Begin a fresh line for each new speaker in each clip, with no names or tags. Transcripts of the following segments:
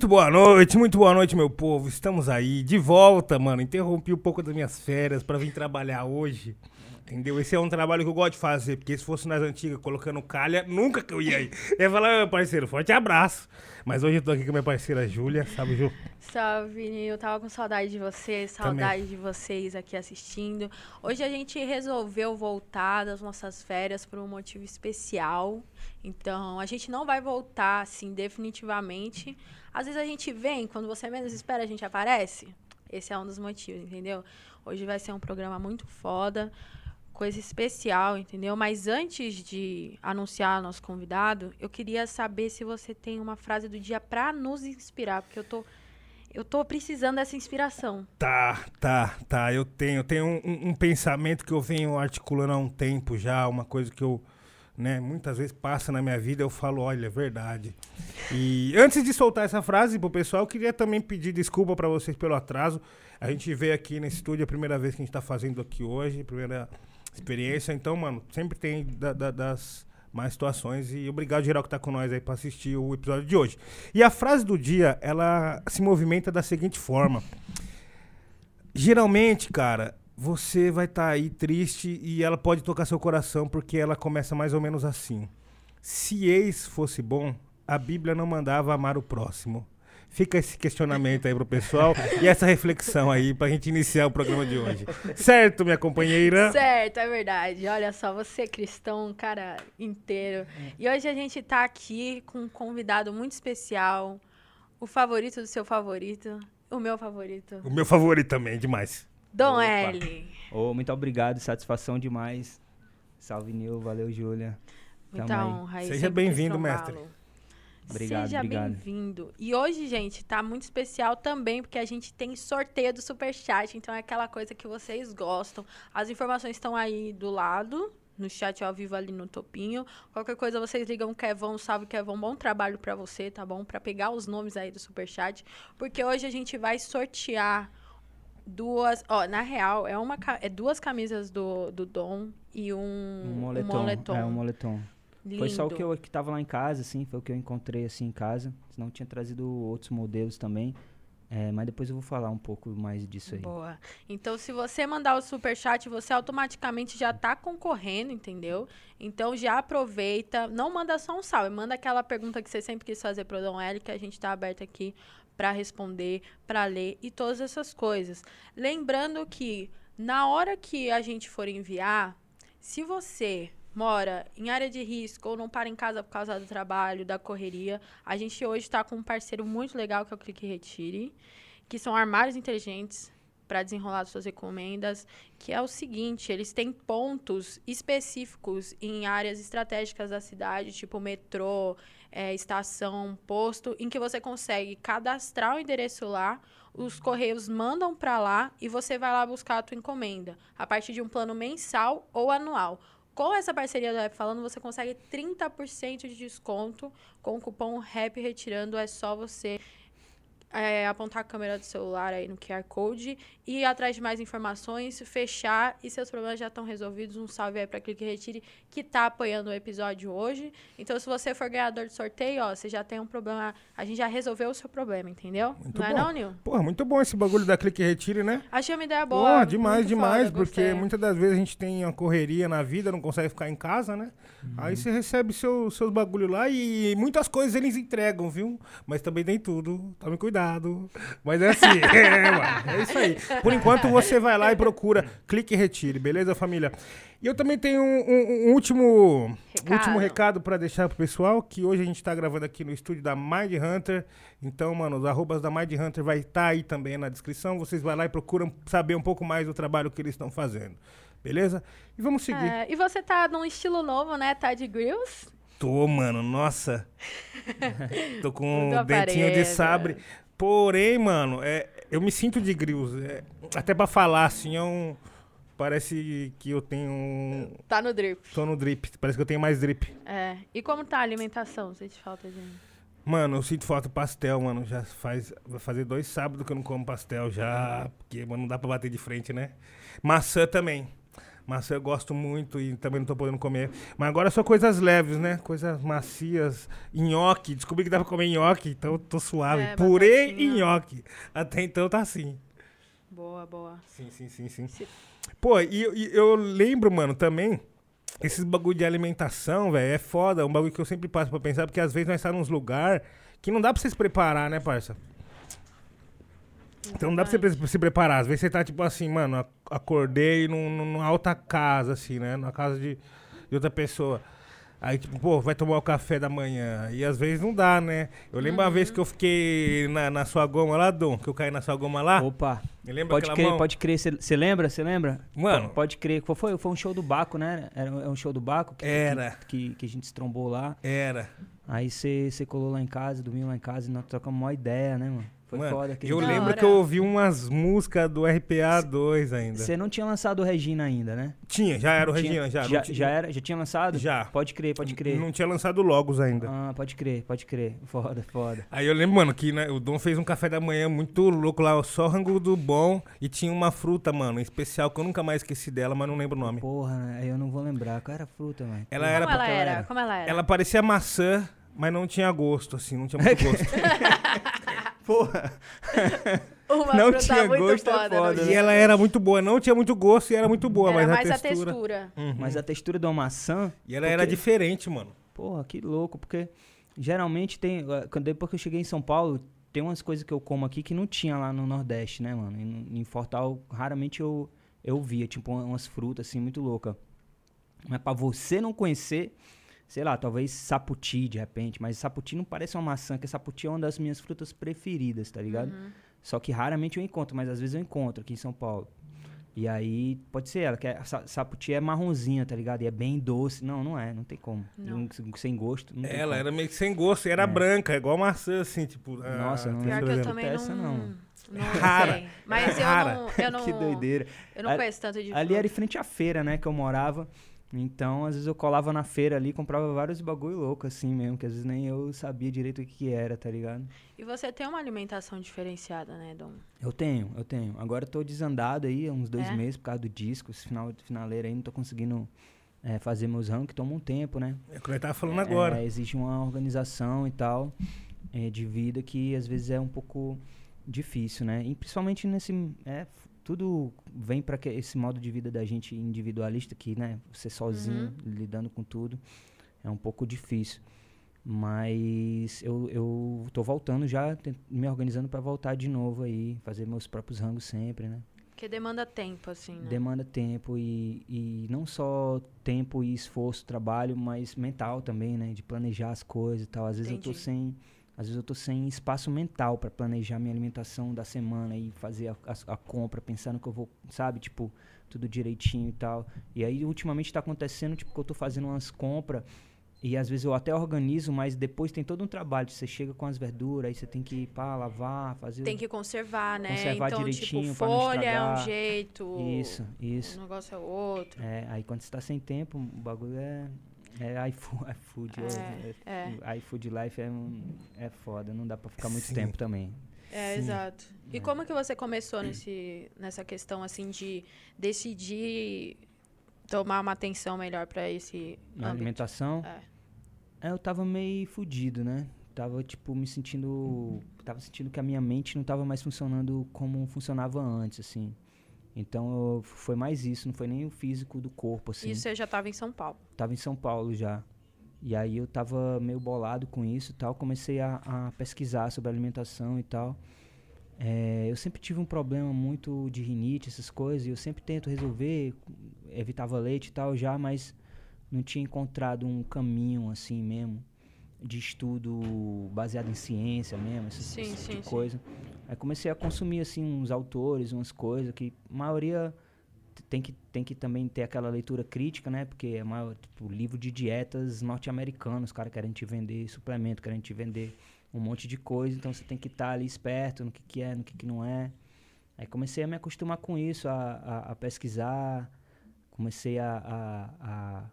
Muito boa noite, muito boa noite, meu povo. Estamos aí, de volta, mano. Interrompi um pouco das minhas férias pra vir trabalhar hoje. Entendeu? Esse é um trabalho que eu gosto de fazer, porque se fosse nas antigas colocando calha, nunca que eu ia aí. Eu ia falar, meu parceiro, forte abraço. Mas hoje eu tô aqui com a minha parceira Júlia, sabe, Ju?
Salve, eu tava com saudade de você, saudade de vocês aqui assistindo. Hoje a gente resolveu voltar das nossas férias por um motivo especial. Então, a gente não vai voltar assim definitivamente. Às vezes a gente vem, quando você menos espera, a gente aparece. Esse é um dos motivos, entendeu? Hoje vai ser um programa muito foda coisa especial, entendeu? Mas antes de anunciar nosso convidado, eu queria saber se você tem uma frase do dia para nos inspirar, porque eu tô eu tô precisando dessa inspiração.
Tá, tá, tá. Eu tenho, tenho um, um, pensamento que eu venho articulando há um tempo já, uma coisa que eu, né, muitas vezes passa na minha vida, eu falo, olha, é verdade. E antes de soltar essa frase pro pessoal, eu queria também pedir desculpa para vocês pelo atraso. A gente veio aqui nesse estúdio, é a primeira vez que a gente tá fazendo aqui hoje, primeira experiência. Então, mano, sempre tem da, da, das mais situações. E obrigado, geral, que tá com nós aí pra assistir o episódio de hoje. E a frase do dia, ela se movimenta da seguinte forma. Geralmente, cara, você vai estar tá aí triste e ela pode tocar seu coração porque ela começa mais ou menos assim. Se ex fosse bom, a Bíblia não mandava amar o próximo. Fica esse questionamento aí pro pessoal e essa reflexão aí pra gente iniciar o programa de hoje. Certo, minha companheira?
Certo, é verdade. Olha só, você é cristão, cara inteiro. E hoje a gente tá aqui com um convidado muito especial, o favorito do seu favorito, o meu favorito.
O meu favorito também, demais.
Dom Opa. L.
Oh, muito obrigado, satisfação demais. Salve, Nil, valeu, Júlia.
Muita honra.
Seja bem-vindo, mestre.
Obrigado, Seja bem-vindo. E hoje, gente, tá muito especial também, porque a gente tem sorteio do Superchat. Então é aquela coisa que vocês gostam. As informações estão aí do lado, no chat ao vivo ali no topinho. Qualquer coisa vocês ligam Kevão, salve Kevão, bom trabalho para você, tá bom? Para pegar os nomes aí do superchat, porque hoje a gente vai sortear duas, ó, na real, é uma é duas camisas do, do Dom e um, um
moletom. Um moletom. É um moletom. Lindo. Foi só o que eu que tava lá em casa, assim, foi o que eu encontrei assim em casa. Senão eu tinha trazido outros modelos também. É, mas depois eu vou falar um pouco mais disso aí.
Boa. Então, se você mandar o super chat, você automaticamente já tá concorrendo, entendeu? Então já aproveita, não manda só um salve, manda aquela pergunta que você sempre quis fazer pro Dom L, que a gente tá aberto aqui para responder, para ler e todas essas coisas. Lembrando que na hora que a gente for enviar, se você mora em área de risco ou não para em casa por causa do trabalho, da correria, a gente hoje está com um parceiro muito legal que é o Clique Retire, que são armários inteligentes para desenrolar suas encomendas, que é o seguinte, eles têm pontos específicos em áreas estratégicas da cidade, tipo metrô, é, estação, posto, em que você consegue cadastrar o endereço lá, os correios mandam para lá e você vai lá buscar a tua encomenda, a partir de um plano mensal ou anual. Com essa parceria do Rap Falando, você consegue 30% de desconto com o cupom RAP Retirando. É só você é, apontar a câmera do celular aí no QR Code e ir atrás de mais informações, fechar e seus problemas já estão resolvidos. Um salve aí para Clique Retire que está apoiando o episódio hoje. Então, se você for ganhador de sorteio, ó, você já tem um problema. A gente já resolveu o seu problema, entendeu?
Muito
não
bom.
é não, Nil?
Porra, muito bom esse bagulho da Clique Retire, né?
Achei uma ideia boa.
Porra, demais, demais, foda, porque gostei. muitas das vezes a gente tem uma correria na vida, não consegue ficar em casa, né? Uhum. Aí você recebe seu, seus bagulho lá e muitas coisas eles entregam, viu? Mas também nem tudo. Tome cuidado cuidado. Mas é assim, é, mano, é isso aí. Por enquanto você vai lá e procura, clique e retire, beleza, família? E eu também tenho um, um, um último recado, último recado para deixar pro pessoal, que hoje a gente tá gravando aqui no estúdio da Mind Hunter. Então, mano, os arrobas da Mind Hunter vai estar tá aí também na descrição. Vocês vão lá e procuram saber um pouco mais do trabalho que eles estão fazendo. Beleza? E vamos seguir. É,
e você tá num estilo novo, né? Tá de grills?
Tô, mano, nossa. Tô com um dentinho de sabre. Porém, mano, é, eu me sinto de grills. É, até pra falar, assim, é um. Parece que eu tenho.
Tá no drip.
Tô no drip. Parece que eu tenho mais drip.
É. E como tá a alimentação? Sente falta de.
Mano, eu sinto falta de pastel, mano. Já faz. Vai fazer dois sábados que eu não como pastel já. Porque, mano, não dá pra bater de frente, né? Maçã também. Maçã eu gosto muito e também não tô podendo comer. Mas agora são coisas leves, né? Coisas macias. Nhoque. Descobri que dá pra comer nhoque, então eu tô suave. É, Purê e nhoque. Até então tá assim.
Boa, boa.
Sim, sim, sim, sim. Se... Pô, e, e eu lembro, mano, também esses bagulho de alimentação, velho, é foda. É um bagulho que eu sempre passo pra pensar, porque às vezes nós estamos tá nos lugares que não dá pra você se preparar, né, parça? Então não dá pra você se preparar. Às vezes você tá tipo assim, mano, acordei num, numa alta casa, assim, né? Na casa de, de outra pessoa. Aí, tipo, pô, vai tomar o café da manhã. E às vezes não dá, né? Eu lembro uhum. uma vez que eu fiquei na, na sua goma lá, Dom, que eu caí na sua goma lá.
Opa. Me lembra pode crer, mão? pode crer. Você lembra? Você lembra?
Mano.
Pode crer. Foi, foi um show do Baco, né? Era um show do Baco. Que,
Era.
Que, que, que a gente se trombou lá.
Era.
Aí você colou lá em casa, dormiu lá em casa e nós trocamos uma ideia, né, mano? Foi Mano, foda.
Eu lembro que eu ouvi umas músicas do RPA 2 ainda.
Você não tinha lançado o Regina ainda, né?
Tinha, já era o tinha, Regina, já.
Já, já, era? Já tinha lançado?
Já.
Pode crer, pode crer.
Não tinha lançado Logos ainda.
Ah, pode crer, pode crer. Foda, foda.
Aí eu lembro, mano, que né, o Dom fez um café da manhã muito louco lá, só rango do bom. E tinha uma fruta, mano, especial, que eu nunca mais esqueci dela, mas não lembro o nome.
Porra, aí eu não vou lembrar. Qual era a fruta, mano?
Ela
Como
era...
Como ela era? Como ela era?
Ela parecia maçã, mas não tinha gosto, assim, não tinha muito gosto.
Porra.
Uma não tinha gosto é foda, é foda
né? E ela era muito boa, não tinha muito gosto e era muito boa, era mas mais a textura.
A textura.
Uhum. Mas a textura de uma maçã.
E ela porque... era diferente, mano.
Porra, que louco, porque geralmente tem. Depois que eu cheguei em São Paulo, tem umas coisas que eu como aqui que não tinha lá no Nordeste, né, mano? Em, em Fortal, raramente eu, eu via, tipo, umas frutas assim, muito louca. Mas pra você não conhecer, sei lá, talvez saputi de repente, mas saputi não parece uma maçã, que saputi é uma das minhas frutas preferidas, tá ligado? Uhum. Só que raramente eu encontro, mas às vezes eu encontro aqui em São Paulo. E aí, pode ser ela, que é, saputi é marronzinha, tá ligado? E é bem doce. Não, não é, não tem como. Não. Sem gosto. Não
ela era meio que sem gosto, e era é. branca, igual maçã, assim, tipo.
Nossa, não
Pior que eu também não, não. não rara. Sei. Mas eu não, eu não.
que doideira.
Eu não conheço tanto de
Ali fruta. era em frente à feira, né, que eu morava. Então, às vezes eu colava na feira ali, comprava vários bagulho louco assim mesmo, que às vezes nem eu sabia direito o que, que era, tá ligado?
E você tem uma alimentação diferenciada, né, Dom?
Eu tenho, eu tenho. Agora eu tô desandado aí, há uns dois é? meses por causa do disco, esse final, finaleiro aí, não tô conseguindo é, fazer meus ramos, que toma um tempo, né?
É o que eu tava falando é, agora.
Existe uma organização e tal, é, de vida que às vezes é um pouco difícil, né? E principalmente nesse... É, tudo vem para esse modo de vida da gente individualista que, né, você sozinho uhum. lidando com tudo é um pouco difícil. Mas eu, eu tô voltando já, me organizando para voltar de novo aí, fazer meus próprios rangos sempre, né?
Porque demanda tempo, assim, né?
Demanda tempo e, e não só tempo e esforço, trabalho, mas mental também, né? De planejar as coisas e tal. Às vezes Entendi. eu tô sem às vezes eu tô sem espaço mental para planejar minha alimentação da semana e fazer a, a, a, compra, pensando que eu vou, sabe, tipo, tudo direitinho e tal. E aí, ultimamente tá acontecendo, tipo, que eu tô fazendo umas compras e às vezes eu até organizo, mas depois tem todo um trabalho. Você chega com as verduras, aí você tem que ir para lavar, fazer.
Tem que conservar, né?
Conservar então, tipo, direitinho.
Tipo, folha é um jeito.
Isso, isso.
O negócio é outro.
É, aí quando você tá sem tempo, o bagulho é, é, iFood, iFood, é, é, é. iFood Life é, é foda, não dá pra ficar muito Sim. tempo também.
É, Sim. exato. E é. como que você começou nesse, nessa questão, assim, de decidir tomar uma atenção melhor para esse
Na alimentação? É. é. Eu tava meio fudido, né? Tava, tipo, me sentindo... Tava sentindo que a minha mente não tava mais funcionando como funcionava antes, assim. Então eu, foi mais isso, não foi nem o físico do corpo, assim.
E você já estava em São Paulo?
Tava em São Paulo já. E aí eu tava meio bolado com isso e tal, comecei a, a pesquisar sobre alimentação e tal. É, eu sempre tive um problema muito de rinite, essas coisas, e eu sempre tento resolver, evitava leite e tal já, mas não tinha encontrado um caminho assim mesmo de estudo baseado em ciência mesmo, esse, sim, esse tipo sim, de coisa. Sim. Aí comecei a consumir assim uns autores, umas coisas que a maioria tem que, tem que também ter aquela leitura crítica, né? Porque é maior, tipo, livro de dietas norte-americanos, os caras querem te vender suplemento, querem te vender um monte de coisa, então você tem que estar tá ali esperto no que, que é, no que, que não é. Aí comecei a me acostumar com isso, a, a, a pesquisar, comecei a, a, a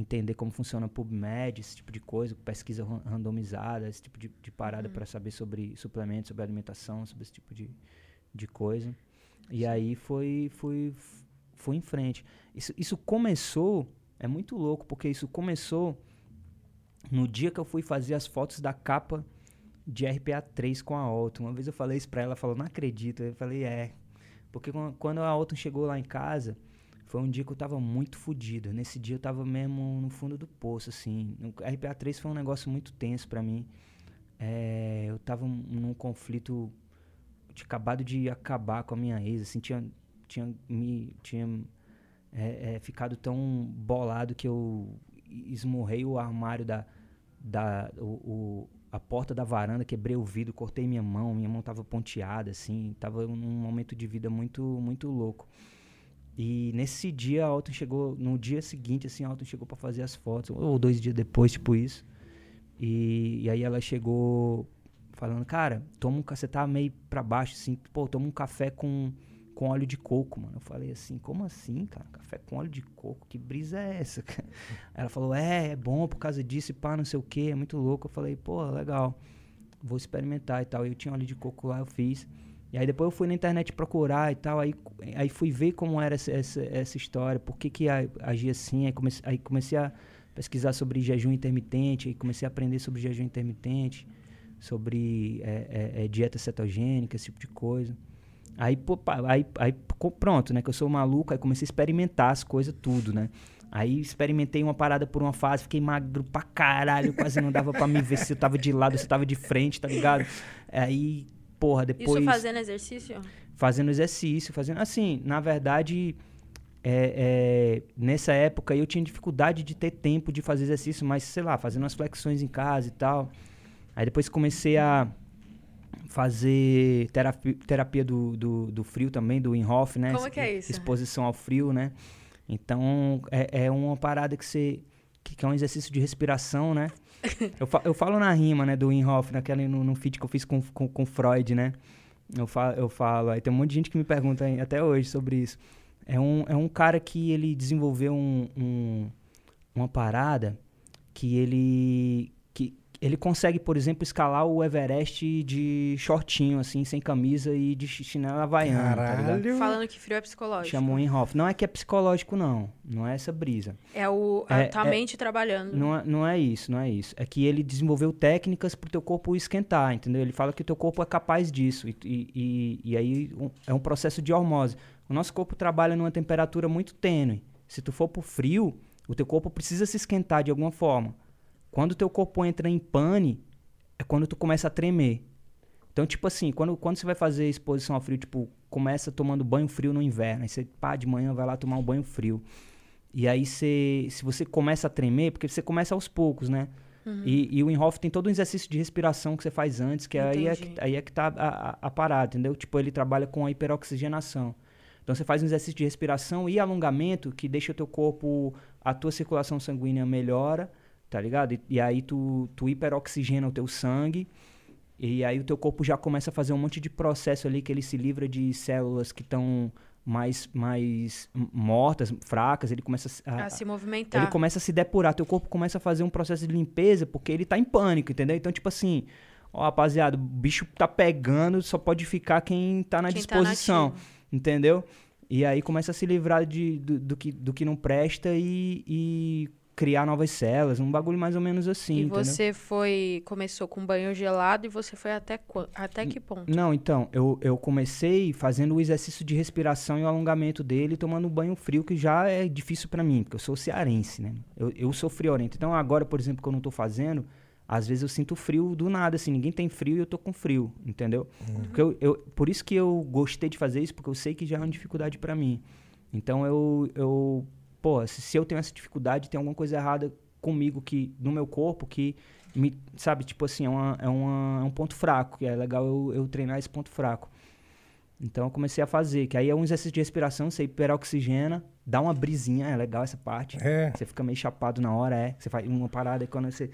entender como funciona o PubMed, esse tipo de coisa, pesquisa randomizada, esse tipo de, de parada uhum. para saber sobre suplementos, sobre alimentação, sobre esse tipo de, de coisa. E Sim. aí foi, foi, fui em frente. Isso, isso começou, é muito louco, porque isso começou no dia que eu fui fazer as fotos da capa de RPA 3 com a Alton. Uma vez eu falei isso pra ela, ela falou, não acredito. Eu falei, é. Porque quando a Alton chegou lá em casa, foi um dia que eu tava muito fodido. Nesse dia eu tava mesmo no fundo do poço, assim. O RPA 3 foi um negócio muito tenso para mim. É, eu tava num conflito. Tinha acabado de acabar com a minha ex, assim, tinha, tinha me. Tinha é, é, ficado tão bolado que eu esmurrei o armário da. da o, o, a porta da varanda, quebrei o vidro, cortei minha mão, minha mão tava ponteada, assim, tava num momento de vida muito, muito louco. E nesse dia a Alton chegou, no dia seguinte, assim, a Alton chegou para fazer as fotos, ou dois dias depois, tipo isso. E, e aí ela chegou falando, cara, toma um você tá meio pra baixo, assim, pô, toma um café com, com óleo de coco, mano. Eu falei assim, como assim, cara? Café com óleo de coco? Que brisa é essa, cara? Ela falou, é, é bom por causa disso e pá, não sei o que, é muito louco. Eu falei, pô, legal, vou experimentar e tal. Eu tinha óleo de coco lá, eu fiz. E aí depois eu fui na internet procurar e tal, aí, aí fui ver como era essa, essa, essa história, por que que agia assim, aí comecei, aí comecei a pesquisar sobre jejum intermitente, aí comecei a aprender sobre jejum intermitente, sobre é, é, é, dieta cetogênica, esse tipo de coisa. Aí, pô, aí, aí pronto, né, que eu sou maluco, aí comecei a experimentar as coisas tudo, né. Aí experimentei uma parada por uma fase, fiquei magro pra caralho, quase não dava pra me ver se eu tava de lado, se eu tava de frente, tá ligado? Aí porra, depois.
Isso fazendo exercício?
Fazendo exercício, fazendo. Assim, na verdade, é, é, nessa época eu tinha dificuldade de ter tempo de fazer exercício, mas sei lá, fazendo umas flexões em casa e tal. Aí depois comecei a fazer terapia, terapia do, do, do, frio também, do Inhoff, né?
Como que é isso?
Exposição ao frio, né? Então, é, é uma parada que você... Que, que é um exercício de respiração, né? Eu, fa eu falo na rima, né, do Inhoff, naquela, no, no feat que eu fiz com, com, com Freud, né? Eu falo, eu falo, aí tem um monte de gente que me pergunta até hoje sobre isso. É um, é um cara que ele desenvolveu um, um uma parada que ele ele consegue, por exemplo, escalar o Everest de shortinho, assim, sem camisa e de chinela havaiana, tá
Caralho. Tá Falando que frio é psicológico.
Chamou em Hoff. Não é que é psicológico, não. Não é essa brisa.
É o, a é, tua é, mente trabalhando.
Não é, não é isso, não é isso. É que ele desenvolveu técnicas pro teu corpo esquentar, entendeu? Ele fala que o teu corpo é capaz disso. E, e, e aí um, é um processo de hormose. O nosso corpo trabalha numa temperatura muito tênue. Se tu for pro frio, o teu corpo precisa se esquentar de alguma forma. Quando o teu corpo entra em pane, é quando tu começa a tremer. Então, tipo assim, quando, quando você vai fazer exposição ao frio, tipo, começa tomando banho frio no inverno. Aí você, pá, de manhã vai lá tomar um banho frio. E aí você, se você começa a tremer, porque você começa aos poucos, né? Uhum. E, e, o Inhoff tem todo um exercício de respiração que você faz antes, que aí é, que, aí é que tá a, a, a, parada, entendeu? Tipo, ele trabalha com a hiperoxigenação. Então você faz um exercício de respiração e alongamento que deixa o teu corpo, a tua circulação sanguínea melhora tá ligado? E, e, aí tu, tu hiperoxigena o teu sangue, e aí o teu corpo já começa a fazer um monte de processo ali que ele se livra de células que estão mais, mais mortas, fracas, ele começa
a, a, se movimentar.
Ele começa a se depurar, teu corpo começa a fazer um processo de limpeza porque ele tá em pânico, entendeu? Então, tipo assim, ó, rapaziada, o bicho tá pegando, só pode ficar quem tá na quem tá disposição, tá entendeu? E aí começa a se livrar de, do, do, que, do que não presta e, e criar novas células, um bagulho mais ou menos assim.
E
entendeu?
você foi. Começou com banho gelado e você foi até, até que ponto?
Não, então, eu, eu comecei fazendo o exercício de respiração e o alongamento dele, tomando banho frio, que já é difícil para mim, porque eu sou cearense, né? Eu, eu sou friorento. Então, agora, por exemplo, que eu não tô fazendo, às vezes eu sinto frio do nada, assim, ninguém tem frio e eu tô com frio, entendeu? Uhum. Porque eu, eu, por isso que eu gostei de fazer isso, porque eu sei que já é uma dificuldade para mim. Então eu, eu pô, se, se eu tenho essa dificuldade, tem alguma coisa errada comigo que no meu corpo que me, sabe, tipo assim, é, uma, é, uma, é um ponto fraco, que é legal eu, eu treinar esse ponto fraco. Então eu comecei a fazer, que aí é um exercício de respiração, você hiperoxigena, dá uma brisinha, é legal essa parte. É. Você fica meio chapado na hora, é. Você faz uma parada e quando você.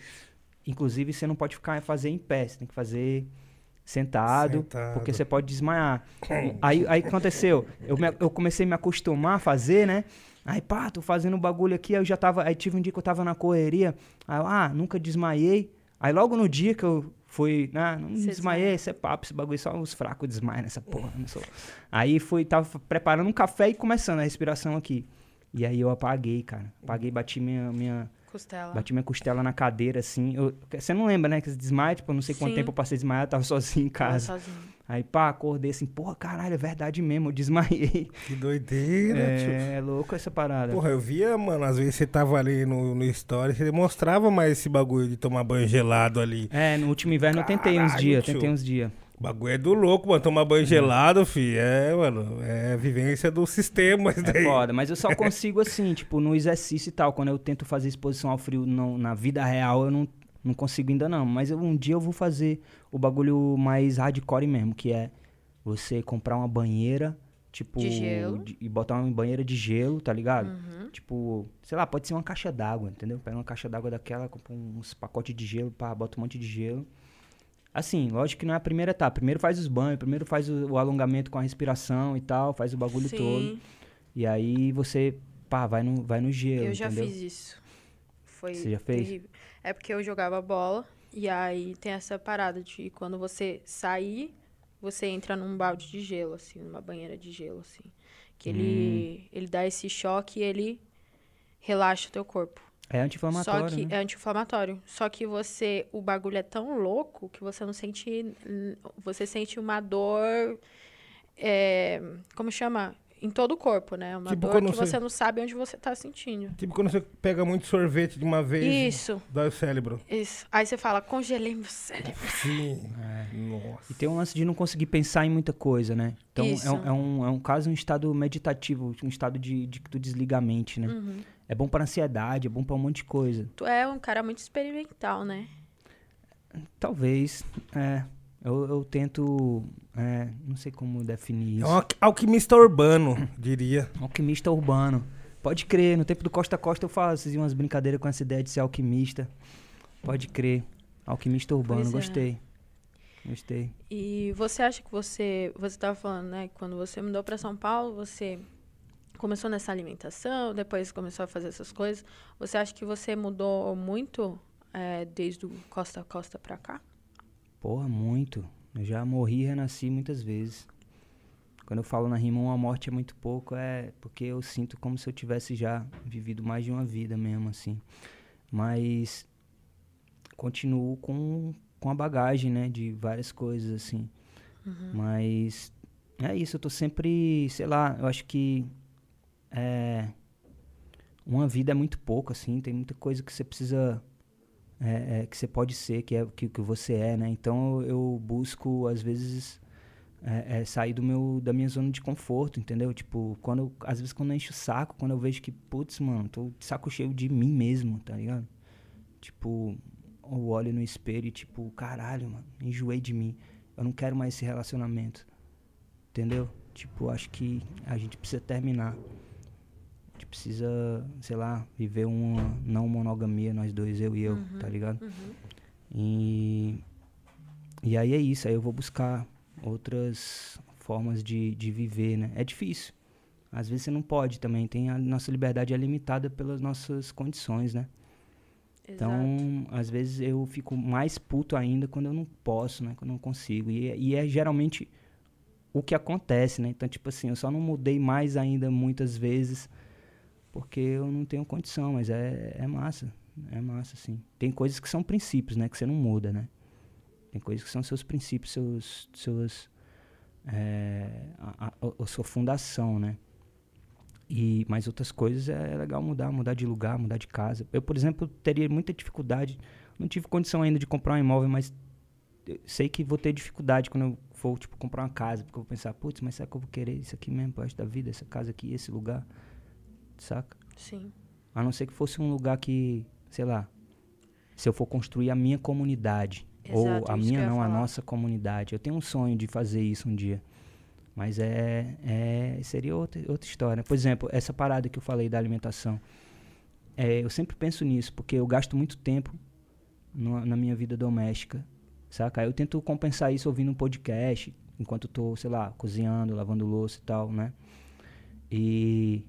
Inclusive, você não pode ficar fazer em pé, você tem que fazer sentado, sentado. porque você pode desmaiar. aí, aí aconteceu, eu, me, eu comecei a me acostumar a fazer, né? Aí, pá, tô fazendo um bagulho aqui, aí eu já tava. Aí tive um dia que eu tava na correria. Aí eu, ah, nunca desmaiei. Aí logo no dia que eu Foi, ah, não
Você
desmaiei, isso é papo, esse bagulho, só os fracos desmaiam nessa porra. Aí fui, tava preparando um café e começando a respiração aqui. E aí eu apaguei, cara. Apaguei, bati minha, minha,
Costela.
bati minha costela na cadeira, assim. Eu- você não lembra, né, que esse desmaio, tipo, eu não sei quanto
Sim.
tempo eu passei desmaiado, tava sozinho em casa.
sozinho.
Aí, pá, acordei assim, porra, caralho, é verdade mesmo, eu desmaiei.
Que doideira, tio.
É, é louco essa parada.
Porra, eu via, mano, às vezes você tava ali no, no story, você mostrava mais esse bagulho de tomar banho gelado ali.
É, no último inverno eu tentei uns
Caralho,
dias, tentei uns dias.
O bagulho é do louco, mano. Tomar banho gelado, fi. É, mano, é vivência do sistema. isso
É
daí.
foda, mas eu só consigo assim, tipo, no exercício e tal. Quando eu tento fazer exposição ao frio não- na vida real, eu não, não consigo ainda não. Mas eu- um dia eu vou fazer o bagulho mais hardcore mesmo, que é você comprar uma banheira, tipo...
De gelo.
de- e botar uma banheira de gelo, tá ligado?
Uhum.
Tipo, sei lá, pode ser uma caixa d'água, entendeu? Pega uma caixa d'água daquela, compra uns pacotes de gelo, pá, bota um monte de gelo. Assim, lógico que não é a primeira etapa. Primeiro faz os banhos, primeiro faz o, o alongamento com a respiração e tal, faz o bagulho
Sim,
todo. E aí você, pá, vai no, vai no gelo,
eu já
entendeu?
fiz isso. Foi
Você já fez?
terrível. É porque eu jogava bola e aí tem essa parada de quando você sair, você entra num balde de gelo, assim, numa banheira de gelo, assim. Que
Hum.
ele, ele dá esse choque e ele relaxa o teu corpo.
É
Só
anti-inflamatório,
que
né?
é anti-inflamatório. Só que você, o bagulho é tão louco que você não sente, você sente uma dor, é, como chama? Em todo o corpo, né? Uma
Tipo
dor que
você-
você não sabe onde você tá sentindo.
Tipo quando você pega muito sorvete de uma vez,
Isso,
dói o cérebro.
isso. Aí você fala, congelei meu cérebro.
Sim.
É.
Nossa.
E tem um lance de não conseguir pensar em muita coisa, né? Então
Isso.
é um, é, um, é um caso, um estado meditativo, um estado de, de que tu desliga a mente, né?
Uhum.
É bom pra ansiedade, é bom pra um monte de coisa.
Tu é um cara muito experimental, né?
Talvez, é. Eu, eu tento, é, não sei como definir
É
isso.
um alqui- alquimista urbano, diria.
Alquimista urbano. Pode crer, no tempo do Costa Costa eu fazia umas brincadeiras com essa ideia de ser alquimista. Pode crer. Alquimista urbano,
Pois é.
gostei. Gostei.
E você acha que você, você estava falando, né, que quando você mudou para São Paulo, você começou nessa alimentação, depois começou a fazer essas coisas. Você acha que você mudou muito é, desde o Costa a Costa para cá?
Porra, muito. Eu já morri e renasci muitas vezes. Quando eu falo na rima, uma morte é muito pouco, é porque eu sinto como se eu tivesse já vivido mais de uma vida mesmo, assim. Mas continuo com, com a bagagem, né, de várias coisas, assim. Mas é isso, eu tô sempre, sei lá, eu acho que é, uma vida é muito pouco, assim, tem muita coisa que você precisa é, é, que você pode ser, que é que, que você é, né? Então eu, busco às vezes é, é, sair do meu da minha zona de conforto, entendeu? Tipo, quando eu- às vezes quando eu encho o saco, quando eu vejo que putz, mano, tô de saco cheio de mim mesmo, tá ligado? Tipo, eu olho no espelho e tipo, caralho, mano, enjoei de mim. Eu não quero mais esse relacionamento. Entendeu? Tipo, acho que a gente precisa terminar. Precisa, sei lá, viver uma não monogamia, nós dois, eu e eu, tá ligado?
Uhum.
E, e aí é isso, aí eu vou buscar outras formas de, de viver, né? É difícil. Às vezes você não pode também, tem a nossa liberdade é limitada pelas nossas condições, né?
Exato.
Então, às vezes eu fico mais puto ainda quando eu não posso, né? Quando eu não consigo. E, e é geralmente o que acontece, né? Então, tipo assim, eu só não mudei mais ainda muitas vezes porque eu não tenho condição, mas é, é massa. É massa, sim. Tem coisas que são princípios, né? Que você não muda, né? Tem coisas que são seus princípios, seus. seus é, a, a- a sua fundação, né? E, mas outras coisas é legal mudar, mudar de lugar, mudar de casa. Eu, por exemplo, teria muita dificuldade. Não tive condição ainda de comprar um imóvel, mas sei que vou ter dificuldade quando eu for, tipo, comprar uma casa. Porque eu vou pensar, putz, mas será que eu vou querer isso aqui mesmo pro resto da vida? Essa casa aqui, esse lugar? Saca?
Sim.
A não ser que fosse um lugar que, sei lá, se eu for construir a minha comunidade. ou
Exato,
a
isso que
minha não, a nossa comunidade. Eu tenho um sonho de fazer isso um dia. Mas é, é seria outra, outra história. Por exemplo, essa parada que eu falei da alimentação. É, eu sempre penso nisso, porque eu gasto muito tempo no- na minha vida doméstica, saca? Eu tento compensar isso ouvindo um podcast, enquanto eu tô, sei lá, cozinhando, lavando louça e tal, né? E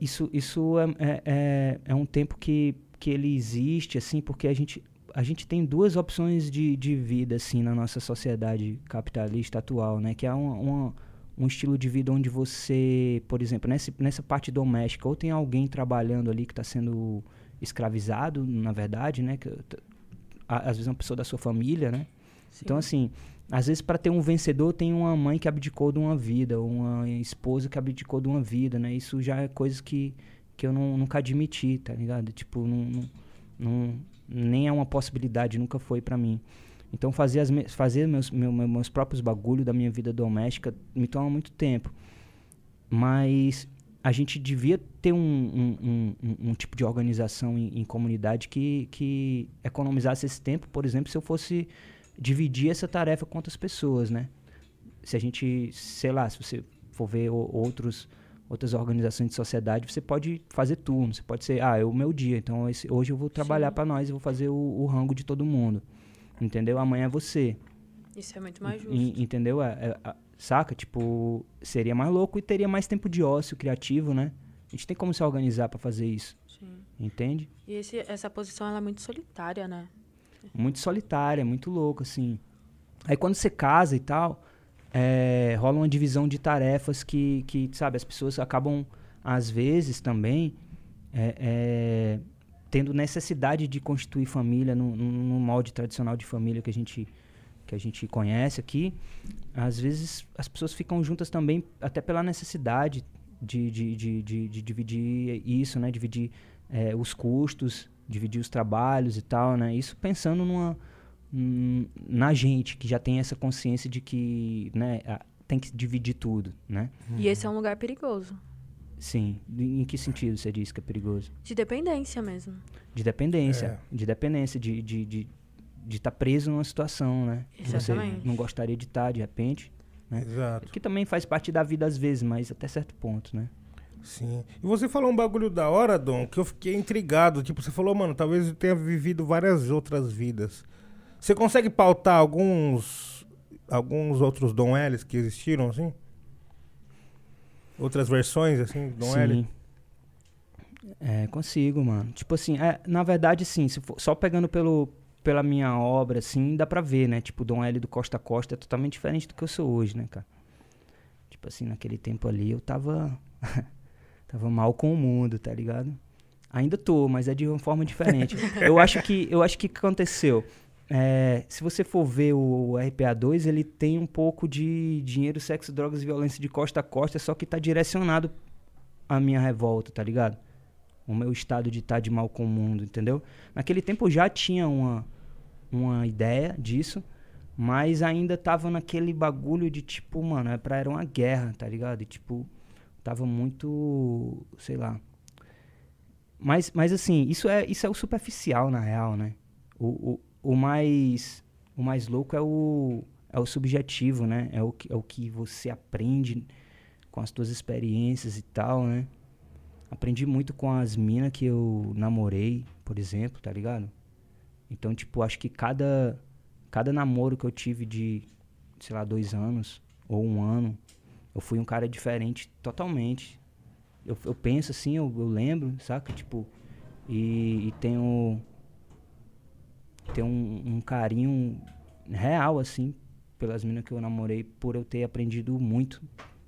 isso, isso é, é, é, é um tempo que, que ele existe, assim, porque a gente, a gente tem duas opções de, de vida, assim, na nossa sociedade capitalista atual, né? Que é uma, uma, um estilo de vida onde você, por exemplo, nessa, nessa parte doméstica, ou tem alguém trabalhando ali que está sendo escravizado, na verdade, né? Que, às vezes é uma pessoa da sua família, né? Sim. Então, assim, às vezes para ter um vencedor tem uma mãe que abdicou de uma vida, uma esposa que abdicou de uma vida, né? Isso já é coisa que, que eu não, nunca admiti, tá ligado? Tipo, não, não, não nem é uma possibilidade, nunca foi para mim. Então fazer, as me fazer meus, meu, meus próprios bagulho da minha vida doméstica me toma muito tempo. Mas a gente devia ter um, um, um, um tipo de organização em, em, comunidade que, que economizasse esse tempo, por exemplo, se eu fosse dividir essa tarefa com outras pessoas, né? Se a gente, sei lá, se você for ver o, outros outras organizações de sociedade, você pode fazer turno, você pode ser, ah, é o meu dia, então esse, hoje eu vou trabalhar para nós e vou fazer o, o, rango de todo mundo, entendeu? Amanhã é você.
Isso é muito mais justo.
E, entendeu? É, é, saca? Tipo, seria mais louco e teria mais tempo de ócio criativo, né? A gente tem como se organizar para fazer isso. Sim. Entende?
E esse, essa posição ela é muito solitária, né?
Muito solitária, muito louco, assim. Aí quando você casa e tal, é, rola uma divisão de tarefas que, que, sabe, as pessoas acabam, às vezes também, é, é, tendo necessidade de constituir família no, no, molde tradicional de família que a gente que a gente conhece aqui, às vezes as pessoas ficam juntas também até pela necessidade de, de, de, de, de dividir isso, né? Dividir os custos, dividir os trabalhos e tal, né? Isso pensando numa na gente que já tem essa consciência de que né, tem que dividir tudo, né?
E esse é um lugar perigoso.
Sim. Em que sentido você diz que é perigoso?
De dependência mesmo.
De dependência. É. De dependência, de estar de, de, de tá preso numa situação, né?
Exatamente.
Você não gostaria de estar, tá, de repente. Né?
Exato.
Que também faz parte da vida às vezes, mas até certo ponto, né?
Sim. E você falou um bagulho da hora, Dom, que eu fiquei intrigado. Tipo, você falou, mano, talvez eu tenha vivido várias outras vidas. Você consegue pautar alguns alguns outros Dom L's que existiram, assim? Outras versões, assim, Dom Sim. L?
É, consigo, mano. Tipo assim, é, na verdade, sim, for, só pegando pelo, pela minha obra, assim, dá pra ver, né? Tipo, Dom L do Costa a Costa é totalmente diferente do que eu sou hoje, né, cara? Tipo assim, naquele tempo ali eu tava. tava mal com o mundo, tá ligado? Ainda tô, mas é de uma forma diferente. eu acho que eu acho que aconteceu. É, se você for ver o RPA2, ele tem um pouco de dinheiro, sexo, drogas e violência de costa a costa, só que tá direcionado à minha revolta, tá ligado? O meu estado de estar tá de mal com o mundo, entendeu? Naquele tempo eu já tinha uma, uma ideia disso, mas ainda tava naquele bagulho de tipo, mano, é pra era uma guerra, tá ligado? E tipo, tava muito, sei lá. Mas, mas assim, isso é, isso é o superficial, na real, né? O, o, o mais o mais louco é o é o subjetivo, né? É o que, é o que você aprende com as suas experiências e tal, né? Aprendi muito com as minas que eu namorei, por exemplo, tá ligado? Então, tipo, acho que cada cada namoro que eu tive de, sei lá, dois anos ou um ano, eu fui um cara diferente totalmente. Eu, eu penso assim, eu, eu lembro, saca? Tipo, e, e tenho ter um, um carinho real, assim, pelas minas que eu namorei, por eu ter aprendido muito,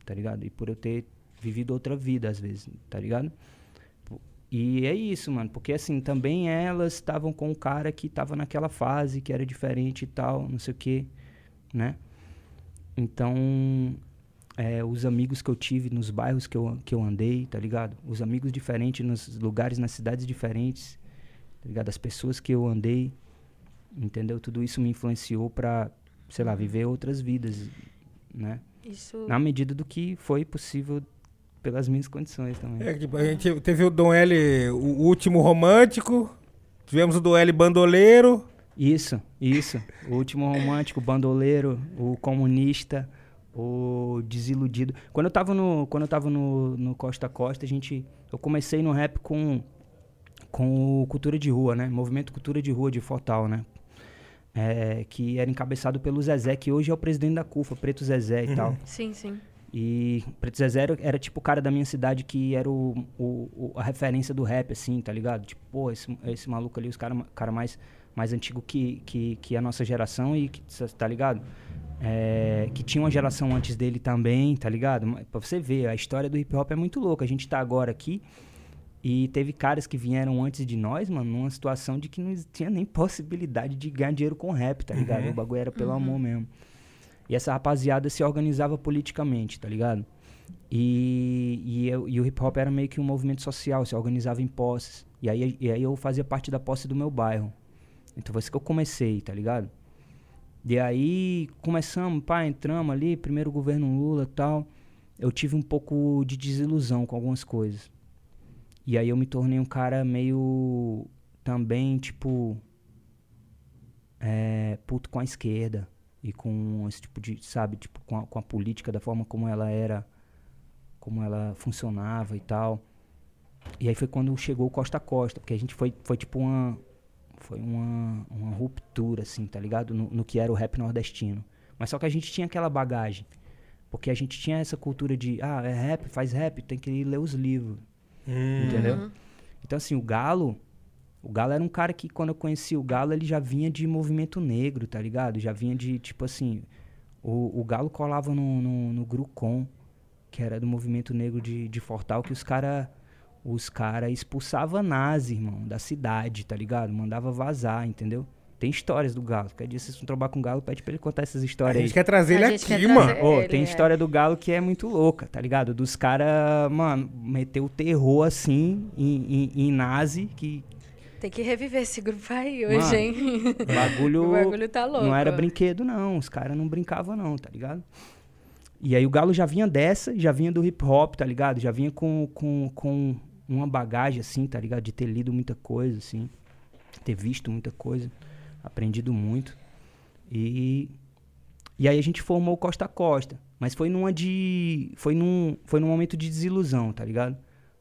tá ligado? E por eu ter vivido outra vida, às vezes, tá ligado? E é isso, mano, porque assim, também elas estavam com um cara que tava naquela fase, que era diferente e tal, não sei o quê, né? Então, é, os amigos que eu tive nos bairros que eu, que eu andei, tá ligado? Os amigos diferentes nos lugares, nas cidades diferentes, tá ligado? As pessoas que eu andei, entendeu? Tudo isso me influenciou para, sei lá, viver outras vidas, né?
Isso...
Na medida do que foi possível pelas minhas condições também.
É, tipo, a gente teve o Dom L, o último romântico, tivemos o Dom L bandoleiro.
Isso, isso. O último romântico, bandoleiro, o comunista, o desiludido. Quando eu tava no, quando eu tava no, no Costa a Costa, a gente, eu comecei no rap com com o Cultura de Rua, né? Movimento Cultura de Rua de Fortal, né? é, que era encabeçado pelo Zezé, que hoje é o presidente da CUFA, Preto Zezé e uhum. tal.
Sim, sim.
E Preto Zezé era, era, tipo o cara da minha cidade que era o, o, o, a referência do rap, assim, tá ligado? Tipo, pô, esse, esse maluco ali, os cara, cara mais mais antigo que, que, que a nossa geração e que, tá ligado? É, que tinha uma geração antes dele também, tá ligado? Pra você ver, a história do hip hop é muito louca. A gente tá agora aqui e teve caras que vieram antes de nós, mano, numa situação de que não tinha nem possibilidade de ganhar dinheiro com rap, tá ligado? Uhum. O bagulho era pelo uhum. amor mesmo. E essa rapaziada se organizava politicamente, tá ligado? E, e, eu, e, o hip hop era meio que um movimento social, se organizava em posses. E aí, e aí eu fazia parte da posse do meu bairro. Então foi assim que eu comecei, tá ligado? E aí começamos, pá, entramos ali, primeiro governo Lula tal. Eu tive um pouco de desilusão com algumas coisas. E aí eu me tornei um cara meio também, tipo, é, puto com a esquerda e com esse tipo de, sabe, tipo, com a, com a política, da forma como ela era, como ela funcionava e tal. E aí foi quando chegou o Costa Costa, porque a gente foi, foi tipo uma, foi uma, uma ruptura, assim, tá ligado? No, no que era o rap nordestino. Mas só que a gente tinha aquela bagagem. Porque a gente tinha essa cultura de, ah, é rap, faz rap, tem que ir ler os livros. Hum. Entendeu? Uhum. Então, assim, o Galo. O Galo era um cara que, quando eu conheci o Galo, ele já vinha de movimento negro, tá ligado? Já vinha de, tipo assim. O, o Galo colava no, no, no Grucon, que era do movimento negro de, de Fortal, que os caras os cara expulsavam nazi, irmão, da cidade, tá ligado? Mandava vazar, entendeu? Tem histórias do Galo. Quer dizer, se vocês não trabalhar com o Galo, pede pra ele contar essas histórias aí.
A gente aí. quer trazer ele aqui, mano.
Oh, tem é. história do Galo que é muito louca, tá ligado? Dos caras, mano, meteu o terror assim em, em, em nazi que.
Tem que reviver esse grupo aí hoje, mano, hein?
Bagulho,
o bagulho tá louco.
Não era brinquedo, não. Os caras não brincavam, não, tá ligado? E aí o Galo já vinha dessa, já vinha do hip hop, tá ligado? Já vinha com, com, com uma bagagem, assim, tá ligado? De ter lido muita coisa, assim. Ter visto muita coisa aprendido muito. E, e aí a gente formou o Costa a Costa. Mas foi numa de. Foi num, foi num momento de desilusão, tá ligado?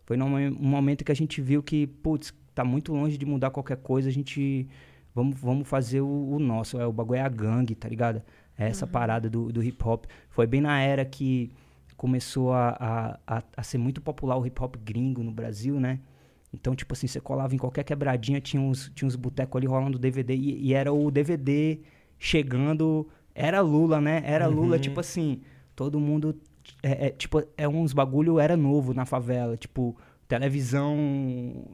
Foi num um momento que a gente viu que, putz, tá muito longe de mudar qualquer coisa, a gente. Vamos, vamos fazer o, o nosso. É, o bagulho é a gangue, tá ligado? É essa uhum. parada do, do hip hop. Foi bem na era que começou a, a, a, ser muito popular o hip hop gringo no Brasil, né? Então, tipo assim, você colava em qualquer quebradinha, tinha uns, tinha uns botecos ali rolando DVD e, e, era o DVD chegando. Era Lula, né? Era uhum. Lula, tipo assim, todo mundo. É, é, tipo, é uns bagulho era novo na favela. Tipo, televisão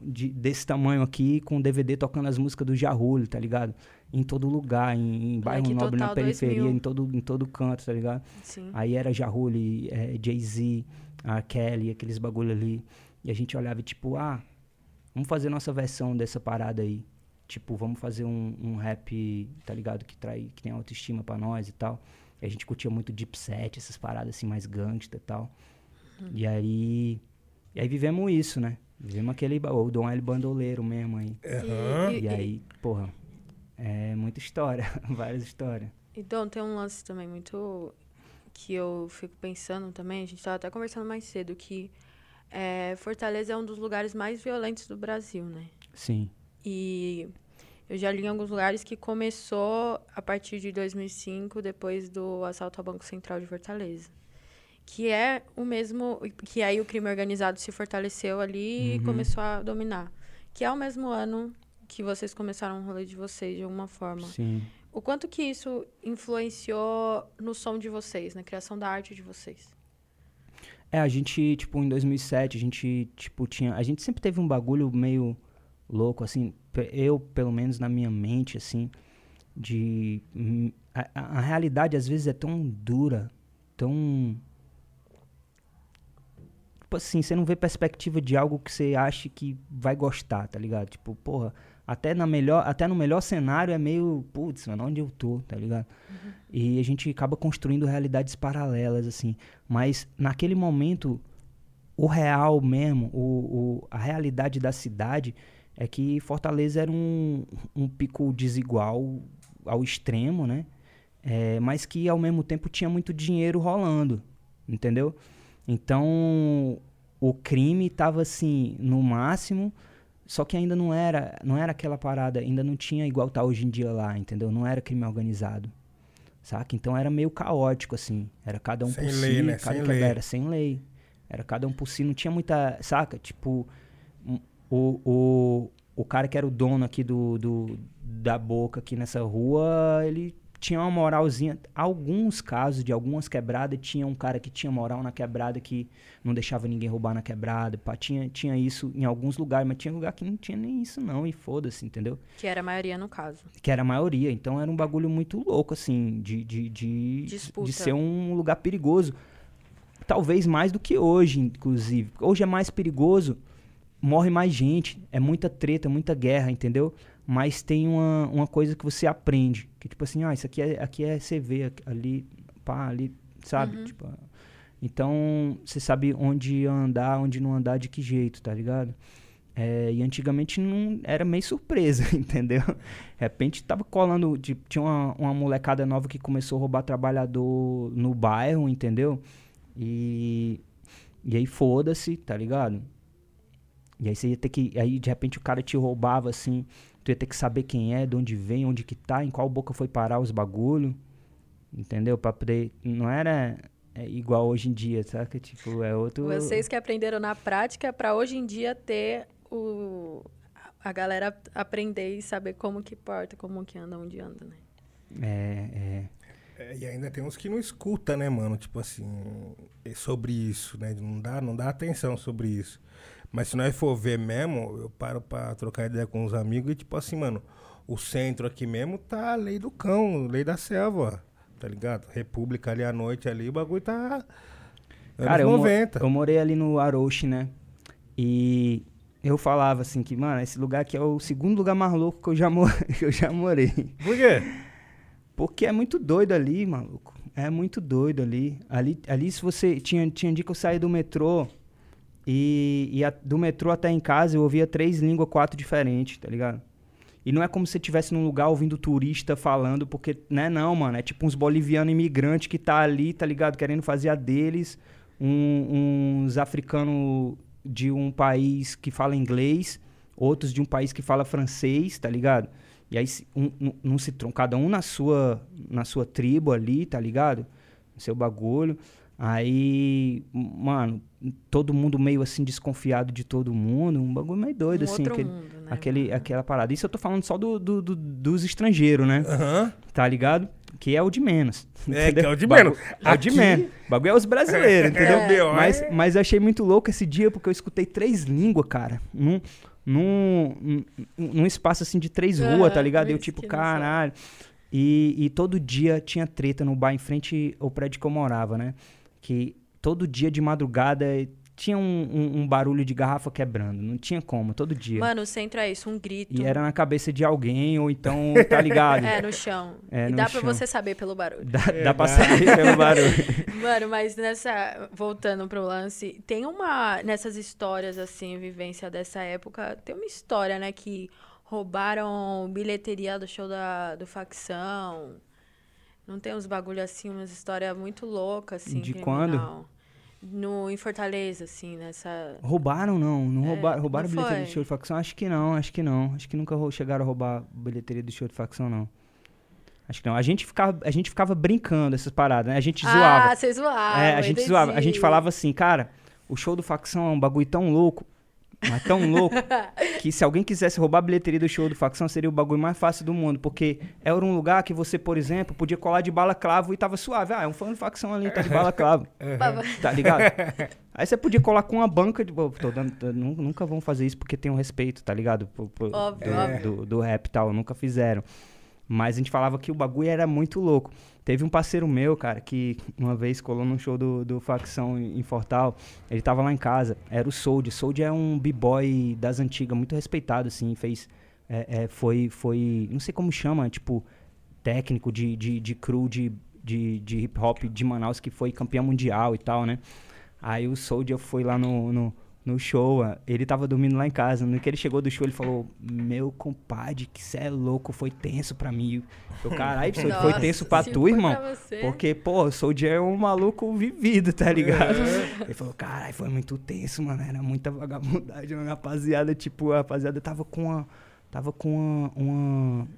de, desse tamanho aqui com DVD tocando as músicas do Jarulho, tá ligado? Em todo lugar, em, em bairro nobre, na periferia, em todo, em todo canto, tá ligado? Sim. Aí era Jarulho, é, Jay-Z, a Kelly, aqueles bagulho ali. E a gente olhava e tipo, ah, Vamos fazer nossa versão dessa parada aí. Tipo, vamos fazer um, um rap, tá ligado? Que, trai, que tem autoestima pra nós e tal. E a gente curtia muito deep set, essas paradas assim, mais gangsta e tal. Uhum. E aí. E aí vivemos isso, né? Vivemos aquele. O Dom L bandoleiro mesmo aí. Uhum. E, e, e aí, porra. É muita história, várias histórias.
Então, tem um lance também muito que eu fico pensando também, a gente tava até conversando mais cedo, que é, Fortaleza é um dos lugares mais violentos do Brasil, né?
Sim.
E eu já li em alguns lugares que começou a partir de 2005, depois do assalto ao Banco Central de Fortaleza. Que é o mesmo. Que aí o crime organizado se fortaleceu ali uhum. e começou a dominar. Que é o mesmo ano que vocês começaram o rolê de vocês, de alguma forma.
Sim.
O quanto que isso influenciou no som de vocês, na criação da arte de vocês?
É, a gente, tipo, em 2007, a gente, tipo, tinha... A gente sempre teve um bagulho meio louco, assim, eu, pelo menos na minha mente, assim, de... Hum, a, a realidade, às vezes, é tão dura, tão... Tipo assim, você não vê perspectiva de algo que você acha que vai gostar, tá ligado? Tipo, porra, até, na melhor, até no melhor cenário é meio, putz, mano, onde eu tô, tá ligado? Uhum. E a gente acaba construindo realidades paralelas, assim. Mas naquele momento, o real mesmo, o, o, a realidade da cidade é que Fortaleza era um, um pico desigual ao extremo, né? É, mas que ao mesmo tempo tinha muito dinheiro rolando, entendeu? Então o crime estava assim no máximo só que ainda não era, não era aquela parada, ainda não tinha igual tá hoje em dia lá, entendeu? Não era crime organizado. Saca? Então era meio caótico, assim. Era cada um
sem
por
lei,
si.
Né?
Cada
sem lei.
Era sem lei. Era cada um por si. Não tinha muita. Saca? Tipo, o, o, o cara que era o dono aqui do, do da boca aqui nessa rua, ele tinha uma moralzinha. Alguns casos de algumas quebradas, tinha um cara que tinha moral na quebrada que não deixava ninguém roubar na quebrada. Pá, tinha, tinha isso em alguns lugares, mas tinha lugar que não tinha nem isso, não. E foda-se, entendeu?
Que era a maioria no caso.
Que era a maioria. Então era um bagulho muito louco, assim, de, de, de, de ser um lugar perigoso. Talvez mais do que hoje, inclusive. Hoje é mais perigoso, morre mais gente, é muita treta, muita guerra, entendeu? Mas tem uma, uma coisa que você aprende. Que tipo assim, ah, isso aqui é, aqui é CV, ali, pá, ali, sabe? Uhum. Tipo, então, você sabe onde andar, onde não andar, de que jeito, tá ligado? É, e antigamente não era meio surpresa, entendeu? De repente tava colando, tipo, tinha uma, uma molecada nova que começou a roubar trabalhador no bairro, entendeu? E, e aí foda-se, tá ligado? E aí você ia ter que. Aí de repente o cara te roubava assim tu ia ter que saber quem é, de onde vem, onde que tá, em qual boca foi parar os bagulho. Entendeu? Pra poder. Não era é igual hoje em dia, sabe? Tipo, é outro.
Vocês que aprenderam na prática para hoje em dia ter o. A galera aprender e saber como que porta, como que anda, onde anda, né?
É, é.
É, e ainda tem uns que não escuta, né, mano? Tipo assim, sobre isso, né? Não dá, não dá atenção sobre isso. Mas se nós for ver mesmo, eu paro pra trocar ideia com os amigos e tipo assim, mano, o centro aqui mesmo tá a lei do cão, lei da selva, tá ligado? República ali à noite ali, o bagulho tá.
Cara, eu, 90. eu morei ali no Aroche, né? E eu falava assim que, mano, esse lugar aqui é o segundo lugar mais louco que eu já, mor que eu já morei.
Por quê?
Porque é muito doido ali, maluco. É muito doido ali. Ali, ali se você. Tinha, tinha dia que eu saí do metrô. E, e a, do metrô até em casa eu ouvia três línguas, quatro diferentes, tá ligado? E não é como se você estivesse num lugar ouvindo turista falando, porque, né, não, mano. É tipo uns bolivianos imigrantes que tá ali, tá ligado? Querendo fazer a deles. Um, uns africanos de um país que fala inglês, outros de um país que fala francês, tá ligado? E aí um, um, um se cada um na sua, na sua tribo ali, tá ligado? No seu bagulho. Aí, mano, todo mundo meio assim desconfiado de todo mundo, um bagulho meio doido, um assim, aquele, mundo, né, aquele, aquela parada. Isso eu tô falando só do, do, do dos estrangeiros, né?
Uhum.
Tá ligado? Que é o de menos.
É, que é o de menos.
É o de menos. O bagulho é os brasileiros, entendeu? É. Mas, mas eu achei muito louco esse dia porque eu escutei três línguas, cara. Num, num, num espaço assim de três uhum, ruas, tá ligado? Eu tipo, caralho. E, e todo dia tinha treta no bar em frente ao prédio que eu morava, né? que todo dia de madrugada tinha um, um, um, barulho de garrafa quebrando. Não tinha como, todo dia.
Mano, o centro é isso, um grito.
E era na cabeça de alguém, ou então, tá ligado?
é, no chão. É, e no dá chão. pra você saber pelo barulho.
Dá, é, dá pra saber pelo barulho.
Mano, mas nessa. Voltando pro lance, tem uma. Nessas histórias, assim, vivência dessa época, tem uma história, né, que roubaram bilheteria do show da, do facção. Não tem uns bagulho assim, umas histórias muito loucas, assim.
De quando?
No, em Fortaleza, assim, nessa.
Roubaram, não? Não é, roubaram, roubaram não bilheteria do show de facção? Acho que não, acho que não. Acho que nunca chegaram a roubar bilheteria do show de facção, não. Acho que não. A gente ficava, a gente ficava brincando essas paradas, né? A gente zoava.
Ah, vocês zoavam.
É, a gente entendi. zoava. A gente falava assim, cara, o show do facção é um bagulho tão louco. Mas tão louco que se alguém quisesse roubar a bilheteria do show do facção, seria o bagulho mais fácil do mundo. Porque era um lugar que você, por exemplo, podia colar de bala clavo e tava suave. Ah, é um fã do facção ali, tá de bala clavo. tá ligado? Aí você podia colar com uma banca de. Tô dando, nunca vão fazer isso porque tem um respeito, tá ligado?
óbvio,
do,
óbvio.
Do, do rap e tal. Nunca fizeram. Mas a gente falava que o bagulho era muito louco. Teve um parceiro meu, cara, que uma vez colou num show do, do Facção em Fortal. Ele tava lá em casa. Era o Sold. Sold é um b-boy das antigas, muito respeitado, assim. Fez. É, é, foi, foi. Não sei como chama, tipo, técnico de, de, de crew de, de, de hip hop de Manaus, que foi campeão mundial e tal, né? Aí o Soldier foi lá no, no no show, ele tava dormindo lá em casa. No que ele chegou do show, ele falou: Meu compadre, que cê é louco, foi tenso pra mim. Eu, caralho, foi tenso pra tu, irmão? Pra Porque, pô, eu sou o um maluco vivido, tá ligado? É. Ele falou: Caralho, foi muito tenso, mano. Era muita vagabundagem, a rapaziada. Tipo, a rapaziada tava com uma. Tava com uma, uma.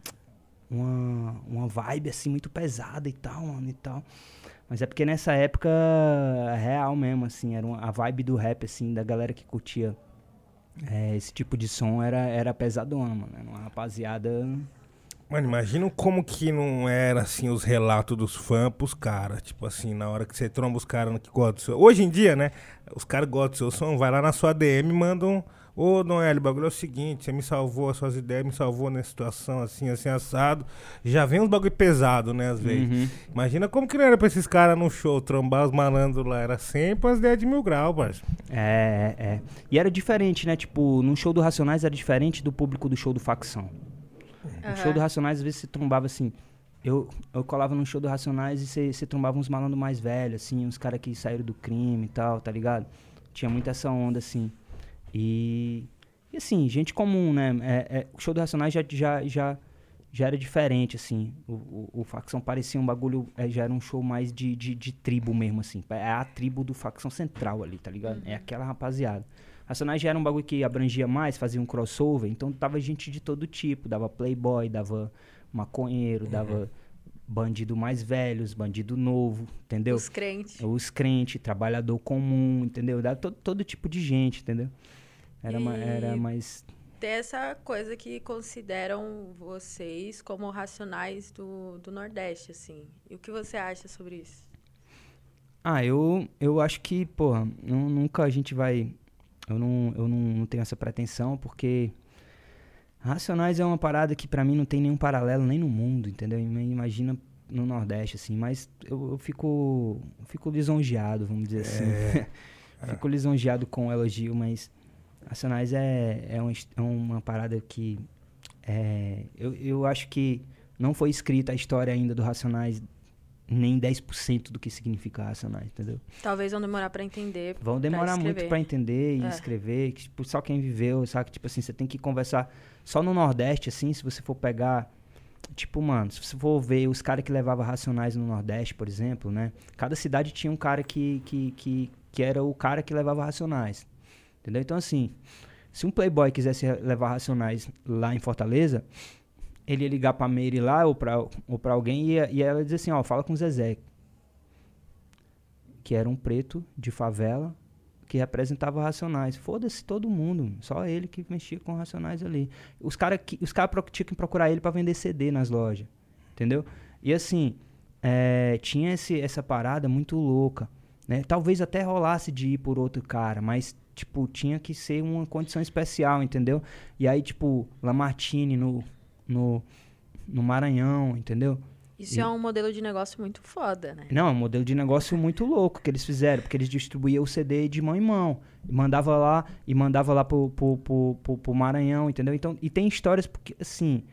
Uma, uma vibe assim muito pesada e tal, mano, e tal. Mas é porque nessa época, real mesmo, assim, era uma, a vibe do rap, assim, da galera que curtia É, esse tipo de som era, era pesadona, mano. Era uma rapaziada.
Mano, imagina como que não era, assim, os relatos dos fãs pros caras. Tipo assim, na hora que você tromba os caras que gostam do seu... Hoje em dia, né? Os caras gostam do seu som, vai lá na sua DM e mandam... Ô, Noel, o bagulho é o seguinte, você me salvou, as suas ideias me salvou nessa situação assim, assim, assado. Já vem uns bagulho pesado, né, às vezes.
Uhum.
Imagina como que não era pra esses caras no show trombar os malandros lá. Era sempre as ideias de mil graus, parceiro.
É, é, é. E era diferente, né? Tipo, no show do Racionais era diferente do público do show do Facção. No show do Racionais, às vezes você trombava assim. Eu, eu colava no show do Racionais e você, você trombava uns malandros mais velhos, assim, uns caras que saíram do crime e tal, tá ligado? Tinha muito essa onda, assim. E, e assim, gente comum, né? É, é, o show do Racionais já, já, já, já era diferente, assim. O, o, o Facção parecia um bagulho, é, já era um show mais de, de, de tribo mesmo, assim. É a tribo do Facção Central ali, tá ligado? É aquela rapaziada. Racionais já era um bagulho que abrangia mais, fazia um crossover, então tava gente de todo tipo. Dava playboy, dava maconheiro, dava bandido mais velhos, bandido novo, entendeu?
Os crentes.
Os crentes, trabalhador comum, entendeu? Dava todo, todo tipo de gente, entendeu? Era, ma- era mais.
Tem essa coisa que consideram vocês como racionais do, do Nordeste, assim. E o que você acha sobre isso?
Ah, eu, eu acho que, porra, nu- nunca a gente vai. Eu não, eu não, não tenho essa pretensão, porque. Racionais é uma parada que pra mim não tem nenhum paralelo nem no mundo, entendeu? Ima- Imagina no Nordeste, assim, mas eu, eu fico. eu fico lisonjeado, vamos dizer assim. fico lisonjeado com o elogio, mas Racionais é, é, um é uma parada que. É, eu, eu acho que não foi escrita a história ainda do Racionais nem 10% do que significa Racionais, entendeu?
Talvez vão demorar pra entender.
Vão demorar muito pra entender e
É.
escrever, que, tipo, só quem viveu, sabe? Tipo assim, você tem que conversar só no Nordeste, assim, se você for pegar. Tipo, mano, se você for ver os caras que levavam racionais no Nordeste, por exemplo, né? Cada cidade tinha um cara que, que, que, que era o cara que levava racionais. Entendeu? Então, assim, se um playboy quisesse levar racionais lá em Fortaleza, ele ia ligar pra Meire lá ou pra, ou pra alguém e, e ela ia dizer assim, ó, fala com o Zezé. Que era um preto de favela que representava Racionais. Foda-se todo mundo, só ele que mexia com Racionais ali. Os caras os cara pro- tinham que procurar ele pra vender CD nas lojas, entendeu? E assim, é, tinha esse, essa parada muito louca, né? Talvez até rolasse de ir por outro cara, mas, tipo, tinha que ser uma condição especial, entendeu? E aí, tipo, Lamartine no, no, no Maranhão, entendeu?
Isso é um modelo de negócio muito foda, né?
Não, é um modelo de negócio muito louco que eles fizeram, porque eles distribuíam o CD de mão em mão. E mandava lá, e mandava lá pro, pro, pro, pro, pro Maranhão, entendeu? Então, e tem histórias, porque, assim,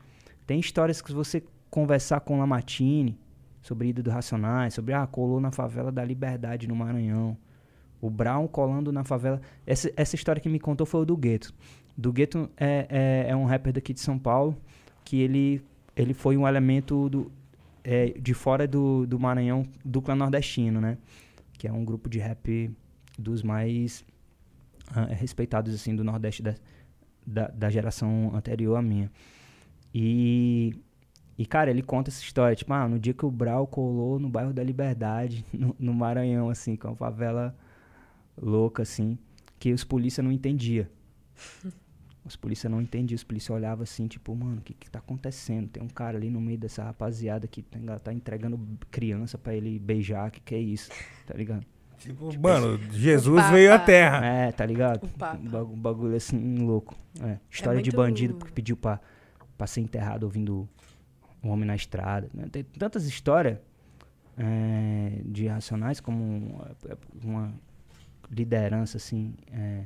tem histórias que você conversar com Lamartine sobre ida do Racionais, sobre, ah, colou na favela da Liberdade no Maranhão. O Brown colando na favela. Essa, essa história que me contou foi o do Gueto. Do Gueto é, é, é um rapper daqui de São Paulo, que ele, ele foi um elemento do, é, de fora do, do Maranhão, do clã nordestino, né? Que é um grupo de rap dos mais ah, respeitados, assim, do Nordeste da, da, da geração anterior à minha. E, e, cara, ele conta essa história, tipo, ah, no dia que o Brau colou no bairro da Liberdade, no, no Maranhão, assim, com a favela louca, assim, que os polícia não entendia. Os polícia não entendiam, os polícia olhavam assim, tipo, mano, o que que tá acontecendo? Tem um cara ali no meio dessa rapaziada que tá, tá entregando criança pra ele beijar, que que é isso? Tá ligado?
Tipo, mano, Jesus
Papa.
veio à Terra.
É, tá ligado? Um bagu- bagulho assim, louco. É, história de
muito-
bandido que pediu pra, pra ser enterrado ouvindo um homem na estrada. né? Tem tantas histórias é, de racionais como uma, uma liderança, assim, é,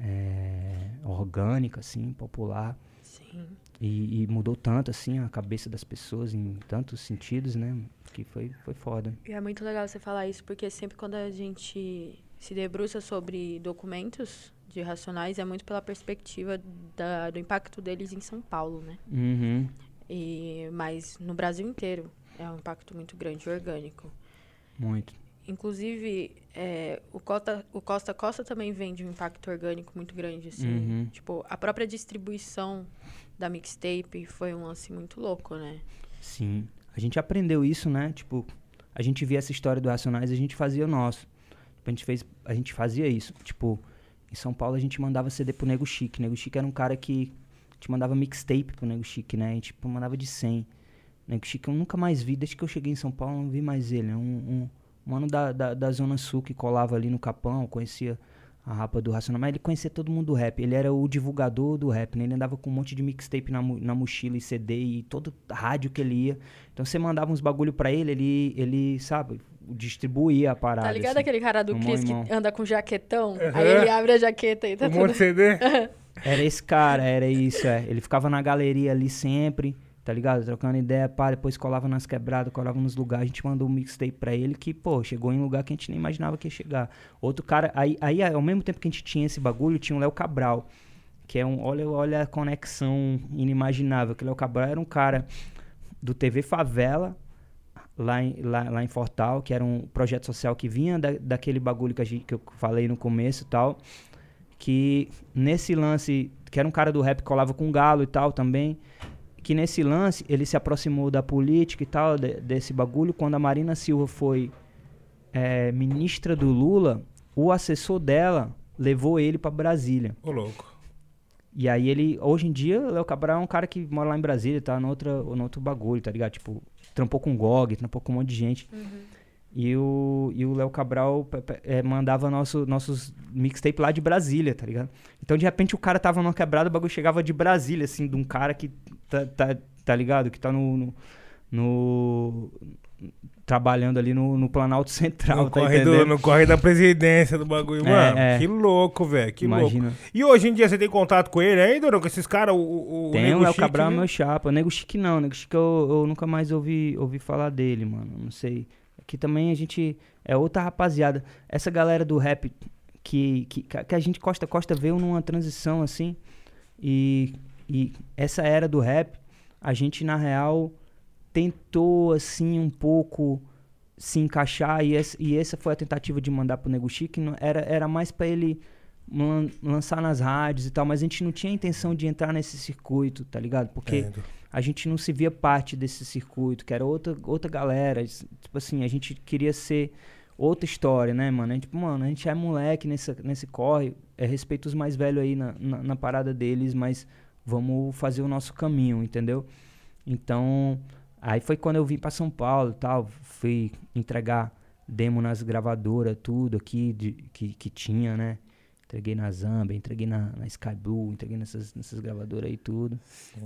é, orgânica, assim, popular.
Sim.
E, e mudou tanto, assim, a cabeça das pessoas em tantos sentidos, né? Que foi, foi foda.
E é muito legal você falar isso, porque sempre quando a gente se debruça sobre documentos de racionais, é muito pela perspectiva da- do impacto deles em São Paulo, né?
Uhum.
E, mas no Brasil inteiro é um impacto muito grande, orgânico.
Muito.
Inclusive, é, o, Costa, o Costa Costa também vem de um impacto orgânico muito grande, assim.
Uhum.
Tipo, a própria distribuição da mixtape foi um lance muito louco, né?
Sim. A gente aprendeu isso, né? Tipo, a gente via essa história do Racionais e a gente fazia o nosso. Tipo, a gente fez, a gente fazia isso. Tipo, em São Paulo a gente mandava CD pro Nego Chique. Nego Chique era um cara que a gente mandava mixtape pro Nego Chique, né? A gente tipo, mandava de 100. Nego Chique eu nunca mais vi, desde que eu cheguei em São Paulo, não vi mais ele. É um, um mano da, da, da Zona Sul que colava ali no Capão, conhecia a rapa do Racional, mas ele conhecia todo mundo do rap. Ele era o divulgador do rap, né? Ele andava com um monte de mixtape na, na mochila e CD e todo rádio que ele ia. Então você mandava uns bagulho pra ele, ele, ele sabe, distribuía a parada.
Tá ligado
assim.
aquele cara do Chris
irmão.
que anda com jaquetão?
Uhum.
Aí ele abre a jaqueta e tá
Um
tudo...
monte de CD.
Era esse cara, era isso, é. Ele ficava na galeria ali sempre, tá ligado? Trocando ideia, pá, depois colava nas quebradas, colava nos lugares. A gente mandou um mixtape pra ele que, pô, chegou em um lugar que a gente nem imaginava que ia chegar. Outro cara, aí, aí ao mesmo tempo que a gente tinha esse bagulho, tinha o Léo Cabral, que é um, olha, olha a conexão inimaginável. Que o Léo Cabral era um cara do TV Favela, lá em, lá, lá em Fortal, que era um projeto social que vinha da, daquele bagulho que, a gente, que eu falei no começo e tal. Que nesse lance, que era um cara do rap que colava com galo e tal também. Que nesse lance ele se aproximou da política e tal, de- desse bagulho. Quando a Marina Silva foi é, ministra do Lula, o assessor dela levou ele pra Brasília.
Ô, louco.
E aí ele, hoje em dia, o Léo Cabral é um cara que mora lá em Brasília, tá no, outra, no outro bagulho, tá ligado? Tipo, trampou com o GOG, trampou com um monte de gente. E o, e o Léo Cabral eh, mandava nosso, nossos mixtape lá de Brasília, tá ligado? Então, de repente, o cara tava numa quebrada, o bagulho chegava de Brasília, assim, de um cara que tá, tá, tá ligado? Que tá no... no, no- trabalhando ali no, no Planalto Central,
no,
tá
corre do, no corre da presidência do bagulho.
É,
Mano,
é.
que louco, velho. Que louco.
Imagina.
E hoje em dia você tem contato com ele aí, Dorão? Com esses caras? O, o,
Tem
Nego
o Léo
Chique,
Cabral,
né?
meu chapa. O Nego Chique não, o Nego Chique eu, eu nunca mais ouvi, ouvi falar dele, mano. Não sei. Aqui também a gente é outra rapaziada. Essa galera do rap que, que, que a gente costa costa veio numa transição assim. E, e essa era do rap, a gente na real tentou assim um pouco se encaixar e essa, e essa foi a tentativa de mandar pro Nego Chique. Era, era mais pra ele lan- lançar nas rádios e tal, mas a gente não tinha intenção de entrar nesse circuito, tá ligado? Porque
Entendo.
a gente não se via parte desse circuito, que era outra, outra galera. Tipo assim, a gente queria ser outra história, né, mano? A gente, mano, a gente é moleque nesse, nesse corre, é respeito os mais velhos aí na, na, na parada deles, mas vamos fazer o nosso caminho, entendeu? Então, aí foi quando eu vim pra São Paulo e tal, fui entregar demo nas gravadoras, tudo aqui de, que, que tinha, né? Entreguei na Zambia, entreguei na, na Sky Blue, entreguei nessas, nessas gravadoras aí tudo.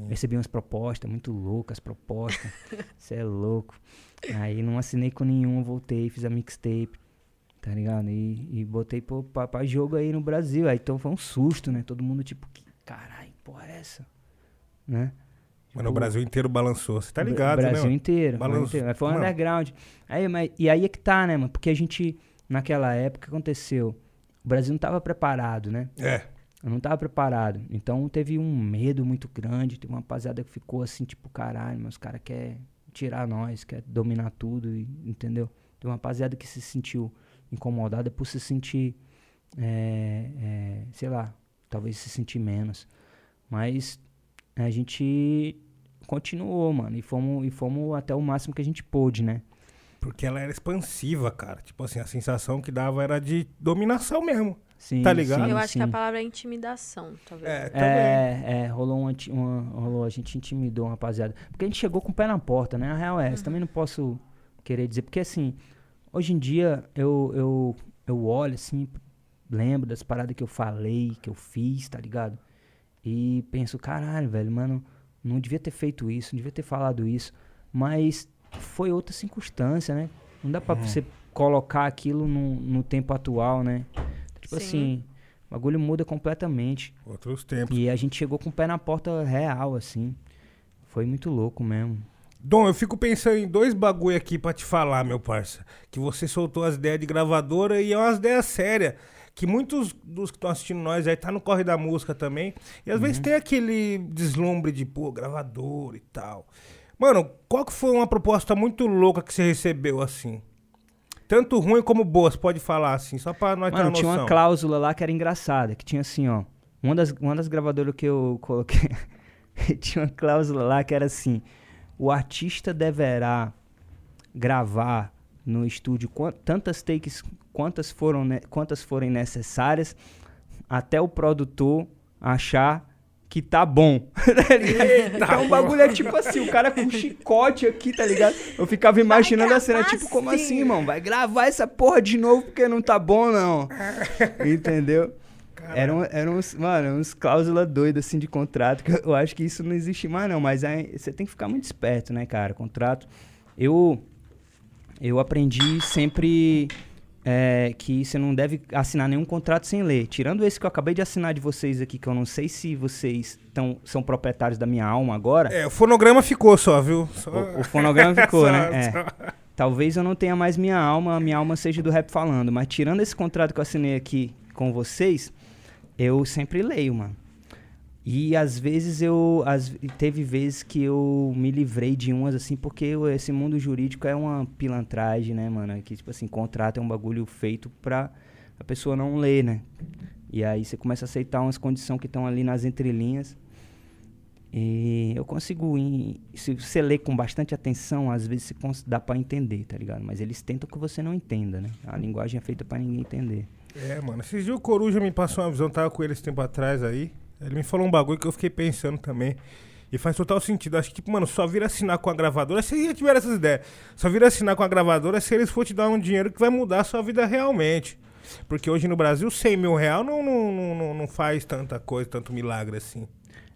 Recebi umas propostas, muito loucas propostas. Você é louco. Aí não assinei com nenhum, voltei, fiz a mixtape, tá ligado? E, e botei pô, pra, pra jogo aí no Brasil. Aí então foi um susto, né? Todo mundo tipo, que caralho, porra é essa? Né?
Mano, o
Tipo,
Brasil inteiro balançou. Você tá ligado,
Brasil
né?
inteiro.
Balanço-
Brasil inteiro. Mas foi um
Mano.
underground. Aí, mas, e aí é que tá, né, mano? Porque a gente, naquela época, o que aconteceu? O Brasil não tava preparado, né?
É.
Eu não tava preparado. Então teve um medo muito grande. Teve uma rapaziada que ficou assim, tipo, caralho, meus caras querem tirar nós, quer dominar tudo, e- entendeu? Tem uma rapaziada que se sentiu incomodada por se sentir, é, é, sei lá, talvez se sentir menos. Mas a gente continuou, mano, e fomos, e fomos até o máximo que a gente pôde, né?
Porque ela era expansiva, cara. Tipo assim, a sensação que dava era de dominação mesmo.
Sim,
Tá ligado?
sim,
Eu acho que a
sim.
palavra é intimidação, talvez.
É.
É, é, rolou uma, uma- rolou, a gente intimidou uma rapaziada. Porque a gente chegou com o pé na porta, né? A real é essa. Também não posso querer dizer. Porque assim, hoje em dia eu, eu, eu olho assim, lembro das paradas que eu falei, que eu fiz, tá ligado? E penso, caralho, velho, mano, não devia ter feito isso, não devia ter falado isso. Mas foi outra circunstância, né? Não dá pra você colocar aquilo no, no tempo atual, né? Tipo
Sim.
assim, o bagulho muda completamente.
Outros tempos.
E a gente chegou com o pé na porta real, assim. Foi muito louco mesmo.
Dom, eu fico pensando em dois bagulho aqui pra te falar, meu parça. Que você soltou as ideias de gravadora e é umas ideias sérias. Que muitos dos que estão assistindo nós aí tá no corre da música também. E às vezes tem aquele deslumbre de, pô, gravadora e tal. Mano, qual que foi uma proposta muito louca que você recebeu assim? Tanto ruim como boa, você pode falar assim, só pra nós ter
Mano,
uma
tinha
noção.
uma cláusula lá que era engraçada, que tinha assim, ó. Uma das, uma das gravadoras que eu coloquei. tinha uma cláusula lá que era assim: o artista deverá gravar no estúdio tantas takes quantas foram quantas forem necessárias até o produtor achar que tá bom. tá então o bagulho é tipo assim, o cara com um chicote aqui, tá ligado? Eu ficava imaginando a cena, tipo, como assim, irmão? Vai gravar essa porra de novo porque não tá bom, não. Entendeu? Eram, eram uns, mano, uns cláusulas doidas assim de contrato, que eu acho que isso não existe mais, não. Mas aí você tem que ficar muito esperto, né, cara? Contrato. Eu, eu aprendi sempre é, que você não deve assinar nenhum contrato sem ler. Tirando esse que eu acabei de assinar de vocês aqui, que eu não sei se vocês tão, são proprietários da minha alma agora.
É, o fonograma ficou só, viu? Só...
O, o, fonograma ficou, só, né? É. Talvez eu não tenha mais minha alma, minha alma seja do rap falando. Mas tirando esse contrato que eu assinei aqui com vocês, eu sempre leio, mano. E às vezes eu. As, teve vezes que eu me livrei de umas assim, porque esse mundo jurídico é uma pilantragem, né, mano? Que, tipo assim, contrato é um bagulho feito pra a pessoa não ler, né? E aí você começa a aceitar umas condições que estão ali nas entrelinhas. E eu consigo, se você ler com bastante atenção, às vezes dá para entender, tá ligado? Mas eles tentam que você não entenda, né? A linguagem é feita para ninguém entender.
É, mano. Esses dias o Coruja me passou uma visão, tava com ele esse tempo atrás aí. Ele me falou um bagulho que eu fiquei pensando também. E faz total sentido. Acho que, tipo, mano, só vira assinar com a gravadora se já tiver essas ideias. Só vira assinar com a gravadora se eles for te dar um dinheiro que vai mudar a sua vida realmente. Porque hoje no Brasil, 100 mil real não, não, não, não faz tanta coisa, tanto milagre assim.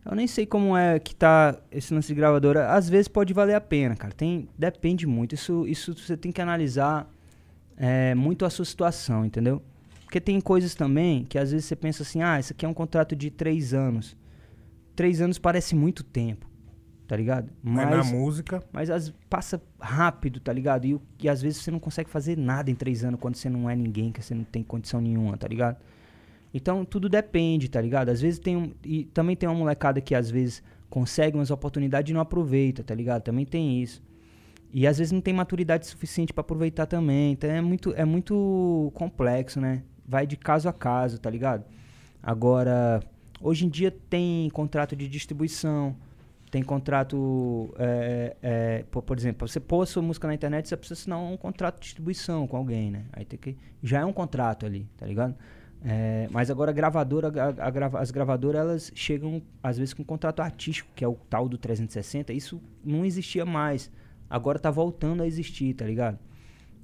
Eu nem sei como é que tá esse lance de gravadora. Às vezes pode valer a pena, cara. Tem, depende muito. Isso, isso você tem que analisar é, muito a sua situação, entendeu? Porque tem coisas também que às vezes você pensa assim, ah, isso aqui é um contrato de três anos. Três anos parece muito tempo, tá ligado?
Mas, mas na música.
Mas as, passa rápido, tá ligado? E, e às vezes você não consegue fazer nada em três anos quando você não é ninguém, que você não tem condição nenhuma, tá ligado? Então tudo depende, tá ligado? Às vezes tem um. E também tem uma molecada que às vezes consegue umas oportunidades e não aproveita, tá ligado? Também tem isso. E às vezes não tem maturidade suficiente para aproveitar também. Então é muito, é muito complexo, né? Vai de caso a caso, tá ligado? Agora, hoje em dia tem contrato de distribuição, tem contrato, é, é, por, por, exemplo, você pôr sua música na internet, você precisa assinar um contrato de distribuição com alguém, né? Aí tem que, já é um contrato ali, tá ligado? É, mas agora a gravadora, a, a grava, as gravadoras, elas chegam às vezes com um contrato artístico, que é o tal do 360, isso não existia mais. Agora tá voltando a existir, tá ligado?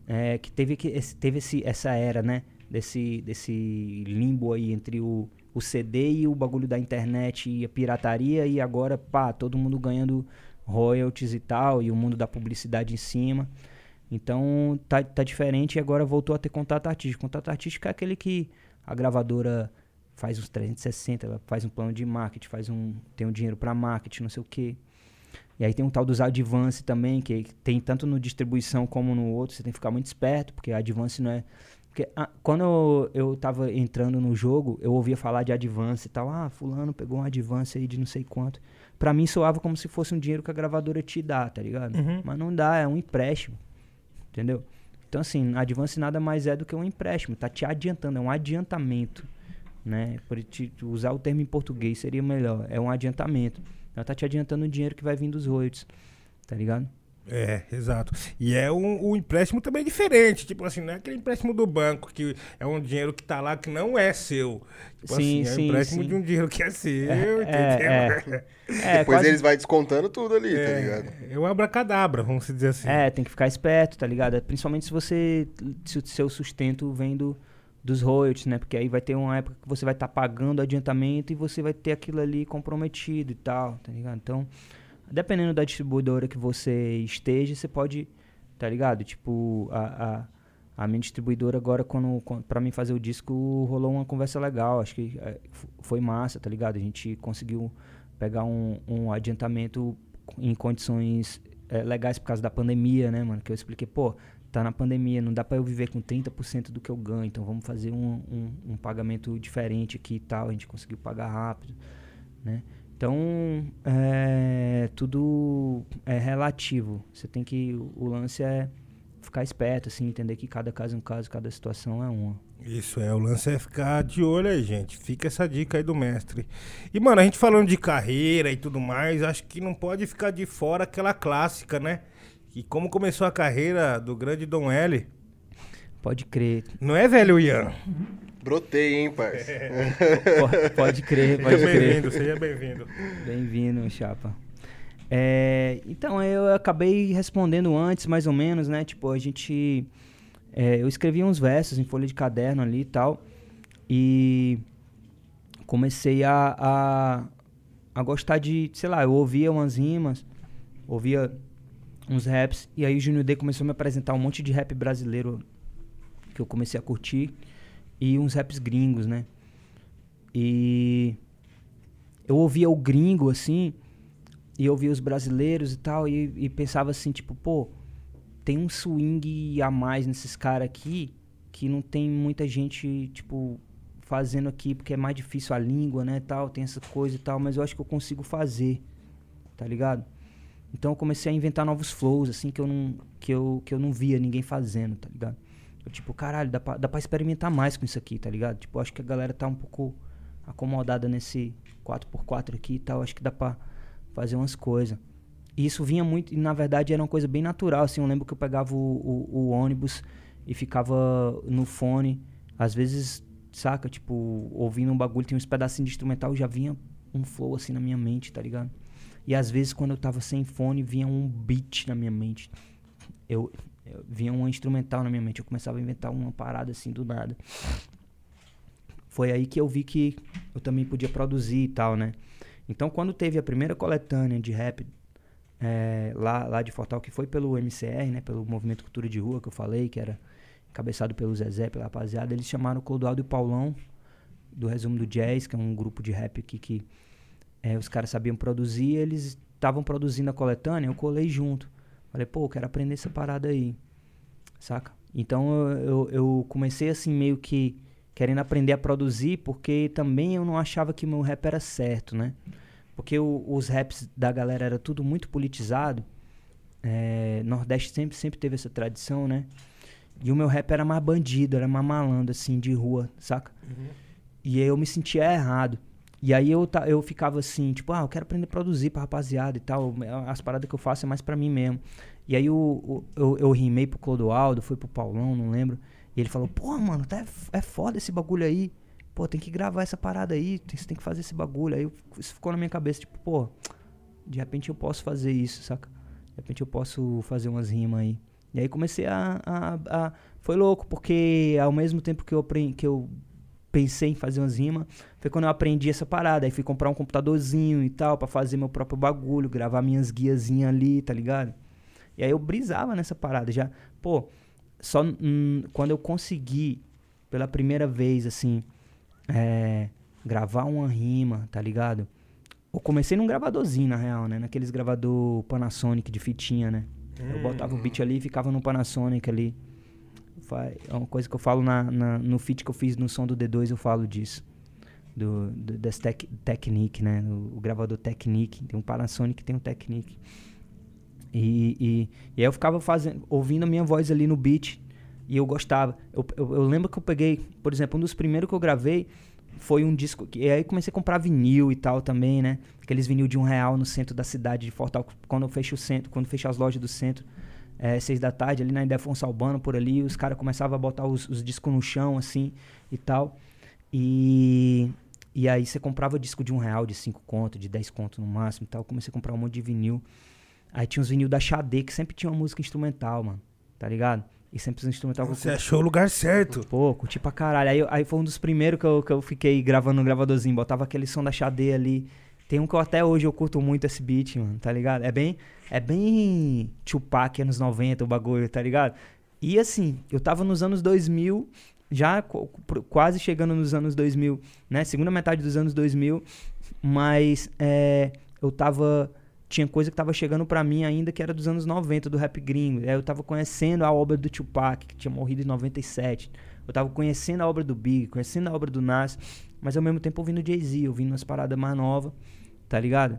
É, que teve, que, esse, teve esse, essa era, né? Desse, desse limbo aí entre o, o CD e o bagulho da internet e a pirataria e agora, pá, todo mundo ganhando royalties e tal, e o mundo da publicidade em cima. Então tá, tá diferente e agora voltou a ter contato artístico. Contato artístico é aquele que a gravadora faz uns 360, faz um plano de marketing, faz um tem um dinheiro para marketing, não sei o quê. E aí tem um tal dos Advance também, que tem tanto no distribuição como no outro, você tem que ficar muito esperto, porque Advance não é porque ah, quando eu, eu tava entrando no jogo, eu ouvia falar de advance e tal. Ah, fulano pegou um advance aí de não sei quanto. Pra mim soava como se fosse um dinheiro que a gravadora te dá, tá ligado? Uhum. Mas não dá, é um empréstimo. Entendeu? Então, assim, advance nada mais é do que um empréstimo. Tá te adiantando, é um adiantamento. Né? Por te, usar o termo em português seria melhor. É um adiantamento. Ela tá te adiantando o dinheiro que vai vir dos royalties. Tá ligado?
É, exato. E é um, um, empréstimo também diferente. Tipo assim, não é aquele empréstimo do banco, que é um dinheiro que tá lá que não é seu. Tipo sim, assim, é um empréstimo sim. de um dinheiro que é seu, é,
entendeu? É, é. Depois quase... eles vão descontando tudo ali, tá é, tá ligado?
É um abracadabra, vamos dizer assim.
É, tem que ficar esperto, tá ligado? Principalmente se você. Se o seu sustento vem do, dos royalties, né? Porque aí vai ter uma época que você vai estar tá pagando adiantamento e você vai ter aquilo ali comprometido e tal, tá ligado? Então. Dependendo da distribuidora que você esteja, você pode, tá ligado? Tipo, a, a, a minha distribuidora agora, quando, quando para mim fazer o disco, rolou uma conversa legal. Acho que é, foi massa, tá ligado? A gente conseguiu pegar um, um adiantamento em condições é, legais por causa da pandemia, né, mano? Que eu expliquei, pô, tá na pandemia, não dá para eu viver com 30% do que eu ganho, então vamos fazer um, um, um, pagamento diferente aqui e tal. A gente conseguiu pagar rápido, né? Então, é, tudo é relativo. Você tem que. O lance é ficar esperto, assim, entender que cada caso é um caso, cada situação é uma.
Isso é, o lance é ficar de olho aí, gente. Fica essa dica aí do mestre. E, mano, a gente falando de carreira e tudo mais, acho que não pode ficar de fora aquela clássica, né? E como começou a carreira do grande Dom L.
Pode crer.
Não é, velho Ian?
Brotei, hein, parça?
pode, pode crer, pode
seja
crer.
Bem-vindo, seja bem-vindo.
Bem-vindo, chapa. É, então, eu acabei respondendo antes, mais ou menos, né? Tipo, a gente... É, eu escrevi uns versos em folha de caderno ali e tal. E comecei a, a, a gostar de... Sei lá, eu ouvia umas rimas, ouvia uns raps. E aí o Junior D começou a me apresentar um monte de rap brasileiro que eu comecei a curtir. E uns raps gringos, né? E... Eu ouvia o gringo, assim e eu via os brasileiros e tal, e, e, pensava assim, tipo, pô, tem um swing a mais nesses caras aqui que não tem muita gente, tipo, fazendo aqui, porque é mais difícil a língua, né, tal, tem essa coisa e tal, mas eu acho que eu consigo fazer, tá ligado? Então eu comecei a inventar novos flows, assim, que eu não, que eu, que eu não via ninguém fazendo, tá ligado? Eu, tipo, caralho, dá pra, dá pra experimentar mais com isso aqui, tá ligado? Tipo, acho que a galera tá um pouco acomodada nesse 4x4 aqui e tal, acho que dá pra fazer umas coisas. E isso vinha muito, e na verdade era uma coisa bem natural, assim, eu lembro que eu pegava o, o, o ônibus e ficava no fone, às vezes, saca, tipo, ouvindo um bagulho, tinha uns pedacinhos de instrumental, já vinha um flow assim na minha mente, tá ligado? E às vezes quando eu tava sem fone, vinha um beat na minha mente. Eu, eu vinha um instrumental na minha mente, eu começava a inventar uma parada assim do nada. Foi aí que eu vi que eu também podia produzir e tal, né? Então, quando teve a primeira coletânea de rap é, lá, lá de Fortal, que foi pelo MCR, né, pelo Movimento Cultura de Rua, que eu falei, que era encabeçado pelo Zezé, pela rapaziada, eles chamaram o Clodoaldo e o Paulão, do Resumo do Jazz, que é um grupo de rap aqui que é, os caras sabiam produzir, eles estavam produzindo a coletânea, eu colei junto. Falei, pô, eu quero aprender essa parada aí, saca? Então eu, eu, comecei assim, meio que querendo aprender a produzir, porque também eu não achava que meu rap era certo, né? Porque o, os raps da galera era tudo muito politizado. É, Nordeste sempre, sempre teve essa tradição, né? E o meu rap era mais bandido, era mais malandro, assim, de rua, saca? Uhum. E eu me sentia errado. E aí eu, eu ficava assim, tipo, ah, eu quero aprender a produzir pra rapaziada e tal. As paradas que eu faço é mais pra mim mesmo. E aí o eu, eu rimei pro Clodoaldo, foi pro Paulão, não lembro. E ele falou, pô, mano, tá, é foda esse bagulho aí. Pô, tem que gravar essa parada aí, você tem que fazer esse bagulho. Aí eu, isso ficou na minha cabeça, tipo, pô, de repente eu posso fazer isso, saca? De repente eu posso fazer umas rimas aí. E aí comecei a, a, a, Foi louco, porque ao mesmo tempo que eu, aprendi, que eu pensei em fazer umas rimas, foi quando eu aprendi essa parada. Aí fui comprar um computadorzinho e tal, para fazer meu próprio bagulho, gravar minhas guiazinhas ali, tá ligado? E aí eu brisava nessa parada já. Pô, só hum, quando eu consegui, pela primeira vez, assim, é, gravar uma rima, tá ligado? Eu comecei num gravadorzinho, na real, né? Naqueles gravador Panasonic de fitinha, né? Hum. Eu botava o beat ali e ficava no Panasonic ali. É uma coisa que eu falo na, na, no feat que eu fiz no som do D2, eu falo disso. Do, do, das tec, Technique, né? O, o gravador Technique. Tem um Panasonic tem um Technique. E, e, e, aí eu ficava fazendo, ouvindo a minha voz ali no beat e eu gostava. Eu, eu, eu, lembro que eu peguei, por exemplo, um dos primeiros que eu gravei foi um disco. E aí comecei a comprar vinil e tal também, né? Aqueles vinil de um real no centro da cidade de Fortal, quando eu fecho o centro, quando fecho as lojas do centro, é, seis da tarde, ali na Idefonso Albano, por ali, os caras começavam a botar os, os discos no chão, assim, e tal. E, e aí você comprava disco de um real, de cinco conto, de dez conto no máximo e tal. comecei a comprar um monte de vinil. Aí tinha uns vinil da Xadê, que sempre tinha uma música instrumental, mano. Tá ligado? E sempre os instrumental.
Você achou o lugar certo.
Pô, curti pra caralho. Aí, aí foi um dos primeiros que eu, que eu fiquei gravando no gravadorzinho. Botava aquele som da Xadê ali. Tem um que eu até hoje eu curto muito esse beat, mano, tá ligado? É bem, é bem Tupac anos 90 o bagulho, tá ligado? E assim, eu tava nos anos 2000, já quase chegando nos anos 2000, né? Segunda metade dos anos 2000, mas é, eu tava tinha coisa que tava chegando para mim ainda que era dos anos 90 do rap gringo. Eu tava conhecendo a obra do Tupac, que tinha morrido em 97. Eu tava conhecendo a obra do Big, conhecendo a obra do Nas, mas ao mesmo tempo ouvindo Jay-Z, ouvindo umas paradas mais novas, tá ligado?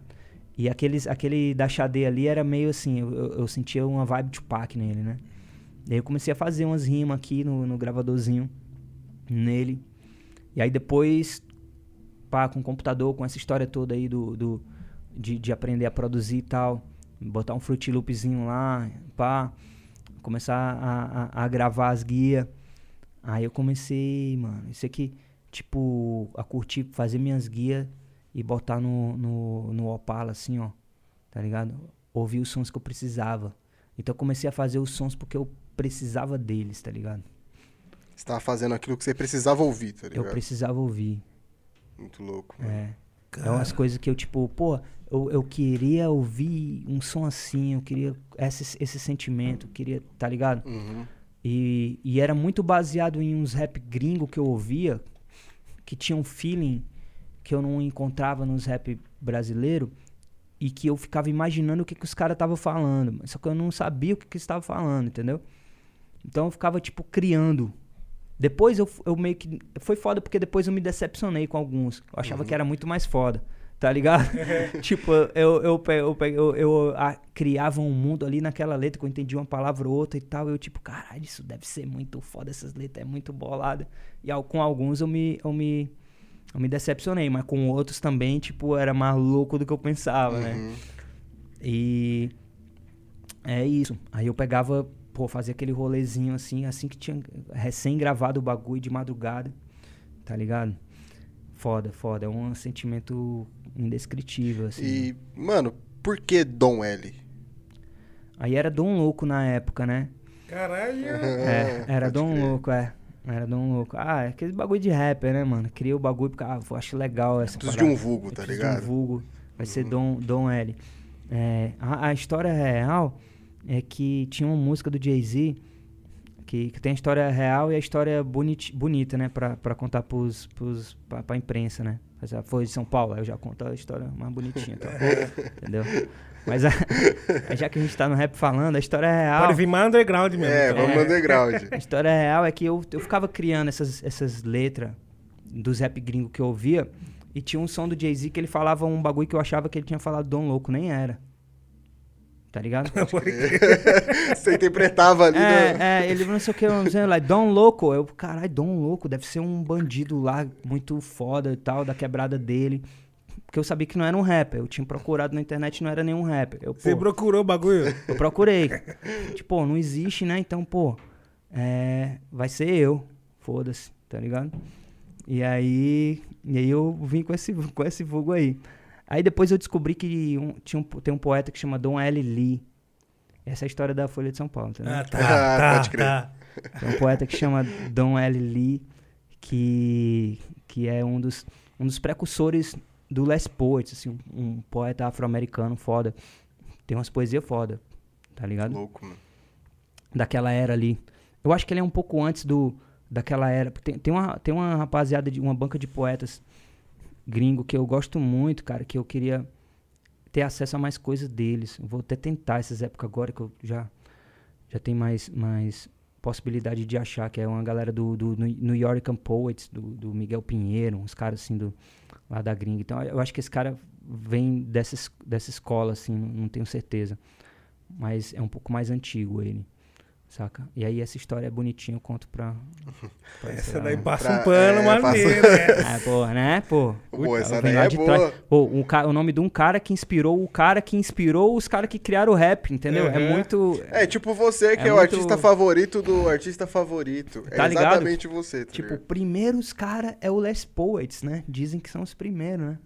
E aqueles, aquele da Xadê ali era meio assim, eu, eu, sentia uma vibe Tupac nele, né? Daí eu comecei a fazer umas rimas aqui no, no gravadorzinho nele. E aí depois, pá, com o computador, com essa história toda aí do, do de, de aprender a produzir e tal. Botar um Fruit Loopzinho lá, pá. Começar a, a, a gravar as guias. Aí eu comecei, mano, isso aqui, tipo, a curtir, fazer minhas guias e botar no, no, no Opala, assim, ó, tá ligado? Ouvir os sons que eu precisava. Então eu comecei a fazer os sons porque eu precisava deles, tá ligado?
Você tava fazendo aquilo que você precisava ouvir, tá ligado?
Eu precisava ouvir.
Muito louco, mano.
É. Cara. É umas coisas que eu, tipo, pô, eu, eu queria ouvir um som assim, eu queria esse, esse sentimento, eu queria, tá ligado?
Uhum.
E, e era muito baseado em uns rap gringo que eu ouvia, que tinha um feeling que eu não encontrava nos rap brasileiro e que eu ficava imaginando o que, que os caras estavam falando, só que eu não sabia o que, que eles estavam falando, entendeu? Então eu ficava, tipo, criando. Depois eu, eu meio que. Foi foda porque depois eu me decepcionei com alguns. Eu achava uhum. que era muito mais foda. Tá ligado? tipo, eu, eu, eu, eu, eu a, criava um mundo ali naquela letra que eu entendi uma palavra ou outra e tal. Eu, tipo, caralho, isso deve ser muito foda, essas letras é muito bolada. E ao, com alguns eu me, eu me eu me decepcionei, mas com outros também, tipo, era mais louco do que eu pensava, né? uhum. né? E é isso. Aí eu pegava, pô, fazia aquele rolezinho assim, assim que tinha recém gravado o bagulho de madrugada, tá ligado? Foda, foda. É um sentimento indescritível, assim.
E, mano, por que Dom L?
Aí era Dom Louco na época, né?
Caralho!
É, era Dom Louco, é. Era Dom Louco. Ah, é aquele bagulho de rapper, né, mano? Cria o bagulho porque, ah, eu acho legal essa
Preciso de um vulgo, tá ligado?
De um vulgo. Vai uhum. ser Dom, Dom L. É, a, a, história real é que tinha uma música do Jay-Z que, que, tem a história real e a história bonit, bonita, né? Pra, pra contar pros, pros, pra, pra imprensa, né? Foi de São Paulo, eu já conto a história mais bonitinha. Tá? entendeu? Mas a, já que a gente tá no rap falando, a história real.
Pode vir mais underground mesmo.
É, então. vamos é, underground.
A história real é que eu, eu ficava criando essas, essas letras dos rap gringo que eu ouvia. E tinha um som do Jay-Z que ele falava um bagulho que eu achava que ele tinha falado Dom Louco, nem era. Tá ligado?
Você interpretava ali,
é, né? É, ele não sei o que, eu não sei, like, Dom Louco. Eu, caralho, Dom Louco, deve ser um bandido lá muito foda e tal, da quebrada dele. Porque eu sabia que não era um rapper. Eu tinha procurado na internet e não era nenhum rapper. Eu,
Você procurou o bagulho?
Eu procurei. tipo, não existe, né? Então, pô, é, vai ser eu. Foda-se, tá ligado? E aí, e aí eu vim com esse, com esse vulgo aí. Aí depois eu descobri que um, tinha um, tem um poeta que chama Dom L. Lee. Essa é a história da Folha de São Paulo, entendeu?
Ah, tá, ah, tá, pode crer. Tá.
Tem um poeta que chama Dom L. Lee, que, que é um dos, um dos precursores do Les Poets, assim, um, poeta afro-americano foda. Tem umas poesias foda, tá ligado?
Louco, mano.
Daquela era ali. Eu acho que ele é um pouco antes do daquela era. Tem, tem, uma, tem uma rapaziada, de uma banca de poetas gringo que eu gosto muito, cara, que eu queria ter acesso a mais coisas deles. Eu vou até tentar essas épocas agora que eu já já tenho mais, mais possibilidade de achar, que é uma galera do, do New York Poets, do, do Miguel Pinheiro, uns caras assim do lá da gringa. Então eu acho que esse cara vem dessa, dessa escola, assim, não tenho certeza. Mas é um pouco mais antigo ele. Saca? E aí essa história é bonitinha, eu conto pra.
pra essa daí passa pra, um pano é, maneiro, passa...
né? É, pô, né? Pô.
Pô, essa daí é boa.
Pô, o, o nome de um cara que inspirou o cara que inspirou os caras que criaram o rap, entendeu? Uhum. É muito.
É tipo você, que é, é o artista favorito do artista favorito. Tá é ligado? exatamente você, tá
Tipo, primeiros cara é o Les Poets, né? Dizem que são os primeiros, né?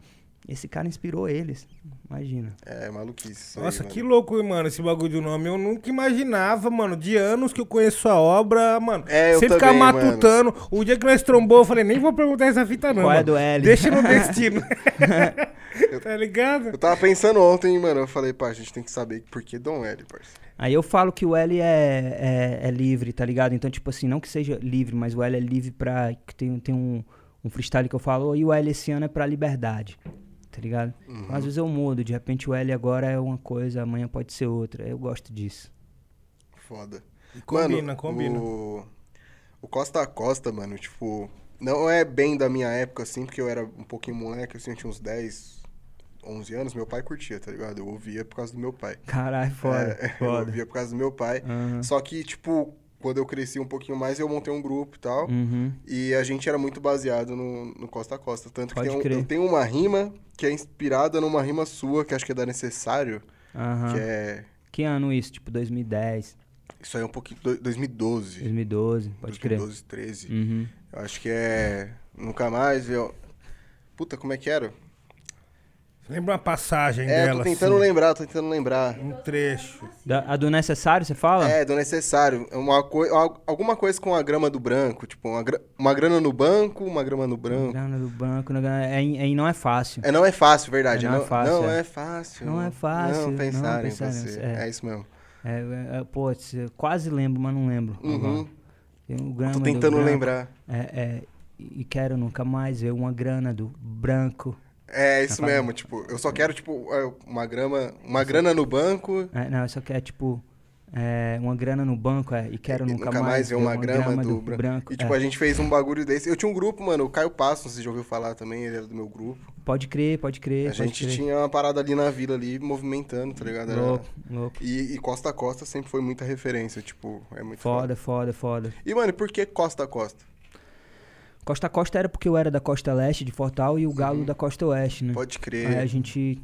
Esse cara inspirou eles. Imagina.
É, maluquice.
Nossa,
aí,
que louco, mano, esse bagulho do nome. Eu nunca imaginava, mano, de anos que eu conheço a obra, mano.
É, eu
Você ficar matutando. Mano. O dia que nós trombou, eu falei, nem vou perguntar essa fita, não.
Qual
é
do L?
Deixa no destino. tá ligado?
Eu tava pensando ontem, mano. Eu falei, pá, a gente tem que saber por que Dom L, parceiro.
Aí eu falo que o L é, é, é, livre, tá ligado? Então, tipo assim, não que seja livre, mas o L é livre pra. Tem, tem um, um freestyle que eu falo, e o L esse ano é pra liberdade tá ligado? Uhum. Às vezes eu mudo, de repente o L agora é uma coisa, amanhã pode ser outra. Eu gosto disso.
Foda.
combina,
mano,
combina.
O... o Costa a Costa, mano, tipo, não é bem da minha época, assim, porque eu era um pouquinho moleque, assim, eu tinha uns 10, 11 anos, meu pai curtia, tá ligado? Eu ouvia por causa do meu pai.
Caralho, foda, é, foda.
Eu ouvia por causa do meu pai. Uhum. Só que, tipo, quando eu cresci um pouquinho mais, eu montei um grupo e tal.
Uhum.
E a gente era muito baseado no, no Costa a Costa. Tanto Pode que tem, um, eu tenho uma rima que é inspirada numa rima sua, que acho que é da Necessário.
Uhum.
Que é.
Que ano isso? Tipo 2010?
Isso aí é um pouquinho. do- 2012.
2012, pode crer.
2012, 13.
Uhum.
Eu acho que é. Nunca mais. Eu... Puta, como é que era?
Lembra uma passagem
É,
dela,
tô tentando
assim,
lembrar, tô tentando lembrar.
um trecho.
Da- a do necessário, você fala?
É, do necessário. Uma coi... al- Alguma coisa com a grama do branco. Tipo, uma, gra- uma grana no banco, uma grama no branco.
Grana do banco, né, é, é, não é fácil.
É, não é fácil, verdade.
É, não é fácil,
Não
é.
é fácil.
Não é fácil,
Não
não
pensar em
pensar
você.
nisso,
É.
é.
isso mesmo.
É, é, é, pô, eu quase lembro, mas não lembro.
Uhum.
grama
Tô
do
tentando lembrar.
É, é, e quero nunca mais ver uma grana do branco.
É isso
Tá
mesmo, tipo, eu só quero, tipo, é, uma grama. Uma grana no banco.
É, não, eu só quero, tipo, é, uma grana no banco, é, e quero
e
nunca, mais ver
uma grama, do, branco.
branco.
E tipo,
é.
a gente fez um bagulho desse. Eu tinha um grupo, mano, o Caio Passo, você já ouviu falar também, ele era do meu grupo.
Pode crer, pode crer,
A
pode
gente
crer.
tinha uma parada ali na vila ali, movimentando, tá ligado? Era-
Louco, louco.
E, e Costa a Costa sempre foi muita referência, tipo, é muito foda.
Foda, foda, foda.
E, mano, e por que Costa a Costa?
Costa a Costa era porque eu era da costa leste de Fortal e o Galo
Uhum.
da costa oeste, né?
Pode crer.
Aí a gente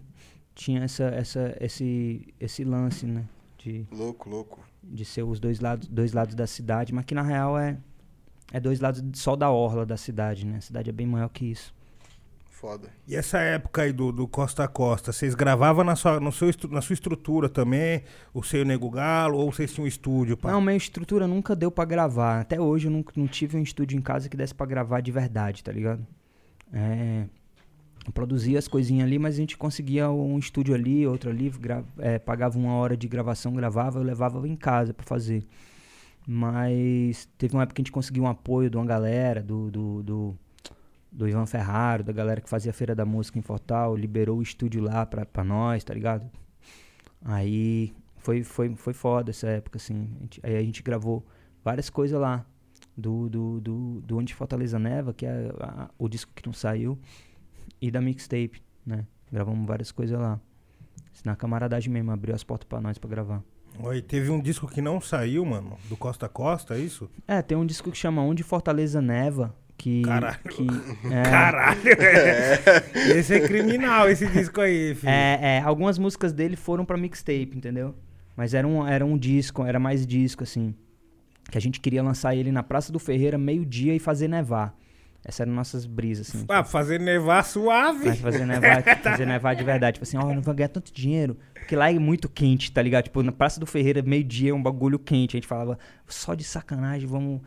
tinha essa, essa, esse, esse lance, né? De,
Louco, louco.
de ser os dois lados, dois lados da cidade, mas que na real é, é dois lados só da orla da cidade, né? A cidade é bem maior que isso.
Foda.
E essa época aí do, do Costa a Costa, vocês gravavam na sua, no seu, na sua estrutura também, o seu Nego Galo, ou vocês tinham um estúdio? Pá?
Não, minha estrutura nunca deu pra gravar. Até hoje eu nunca, não tive um estúdio em casa que desse pra gravar de verdade, tá ligado? É, eu produzia as coisinhas ali, mas a gente conseguia um estúdio ali, outro ali, gra- é, pagava uma hora de gravação, gravava, eu levava em casa pra fazer. Mas teve uma época que a gente conseguiu um apoio de uma galera, do, do, do, do Ivan Ferraro, da galera que fazia a Feira da Música em Fortal, liberou o estúdio lá pra, pra nós, tá ligado? Aí foi, foi, foi foda essa época, assim. A gente- aí a gente gravou várias coisas lá. Do, do, do, do Onde Fortaleza Neva, que é a- o disco que não saiu, e da mixtape, né? Gravamos várias coisas lá. Na camaradagem mesmo, abriu as portas pra nós pra gravar.
Oi, teve um disco que não saiu, mano, do Costa a Costa, é isso?
É, tem um disco que chama Onde Fortaleza Neva, que...
Caralho.
Que, é,
Caralho! esse é criminal, esse disco aí, filho.
É, é, algumas músicas dele foram pra mixtape, entendeu? Mas era um, era um disco, era mais disco, assim. Que a gente queria lançar ele na Praça do Ferreira, meio-dia, e fazer nevar. Essas eram nossas brisas, assim.
Ah, fazer nevar suave.
Mas fazer nevar, fazer nevar de verdade. Tipo assim, ó, não vou ganhar tanto dinheiro. Porque lá é muito quente, tá ligado? Tipo, na Praça do Ferreira, meio-dia, é um bagulho quente. A gente falava, só de sacanagem, vamos,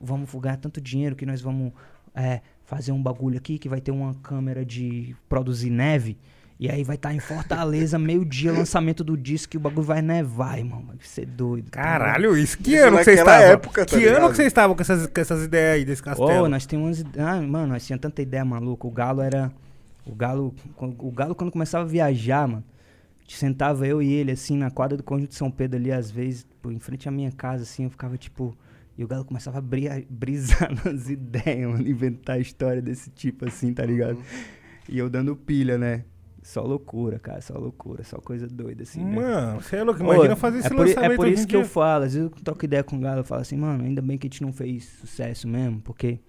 vamos ganhar tanto dinheiro que nós vamos é, fazer um bagulho aqui que vai ter uma câmera de produzir neve. E aí vai estar em Fortaleza, meio-dia, lançamento do disco, e o bagulho vai nevar, irmão. Vai ser doido. tá ligado?
Caralho, isso. Que
Isso
ano que vocês
naquela
estavam?
época, tá
que ano que vocês estavam com essas, com essas ideias aí desse castelo?
nós tínhamos umas ah, mano, nós tínhamos tanta ideia maluca. O Galo era. O Galo. O Galo, quando começava a viajar, mano, a gente sentava eu e ele, assim, na quadra do Conjunto de São Pedro ali, às vezes, pô, em frente à minha casa, assim, eu ficava tipo. E o Galo começava a bri- brisar nas ideias, mano, inventar história desse tipo, assim, tá ligado? E eu dando pilha, né? Só loucura, cara, só loucura, só coisa doida, assim. né?
Mano, você é louco. Imagina
Ô,
fazer esse
é por,
lançamento
É por isso que eu
dia.
falo, às vezes eu troco ideia com o Galo, eu falo assim, mano, ainda bem que a gente não fez sucesso mesmo, porque,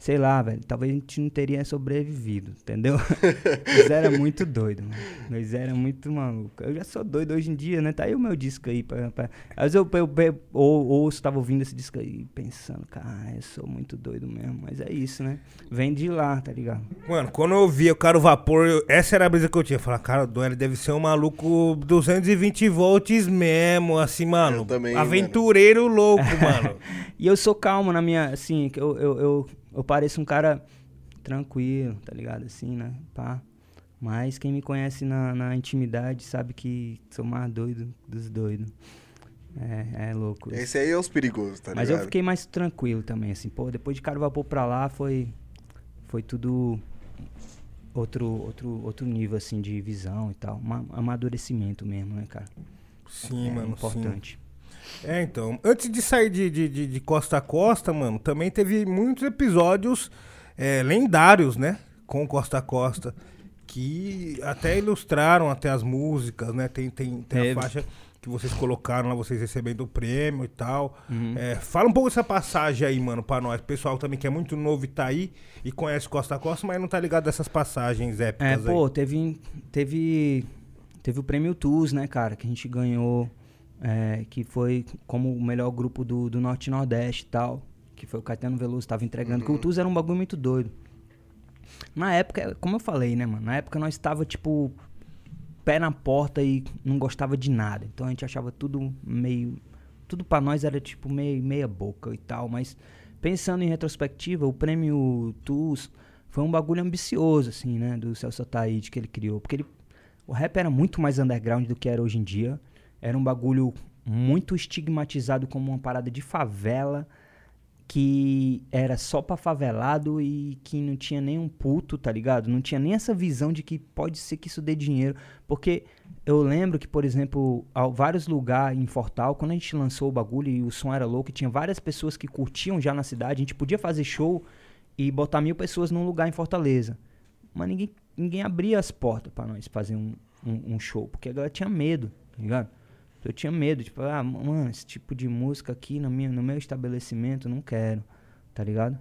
sei lá, velho, talvez a gente não teria sobrevivido, entendeu? Mas era muito doido, mano. Mas era muito maluco. Eu já sou doido hoje em dia, né? Tá aí o meu disco aí. Pra, pra... Às vezes eu, eu, eu ou, ouço, tava ouvindo esse disco aí, pensando, cara, eu sou muito doido mesmo. Mas é isso, né? Vem de lá, tá ligado?
Mano, quando eu via o cara o vapor, eu- essa era a brisa que eu tinha. Eu falava, cara, o Duane deve ser um maluco 220 volts mesmo, assim, mano.
Eu também,
Aventureiro louco, mano.
E eu sou calmo na minha, assim, que eu, eu, eu, eu pareço um cara tranquilo, tá ligado? Assim, né? Pá. Mas quem me conhece na, na intimidade sabe que sou mais doido dos doidos. É, é louco.
Esse aí é os perigosos, tá
Mas eu
ligado?
fiquei mais tranquilo também, assim. Pô, depois de Caro Vapor pra lá foi, foi tudo outro, outro, outro nível, assim, de visão e tal. Um amadurecimento mesmo, né, cara?
Sim,
é
mano, sim.
importante.
É, então. Antes de sair de, de, de, de costa a costa, mano, também teve muitos episódios é, lendários, né? Com Costa a Costa. Que até ilustraram até as músicas, né? Tem, tem, tem a faixa que vocês colocaram lá, vocês recebendo o prêmio e tal.
Uhum.
É, fala um pouco dessa passagem aí, mano, pra nós. Pessoal também que é muito novo e tá aí e conhece Costa a Costa, mas não tá ligado dessas passagens
É,
épicas
pô,
aí.
teve, teve, teve o prêmio TUS, né, cara, que a gente ganhou é, que foi como o melhor grupo do, do Norte e Nordeste e tal. Que foi o Caetano Veloso, tava entregando. Uhum. Que o Tuz era um bagulho muito doido. Na época, como eu falei, né, mano? Na época nós tava, tipo, pé na porta e não gostava de nada. Então a gente achava tudo meio. Tudo para nós era, tipo, meio meia boca e tal. Mas pensando em retrospectiva, o prêmio TUS foi um bagulho ambicioso, assim, né? Do Celso Ataíde que ele criou. Porque ele, o rap era muito mais underground do que era hoje em dia. Era um bagulho muito estigmatizado como uma parada de favela que era só pra favelado e que não tinha nem um puto, tá ligado? Não tinha nem essa visão de que pode ser que isso dê dinheiro. Porque eu lembro que, por exemplo, ao vários lugares em Fortal, quando a gente lançou o bagulho e o som era louco, tinha várias pessoas que curtiam já na cidade, a gente podia fazer show e botar mil pessoas num lugar em Fortaleza. Mas ninguém, ninguém abria as portas para nós fazer um, um, um show, porque a galera tinha medo, tá ligado? Eu tinha medo, tipo, ah, mano, esse tipo de música aqui no, minha, no meu estabelecimento, não quero, tá ligado?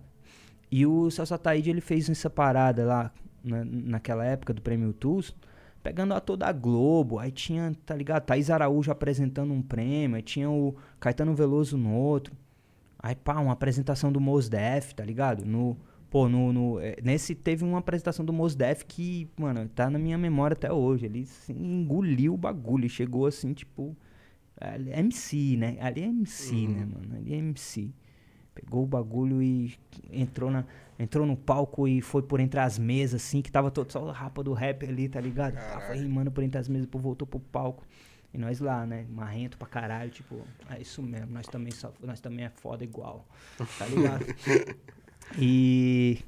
E o Celso Ataíde, ele fez essa parada lá, na, naquela época do Prêmio Tools, pegando a toda a Globo, aí tinha, tá ligado, Thaís Araújo apresentando um prêmio, aí tinha o Caetano Veloso no outro, aí pá, uma apresentação do Mos Def, tá ligado? No, pô, no, no, é, nesse teve uma apresentação do Mos Def que, mano, tá na minha memória até hoje, ele assim, engoliu o bagulho, chegou assim, tipo Ali é MC, né? Ali é MC, né, uhum. né, mano? Ali é MC. Pegou o bagulho e entrou, na, entrou no palco e foi por entre as mesas, assim, que tava todo, só o rapa do rap ali, tá ligado? Caralho. Tava rimando por entre as mesas, depois voltou pro palco. E nós lá, né? Marrento pra caralho, tipo, é isso mesmo, nós também, só, nós também é foda igual, tá ligado? e,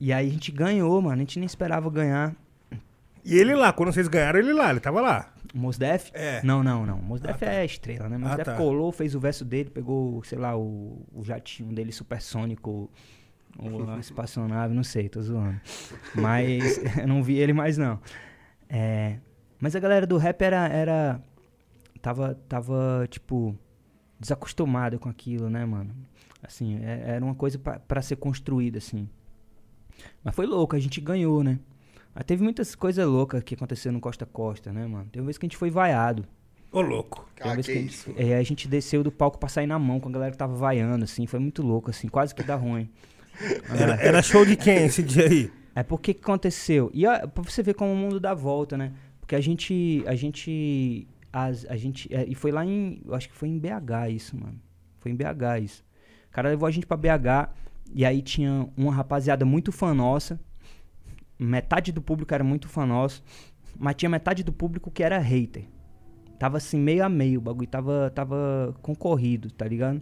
e aí a gente ganhou, mano, a gente nem esperava ganhar.
E ele lá, quando vocês ganharam, ele lá, ele tava lá.
Mosdef? É. Não, não, não. Mosdef ah, tá. é estrela, né? Mosdef ah, tá. colou, fez o verso dele, pegou, sei lá, o, o jatinho dele supersônico, o espaçonave, não sei, tô zoando. Mas eu não vi ele mais, não. É, mas a galera do rap era, era tava, tava, tipo, desacostumada com aquilo, né, mano? Assim, é, era uma coisa para ser construída, assim. Mas foi louco, a gente ganhou, né? Mas teve muitas coisas loucas que aconteceram no Costa Costa, né, mano? Teve uma vez que a gente foi vaiado.
Ô, louco.
Vez que, a gente, é, a gente desceu do palco pra sair na mão com a galera que tava vaiando, assim. Foi muito louco, assim. Quase que dá ruim.
Era, era show de quem esse dia aí?
É porque que aconteceu? E ó, pra você ver como o mundo dá volta, né? Porque a gente. A gente. As, a gente. É, e foi lá em. Eu acho que foi em BH isso, mano. Foi em BH isso. O cara levou a gente pra BH. E aí tinha uma rapaziada muito fã nossa metade do público era muito fã nosso, mas tinha metade do público que era hater. Tava assim, meio a meio, o bagulho tava, tava concorrido, tá ligado?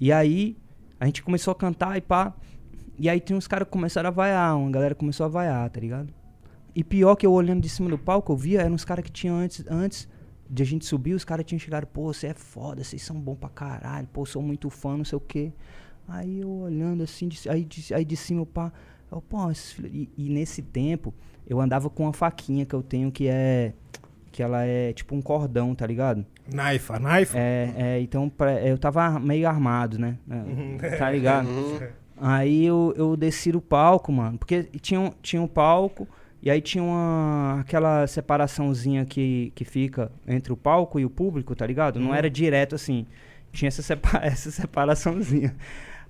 E aí, a gente começou a cantar e pá. E aí tem uns caras que começaram a vaiar, uma galera começou a vaiar, tá ligado? E pior que eu olhando de cima do palco, eu via, eram uns caras que tinham antes, antes de a gente subir, os caras tinham chegado, pô, você é foda, vocês são bom pra caralho, pô, sou muito fã, não sei o quê. Aí eu olhando assim, de, aí, de, aí de cima, pá, eu, pô, e, e, nesse tempo, eu andava com uma faquinha que eu tenho que é. Que ela é tipo um cordão, tá ligado?
Knife, a knife?
É, é então pra, eu tava meio armado, né? Uhum. Tá ligado? Uhum. Aí eu, eu desci do palco, mano. Porque tinha, tinha um palco. E aí tinha uma, aquela separaçãozinha que, que fica entre o palco e o público, tá ligado? Não uhum. era direto assim. Tinha essa, separa essa separaçãozinha.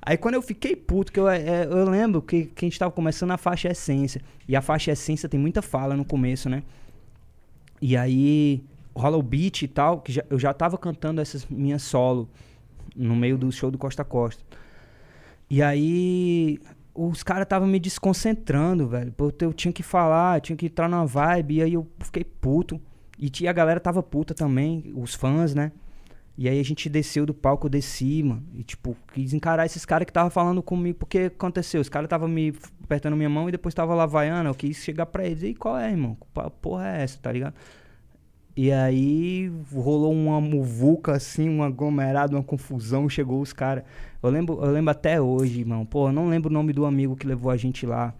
Aí quando eu fiquei puto, que eu, é, eu lembro que, que a gente tava começando a faixa essência. E a faixa essência tem muita fala no começo, né? E aí rola o beat e tal, que já, eu já tava cantando essas minhas solo no meio do show do Costa Costa. E aí os caras estavam me desconcentrando, velho. Eu tinha que falar, tinha que entrar na vibe, e aí eu fiquei puto. E a galera tava puta também, os fãs, né? E aí a gente desceu do palco, eu desci, mano. E, tipo, quis encarar esses caras que tava falando comigo. Porque aconteceu? Os caras tava me apertando minha mão e depois tava lá vaiando. Eu quis chegar pra eles. E qual é, irmão? Que porra é essa, tá ligado? E aí rolou uma muvuca, assim, um aglomerado, uma confusão. Chegou os caras. Eu lembro, eu lembro até hoje, irmão. Pô, eu não lembro o nome do amigo que levou a gente lá.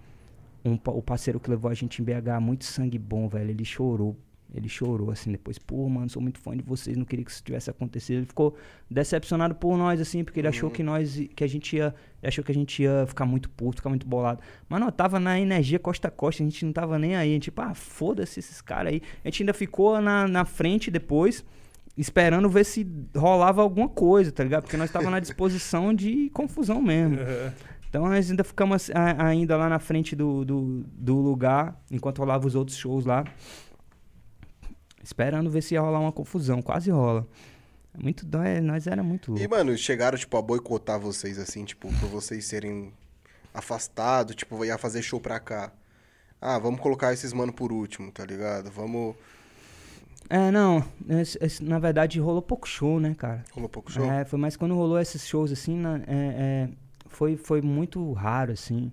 Um, o parceiro que levou a gente em BH. Muito sangue bom, velho. Ele chorou ele chorou assim depois, pô, mano, sou muito fã de vocês, não queria que isso tivesse acontecido. Ele ficou decepcionado por nós, assim, porque ele uhum. achou que nós, que a gente ia, achou que a gente ia ficar muito puto, ficar muito bolado. Mas não, tava na energia costa a costa, a gente não tava nem aí. A gente, tipo, ah, foda-se esses caras aí. A gente ainda ficou na, na frente depois, esperando ver se rolava alguma coisa, tá ligado? Porque nós tava na disposição de confusão mesmo. Então nós ainda ficamos ainda lá na frente do, do, do lugar, enquanto rolava os outros shows lá, esperando ver se ia rolar uma confusão. Quase rola. Muito, nós, nós era muito
E,
louco.
mano, chegaram, tipo, a boicotar vocês, assim, tipo, por vocês serem afastados, tipo, ia fazer show pra cá. Ah, vamos colocar esses mano por último, tá ligado? Vamos.
É, não, esse- esse- na verdade rolou pouco show, né, cara?
Rolou pouco show?
É, foi mais quando rolou esses shows assim, na- é, é, foi, foi muito raro, assim.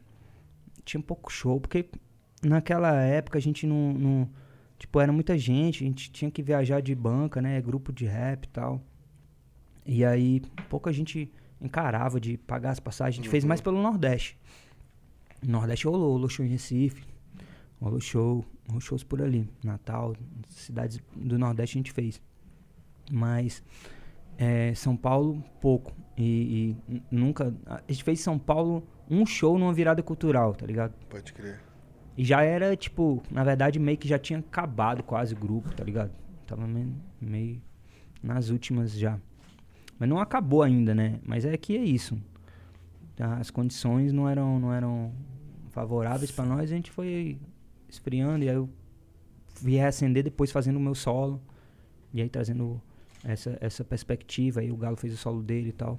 Tinha pouco show, porque naquela época a gente não, não- Tipo, era muita gente, a gente tinha que viajar de banca, né? Grupo de rap e tal. E aí, pouca gente encarava de pagar as passagens. A gente fez mais pelo Nordeste. No Nordeste rolou, rolou show em Recife, rolou show, rolou shows por ali. Natal, cidades do Nordeste a gente fez. Mas é, São Paulo, pouco. E, e nunca. A gente fez São Paulo um show numa virada cultural, tá ligado?
Pode crer.
E já era, tipo, na verdade, meio que já tinha acabado quase o grupo, tá ligado? Tava meio, meio nas últimas já. Mas não acabou ainda, né? Mas é que é isso. As condições não eram, não eram favoráveis pra nós, a gente foi esfriando e aí eu vi reacender depois fazendo o meu solo. E aí trazendo essa, essa perspectiva. Aí o Galo fez o solo dele e tal.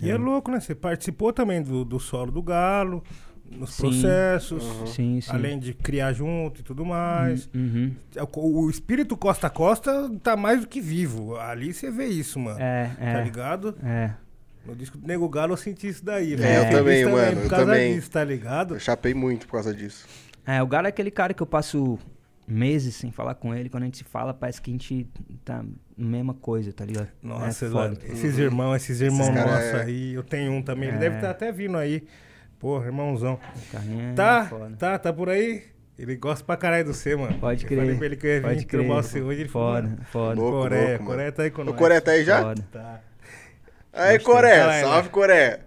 E é louco, né? Você participou também do, do solo do Galo, nos
Sim.
processos,
Sim, sim.
além de criar junto e tudo mais.
Uhum.
O, o espírito Costa a Costa tá mais do que vivo. Ali você vê isso, mano.
É,
Tá
é.
ligado?
É.
No disco do Nego Galo eu senti isso daí.
É, eu
também, mano,
Por
eu
causa
também.
disso, tá ligado?
Eu chapei muito por causa disso.
É, o Galo é aquele cara que eu passo meses sem falar com ele. Quando a gente se fala, parece que a gente tá na mesma coisa, tá ligado?
Nossa,
é foda.
esses irmãos, esses irmãos
cara
nossos
é-
aí, eu tenho um também. Ele
É.
deve estar até vindo aí. Porra, irmãozão.
O Carlinhos é
Tá, tá, tá por aí? Ele gosta pra caralho do você, mano.
Pode
Eu
crer.
falei pra ele que eu ia vir
Pode crer.
trombar você hoje. Ele falou,
Foda,
mano,
foda.
Louco,
Coreia,
louco.
Coreia tá aí com
O
nós.
Coreia tá aí já?
Foda.
Tá.
Aí,
Gostei.
Coré,
Caralho.
salve, Coré.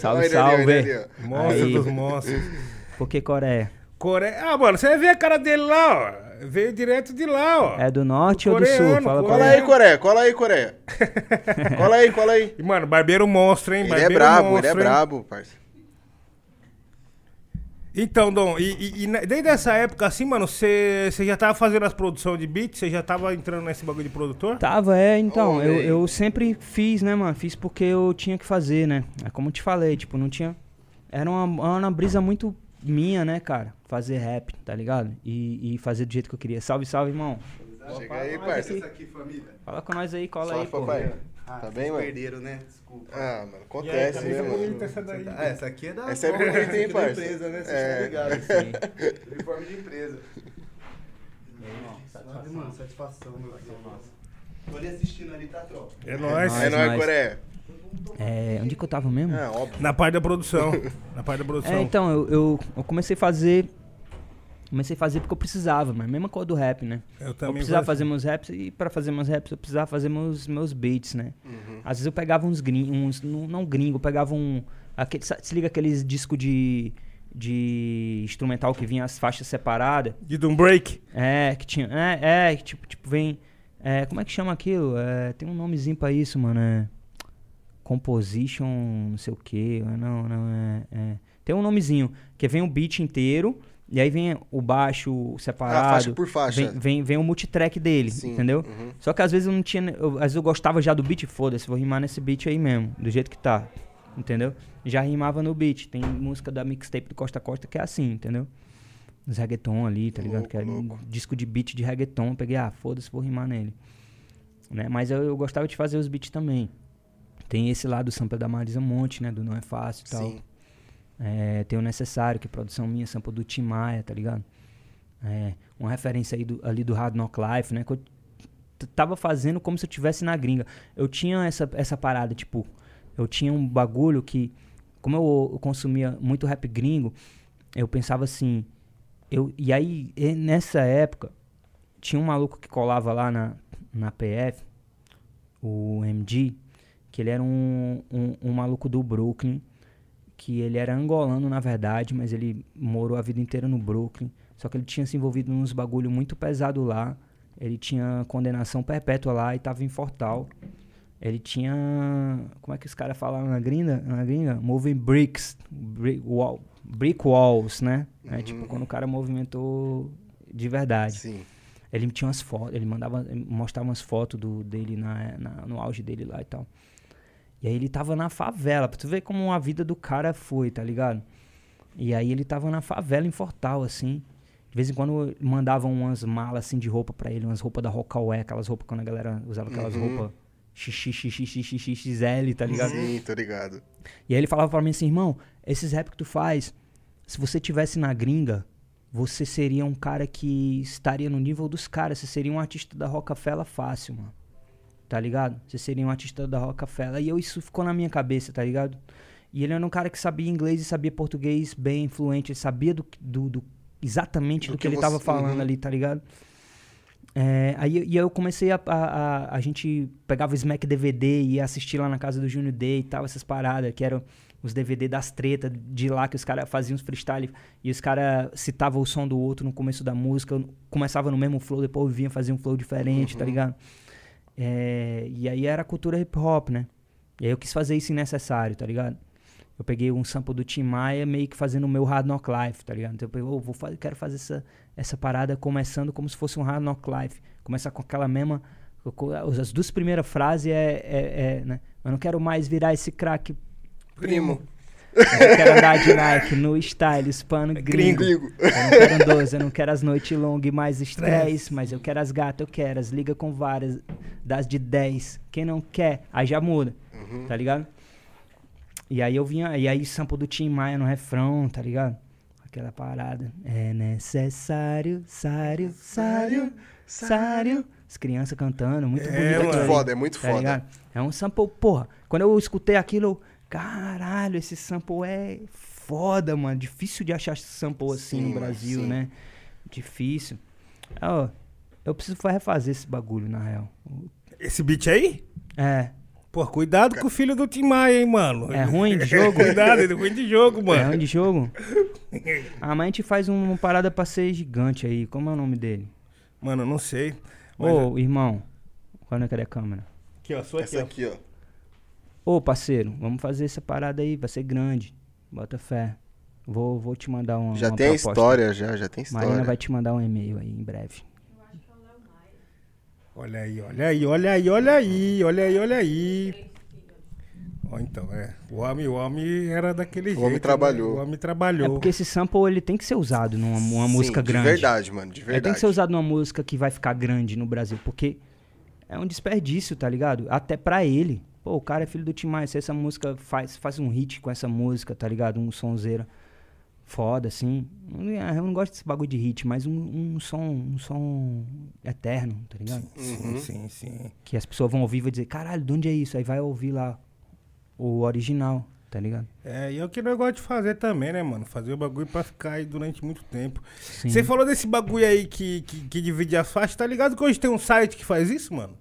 Salve, salve.
Monstro dos monstros.
Por que Coreia?
Coreia. Ah, mano, você ver a cara dele lá, ó. Veio direto de lá, ó.
É do norte ou do sul?
Coreano,
Fala
Cola
coreano.
aí, Coré, cola aí, Coré. cola aí, cola aí.
E, mano, barbeiro monstro, hein?
Ele é
barbeiro
brabo,
monstro,
ele é brabo, parceiro.
Então, Dom, e, e- e desde essa época, assim, mano, você já tava fazendo as produções de beat? Você já tava entrando nesse bagulho de produtor?
Tava, é, então,
Olha
eu, eu sempre fiz, né, mano? Fiz porque eu tinha que fazer, né? É como eu te falei, tipo, não tinha. Era uma, uma brisa muito minha, né, cara? Fazer rap, tá ligado? E, e fazer do jeito que eu queria. Salve, salve, irmão.
Chega aí, parceiro.
aqui, família.
Fala com nós aí, cola
Salve,
aí, pô.
Ah,
Tá bem, mano?
perderam, né? Desculpa.
Ah, mano,
aí,
acontece, né, mano?
bonita essa daí.
Ah, essa aqui é da
Essa é bonita, hein,
é
parça?
empresa, né? Você
É.
tá ligado.
Sim.
Uniforme de empresa. Satisfação, mano, satisfação, meu filho. Tô ali assistindo ali, tá, tropa?
É nóis.
É
Nóis,
nóis,
nóis.
Coré.
É, onde que eu tava mesmo?
É, óbvio.
Na parte da produção. Na parte da produção.
É, então, eu, eu, eu comecei a fazer. Comecei a fazer porque eu precisava, mas mesma coisa do rap, né?
Eu
Eu
também
precisava
vou-
fazer meus raps e pra fazer meus raps eu precisava fazer meus, meus beats, né?
Uhum.
Às vezes eu pegava uns gringos, uns, não, gringo, eu pegava um. Aquele, se liga aqueles discos de, de instrumental que vinha as faixas separadas?
De Doom Break.
É, que tinha. É, é, que tipo, tipo, vem. É, como é que chama aquilo? É, tem um nomezinho pra isso, mano. É. Composition, não sei o que. Não, não, é, é. Tem um nomezinho. Que vem o beat inteiro. E aí vem o baixo separado.
Ah, faixa por faixa.
Vem, vem, vem o multitrack dele,
Sim,
entendeu?
uhum.
Só que às vezes eu não tinha. eu- às vezes eu gostava já do beat, foda-se, vou rimar nesse beat aí mesmo, do jeito que tá. Entendeu? Já rimava no beat. Tem música da mixtape do Costa Costa que é assim, entendeu? Os reggaeton ali, tá ligado?
Louco,
que era um
louco.
disco de beat de reggaeton. eu Peguei, ah, foda-se, vou rimar nele. Né? Mas eu, eu gostava de fazer os beats também. Tem esse lado do sample da Marisa Monte, né? Do Não É Fácil e tal.
Sim.
É, tem o Necessário, que é produção minha, sample do Tim Maia, tá ligado? É, uma referência aí do- ali do Hard Knock Life, né? Que eu tava fazendo como se eu tivesse na gringa. Eu tinha essa, essa parada, tipo, eu tinha um bagulho que, como eu, eu consumia muito rap gringo, eu pensava assim, eu, e aí, nessa época, tinha um maluco que colava lá na, na PF, o MG, que ele era um, um, um maluco do Brooklyn, que ele era angolano na verdade, mas ele morou a vida inteira no Brooklyn. Só que ele tinha se envolvido nos bagulho muito pesado lá, Ele tinha condenação perpétua lá e tava em Fortal. Ele tinha. Como é que os caras falam na gringa? Na gringa? Moving bricks. Brick, wall, brick walls, né? É
Uhum.
tipo quando o cara movimentou de verdade.
Sim.
Ele tinha umas fotos, ele mandava, ele mostrava umas fotos do, dele na, na- no auge dele lá e tal. E aí ele tava na favela, pra tu ver como a vida do cara foi, tá ligado? E aí ele tava na favela em Fortal, assim. De vez em quando mandavam umas malas assim de roupa pra ele, umas roupas da Rockaway, aquelas roupas quando a galera usava aquelas
Uhum.
roupas XXXXXXL, tá ligado?
Sim, tô ligado.
E aí ele falava pra mim assim, irmão, esses rap que tu faz, se você tivesse na gringa, você seria um cara que estaria no nível dos caras, você seria um artista da Rockefeller fácil, mano. Tá ligado? Você seria um artista da Rockefeller. E eu, isso ficou na minha cabeça, tá ligado? E ele era um cara que sabia inglês e sabia português bem fluente, ele sabia do, do, do- exatamente
Do
do,
que
que, ele
você-
tava falando
uhum.
ali, tá ligado? É, aí e eu comecei a, a, a. a gente pegava o Smack DVD e ia assistir lá na casa do Júnior Day e tal, essas paradas, que eram os DVD das tretas de lá que os caras faziam os freestyle e os caras citavam o som do outro no começo da música, começava no mesmo flow, depois vinha fazer um flow diferente, tá ligado? É, e aí era a cultura hip hop, né? E aí eu quis fazer isso necessário, tá ligado? Eu peguei um sample do Tim Maia meio que fazendo o meu Hard Knock Life, tá ligado? Então eu peguei, "Ô, vou fazer, quero fazer essa, essa parada começando como se fosse um Hard Knock Life. Começar com aquela mesma. As duas primeiras frases é, é, é, né? Eu não quero mais virar esse craque.
Primo.
Eu quero andar de Nike no style, pano gringo.
Gringo.
Eu não quero 12, eu não quero as noites longas e mais estresse, mas eu quero as gatas, eu quero as liga com várias, das de 10. Quem não quer, aí já muda,
Uhum.
tá ligado? E aí eu vinha, e aí sample do Tim Maia no refrão, tá ligado? Aquela parada. É necessário, sário, sário, sário. As crianças cantando, muito
É,
bonito.
Muito
aquilo ali,
foda, é muito
tá
foda.
ligado? É um sample, porra. Quando eu escutei aquilo, eu, caralho, esse sample é foda, mano. Difícil de achar sample assim
Sim,
no Brasil,
sim.
né? Difícil. Ó, eu preciso refazer esse bagulho, na real.
Esse beat aí?
É,
Pô, cuidado com o filho do Tim Maia, hein, mano.
É ruim de jogo?
cuidado, ele é ruim de jogo,
é
mano.
ruim de jogo? Ah, mas a gente faz um- uma parada pra ser gigante aí. Como é o nome dele?
Mano, eu não sei. Mas
Ô, irmão. Qual é a câmera?
Aqui, ó, só aqui,
Essa
ó.
aqui, ó.
Ô, parceiro, vamos fazer essa parada aí, vai ser grande. Bota fé. Vou, vou te mandar uma,
Já
uma
tem
proposta.
história, já, já tem história.
Marina vai te mandar um e-mail aí em breve.
Olha aí, olha aí, olha aí, olha aí, olha aí, olha aí. Ó, então, é. O homem, o homem era daquele jeito.
homem
né?
trabalhou.
O homem
É
trabalhou.
porque esse sample ele tem que ser usado numa uma
Sim,
música grande.
De verdade, mano, de
Ele
verdade.
tem que ser usado numa música que vai ficar grande no Brasil, porque é um desperdício, tá ligado? Até pra ele. Pô, o cara é filho do Tim Maia, se essa música faz, faz um hit com essa música, tá ligado? Um sonzeira foda, assim. Eu não gosto desse bagulho de hit, mas um, um som um som eterno, tá ligado?
Sim, sim, sim.
Que as pessoas vão ouvir e vão dizer, caralho, de onde é isso? Aí vai ouvir lá o original, tá ligado?
É, e é o que nós gostamos de fazer também, né, mano? Fazer o bagulho pra ficar aí durante muito tempo. Você falou desse bagulho aí que, que, que divide as faixas, tá ligado que hoje tem um site que faz isso, mano?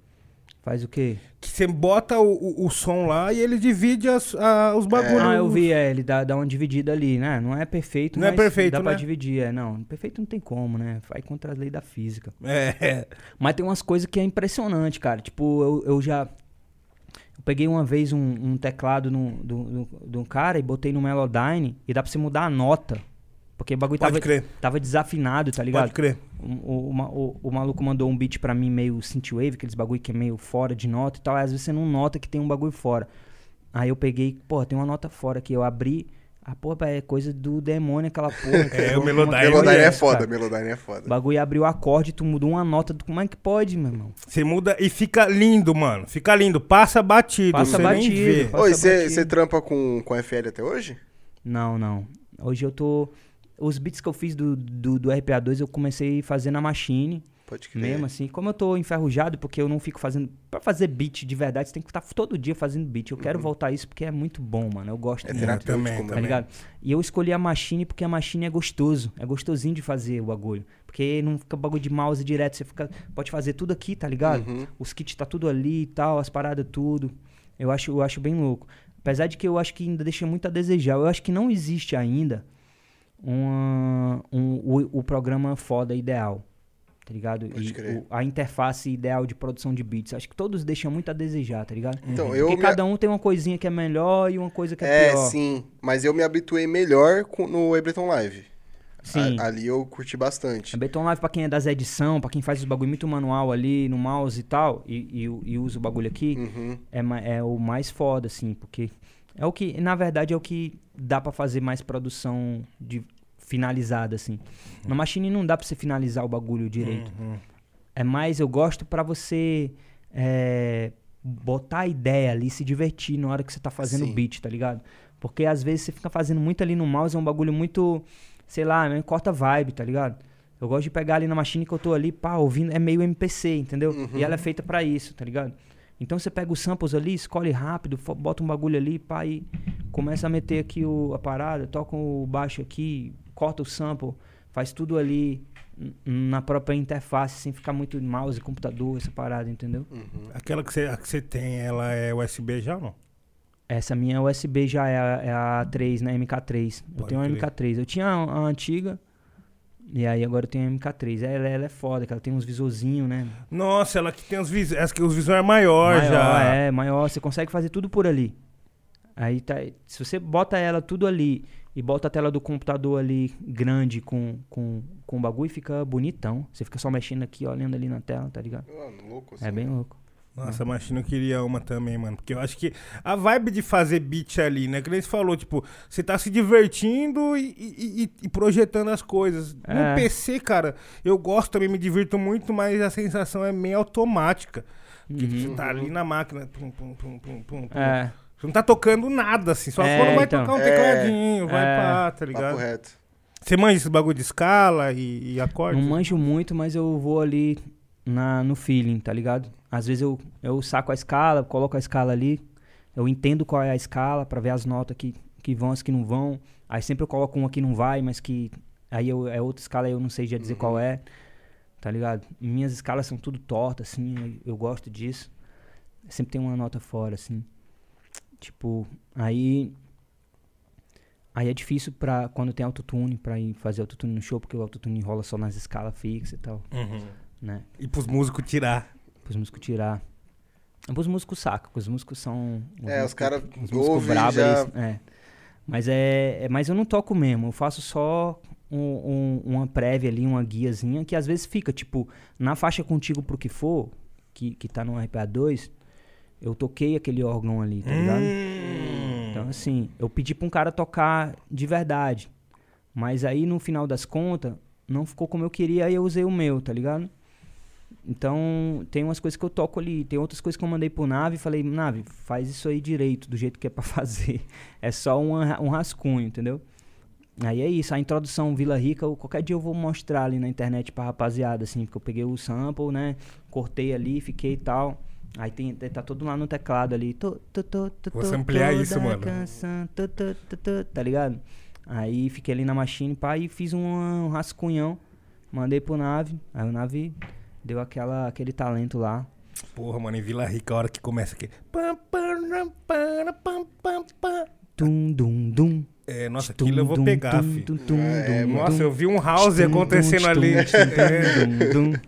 Faz o quê?
Que você bota o, o, o som lá e ele divide as, a- os bagulhos.
Ah, eu vi, é, ele dá, dá uma dividida ali, né? Não é perfeito,
Não é perfeito,
dá pra
né?
dividir, é, não. Perfeito não tem como, né? Vai contra a lei da física.
É.
Mas tem umas coisas que é impressionante, cara. Tipo, eu, eu já... Eu peguei uma vez um, um teclado num- do- do- de um cara e botei no Melodyne e dá pra você mudar a nota. Porque o bagulho
Pode
tava,
crer.
tava desafinado, tá ligado?
Pode crer.
O, o, o- o maluco mandou um beat pra mim meio synthwave, aqueles bagulho que é meio fora de nota e tal. Aí, às vezes você não nota que tem um bagulho fora. Aí eu peguei, pô, tem uma nota fora aqui. Eu abri. Ah, pô, é coisa do demônio aquela porra.
É, o Melodyne
uma-
Melodyne é foda. Melodyne é
O
foda.
bagulho abriu o acorde, tu mudou uma nota. do- Como é que pode, meu irmão?
Você muda e fica lindo, mano. Fica lindo. Passa batido.
Passa
você nem
batido,
vê.
passa
Oi, você trampa com, com FL até hoje?
Não, não. Hoje eu tô. Os beats que eu fiz do, do, do RPA2 eu comecei a fazer na Machine.
Pode crer.
Mesmo assim, como eu tô enferrujado, porque eu não fico fazendo. Pra fazer beat de verdade, você tem que estar todo dia fazendo beat. Eu quero voltar a isso porque é muito bom, mano. Eu gosto
Uhum. É
muito.
terapêutico,
também.
Tá
também.
ligado? E eu escolhi a Machine porque a Machine é gostoso. É gostosinho de fazer o bagulho. Porque não fica bagulho de mouse direto. Você fica, pode fazer tudo aqui, tá ligado?
Uhum.
Os kits tá tudo ali e tal, as paradas tudo. Eu acho, eu acho bem louco. Apesar de que eu acho que ainda deixa muito a desejar. Eu acho que não existe ainda uma, um, o, o programa foda ideal. tá ligado?
Pode
e
crer.
o- a interface ideal de produção de beats. Acho que todos deixam muito a desejar, tá ligado?
Então, eu
Porque
me-
cada um tem uma coisinha que é melhor e uma coisa que é,
É,
pior.
sim. Mas eu me habituei melhor com- no Ableton Live.
Sim.
A- ali eu curti bastante.
Ableton Live pra quem é das edição, pra quem faz os bagulho muito manual ali no mouse e tal, e, e, e usa o bagulho aqui,
Uhum.
é, é o mais foda, assim, porque é o que, na verdade, é o que dá pra fazer mais produção de finalizada, assim. Na Machine não dá pra você finalizar o bagulho direito.
Uhum.
É mais, eu gosto pra você é, botar a ideia ali, se divertir na hora que você tá fazendo o beat, tá ligado? Porque às vezes você fica fazendo muito ali no mouse, é um bagulho muito, sei lá, né, corta vibe, tá ligado? Eu gosto de pegar ali na machine que eu tô ali, pá, ouvindo, é meio MPC, entendeu?
Uhum.
E ela é feita pra isso, tá ligado? Então você pega os samples ali, escolhe rápido, bota um bagulho ali, pá, e começa a meter aqui o, a parada, toca o baixo aqui, corta o sample, faz tudo ali na própria interface, sem ficar muito mouse, computador, essa parada, entendeu?
Uhum.
Aquela que você, a tem, ela é USB já ou não?
Essa minha USB já é a, é a 3, né? MK3. Eu
Pode
tenho uma
crer.
MK3. Eu tinha a, a antiga. E aí agora eu tenho a MK3. Ela, ela é foda, que ela tem uns visorzinhos, né?
Nossa, ela que tem os visores. Essa que os visores é maior,
maior,
já.
é, maior. Você consegue fazer tudo por ali. Aí tá. Se você bota ela tudo ali e bota a tela do computador ali grande com, com, com o bagulho, fica bonitão. Você fica só mexendo aqui, olhando ali na tela, tá ligado?
Mano, louco assim.
É bem louco.
Nossa, mas eu queria uma também, mano. Porque eu acho que a vibe de fazer beat ali, né? Que nem você falou, tipo, você tá se divertindo e, e- e- projetando as coisas.
É.
No PC, cara, eu gosto também, me divirto muito, mas a sensação é meio automática. Que
Uhum.
você tá ali na máquina. Pum, pum, pum, pum, pum, pum.
É.
Você não tá tocando nada, assim. Só
É,
quando vai
então.
tocar um
É.
tecladinho, vai
É.
pá, tá ligado?
reto.
Você manja esse bagulho de escala e, e acorde?
Não manjo muito, mas eu vou ali na, no feeling, tá ligado? Às vezes eu, eu saco a escala, coloco a escala ali, eu entendo qual é a escala pra ver as notas que, que vão, as que não vão. Aí sempre eu coloco uma que não vai, mas que aí eu, é outra escala eu não sei já dizer qual é, tá ligado? Minhas escalas são tudo tortas, assim, eu, eu gosto disso. Sempre tem uma nota fora, assim. Tipo, aí. Aí é difícil pra quando tem autotune, pra ir fazer autotune no show, porque o autotune rola só nas escalas fixas e tal,
Uhum.
né?
E pros músicos tirar.
Pros músicos tirar. Os músicos sacam, os músicos são.
É, os
músicos-
cara
músicos
ouvem já-
é. Mas é, é- Mas eu não toco mesmo. Eu faço só um- um- uma prévia ali, uma guiazinha, que às vezes fica, tipo, na faixa contigo pro que for, que, que tá no RPA2, eu toquei aquele órgão ali, tá ligado?
Hum.
Então, assim, eu pedi pra um cara tocar de verdade. Mas aí, no final das contas, não ficou como eu queria, aí eu usei o meu, tá ligado? Então, tem umas coisas que eu toco ali, tem outras coisas que eu mandei pro Nave e falei, Nave, faz isso aí direito, do jeito que é pra fazer. É só um, um rascunho, entendeu? Aí é isso, a introdução Vila Rica, eu- qualquer dia eu vou mostrar ali na internet pra rapaziada, assim, porque eu peguei o sample, né? Cortei ali, fiquei e tal. Aí tem, tá tudo lá no teclado ali. Tô, tô, tô, tô, toda
isso, mano.
canção, tô, tô, tô, tô, tá ligado? Aí fiquei ali na machine, pá, e fiz um, um rascunhão, mandei pro Nave, aí o Nave deu aquela, aquele talento lá.
Porra, mano, em Vila Rica, a hora que começa aqui. Pam, pam, pam, pam, pam, pam.
Tum, dum, dum.
É, nossa,
tum,
aquilo eu vou pegar,
tum,
fi.
tum, tum,
É,
dum,
Nossa,
dum.
eu vi um house acontecendo
tum,
ali.
tum, dum, dum.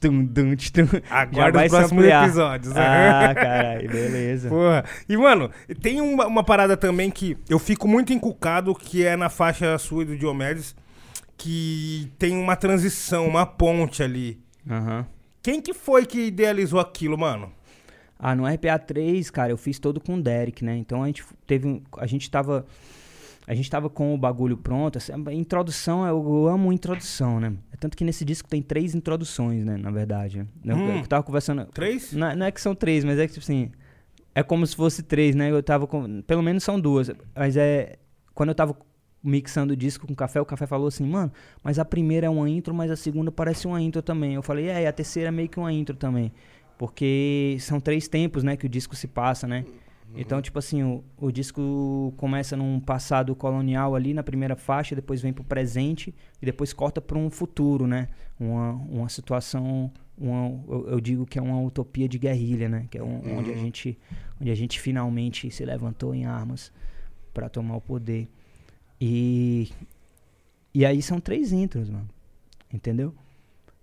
Tum, dum, tum. Já
Aguarda
vai
os próximos
samplear.
episódios. né?
Ah, caralho, beleza.
Porra. E, mano, tem uma, uma parada também que eu fico muito encucado, que é na faixa sua e do Diomedes, que tem uma transição, uma ponte ali.
Aham.
Quem que foi que idealizou aquilo, mano?
Ah, no RPA 3, cara, eu fiz todo com o Derek, né? Então a gente teve um, a gente tava a gente tava com o bagulho pronto, assim, a introdução, eu, eu amo introdução, né? É tanto que nesse disco tem três introduções, né, na verdade. né? Eu,
Hum.
eu tava conversando,
Três?
não, não é que são três, mas é que tipo assim, é como se fosse três, né? Eu tava com, pelo menos são duas, mas é quando eu tava mixando o disco com o café, o café falou assim, mano, mas a primeira é uma intro, mas a segunda parece uma intro também. Eu falei, é, e a terceira é meio que uma intro também. Porque são três tempos, né, que o disco se passa, né? Então, tipo assim, o, o disco começa num passado colonial ali na primeira faixa, depois vem pro presente e depois corta para um futuro, né? Uma, uma situação, uma, eu, eu digo que é uma utopia de guerrilha, né? Que é um- onde, a gente, onde a gente finalmente se levantou em armas para tomar o poder. E, e aí são três intros, mano. Entendeu?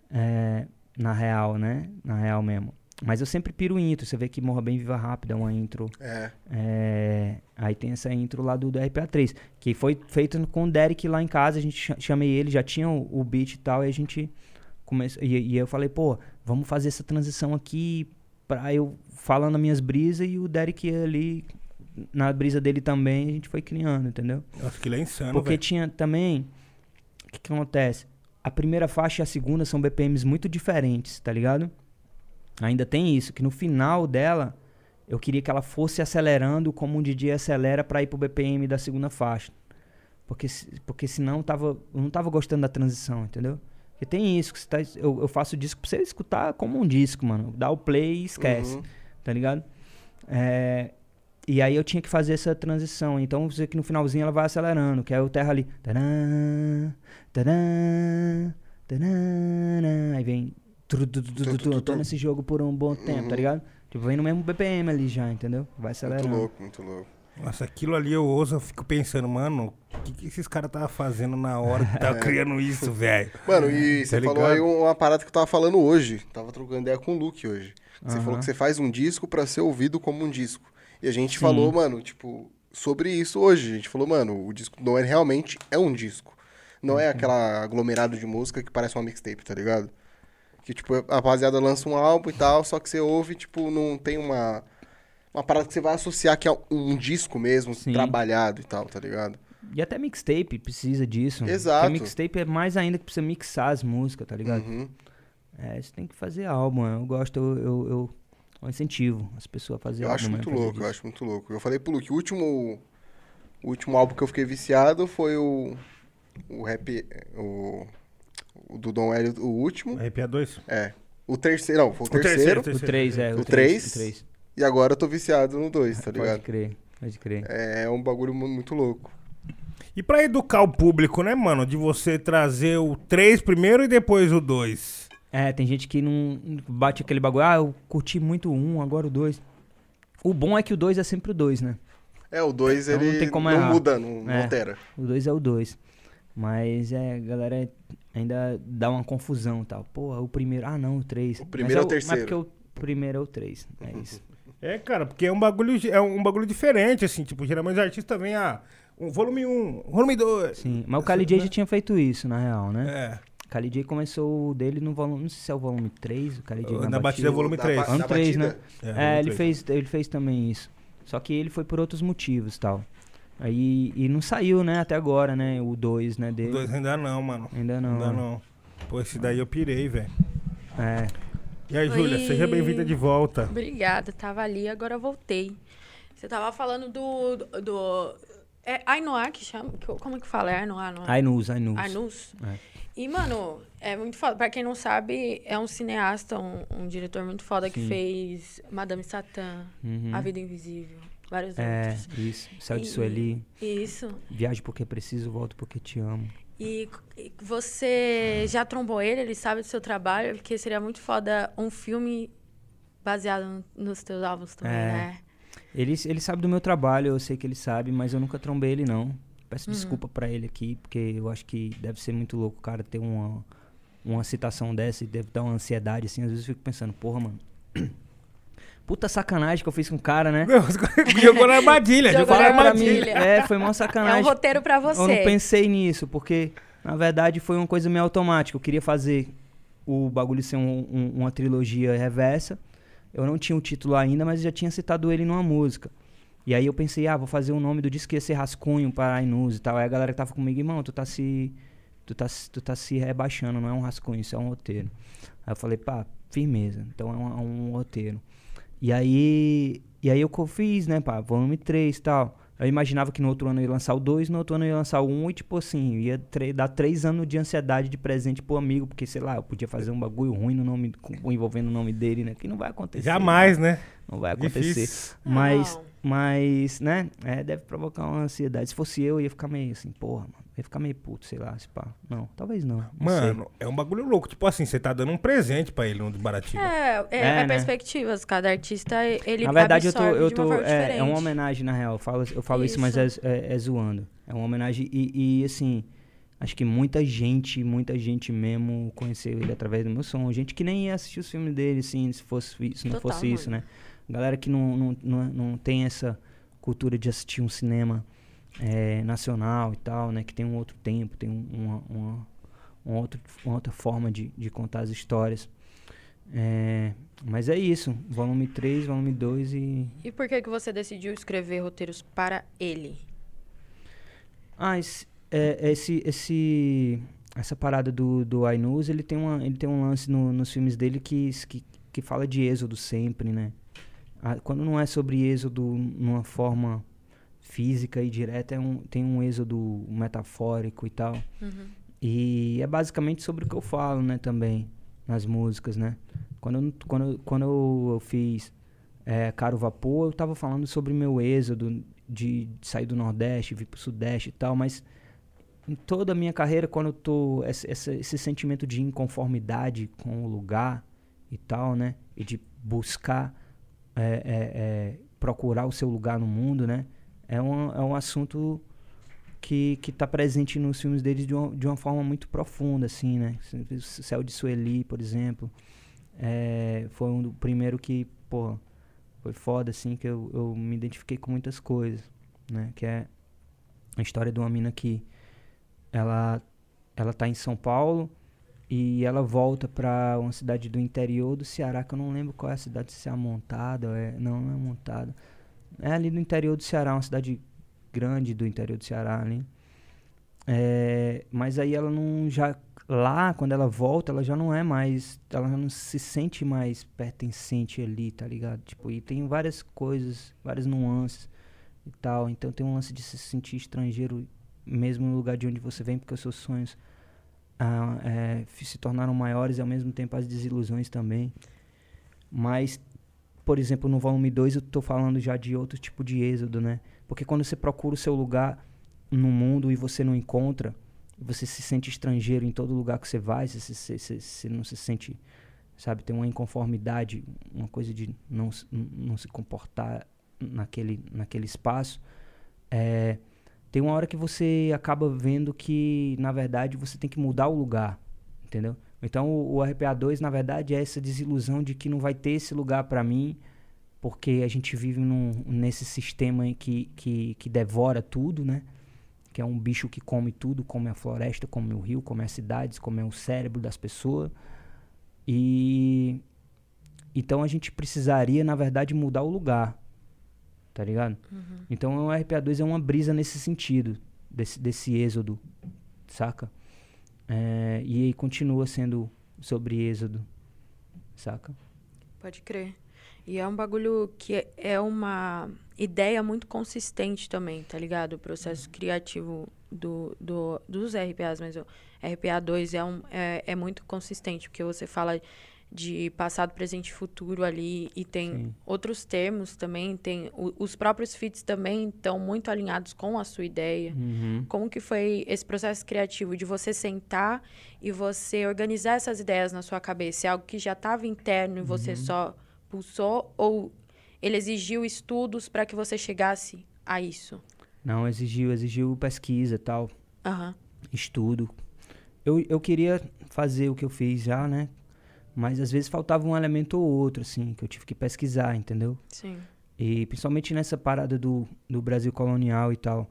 É, na real, né? Na real mesmo. Mas eu sempre piro intro. Você vê que Morra Bem Viva Rápida é uma intro.
É.
É, aí tem essa intro lá do, do RPA3, que foi feito com o Derek lá em casa. A gente cha- chamei ele, já tinha o, o beat e tal. E a gente começou. E, e eu falei, pô, vamos fazer essa transição aqui. Pra eu falando as minhas brisas e o Derek ali na brisa dele também. A gente foi criando, entendeu?
Acho que ele é insano,
Porque
velho.
tinha também. O que, que acontece? A primeira faixa e a segunda são BPMs muito diferentes, tá ligado? Ainda tem isso, que no final dela, eu queria que ela fosse acelerando como um DJ acelera pra ir pro BPM da segunda faixa. Porque, porque senão tava, eu não tava gostando da transição, entendeu? Porque tem isso, que tá, eu, eu faço o disco pra você escutar como um disco, mano. Dá o play e esquece
Uhum.
tá ligado? É, e aí eu tinha que fazer essa transição. Então você que no finalzinho ela vai acelerando, que é o terra ali. Tadã, tadã, tadã, aí vem. tru, tu, tu, Eu tô nesse jogo por um bom tempo, tá ligado? Tipo, vem no mesmo BPM ali já, entendeu? Vai
Muito
acelerando.
louco, muito louco.
Nossa, aquilo ali eu ouço, eu fico pensando, mano, o que, que esses caras estavam fazendo na hora que tava criando isso, velho?
Mano, e você
Tá
falou aí uma parada que eu tava falando hoje. Tava trocando ideia com o Luke hoje. Você
Aham.
falou que você faz um disco pra ser ouvido como um disco. E a gente
Sim.
falou, mano, tipo, sobre isso hoje. A gente falou, mano, o disco não é realmente é um disco. Não
Uhum.
é aquela aglomerado de música que parece uma mixtape, tá ligado? Que, tipo, a rapaziada lança um álbum e tal, só que você ouve, tipo, não tem uma. Uma parada que você vai associar que é um disco mesmo,
Sim.
trabalhado e tal, tá ligado?
E até mixtape precisa disso.
Exato.
Porque mixtape é mais ainda que precisa mixar as músicas, tá ligado?
Uhum.
É, você tem que fazer álbum. Eu gosto, eu, eu, eu, eu incentivo as pessoas a fazer
Eu acho muito louco, eu
disco.
acho muito louco. Eu falei pro Luke, o último, o último álbum que eu fiquei viciado foi o, o rap, o, o do Dom Hélio, o último.
RPA2?
É. O terceiro, não, foi o,
O terceiro,
terceiro.
O 3, é.
O
O
três?
3. O 3.
e agora eu tô viciado no 2, tá
Pode
ligado?
crer, pode crer.
É um bagulho mu- muito louco.
E pra educar o público, né, mano? De você trazer o 3 primeiro e depois o 2.
É, tem gente que não bate aquele bagulho. Ah, eu curti muito o 1, agora o 2. O bom é que o 2 é sempre o 2, né?
É, o 2
Então não
ele
tem como
não
errar.
muda, não, não
É.
altera.
O 2 é o 2. Mas é, a galera ainda dá uma confusão e tal. Pô, o primeiro. Ah, não, o 3.
O primeiro é o terceiro.
Mas porque o primeiro é o 3. É isso.
É, cara, porque é um bagulho, é um bagulho diferente, assim, tipo, geralmente os artistas vêm, ah, um volume 1, volume 2.
Sim. Mas o Kali J já tinha feito isso, na real, né?
É,
Kali J começou o dele no volume. Não sei se é o volume 3, o Kali J
Na batida, volume
Da
3.
ba-
Volume
da
3, né?
batida,
é,
É, ele
três.
fez, ele fez também isso. Só que ele foi por outros motivos e tal. Aí, e não saiu, né, até agora, né, o 2, né,
O
dele.
2 ainda não, mano.
Ainda não.
Ainda não. Pô, esse daí eu pirei, velho.
É.
E aí, Júlia, seja bem-vinda de volta.
Obrigada, tava ali, agora voltei. Você tava falando do. do, do é Ainoa que chama? Como que fala? É Ainoa, não é?
Ainus, Ainus.
Arnus.
É.
E, mano, é muito foda. Pra quem não sabe, é um cineasta, um, um diretor muito foda que
Sim.
fez Madame Satã,
Uhum.
A Vida Invisível, vários
É,
outros.
isso. Céu de Sueli.
Isso.
Viajo porque preciso, volto porque te amo.
E e você já trombou ele? Ele sabe do seu trabalho? Porque seria muito foda um filme baseado no- nos teus álbuns também,
É.
né?
Ele, ele sabe do meu trabalho, eu sei que ele sabe, mas eu nunca trombei ele, não.
Uhum.
Peço desculpa pra ele aqui, porque eu acho que deve ser muito louco o cara ter uma, uma citação dessa e deve dar uma ansiedade, assim. Às vezes eu fico pensando, porra, mano. Puta sacanagem que eu fiz com o cara, né?
Não, jogou na armadilha,
Jogou
jogou na
mim.
armadilha.
É, foi uma
É um
sacanagem.
roteiro pra você.
Eu não pensei nisso, porque na verdade foi uma coisa meio automática. Eu queria fazer o bagulho ser um- um- uma trilogia reversa. Eu não tinha o título ainda, mas já tinha citado ele numa música. E aí eu pensei, ah, vou fazer o nome do disco que ia ser Rascunho para Inus e tal. Aí a galera que tava comigo, irmão, tu tá se. Tu tá, se- tu tá se rebaixando, não é um rascunho, isso é um roteiro. Aí eu falei, pá, firmeza. Então é um, um roteiro. E aí. E aí eu fiz, né, pá, volume 3 e tal. Eu imaginava que no outro ano eu ia lançar o 2, no outro ano eu ia lançar o 1 um, e, tipo assim, ia dar três anos de ansiedade de presente pro amigo, porque, sei lá, eu podia fazer um bagulho ruim no nome, envolvendo o nome dele, né? Que não vai acontecer.
Jamais, né?
Não vai acontecer.
Difícil.
Mas,
Não.
Mas, né? É, deve provocar uma ansiedade. Se fosse eu, eu ia ficar meio assim, porra, mano. Eu ia ficar meio puto, sei lá, se pá. Não, talvez não. não sei.
Mano, é um bagulho louco. Tipo assim, você tá dando um presente pra ele no de Baratiba.
É, é,
É,
é
né?
perspectivas. Cada artista, ele
Na verdade, eu tô. Eu tô é, é uma homenagem, na real. Eu falo, eu falo isso, mas é,
Isso.
é- é zoando. É uma homenagem e, e, assim. acho que muita gente, muita gente mesmo conheceu ele através do meu som. Gente que nem ia assistir os filmes dele, assim, se, fosse, se não
Total,
fosse isso,
mano.
né? Galera que não, não, não, não tem essa cultura de assistir um cinema eh, nacional e tal, né? Que tem um outro tempo, tem um- uma, uma, um outro, uma outra forma de, de contar as histórias. É, mas é isso. Volume 3, volume 2 e.
E por que, que você decidiu escrever roteiros para ele?
Ah, esse, é, esse, esse, essa parada do, do iNews, ele tem, uma, ele tem um lance no- nos filmes dele que, que, que fala de êxodo sempre, né? Ah, quando não é sobre êxodo numa forma física e direta, é um, tem um êxodo metafórico e tal.
Uhum.
E é basicamente sobre o que eu falo, né, também, nas músicas, né? Quando quando, quando eu fiz é, Caro Vapor, eu tava falando sobre meu êxodo de, sair do Nordeste, vir pro Sudeste e tal, mas em toda a minha carreira, quando eu tô... Esse, essa- esse sentimento de inconformidade com o lugar e tal, né? E de buscar é, é, é, procurar o seu lugar no mundo, né? É um, é um assunto que, que tá presente nos filmes deles de uma, de uma forma muito profunda, assim, né? O Céu de Sueli, por exemplo, é, foi um do primeiro que, pô, foi foda, assim, que eu, eu me identifiquei com muitas coisas, né? Que é a história de uma mina que ela, ela tá em São Paulo e ela volta pra uma cidade do interior do Ceará, que eu não lembro qual é a cidade, se é Montada, é, não, não é Montada. É ali no interior do Ceará, uma cidade grande do interior do Ceará ali. É, mas aí ela não já lá quando ela volta, ela já não é mais, ela não se sente mais pertencente ali, tá ligado? Tipo, e tem várias coisas, várias nuances e tal. Então tem um lance de se sentir estrangeiro mesmo no lugar de onde você vem, porque os seus sonhos é, se tornaram maiores e ao mesmo tempo as desilusões também. Mas, por exemplo, no volume 2 eu tô falando já de outro tipo de êxodo, né? Porque quando você procura o seu lugar no mundo e você não encontra, você se sente estrangeiro em todo lugar que você vai, você, você, você- você não se sente, sabe, tem uma inconformidade, uma coisa de não, não se comportar naquele, naquele espaço. É, tem uma hora que você acaba vendo que, na verdade, você tem que mudar o lugar, entendeu? Então, o, o RPA2, na verdade, é essa desilusão de que não vai ter esse lugar pra mim, porque a gente vive num, nesse sistema que, que, que devora tudo, né? Que é um bicho que come tudo, come a floresta, come o rio, come as cidades, come o cérebro das pessoas. E então a gente precisaria, na verdade, mudar o lugar. Tá ligado? Então o RPA2 é uma brisa nesse sentido, desse, desse êxodo, saca? É, e continua sendo sobre êxodo, saca?
Pode crer. E é um bagulho que é- uma ideia muito consistente também, tá ligado? O processo criativo do, do, dos RPAs, mas o RPA 2 é, um, é, é muito consistente, porque você fala de passado, presente e futuro ali, e tem
Sim.
outros termos também, tem o- os próprios feats também estão muito alinhados com a sua ideia.
Uhum.
Como que foi esse processo criativo de você sentar e você organizar essas ideias na sua cabeça? É algo que já estava interno e você só pulsou ou ele exigiu estudos para que você chegasse a isso?
Não, exigiu, exigiu pesquisa e tal,
Aham.
estudo. Eu, eu queria fazer o que eu fiz já, né? Mas às vezes faltava um elemento ou outro, assim, que eu tive que pesquisar, entendeu?
Sim.
E principalmente nessa parada do, do Brasil colonial e tal.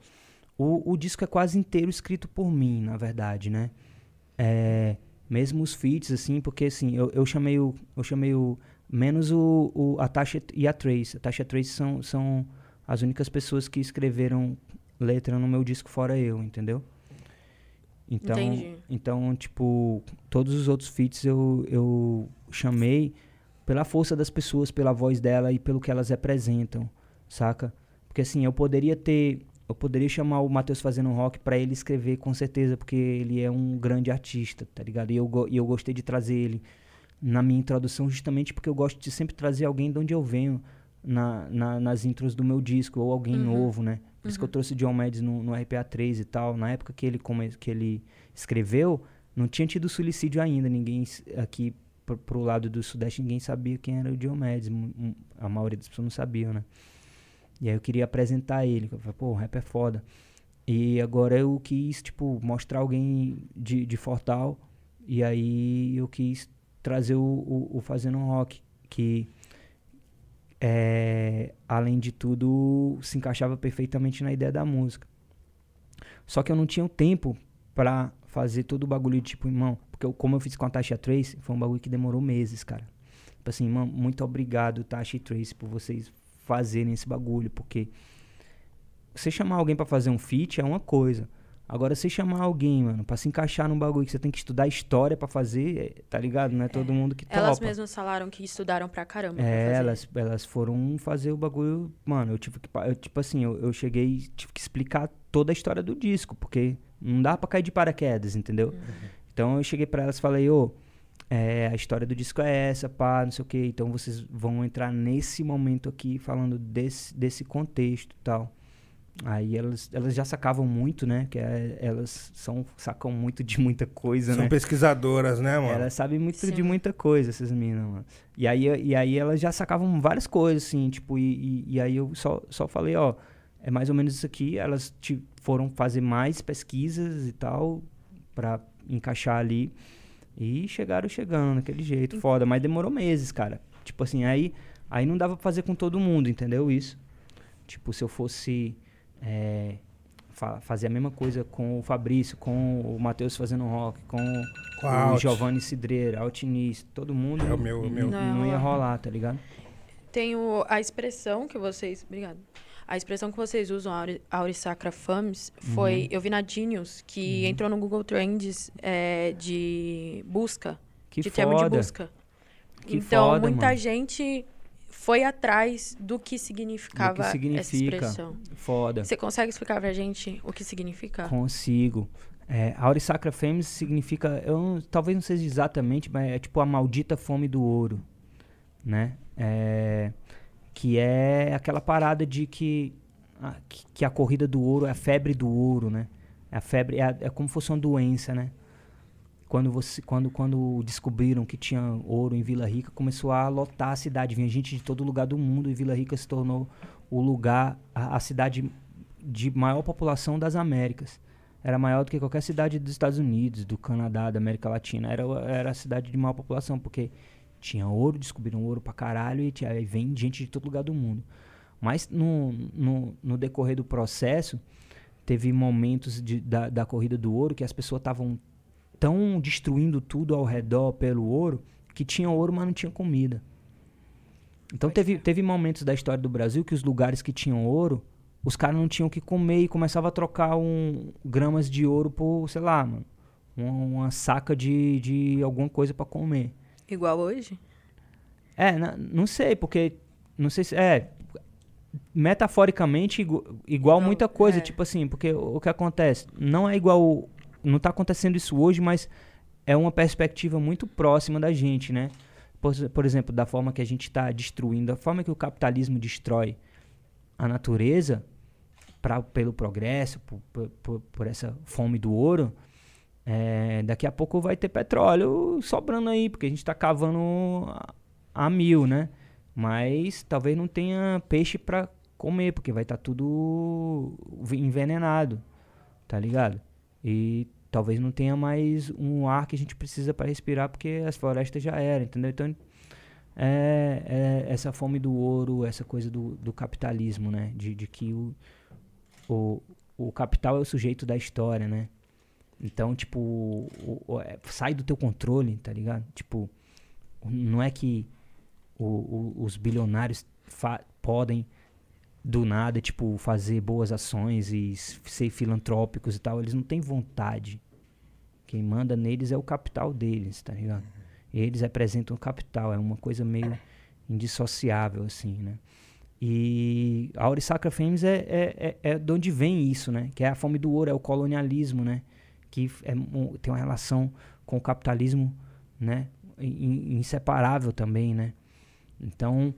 O, o disco é quase inteiro escrito por mim, na verdade, né? É, mesmo os feats, assim, porque assim, eu, eu chamei o. Eu chamei o. Menos o, o, a Tasha e a Trace. A Tasha e a Trace são, são as únicas pessoas que escreveram letra no meu disco fora eu, entendeu? Então,
Entendi.
então tipo, todos os outros feats eu, eu chamei pela força das pessoas, pela voz dela e pelo que elas representam, saca? Porque assim, eu poderia ter, eu poderia chamar o Matheus fazendo rock pra ele escrever com certeza, porque ele é um grande artista, tá ligado? E eu, e eu gostei de trazer ele na minha introdução justamente porque eu gosto de sempre trazer alguém de onde eu venho na, na- nas intros do meu disco, ou alguém
Uhum.
novo, né? Por isso que eu trouxe o John Mads no, no RPA 3 e tal. Na época que ele, come, que ele escreveu, não tinha tido suicídio ainda. Ninguém aqui pro, pro lado do Sudeste, ninguém sabia quem era o John Mads. A maioria das pessoas não sabiam, né? E aí eu queria apresentar ele. Eu falei, pô, o rap é foda. E agora eu quis, tipo, mostrar alguém de, de Fortal. E aí eu quis trazer o, o, o Fazendo Rock, que é, além de tudo se encaixava perfeitamente na ideia da música. Só que eu não tinha o tempo pra fazer todo o bagulho de tipo, irmão, porque eu, como eu fiz com a Tasha Trace, foi um bagulho que demorou meses, cara. Tipo assim, irmão, muito obrigado, Tasha Trace, por vocês fazerem esse bagulho, porque você chamar alguém para fazer um feat é uma coisa. Agora, você chamar alguém, mano, pra se encaixar num bagulho que você tem que estudar história para fazer, é, tá ligado? Não é, é, todo mundo que topa.
Elas mesmas falaram que estudaram pra caramba.
É, pra elas, elas foram fazer o bagulho. Mano, eu tive que. Eu, tipo assim, eu, eu cheguei tive que explicar toda a história do disco, porque não dá pra cair de paraquedas, entendeu? Uhum. Então eu cheguei para elas e falei, ô. Oh, é, a história do disco é essa, pá, não sei o que. Então vocês vão entrar nesse momento aqui falando desse, desse contexto e tal. Aí elas, elas já sacavam muito, né? Que é, elas são, sacam muito de muita coisa,
são
né?
São pesquisadoras, né, mano?
Elas sabem muito Sim. de muita coisa, essas meninas, mano. E aí, e aí elas já sacavam várias coisas, assim, tipo, e, e, e aí eu só, só falei, ó, é mais ou menos isso aqui. Elas te, foram fazer mais pesquisas e tal, pra encaixar ali. E chegaram chegando daquele jeito, foda. Mas demorou meses, cara. Tipo assim, aí, aí não dava pra fazer com todo mundo, entendeu? Isso. Tipo, se eu fosse é, fa fazer a mesma coisa com o Fabrício, com o Matheus fazendo rock, com, com o Giovanni Cidreira, Altinista, todo mundo.
É o meu, o meu.
Não, não ia rolar, tá ligado?
Tem o, a expressão que vocês. Obrigado. A expressão que vocês usam, Aurissacra Fames, foi. Uhum. Eu vi na Genius, que uhum. entrou no Google Trends é, de busca.
Que
de
foda.
termo de busca. Que então, foda, muita mano. gente foi atrás do que significava do que significa. essa expressão.
Foda.
Você consegue explicar pra gente o que significa?
Consigo. É, Aurissacra Fames significa, eu talvez não seja exatamente, mas é tipo a maldita fome do ouro, né? É, que é aquela parada de que a, que a corrida do ouro é a febre do ouro, né? É a febre, é, é como se fosse uma doença, né? Quando, você, quando, quando descobriram que tinha ouro em Vila Rica, começou a lotar a cidade. Vinha gente de todo lugar do mundo e Vila Rica se tornou o lugar, a, a cidade de maior população das Américas. Era maior do que qualquer cidade dos Estados Unidos, do Canadá, da América Latina. Era, era a cidade de maior população, porque tinha ouro, descobriram ouro pra caralho e tinha, aí vem gente de todo lugar do mundo. Mas no, no, no decorrer do processo, teve momentos de, da, da corrida do ouro que as pessoas estavam tão destruindo tudo ao redor pelo ouro que tinha ouro, mas não tinha comida. Então teve, teve momentos da história do Brasil que os lugares que tinham ouro, os caras não tinham o que comer e começava a trocar um, gramas de ouro por, sei lá, mano, uma, uma saca de, de alguma coisa para comer.
Igual hoje?
É, não sei, porque. Não sei se. É. Metaforicamente, igual, igual muita coisa. É. Tipo assim, porque o que acontece? Não é igual não está acontecendo isso hoje, mas é uma perspectiva muito próxima da gente, né? Por, por exemplo, da forma que a gente está destruindo, da forma que o capitalismo destrói a natureza pra, pelo progresso, por, por, por essa fome do ouro, é, daqui a pouco vai ter petróleo sobrando aí, porque a gente está cavando a, a, mil, né? Mas talvez não tenha peixe para comer, porque vai estar tá tudo envenenado, tá ligado? E talvez não tenha mais um ar que a gente precisa para respirar porque as florestas já eram, entendeu? Então é, é, essa fome do ouro, essa coisa do, do capitalismo, né? De, de que o, o, o capital é o sujeito da história, né? Então, tipo, o, o, é, sai do teu controle, tá ligado? Tipo, não é que os bilionários podem do nada, tipo, fazer boas ações e ser filantrópicos e tal. Eles não têm vontade. Quem manda neles é o capital deles, tá ligado? Eles representam o capital, é uma coisa meio indissociável, assim, né? E a Aurissacra Fames é, é, é, é de onde vem isso, né? Que é a fome do ouro, é o colonialismo, né? Que é, tem uma relação com o capitalismo, né? inseparável também, né? Então,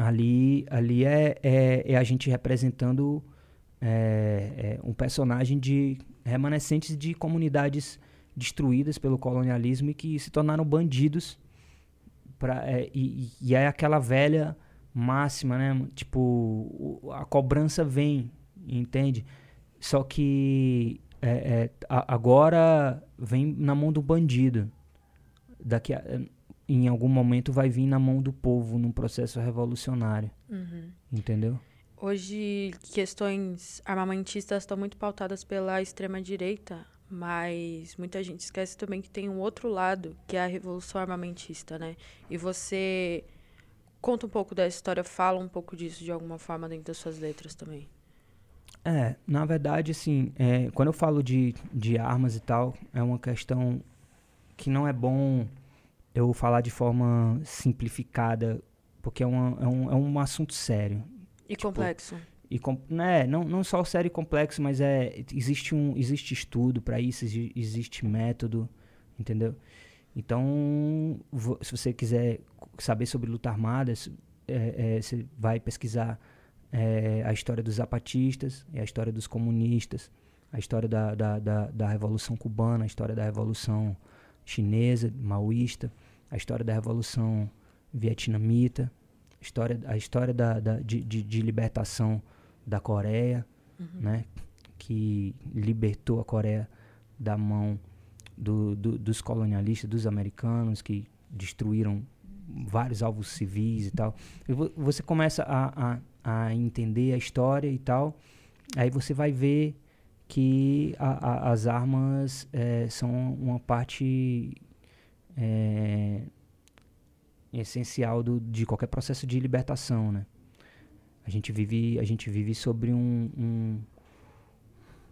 ali, ali é, é, é a gente representando é, é um personagem de remanescentes de comunidades destruídas pelo colonialismo e que se tornaram bandidos. Pra, é, e, e é aquela velha máxima, né? Tipo, a cobrança vem, entende? Só que é, é, a, agora vem na mão do bandido. Daqui a, em algum momento vai vir na mão do povo num processo revolucionário.
Uhum.
Entendeu?
Hoje, questões armamentistas estão muito pautadas pela extrema-direita, mas muita gente esquece também que tem um outro lado, que é a revolução armamentista, né? E você conta um pouco dessa história, fala um pouco disso de alguma forma dentro das suas letras também.
É, na verdade, assim, é, quando eu falo de, de armas e tal, é uma questão que não é bom eu falar de forma simplificada, porque é, uma, é, um, é um assunto sério.
E tipo, complexo.
E com, né, não, não só sério e complexo, mas é, existe, um, existe estudo para isso, existe método, entendeu? Então, se você quiser saber sobre luta armada, é, é, você vai pesquisar é, a história dos zapatistas, a história dos comunistas, a história da, da, da, da Revolução Cubana, a história da Revolução Chinesa, maoísta, a história da Revolução Vietnamita, a história, a história da, da de, de, de, libertação da Coreia, uhum. né, que libertou a Coreia da mão do, do, dos colonialistas, dos americanos, que destruíram vários alvos civis e tal. E você começa a, a, a entender a história e tal, aí você vai ver que a, a, as armas é, são uma parte é, essencial do, de qualquer processo de libertação, né? A gente vive, a gente vive sobre um, um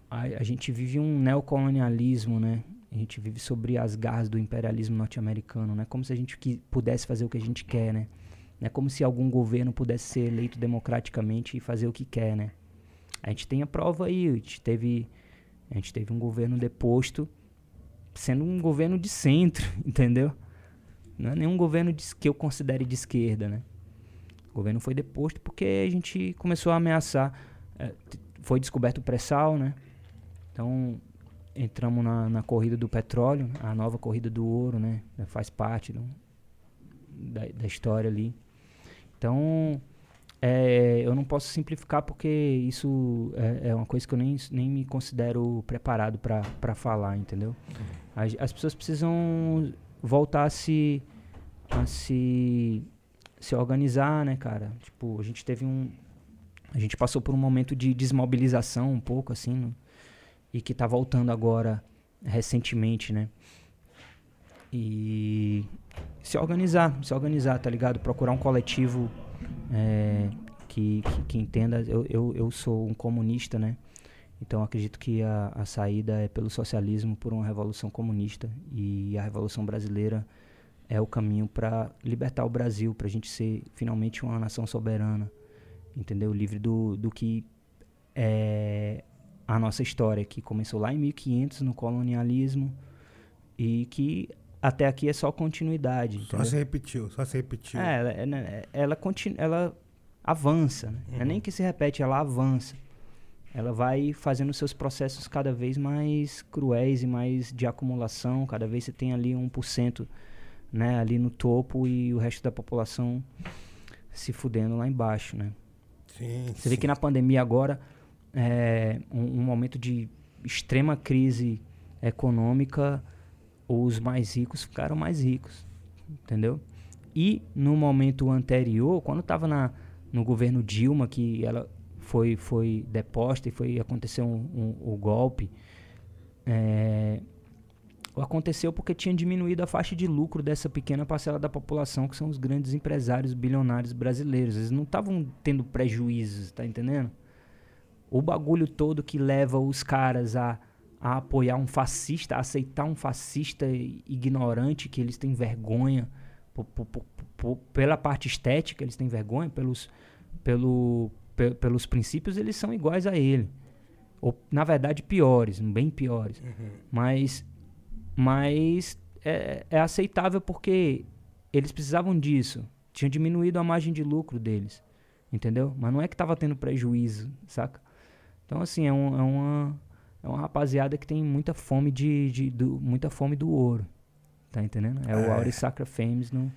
a, a, gente vive um neocolonialismo, né? A gente vive sobre as garras do imperialismo norte-americano, né? Como se a gente pudesse fazer o que a gente quer, né? É como se algum governo pudesse ser eleito democraticamente e fazer o que quer, né? A gente tem a prova aí, a gente teve, a gente teve um governo deposto sendo um governo de centro, entendeu? Não é nenhum governo de, que eu considere de esquerda, né? O governo foi deposto porque a gente começou a ameaçar. É, foi descoberto o pré-sal, né? Então, entramos na, na, corrida do petróleo, a nova corrida do ouro, né? Faz parte do, da, da história ali. Então, é, eu não posso simplificar porque isso é, é, uma coisa que eu nem, nem me considero preparado para falar, entendeu? As, as, pessoas precisam voltar a se, a se, se organizar, né, cara? Tipo, a gente teve um... A gente passou por um momento de desmobilização um pouco, assim, no, e que tá voltando agora recentemente, né? E se organizar, se organizar, tá ligado? Procurar um coletivo é, que, que, que, entenda. Eu, eu, eu sou um comunista, né? Então acredito que a, a saída é pelo socialismo, por uma revolução comunista. E a revolução brasileira é o caminho para libertar o Brasil, para a gente ser finalmente uma nação soberana, entendeu? Livre do, do que é a nossa história, que começou lá em 1500 no colonialismo e que até aqui é só continuidade.
Só se repetiu, só se repetiu.
É, ela, ela, ela, continu, ela avança. Né? Uhum. Não é nem uhum. que se repete, ela avança. Ela vai fazendo seus processos cada vez mais cruéis e mais de acumulação. Cada vez você tem ali 1% né, ali no topo e o resto da população se fudendo lá embaixo, né?
Sim,
você sim. vê que na pandemia agora, é, um, um momento de extrema crise econômica, os mais ricos ficaram mais ricos, entendeu? E no momento anterior, quando estava no governo Dilma, que ela foi, foi deposta e foi aconteceu um, um, o golpe, é, aconteceu porque tinha diminuído a faixa de lucro dessa pequena parcela da população, que são os grandes empresários bilionários brasileiros. Eles não estavam tendo prejuízos, tá entendendo? O bagulho todo que leva os caras a a apoiar um fascista, a aceitar um fascista ignorante que eles têm vergonha pela parte estética, eles têm vergonha pelos, pelo, pe, pelos princípios, eles são iguais a ele. Ou, na verdade, piores, bem piores. Uhum. Mas, mas é, é aceitável porque eles precisavam disso. Tinha diminuído a margem de lucro deles. Entendeu? Mas não é que estava tendo prejuízo, saca? Então, assim, é, um, é uma é uma rapaziada que tem muita fome de, de do, muita fome do ouro. Tá entendendo? É, é. o Auri Sacra Fames no,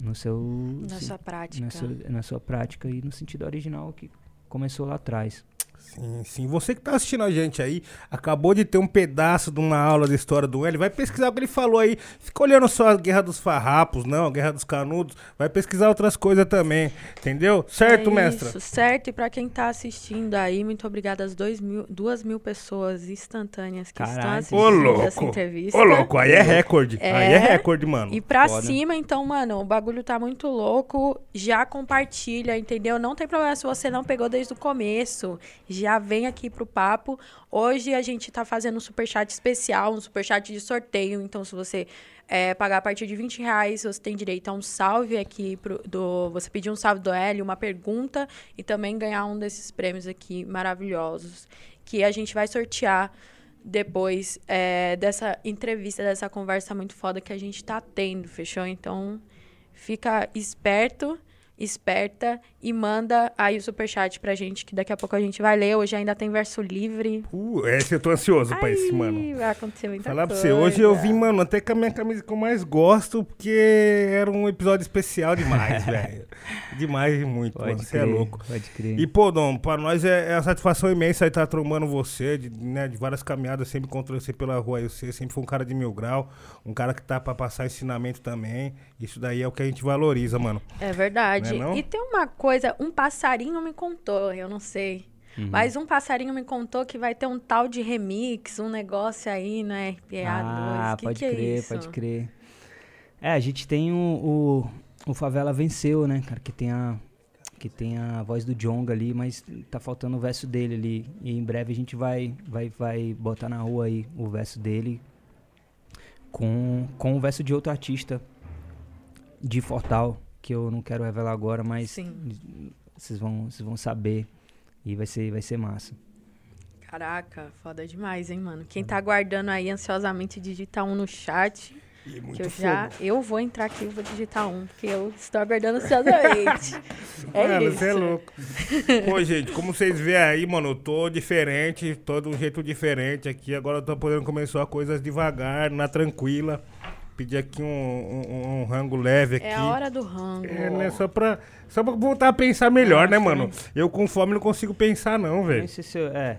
no seu...
Na sua prática.
Na sua, na sua prática e no sentido original que começou lá atrás.
Sim, sim. Você que tá assistindo a gente aí, acabou de ter um pedaço de uma aula de história do L, vai pesquisar o que ele falou aí. Fica olhando só a Guerra dos Farrapos, não, a Guerra dos Canudos. Vai pesquisar outras coisas também, entendeu? Certo,
é
mestra?
Isso, certo. E pra quem tá assistindo aí, muito obrigada às dois mil, duas mil pessoas instantâneas que estão
Caralho.
assistindo
Ô,
essa
louco.
entrevista.
Ô, louco, aí é recorde.
É.
Aí é recorde, mano.
E pra
Foda.
cima, então, mano, o bagulho tá muito louco. Já compartilha, entendeu? Não tem problema se você não pegou desde o começo. Já vem aqui pro papo. Hoje a gente tá fazendo um superchat especial, um superchat de sorteio. Então, se você é, pagar a partir de 20 reais, você tem direito a um salve aqui pro, do. Você pedir um salve do Hélio, uma pergunta e também ganhar um desses prêmios aqui maravilhosos. Que a gente vai sortear depois é, dessa entrevista, dessa conversa muito foda que a gente tá tendo, fechou? Então, fica esperto, esperta e manda aí o superchat pra gente, que daqui a pouco a gente vai ler. Hoje ainda tem verso livre.
Uh, esse eu tô ansioso pra esse, mano.
Ai, vai acontecer muita
Falar pra
coisa.
você, hoje eu vim, mano, até com a minha camisa que eu mais gosto, porque era um episódio especial demais, velho. Demais e muito, mano. Você é louco.
Pode crer.
E, pô, Dom, pra nós é, é uma satisfação imensa estar trombando você, de, né, de várias caminhadas, sempre encontrei você pela rua aí, você sempre foi um cara de mil grau, um cara que tá pra passar ensinamento também. Isso daí é o que a gente valoriza, mano.
É verdade.
É?
E tem uma coisa, um passarinho me contou, eu não sei.
Uhum.
Mas um passarinho me contou que vai ter um tal de remix, um negócio aí no RPA2.
Ah,
que
pode
que é
crer,
isso?
pode crer. É, a gente tem o, o, o Favela Venceu, né, cara, que tem a que tem a voz do Jonga ali, mas tá faltando o verso dele ali. E em breve a gente vai vai vai botar na rua aí o verso dele com com o verso de outro artista de Fortal, que eu não quero revelar agora, mas vocês vão vocês vão saber e vai ser vai ser massa.
Caraca, foda demais, hein, mano? Quem tá aguardando aí ansiosamente digita um no chat.
E
Que
muito
eu já. Eu vou entrar aqui e vou digitar um, porque eu estou aguardando ansiosamente. é
mano,
isso.
você é louco. Pô, gente, como vocês veem aí, mano, eu tô diferente, tô de um jeito diferente aqui. Agora eu tô podendo começar coisas devagar, na tranquila. Pedir aqui um, um, um rango leve aqui.
É a hora do rango.
É, né? Só pra, só pra voltar a pensar melhor, né,
Nossa,
mano? Eu com fome não consigo pensar, não, velho.
é,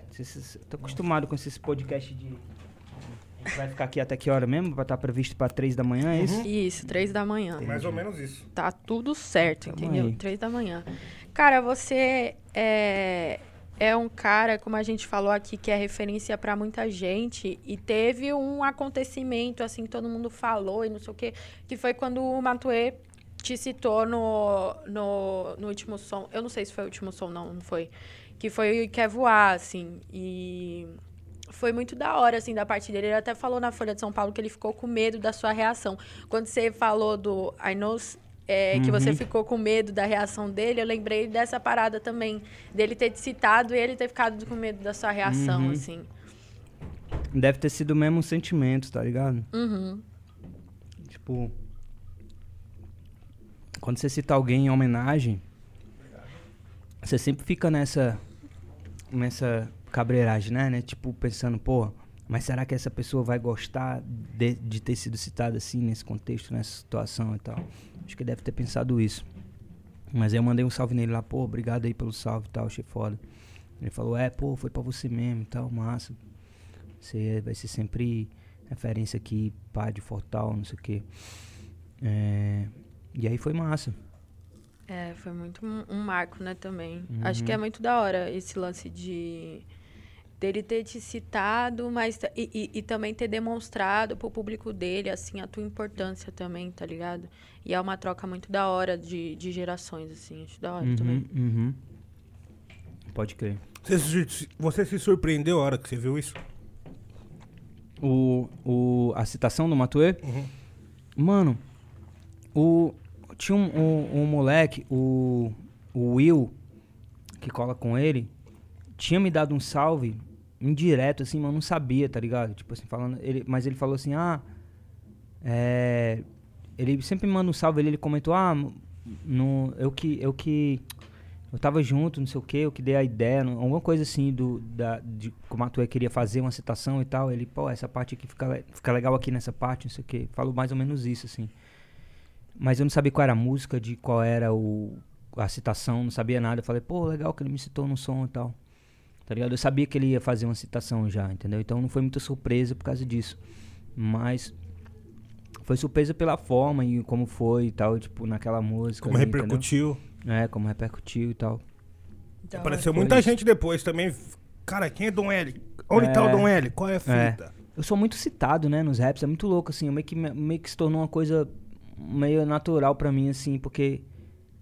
se- se- tô acostumado com esses podcasts de. Vai ficar aqui até que hora mesmo? Vai estar previsto pra três da manhã, é isso?
Isso, três da manhã.
Mais ou menos isso.
Tá tudo certo,
Tamo
entendeu?
aí.
Três da manhã. Cara, você é, é um cara, como a gente falou aqui, que é referência pra muita gente. E teve um acontecimento, assim, que todo mundo falou e não sei o quê, que foi quando o Matuê te citou no, no, no último som. Eu não sei se foi o último som, não, não foi. Que foi Quer Voar, assim. E foi muito da hora, assim, da parte dele. Ele até falou na Folha de São Paulo que ele ficou com medo da sua reação. Quando você falou do I know, é, que você ficou com medo da reação dele, eu lembrei dessa parada também. Dele ter te citado e ele ter ficado com medo da sua reação,
Uhum.
assim.
Deve ter sido o mesmo sentimento, tá ligado?
Uhum.
Tipo. Quando você cita alguém em homenagem, você sempre fica nessa. nessa cabreiragem, né? né? Tipo, pensando, pô, mas será que essa pessoa vai gostar de, de ter sido citada assim, nesse contexto, nessa situação e tal? Acho que deve ter pensado isso. Mas aí eu mandei um salve nele lá, pô, obrigado aí pelo salve e tal, achei foda. Ele falou, é, pô, foi pra você mesmo e tal, massa. Você vai ser sempre referência aqui, pá, de Fortal, não sei o quê. É, e aí foi massa.
É, foi muito um, um marco, né, também.
Uhum.
Acho que é muito da hora esse lance de dele ter te citado, mas e, e, e também ter demonstrado pro público dele, assim, a tua importância também, tá ligado? E é uma troca muito da hora de, de gerações, assim, acho da hora
Uhum,
também.
uhum. Pode crer.
Você, se- você se surpreendeu a hora que você viu isso?
O, o, a citação do Matuê?
Uhum.
Mano, o, tinha um, um, um moleque, o, o Will, que cola com ele, tinha me dado um salve indireto, assim, mas não sabia, tá ligado? Tipo assim, falando. Ele, mas ele falou assim, ah. É, ele sempre me manda um salve, ele, ele comentou, ah, no, eu que. Eu que. Eu tava junto, não sei o que, eu que dei a ideia, não- alguma coisa assim do, da, de como a Matuê queria fazer uma citação e tal. Ele, pô, essa parte aqui fica, fica legal aqui nessa parte, não sei o que. Falou mais ou menos isso, assim. Mas eu não sabia qual era a música, de qual era o, a citação, não sabia nada. Eu falei, pô, legal que ele me citou no som e tal. Tá ligado? Eu sabia que ele ia fazer uma citação já, entendeu? Então não foi muita surpresa por causa disso. Mas foi surpresa pela forma e como foi e tal, tipo, naquela música.
Como
ali,
repercutiu.
entendeu? É, como repercutiu e tal.
Hora.
Apareceu
Foi
muita
isso.
gente depois também. Cara, quem é Dom L? Onde
É.
tá o Dom L? Qual é a fita?
Eu sou muito citado, né, nos raps, é muito louco, assim, meio que, meio que se tornou uma coisa meio natural pra mim, assim, porque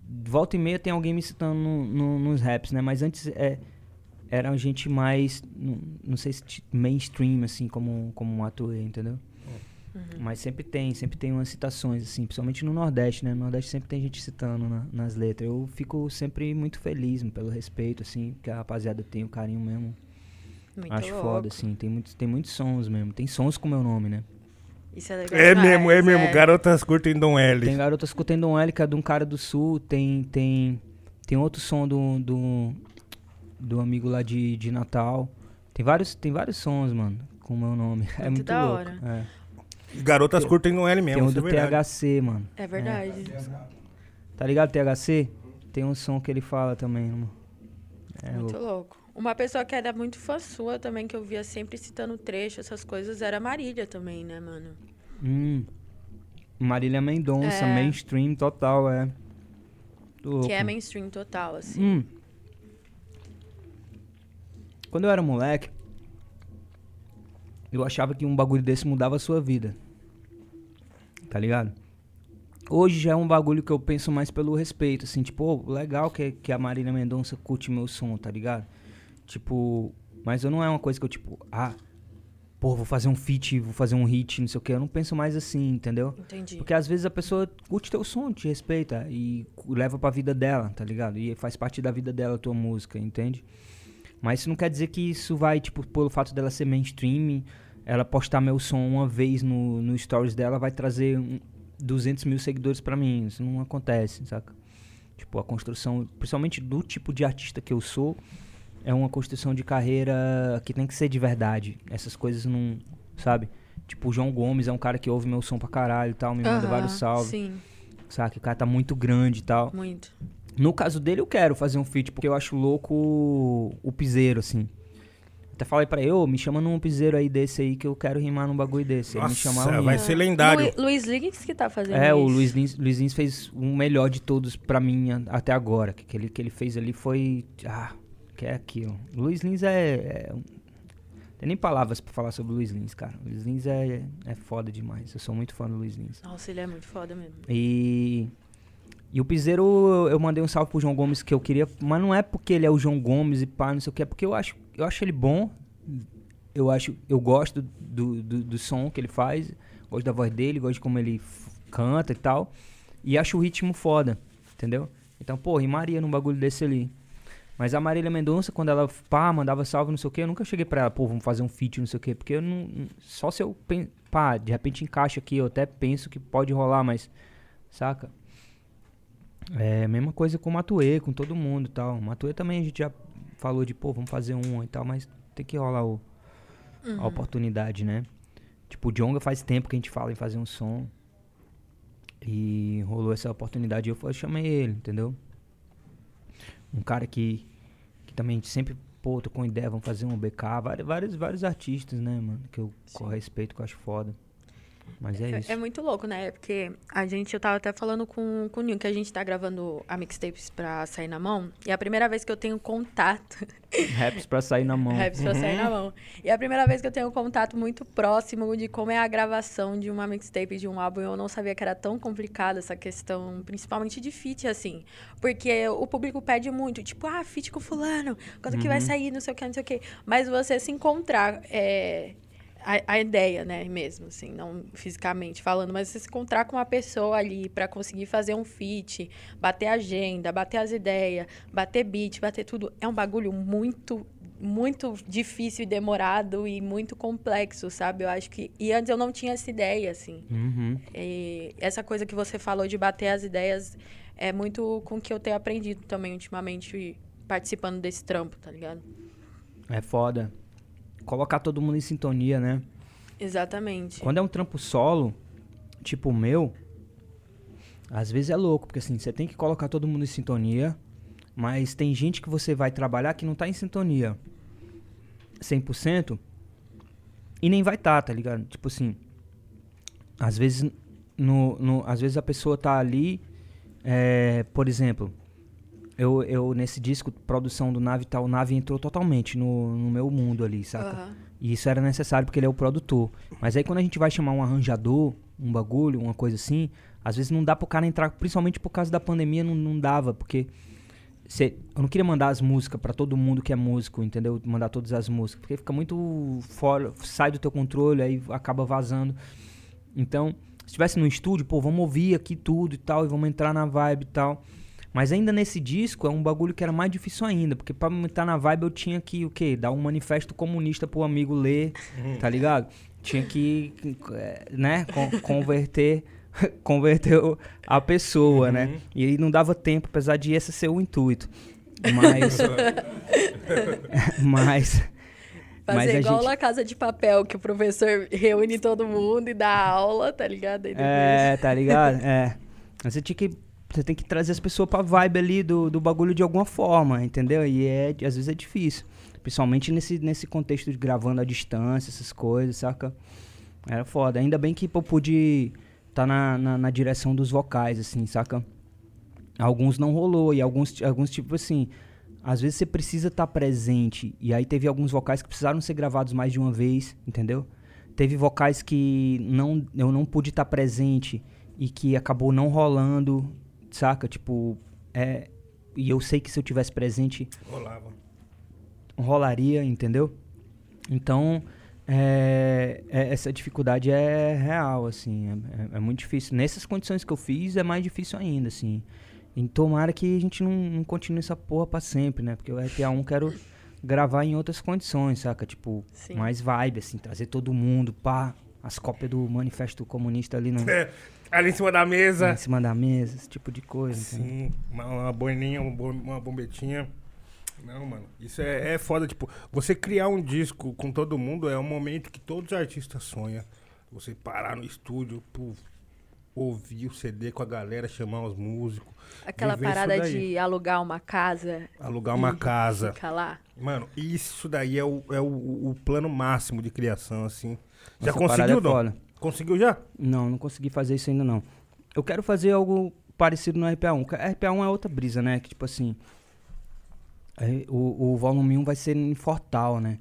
volta e meia tem alguém me citando no- no- nos raps, né, mas antes é, era gente mais, não, não sei se mainstream, assim, como, como um atuei, entendeu? Mas sempre tem, sempre tem umas citações, assim, principalmente no Nordeste, né, no Nordeste sempre tem gente citando na- nas letras, eu fico sempre muito feliz pelo respeito, assim, que a rapaziada tem o carinho mesmo.
Muito
Acho
louco.
foda, assim. Tem muitos, tem muitos sons mesmo. Tem sons com meu nome, né?
Isso é legal.
É
demais,
mesmo, é mesmo. Garotas curtem Dom L.
Tem garotas com Tendon L, que é de um cara do sul. Tem, tem, tem outro som do, do, do amigo lá de, de Natal. Tem vários, tem vários sons, mano, com meu nome. É
Muito
muito
da
louco.
hora.
É.
Garotas curtem Dom L
Tem
mesmo.
um
isso
do
é.
THC, mano.
É verdade.
Tá ligado, THC? Tem um som que ele fala também, mano. É
muito
louco.
louco. Uma pessoa que era muito fã sua também, que eu via sempre citando trecho, essas coisas, era a Marília também, né, mano?
Hum. Marília Mendonça,
É.
mainstream total, é. Louco.
Que é mainstream total, assim.
Hum. Quando eu era moleque, eu achava que um bagulho desse mudava a sua vida. Tá ligado? Hoje já é um bagulho que eu penso mais pelo respeito, assim, tipo, ô, legal que, que a Marília Mendonça curte meu som, tá ligado? Tipo, mas eu não é uma coisa que eu, tipo, ah, pô, vou fazer um feat, vou fazer um hit, não sei o que. Eu não penso mais assim, entendeu?
Entendi.
Porque às vezes a pessoa curte teu som, te respeita e leva pra vida dela, tá ligado? E faz parte da vida dela a tua música, entende? Mas isso não quer dizer que isso vai, tipo, pelo fato dela ser mainstream, ela postar meu som uma vez no, no stories dela vai trazer um, 200 mil seguidores pra mim. Isso não acontece, saca? Tipo, a construção, principalmente do tipo de artista que eu sou, é uma construção de carreira que tem que ser de verdade. Essas coisas não, sabe? Tipo, o João Gomes é um cara que ouve meu som pra caralho e tal, me manda
Aham,
vários salves,
Sim,
saca? O cara tá muito grande e tal.
muito.
No caso dele, eu quero fazer um feat, porque eu acho louco o, o piseiro, assim. Até falei pra ele, ô, me chama num piseiro aí desse aí que eu quero rimar num bagulho desse. Ele me
Nossa,
chamava
vai ser lendário.
Lu- Luiz Lins que tá fazendo
É,
isso.
o Luiz Lins, Luiz Lins fez o melhor de todos pra mim até agora. Que, que, ele, que ele fez ali foi. Ah, que é aquilo. O Luiz Lins é. é tem nem palavras pra falar sobre o Luiz Lins, cara. O Luiz Lins é, é foda demais. Eu sou muito fã do Luiz Lins.
Nossa, ele é muito foda mesmo.
E. E o Piseiro, eu- mandei um salve pro João Gomes que eu queria. Mas não é porque ele é o João Gomes e pá, não sei o que. É porque eu acho, eu acho ele bom. Eu acho. Eu gosto do, do, do som que ele faz. Gosto da voz dele, gosto de como ele canta e tal. E acho o ritmo foda, entendeu? Então, pô, rimaria num bagulho desse ali. Mas a Marília Mendonça, quando ela, pá, mandava salve, não sei o que, eu nunca cheguei pra ela, pô, vamos fazer um feat, não sei o que, porque eu não. Só se eu, pá, de repente encaixa aqui, eu até penso que pode rolar, mas, saca? É mesma coisa com o Matuê, com todo mundo e tal. O Matuê também a gente já falou de, pô, vamos fazer um e tal, mas tem que rolar o, a oportunidade, né? Tipo, o Jonga faz tempo que a gente fala em fazer um som. E rolou essa oportunidade e eu, eu chamei ele, entendeu? Um cara que, que também a gente sempre, pô, tô com ideia, vamos fazer um BK. Vários, vários, vários artistas, né, mano? Que eu com respeito, que eu acho foda. Mas é, isso.
É, muito louco, né? Porque a gente, eu tava até falando com, com o Ninho, que a gente tá gravando a mixtapes pra sair na mão. E é a primeira vez que eu tenho contato.
Raps pra sair na mão.
Raps pra sair na mão. E é a primeira vez que eu tenho contato muito próximo de como é a gravação de uma mixtape, de um álbum. Eu não sabia que era tão complicada essa questão, principalmente de feat, assim. Porque o público pede muito, tipo, ah, feat com fulano, quando que vai sair, não sei o que, não sei o que. Mas você se encontrar. é, a, a ideia, né, mesmo, assim, não fisicamente falando, mas você se encontrar com uma pessoa ali pra conseguir fazer um feat, bater agenda, bater as ideias, bater beat, bater tudo, é um bagulho muito, muito difícil e demorado e muito complexo, sabe? Eu acho que. E antes eu não tinha essa ideia, assim.
Uhum.
E essa coisa que você falou de bater as ideias é muito com o que eu tenho aprendido também ultimamente participando desse trampo, tá ligado?
É foda. Colocar todo mundo em sintonia, né?
Exatamente.
Quando é um trampo solo, tipo o meu, às vezes é louco, porque assim, você tem que colocar todo mundo em sintonia, mas tem gente que você vai trabalhar que não tá em sintonia. 100% e nem vai estar, tá, tá ligado? Tipo assim, às vezes, no, no, às vezes a pessoa tá ali, é, por exemplo, eu, eu nesse disco, produção do Nave tal, o Nave entrou totalmente no, no meu mundo ali, saca?
Aham.
E isso era necessário porque ele é o produtor. Mas aí quando a gente vai chamar um arranjador, um bagulho, uma coisa assim, às vezes não dá pro cara entrar, principalmente por causa da pandemia, não, não dava, porque cê- eu não queria mandar as músicas pra todo mundo que é músico, entendeu? Mandar todas as músicas, porque fica muito fora, sai do teu controle, aí acaba vazando. Então, se estivesse no estúdio, pô, vamos ouvir aqui tudo e tal, e vamos entrar na vibe e tal. Mas ainda nesse disco é um bagulho que era mais difícil ainda, porque pra me entrar na vibe eu tinha que, o quê? Dar um manifesto comunista pro amigo ler, tá ligado? Tinha que, né, con- converter, converter o- a pessoa, né? E aí não dava tempo, apesar de esse ser o intuito. Mas... mas...
Fazer
mas a
igual
gente-
na Casa de Papel, que o professor reúne todo mundo e dá aula, tá ligado?
É, tá ligado? É. Mas Você tinha que. Você tem que trazer as pessoas pra vibe ali do, do bagulho de alguma forma, entendeu? E é, às vezes é difícil. Principalmente nesse, nesse contexto de gravando à distância, essas coisas, saca? Era foda. Ainda bem que eu pude estar na, na, na direção dos vocais, assim, saca? Alguns não rolou, e alguns, alguns tipo assim. Às vezes você precisa estar presente. E aí teve alguns vocais que precisaram ser gravados mais de uma vez, entendeu? Teve vocais que não, eu não pude estar presente e que acabou não rolando, saca? Tipo, é. E eu sei que se eu tivesse presente,
Rolava.
rolaria, entendeu? Então, é, é- essa dificuldade é real, assim, é, é- é muito difícil. Nessas condições que eu fiz, é mais difícil ainda, assim. E tomara que a gente não, não continue essa porra pra sempre, né? Porque o RPA1 eu quero gravar em outras condições, saca? Tipo,
Sim.
mais vibe, assim, trazer todo mundo, pá, as cópias do Manifesto Comunista ali no,
É, ali em cima da mesa.
em cima da mesa, esse tipo de coisa?
Sim, uma, uma boininha, uma, bom- uma bombetinha. Não, mano, isso é, é foda. Tipo, você criar um disco com todo mundo é um momento que todos os artistas sonham. Você parar no estúdio, pô, ouvir o CD com a galera, chamar os músicos,
Aquela parada de alugar uma casa.
alugar uma
e
casa.
Ficar lá.
Mano, isso daí é o, é o, o plano máximo de criação, assim. Já
Essa
conseguiu,
é
Dom? Conseguiu já?
Não, não consegui fazer isso ainda não. Eu quero fazer algo parecido no RPA1. que A RPA1 é outra brisa, né? Que tipo assim. é, o, o volume 1 vai ser em Fortal, né?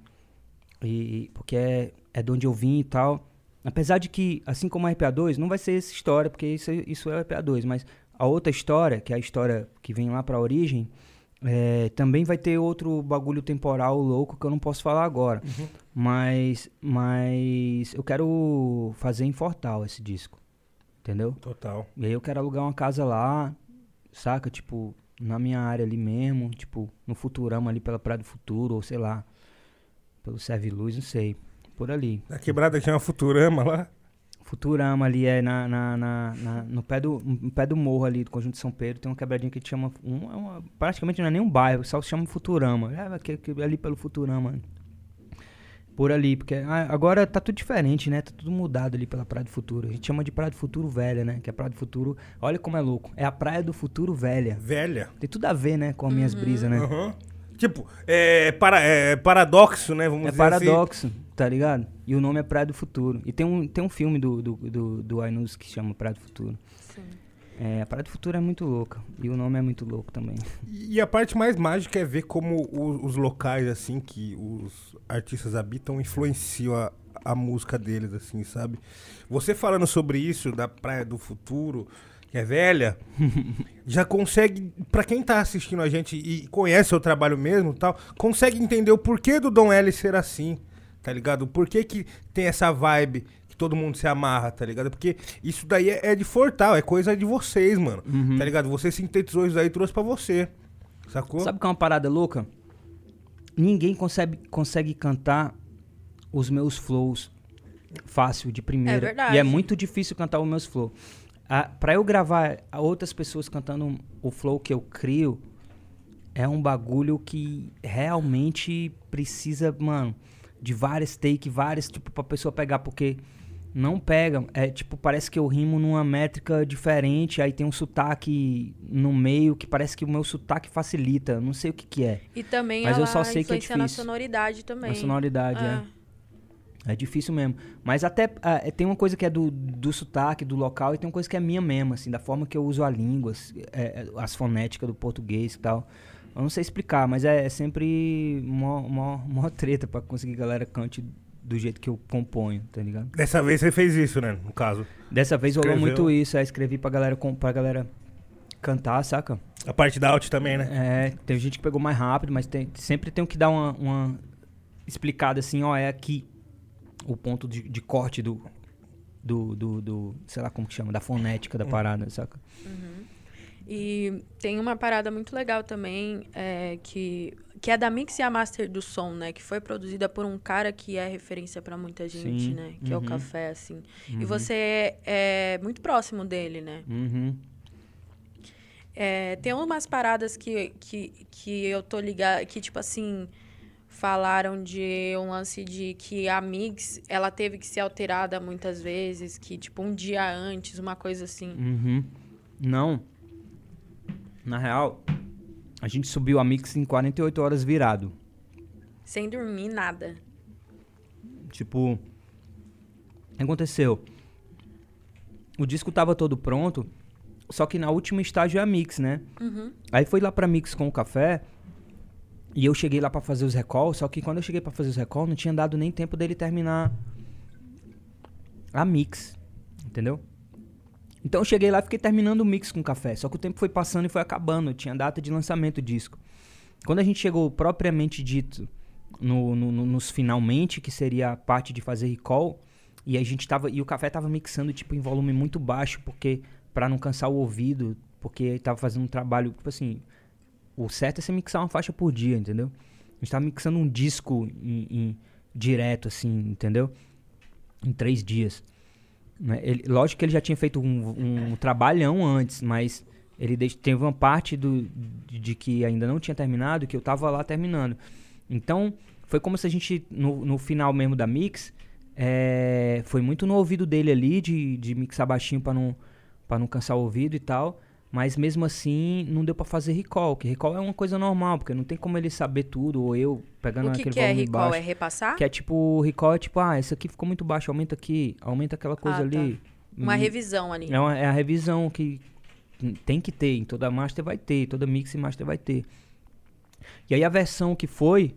E, porque é, é de onde eu vim e tal. Apesar de que, assim como a RPA2, não vai ser essa história, porque isso, isso é o RPA2, mas a outra história, que é a história que vem lá pra origem, é, também vai ter outro bagulho temporal louco que eu não posso falar agora. Mas, mas eu quero fazer em Fortal esse disco. Entendeu?
Total.
E aí eu quero alugar uma casa lá, saca? Tipo, na minha área ali mesmo, tipo, no Futurama ali pela Praia do Futuro, ou sei lá, pelo Serve Luz, não sei. Por ali.
Na quebrada que chama Futurama lá.
Futurama ali é na, na, na- na- no, pé do, no pé do morro ali do Conjunto de São Pedro, tem uma quebradinha que chama. Um, é uma- praticamente não é nem um bairro, só se chama Futurama. É ali pelo Futurama. Por ali, porque ah, agora tá tudo diferente, né? Tá tudo mudado ali pela Praia do Futuro. A gente chama de Praia do Futuro Velha, né? Que é a Praia do Futuro. Olha como é louco. É a Praia do Futuro Velha.
Velha.
Tem tudo a ver, né? Com as minhas brisas, né?
Aham. Tipo, é, para, é paradoxo, né? Vamos
É
dizer assim.
paradoxo, tá ligado? E o nome é Praia do Futuro. E tem um, tem um filme do, do, do, do Ainus que chama Praia do Futuro.
Sim.
É, a Praia do Futuro é muito louca. E o nome é muito louco também.
E a parte mais mágica é ver como o- os locais, assim, que os artistas habitam, influenciam a, a música deles, assim, sabe? Você falando sobre isso, da Praia do Futuro, que é velha, já consegue, pra quem tá assistindo a gente e conhece o trabalho mesmo e tal, consegue entender o porquê do Dom L ser assim, tá ligado? O porquê que tem essa vibe que todo mundo se amarra, tá ligado? Porque isso daí é, é de Fortal, é coisa de vocês, mano, tá ligado? Você sintetizou isso daí e trouxe pra você, sacou?
Sabe o que é uma parada louca? Ninguém consegue, consegue cantar os meus flows fácil, de primeira.
É verdade.
E é muito difícil cantar os meus flows. Ah, pra eu gravar a outras pessoas cantando o flow que eu crio, é um bagulho que realmente precisa, mano, de várias takes, várias, tipo, pra pessoa pegar, porque não pega. É tipo, parece que eu rimo numa métrica diferente, aí tem um sotaque no meio que parece que o meu sotaque facilita. Não sei o que que é.
E também
Mas eu só sei que é
influencia na
difícil.
sonoridade também.
A sonoridade,
É.
é. É difícil mesmo. Mas até ah, tem uma coisa que é do, do sotaque, do local, e tem uma coisa que é minha mesmo, assim, da forma que eu uso a língua, as, é, é, as fonéticas do português e tal. Eu não sei explicar, mas é, é sempre mó, mó, mó treta pra conseguir que a galera cante do jeito que eu componho, tá ligado?
Dessa vez você fez isso, né? No caso.
Dessa vez rolou muito isso, é, escrevi pra galera, pra galera cantar, saca?
A parte da out também, né?
É, teve gente que pegou mais rápido, mas tem- sempre tenho que dar uma, uma explicada assim, ó, é aqui o ponto de, de corte do, do, do, do- sei lá como que chama, da fonética da parada, saca?
E tem uma parada muito legal também, é, que, que é da Mix e a Master do Som, né? Que foi produzida por um cara que é referência pra muita gente,
Sim,
né? Que é o
uhum.
Café, assim. E
Uhum.
você é, é muito próximo dele, né?
Uhum.
É, tem umas paradas que, que, que eu tô ligada, que tipo assim, falaram de um lance de que a Mix, ela teve que ser alterada muitas vezes, que tipo um dia antes, uma coisa assim.
Uhum. Não. Na real, a gente subiu a mix em 48 horas virado.
Sem dormir, nada.
Tipo, o que aconteceu? O disco tava todo pronto, só que na última estágio é a mix, né?
Uhum.
Aí foi lá pra mix com o café. E eu cheguei lá pra fazer os recall, só que quando eu cheguei pra fazer os recall, não tinha dado nem tempo dele terminar a mix, entendeu? Então eu cheguei lá e fiquei terminando o mix com café, só que o tempo foi passando e foi acabando, tinha data de lançamento do disco. Quando a gente chegou propriamente dito no, no- no- nos finalmente, que seria a parte de fazer recall, e a gente tava e o café tava mixando tipo em volume muito baixo, porque Pra não cansar o ouvido, porque tava fazendo um trabalho, tipo assim, o certo é você mixar uma faixa por dia, entendeu? A gente tava mixando um disco em, em- direto, assim, entendeu? Em três dias. Né? Ele- lógico que ele já tinha feito um, um trabalhão antes, mas ele teve uma parte do, de, de que ainda não tinha terminado, que eu tava lá terminando. Então, foi como se a gente, no, no final mesmo da mix, é, foi muito no ouvido dele ali, de, de mixar baixinho pra não, não cansar o ouvido e tal. Mas mesmo assim, não deu pra fazer recall, que recall é uma coisa normal, porque não tem como ele saber tudo, ou eu pegando
O que,
aquele
que é
volume
recall?
baixo.
É repassar?
Que é tipo, recall é tipo, ah, esse aqui ficou muito baixo, aumenta aqui, aumenta aquela coisa
Ah,
ali.
Uma
Hum,
revisão ali.
é, uma- é a revisão que tem que ter, em toda master vai ter, toda mix e master vai ter. E aí a versão que foi,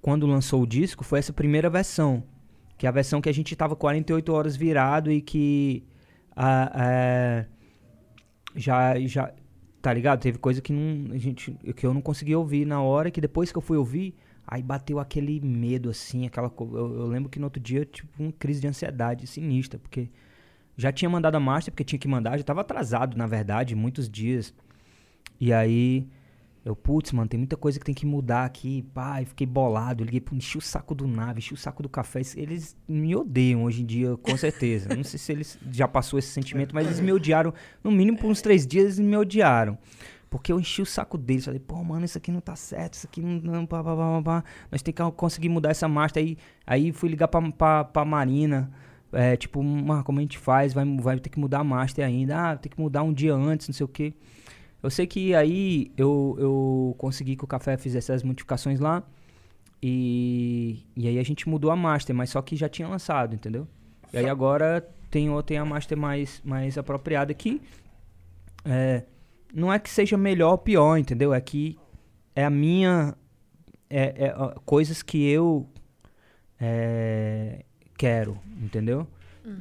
quando lançou o disco, foi essa primeira versão. Que é a versão que a gente tava 48 horas virado e que a, a- já, já, tá ligado? Teve coisa que, não, a gente, que eu não consegui ouvir na hora, que depois que eu fui ouvir, aí bateu aquele medo, assim, aquela eu, eu lembro que no outro dia, tipo, uma crise de ansiedade sinistra, porque já tinha mandado a master, porque tinha que mandar, já tava atrasado, na verdade, muitos dias. E aí, eu, putz, mano, tem muita coisa que tem que mudar aqui, e fiquei bolado, liguei, pro- enchi o saco do nave, enchi o saco do café, eles me odeiam hoje em dia, com certeza. Não sei se eles já passou esse sentimento, mas eles me odiaram, no mínimo por uns três dias, eles me odiaram. Porque eu enchi o saco deles, falei, pô, mano, isso aqui não tá certo, isso aqui não, não pá, pá, pá, pá, nós tem que conseguir mudar essa master, aí, aí fui ligar pra, pra, pra Marina, é, tipo, "Mar, como a gente faz? Vai, vai ter que mudar a master ainda. Ah, tem que mudar um dia antes, não sei o quê. Eu sei que aí eu, eu consegui que o café fizesse as modificações lá. E, e aí a gente mudou a master, mas só que já tinha lançado, entendeu? E aí agora tem, tem a master mais, mais apropriada que é, não é que seja melhor ou pior, entendeu? É que é a minha. É, é, coisas que eu é, quero, entendeu?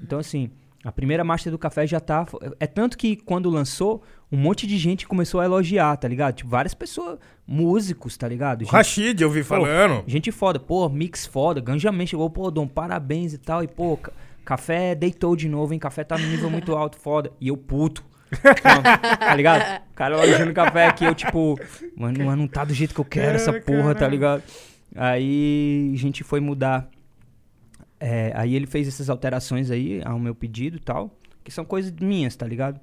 Então, assim, a primeira master do café já tá. É tanto que quando lançou, um monte de gente começou a elogiar, tá ligado? Tipo, várias pessoas, músicos, tá ligado? Gente,
Rashid, eu vi falando.
gente foda, pô, mix foda, Ganjamin chegou, pô, Dom, parabéns e tal. E, pô, ca- café deitou de novo, hein? Café tá no nível muito alto, foda. E eu puto. Então, tá ligado? O cara elogiando o café aqui, eu tipo, mano, mas não tá do jeito que eu quero essa porra, tá ligado? Aí a gente foi mudar. É, aí ele fez essas alterações aí ao meu pedido e tal, que são coisas minhas, tá ligado?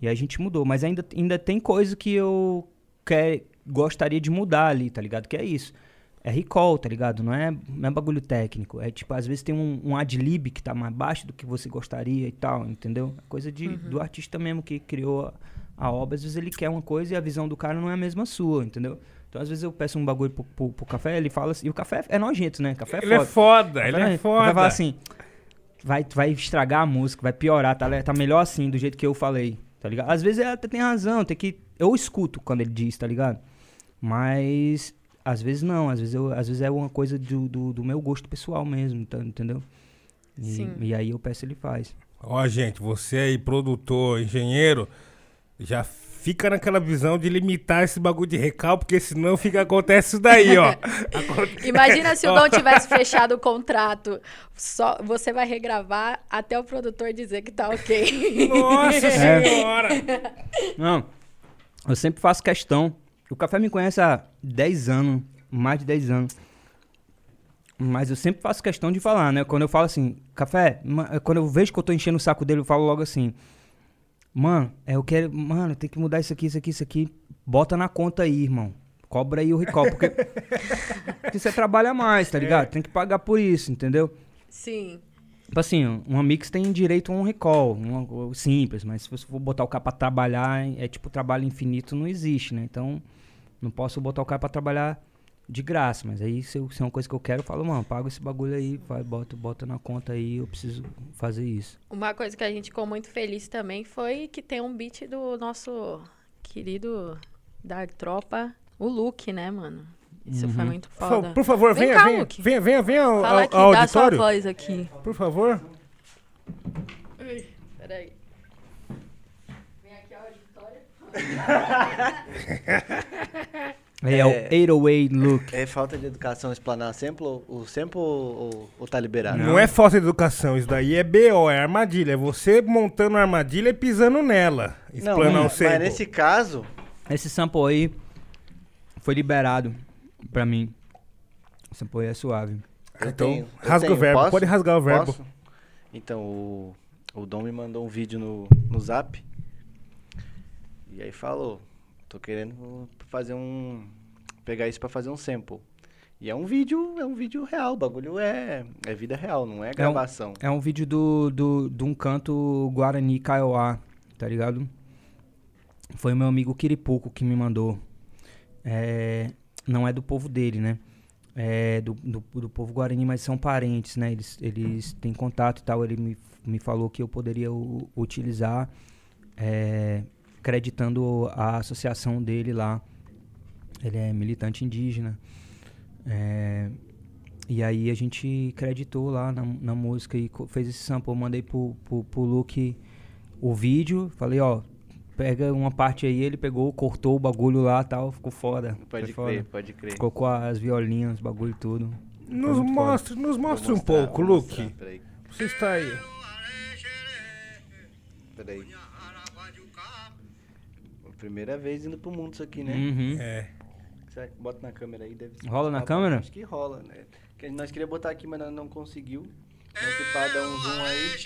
E aí a gente mudou, mas ainda, ainda tem coisa que eu quer, gostaria de mudar ali, tá ligado? Que é isso. é recall, tá ligado? Não é, não é bagulho técnico. É tipo, às vezes tem um, um ad-lib que tá mais baixo do que você gostaria e tal, entendeu? É coisa de, do artista mesmo que criou a, a obra. Às vezes ele quer uma coisa e a visão do cara não é a mesma sua, entendeu? Então, às vezes eu peço um bagulho pro, pro, pro café, ele fala assim. E o café é nojento, né? Café é
Ele é
foda.
foda,
Vai
ele é
Vai
foda.
falar assim, vai, vai estragar a música, vai piorar, tá, tá melhor assim, do jeito que eu falei, tá ligado? Às vezes ele até tem razão, tem que... Eu escuto quando ele diz, tá ligado? Mas, às vezes não, às vezes, eu, às vezes é uma coisa do, do, do meu gosto pessoal mesmo, tá- entendeu? E,
Sim.
e aí eu peço ele faz.
Ó, gente, você aí, produtor, engenheiro, já fica naquela visão de limitar esse bagulho de recal, porque senão fica, acontece isso daí, ó. Aconte-
Imagina se o Dom tivesse fechado o contrato. Só, você vai regravar até o produtor dizer que tá ok.
Nossa
É.
senhora!
Não, eu sempre faço questão. O Café me conhece há 10 anos, mais de 10 anos. Mas eu sempre faço questão de falar, né? Quando eu falo assim, Café, quando eu vejo que eu tô enchendo o saco dele, eu falo logo assim, mano, é, eu quero, mano, tem que mudar isso aqui, isso aqui, isso aqui. Bota na conta aí, irmão. Cobra aí o recall, porque, porque você trabalha mais, tá ligado? Tem que pagar por isso, entendeu?
Sim.
Tipo assim, uma mix tem direito a um recall, uma- simples, mas se você for botar o cara pra trabalhar, é tipo trabalho infinito, não existe, né? Então, não posso botar o cara pra trabalhar de graça, mas aí se, eu- se é uma coisa que eu quero, eu falo, mano, paga esse bagulho aí, vai, bota, bota na conta aí, eu preciso fazer isso.
Uma coisa que a gente ficou muito feliz também foi que tem um beat do nosso querido da tropa, o Luke, né, mano? Isso foi muito foda.
por favor,
Vem
venha,
cá,
venha,
Luke.
venha, venha, venha ao,
Fala
ao-
aqui,
ao
dá sua
auditório.
voz aqui.
Por favor.
Peraí. Vem aqui ao auditório.
É, o 808 look.
É falta de educação explanar sample? O sample ou, ou tá liberado?
Não. é falta de educação, isso daí é BO, é armadilha. É você montando a armadilha e pisando nela.
Não,
Explanar o
mas,
sample.
mas nesse caso,
Esse sample aí foi liberado pra mim. Esse sample aí é suave.
eu
Então,
tenho.
rasga o
tenho.
verbo.
Posso?
Pode rasgar o verbo.
Posso? Então, o, o Dom me mandou um vídeo no, no zap. E aí falou: tô querendo fazer um. pegar isso pra fazer um sample. E é um vídeo, é um vídeo real, o bagulho é, é vida real, não é gravação.
É um vídeo do, do, de um canto Guarani Kaiowá, tá ligado? Foi o meu amigo Kiripuco que me mandou. É, não é do povo dele, né? É do, do, do povo Guarani, mas são parentes, né? Eles, eles têm contato e tal. Ele me, me falou que eu poderia u- utilizar, é, creditando a associação dele lá. Ele é militante indígena. É, e aí a gente creditou lá na, na música e fez esse sample. Eu mandei pro, pro, pro Luke o vídeo. Falei, ó, pega uma parte aí. Ele pegou, cortou o bagulho lá tal. Ficou foda.
Pode
Foi
crer,
foda.
pode crer.
Colocou as violinhas, os bagulho e tudo.
Nos mostre, nos
Vou
mostre um pouco, Luke. Você está aí.
peraí. Primeira vez indo pro mundo isso aqui, né?
Uhum.
É.
Será que bota na câmera aí? Deve
Rola na câmera?
Acho que rola, né? Que nós queríamos botar aqui, mas nós não conseguiu. Mas se pá, dá um zoom aí.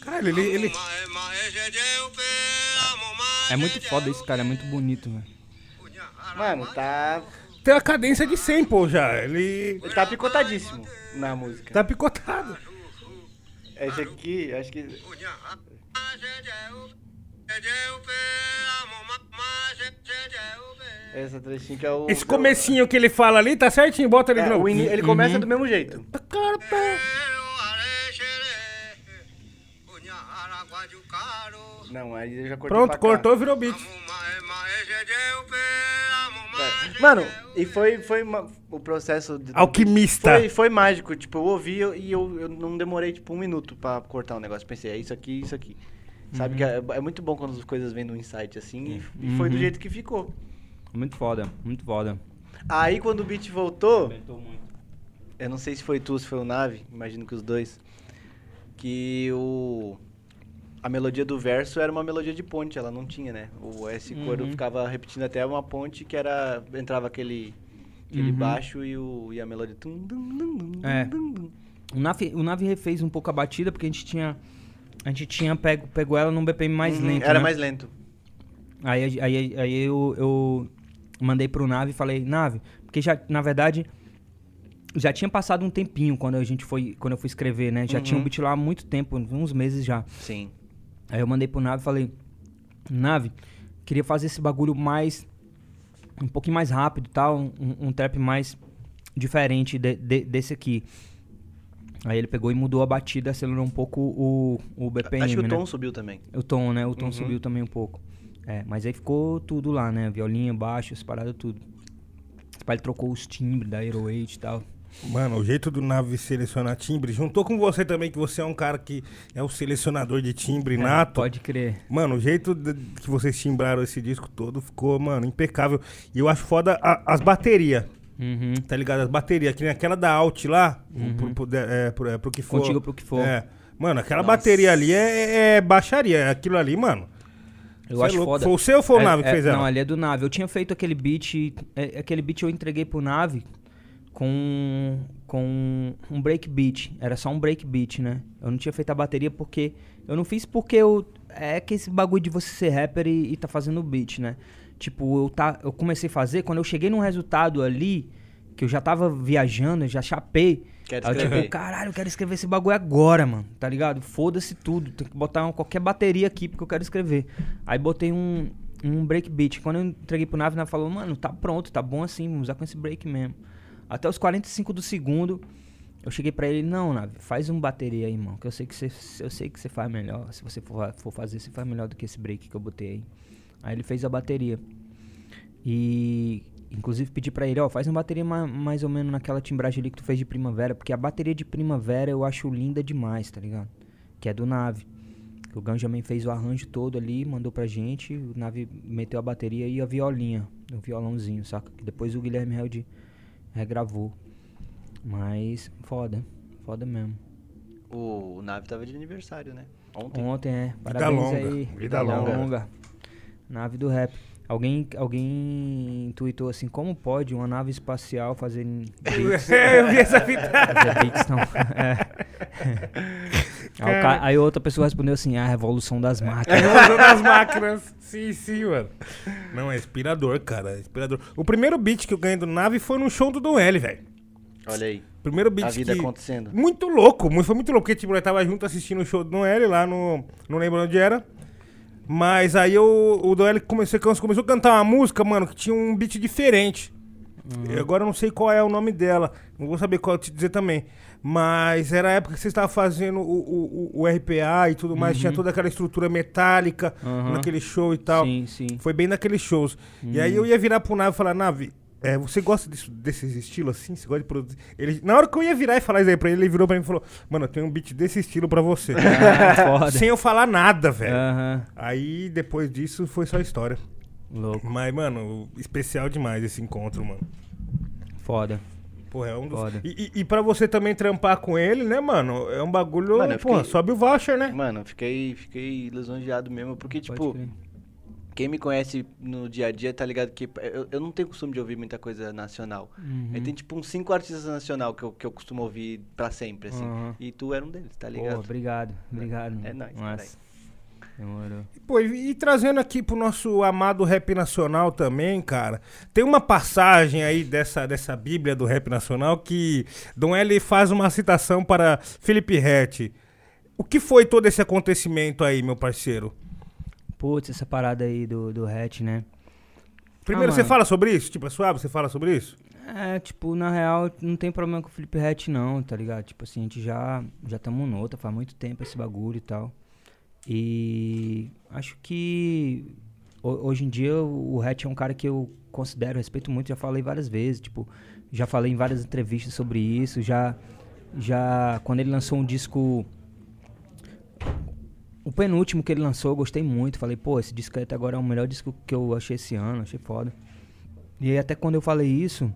Cara, ele, ele.
É muito foda esse cara, é muito bonito, velho.
Mano, tá.
Tem a cadência de sample já. Ele
Ele tá picotadíssimo na música.
tá picotado.
Esse aqui, acho que. Essa trechinha que é o.
Esse comecinho que ele fala ali, tá certinho? Bota ele
É,
novo.
o ini- ele começa do mesmo jeito. Não, aí eu já cortei
Pronto,
pra
cortou, virou beat.
Mano, e foi, foi uma- o processo. de-
Alquimista.
Foi, foi mágico. Tipo, eu ouvi e eu, eu não demorei, tipo, um minuto pra cortar o negócio. Pensei, é isso aqui, isso aqui. Sabe que é, é muito bom quando as coisas vêm no insight assim. E, e foi do
Uhum.
jeito que ficou.
Muito foda, muito foda.
Aí quando o beat voltou, eu não sei se foi tu ou se foi o Nave, imagino que os dois. Que o. A melodia do verso era uma melodia de ponte, ela não tinha, né? O coro
Uhum.
ficava repetindo até uma ponte que era. Entrava aquele. Aquele
Uhum.
baixo e, o, e a melodia. tum, dum, dum, dum,
É.
dum, dum.
O Nave, o Nave refez um pouco a batida, porque a gente tinha a gente tinha pego, pego ela num BPM mais
Uhum,
lento.
Era
né?
mais lento.
Aí, aí, aí eu, eu mandei pro Nave e falei, Nave, porque já, na verdade, já tinha passado um tempinho quando a gente foi, quando eu fui escrever, né? Já tinha um
Uhum.
beat lá há muito tempo, uns meses já.
Sim.
Aí eu mandei pro Nave e falei, Nave, queria fazer esse bagulho mais, um pouquinho mais rápido e tal, um, um trap mais diferente de- de- desse aqui. Aí ele pegou e mudou a batida, acelerou um pouco o, o BPM,
Acho que o
né?
tom subiu também.
O tom, né? O tom
Uhum.
subiu também um pouco. É, mas aí ficou tudo lá, né? Violinha, baixo, as paradas, tudo. Pai trocou os timbres da Aero 8 e tal.
Mano, o jeito do Nave selecionar timbre, juntou com você também, que você é um cara que é o selecionador de timbre
É,
nato.
pode crer.
Mano, o jeito de- que vocês timbraram esse disco todo ficou, mano, impecável. E eu acho foda a- as baterias,
Uhum.
tá ligado? As baterias, que nem aquela da Alt lá, pro, pro, de- é, pro, é, pro que for.
Contigo pro que for.
É. Mano, aquela
Nossa.
bateria ali é, é baixaria. Aquilo ali, mano.
Eu
cê é
acho
louco.
foda.
Foi o seu ou foi o
É-
Nave que
é-
fez ela?
Não, ali é do Nave. Eu tinha feito aquele beat. é, aquele beat eu entreguei pro Nave com, com um break beat. Era só um break beat, né? Eu não tinha feito a bateria porque. Eu não fiz porque eu. É que esse bagulho de você ser rapper e, e tá fazendo beat, né? Tipo, eu, tá, eu comecei a fazer, quando eu cheguei num resultado ali, que eu já tava viajando, já chapei.
Quero
Aí eu
escrever.
tipo, caralho, eu quero escrever esse bagulho agora, mano. Tá ligado? Foda-se tudo. Tem que botar uma- qualquer bateria aqui porque eu quero escrever. Aí botei um, um break beat. Quando eu entreguei pro Nave, o Nave falou, mano, tá pronto, tá bom assim, vamos usar com esse break mesmo. Até os 45 do segundo, eu cheguei pra ele, não, Nave, faz um bateria aí, irmão. Que eu sei que você, eu sei que você faz melhor. Se você for, for fazer, você faz melhor do que esse break que eu botei aí. Aí ele fez a bateria. E inclusive pedi pra ele, ó, faz uma bateria ma- mais ou menos naquela timbragem ali que tu fez de primavera, porque a bateria de primavera eu acho linda demais, tá ligado? Que é do Nave. O Ganjamin fez o arranjo todo ali, mandou pra gente, o Nave meteu a bateria e a violinha, o violãozinho, saca? Que depois o Guilherme Held regravou. Mas foda, foda mesmo.
O, o Nave tava de aniversário, né? Ontem.
Ontem é, parabéns
longa,
aí.
vida longa.
Nave do rap. Alguém, alguém tweetou assim, como pode uma nave espacial fazer beats?
eu vi essa fita.
fazer beats não. É. Aí, ca- aí outra pessoa respondeu assim, a revolução das máquinas.
Revolução das máquinas. Sim, sim, mano. Não, é inspirador, cara. É inspirador. O primeiro beat que eu ganhei do Nave foi no show do Dom L, velho.
Olha aí.
Primeiro beat
A vida
que...
acontecendo.
Muito louco, foi muito louco, porque tipo, nós tava junto assistindo o show do Noel lá no. Não lembro onde era. Mas aí eu, o Noel começou, começou a cantar uma música, mano, que tinha um beat diferente. E agora eu não sei qual é o nome dela. Não vou saber qual te dizer também. Mas era a época que você estava fazendo o, o, o- RPA e tudo mais, tinha toda aquela estrutura metálica
Uhum.
naquele show e tal.
Sim, sim.
Foi bem naqueles shows. E aí eu ia virar pro Nave e falar, Nave, é, você gosta disso, desses estilos assim? Você gosta de produzir? Ele, na hora que eu ia virar e falar isso aí pra ele, ele virou pra mim e falou, mano, eu tenho um beat desse estilo pra você.
Ah.
Sem eu falar nada, velho.
Aham.
Aí depois disso foi só história.
Louco.
Mas, mano, especial demais esse encontro, mano.
Foda.
Porra, é um dos.
Foda.
E, e, e pra você também trampar com ele, né, mano? É um bagulho.
Mano, eu
porra,
fiquei-
sobe o voucher, né?
Mano, eu fiquei, fiquei lisonjeado mesmo, porque,
Pode
tipo,
crer.
quem me conhece no dia a dia tá ligado que eu, eu não tenho costume de ouvir muita coisa nacional.
Uhum.
Aí tem, tipo, uns cinco artistas nacional que eu, que eu costumo ouvir pra sempre, assim.
Aham.
E tu era um deles, tá
Pô,
ligado?
obrigado. Obrigado.
É nóis,
Nossa. Demorou.
Pô, e, e trazendo aqui pro nosso amado rap nacional também, cara, tem uma passagem aí dessa, dessa bíblia do rap nacional que Dom L faz uma citação para Felipe Rett. O que foi todo esse acontecimento aí, meu parceiro?
Putz, essa parada aí do, do hatch, né?
Primeiro,
Ah,
você fala sobre isso? Tipo, é suave? Você fala sobre isso?
É, tipo, na real, não tem problema com o Felipe Rett, não, tá ligado? Tipo assim, a gente já já estamos nota, faz muito tempo esse bagulho e tal. E acho que ho- hoje em dia o Hatch é um cara que eu considero, respeito muito, já falei várias vezes, tipo, já falei em várias entrevistas sobre isso, já já quando ele lançou um disco o penúltimo que ele lançou, eu gostei muito, falei, pô, esse disco até agora é o melhor disco que eu achei esse ano, achei foda. E aí até quando eu falei isso,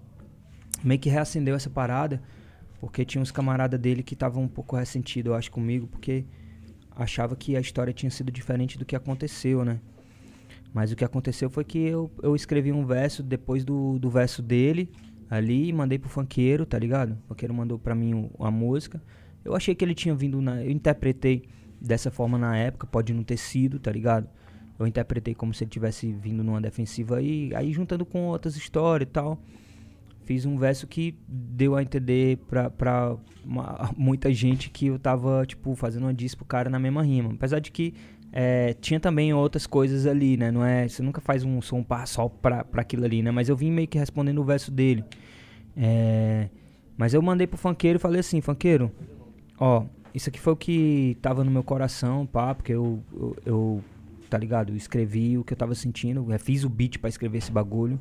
meio que reacendeu essa parada, porque tinha uns camaradas dele que estavam um pouco ressentidos, eu acho, comigo, porque achava que a história tinha sido diferente do que aconteceu, né? Mas o que aconteceu foi que eu, eu escrevi um verso depois do, do verso dele ali e mandei pro funkeiro, tá ligado? O funkeiro mandou pra mim o- a música. Eu achei que ele tinha vindo na. Eu interpretei dessa forma na época, pode não ter sido, tá ligado? Eu interpretei como se ele tivesse vindo numa defensiva aí, aí juntando com outras histórias e tal. Fiz um verso que deu a entender pra, pra uma, muita gente que eu tava, tipo, fazendo uma diss pro cara na mesma rima. Apesar de que é, tinha também outras coisas ali, né? Não é, você nunca faz um som só pra, pra aquilo ali, né? Mas eu vim meio que respondendo o verso dele. É, mas eu mandei pro funkeiro e falei assim, funkeiro, ó, isso aqui foi o que tava no meu coração, pá, porque eu, eu, eu tá ligado? Eu escrevi o que eu tava sentindo, fiz o beat para escrever esse bagulho.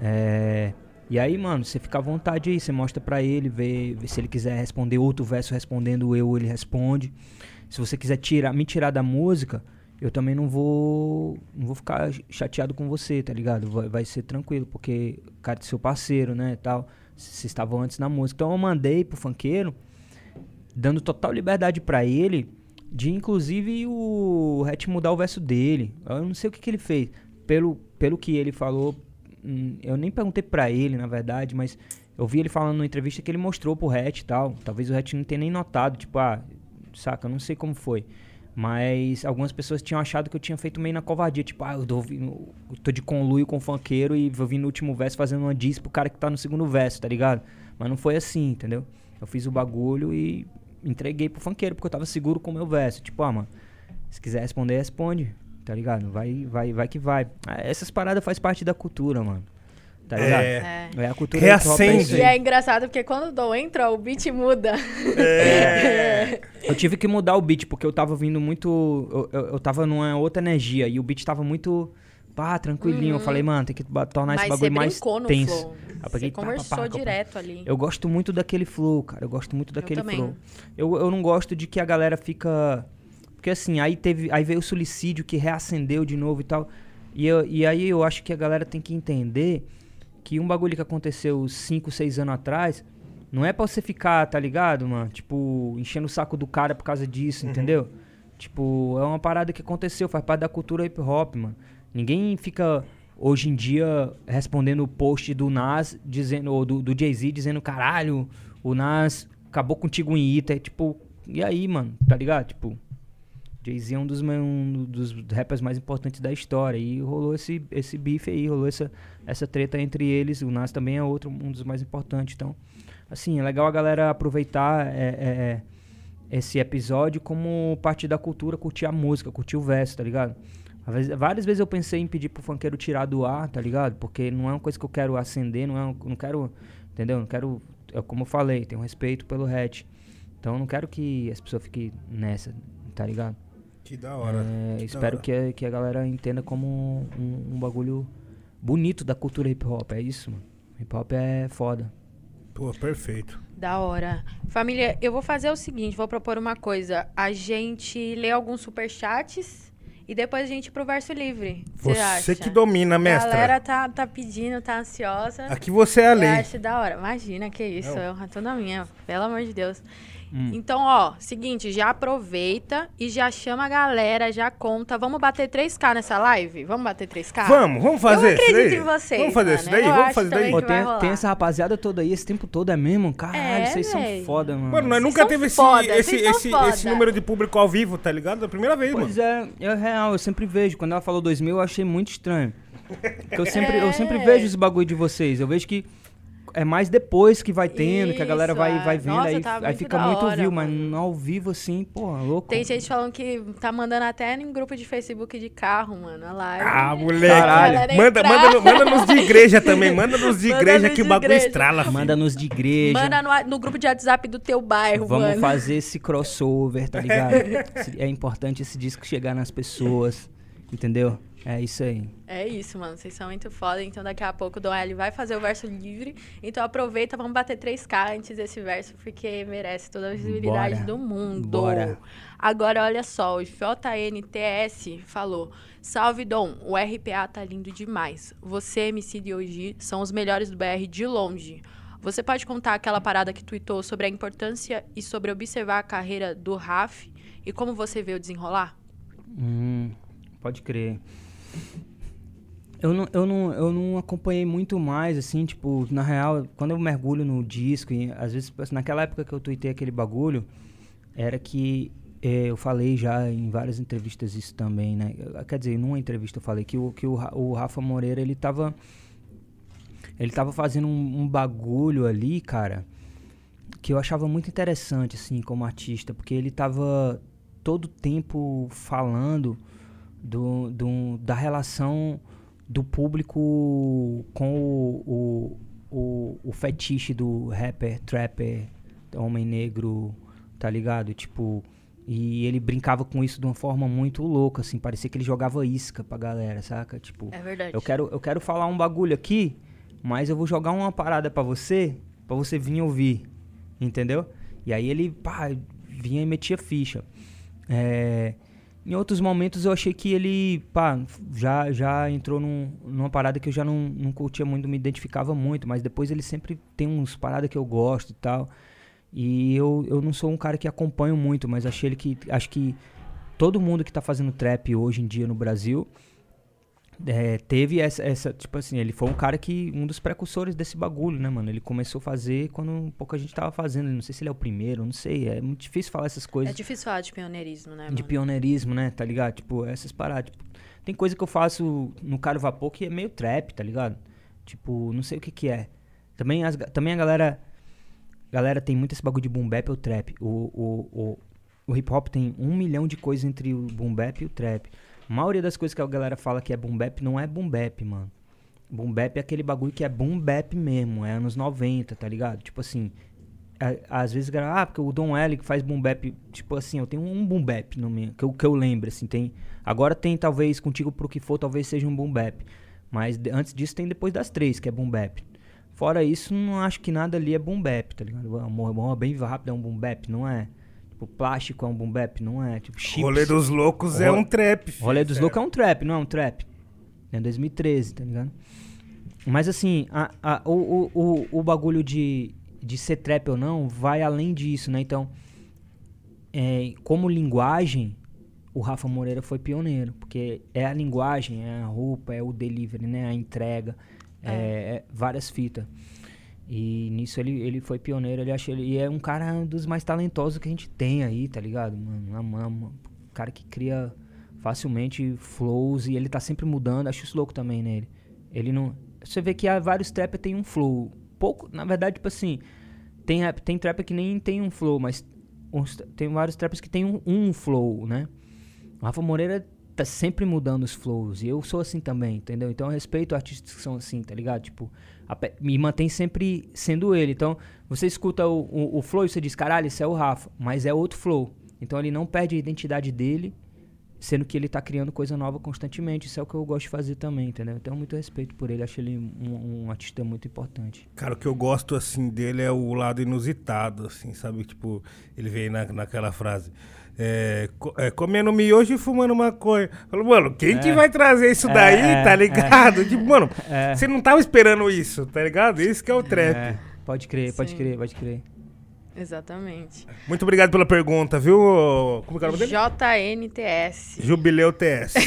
É, e aí, mano, você fica à vontade aí, você mostra pra ele, vê, vê, se ele quiser responder outro verso respondendo eu, ele responde. Se você quiser tirar, me tirar da música, eu também não vou não vou ficar chateado com você, tá ligado? Vai, vai ser tranquilo, porque cara é seu parceiro, né, tal. Vocês estavam antes na música. Então eu mandei pro funkeiro, dando total liberdade para ele, de inclusive o Hatch mudar o verso dele. Eu não sei o que, que ele fez. Pelo, pelo que ele falou, eu nem perguntei pra ele, na verdade, mas eu vi ele falando numa entrevista que ele mostrou pro Hatch e tal. Talvez o Hatch não tenha nem notado, tipo, ah, saca, eu não sei como foi. Mas algumas pessoas tinham achado que eu tinha feito meio na covardia. Tipo, ah, eu tô, eu tô de conluio com o funkeiro e vou vir no último verso fazendo uma diss pro cara que tá no segundo verso, tá ligado? Mas não foi assim, entendeu? Eu fiz o bagulho e entreguei pro funkeiro porque eu tava seguro com o meu verso. Tipo, ah, mano, se quiser responder, responde, tá ligado? Vai, vai, vai que vai. Ah, essas paradas faz parte da cultura, mano. Tá ligado?
É.
É a cultura
Reacende.
E é engraçado porque quando o Dom entra, o beat muda.
É.
Eu tive que mudar o beat, porque eu tava vindo muito. Eu, eu, eu tava numa outra energia e o beat tava muito. Pá, tranquilinho. Eu falei, mano, tem que tornar esse
Uhum. Mas você
bagulho mais
brincou no
tenso.
flow.
Eu
Você
peguei, pá, pá,
conversou
pá, pá, pá.
direto ali.
Eu gosto muito daquele flow, cara. Eu gosto muito daquele
também.
flow. Eu, eu não gosto de que a galera fica. Porque assim, aí teve. Aí veio o suicídio que reacendeu de novo e tal. E, eu, e aí eu acho que a galera tem que entender que um bagulho que aconteceu 5, 6 anos atrás. Não é pra você ficar, tá ligado, mano? Tipo, enchendo o saco do cara por causa disso, entendeu? Tipo, é uma parada que aconteceu, faz parte da cultura hip hop, mano. Ninguém fica hoje em dia respondendo o post do Nas dizendo, ou do, do Jay-Z dizendo, caralho, o Nas acabou contigo em Ita. É tipo, e aí, mano, tá ligado? Tipo, Jay-Z é um dos, um dos rappers mais importantes da história. E rolou esse, esse bife aí, rolou essa, essa treta entre eles. O Nas também é outro, um dos mais importantes. Então, assim, é legal a galera aproveitar é, é, é, esse episódio como parte da cultura, curtir a música, curtir o verso, tá ligado? Várias vezes eu pensei em pedir pro funkeiro tirar do ar, tá ligado? Porque não é uma coisa que eu quero acender, não é um, não quero, entendeu? Não quero, é como eu falei, tenho respeito pelo hatch. Então eu não quero que as pessoas fiquem nessa, tá ligado?
Que da hora.
É,
da
espero
hora.
que a, que a galera entenda como um, um bagulho bonito da cultura hip hop, é isso, mano. Hip hop é foda.
Pô, perfeito.
Da hora. Família, eu vou fazer o seguinte, vou propor uma coisa. A gente lê alguns superchats e depois a gente ir pro verso livre.
Você
acha?
que domina,
A
mestra.
galera tá, tá pedindo, tá ansiosa.
Aqui você é a
Eu
lei.
acho da hora. Imagina, que isso.
Não.
É honra toda minha. Pelo amor de Deus.
Hum.
Então, ó, seguinte, já aproveita e já chama a galera, já conta. Vamos bater 3K nessa live? Vamos bater 3K?
Vamos, vamos fazer
eu
isso
acredito
daí?
em vocês,
Vamos fazer
mano.
isso daí?
Eu
Vamos fazer daí?
Pô, tem, tem essa rapaziada toda aí esse tempo todo, é mesmo? Caralho,
É,
vocês são foda, mano.
Mano, nós nunca teve esse,
foda,
esse, esse, esse número de público ao vivo, tá ligado? É a primeira vez,
Pois
mano.
é, é real, eu sempre vejo. Quando ela falou 2000, eu achei muito estranho. Porque eu sempre, eu sempre
É.
vejo esse bagulho de vocês. Eu vejo que é mais depois que vai tendo, que a galera
Isso,
vai,
é.
vai vendo,
Nossa,
aí,
tá
aí fica muito
hora,
view, mas
mano.
ao vivo assim, porra, louco.
Tem gente falando que tá mandando até em grupo de Facebook de carro, mano. A live.
Ah, moleque.
Caralho.
Manda, manda, no- manda nos de igreja também. Manda nos de
Manda
igreja
nos
que o bagulho
igreja.
estrala, filho.
Manda-nos de igreja.
Manda no, no grupo de WhatsApp do teu bairro,
Vamos
mano.
fazer esse crossover, tá ligado? É importante esse disco chegar nas pessoas, entendeu? É isso aí.
É isso, mano. Vocês são muito foda. Então daqui a pouco o Dom L vai fazer o verso livre. Então aproveita, vamos bater 3K antes desse verso, porque merece toda a visibilidade
Bora.
do mundo.
Bora.
Agora, olha só, o JNTS falou: Salve Dom, o RPA tá lindo demais. Você, MC de hoje, são os melhores do BR de longe. Você pode contar aquela parada que tweetou sobre a importância e sobre observar a carreira do Raf e como você vê o desenrolar?
Hum, pode crer. Eu não, eu, não, eu não acompanhei muito mais, assim, tipo, na real, quando eu mergulho no disco, e às vezes, assim, naquela época que eu tuitei aquele bagulho, era que é, eu falei já em várias entrevistas isso também, né? Quer dizer, numa entrevista eu falei que o, que o, o Rafa Moreira, ele tava. Ele tava fazendo um, um bagulho ali, cara, que eu achava muito interessante, assim, como artista, porque ele tava todo tempo falando do, do, da relação do público com o, o, o, o fetiche do rapper, trapper, homem negro, tá ligado? Tipo, e ele brincava com isso de uma forma muito louca, assim, parecia que ele jogava isca pra galera, saca? Tipo,
É verdade.
eu quero, eu quero falar um bagulho aqui, mas eu vou jogar uma parada pra você, pra você vir ouvir, entendeu? E aí ele, pá, vinha e metia ficha. É, em outros momentos eu achei que ele, pá, já, já entrou num, numa parada que eu já não, não curtia muito, não me identificava muito, mas depois ele sempre tem uns paradas que eu gosto e tal. E eu, eu não sou um cara que acompanho muito, mas achei ele que. Acho que todo mundo que tá fazendo trap hoje em dia no Brasil é, teve essa, essa. Tipo assim, ele foi um cara que. Um dos precursores desse bagulho, né, mano? Ele começou a fazer quando pouca gente tava fazendo. Não sei se ele é o primeiro, não sei. É muito difícil falar essas
É
coisas
difícil falar de pioneirismo, né,
de
mano?
pioneirismo, né? Tá ligado? Tipo, essas paradas. Tipo, tem coisa que eu faço no Caro Vapor que é meio trap, tá ligado? Tipo, não sei o que que é. Também, as, também a galera. Galera tem muito esse bagulho de boom bap ou trap. O, o, o, o hip hop tem um milhão de coisas entre o boom bap e o trap. A maioria das coisas que a galera fala que é boom bap não é boom bap, mano. Boom bap é aquele bagulho que é boom bap mesmo, é anos 90, tá ligado? Tipo assim, a- às vezes, ah, porque o Don L que faz boom bap, tipo assim, eu tenho um boom bap no meu, que eu, que eu lembro, assim, tem, agora tem talvez, contigo pro que for, talvez seja um boom bap, mas antes disso tem depois das três, que é boom bap. Fora isso, não acho que nada ali é boom bap, tá ligado? Amor, amor bem rápido é um boom bap, não é? Tipo, plástico é um boom bap, não é? Tipo, chips.
Rolê dos loucos é
Ro-
um trap. filho.
Rolê dos Loucos é um trap, não é um trap. É 2013, tá ligado? Mas assim, a, a- o, o, o, o bagulho de, de ser trap ou não vai além disso, né? Então, é, como linguagem, o Rafa Moreira foi pioneiro. Porque é a linguagem, é a roupa, é o delivery, né? A entrega, é, é várias fitas. E nisso ele, ele foi pioneiro, ele acha ele e é um cara dos mais talentosos que a gente tem aí, tá ligado? Mano, na mama, cara que cria facilmente flows e ele tá sempre mudando, acho isso louco também nele. Ele não, você vê que há vários trapper tem um flow, pouco, na verdade, tipo assim, tem tem trapper que nem tem um flow, mas uns- tem vários trappers que tem um, um flow, né? O Rafa Moreira tá sempre mudando os flows. E eu sou assim também, entendeu? Então eu respeito artistas que são assim, tá ligado? Tipo, me mantém sempre sendo ele. Então, você escuta o, o, o flow e você diz, caralho, esse é o Rafa. Mas é outro flow. Então ele não perde a identidade dele, sendo que ele tá criando coisa nova constantemente. Isso é o que eu gosto de fazer também, entendeu? Eu tenho muito respeito por ele. Acho ele um, um artista muito importante.
Cara, o que eu gosto, assim, dele é o lado inusitado, assim, sabe? Tipo, ele vem na, naquela frase. É, é, comendo miojo e fumando maconha. Falou, mano, quem que vai trazer isso daí,
é,
tá
é.
ligado? Tipo, mano,
É.
você não tava esperando isso, tá ligado? Isso que é o trap.
É, pode crer, pode
Sim.
crer, pode crer.
Exatamente.
Muito obrigado pela pergunta, viu? Como que é o nome dele?
JNTS.
Jubileu TS.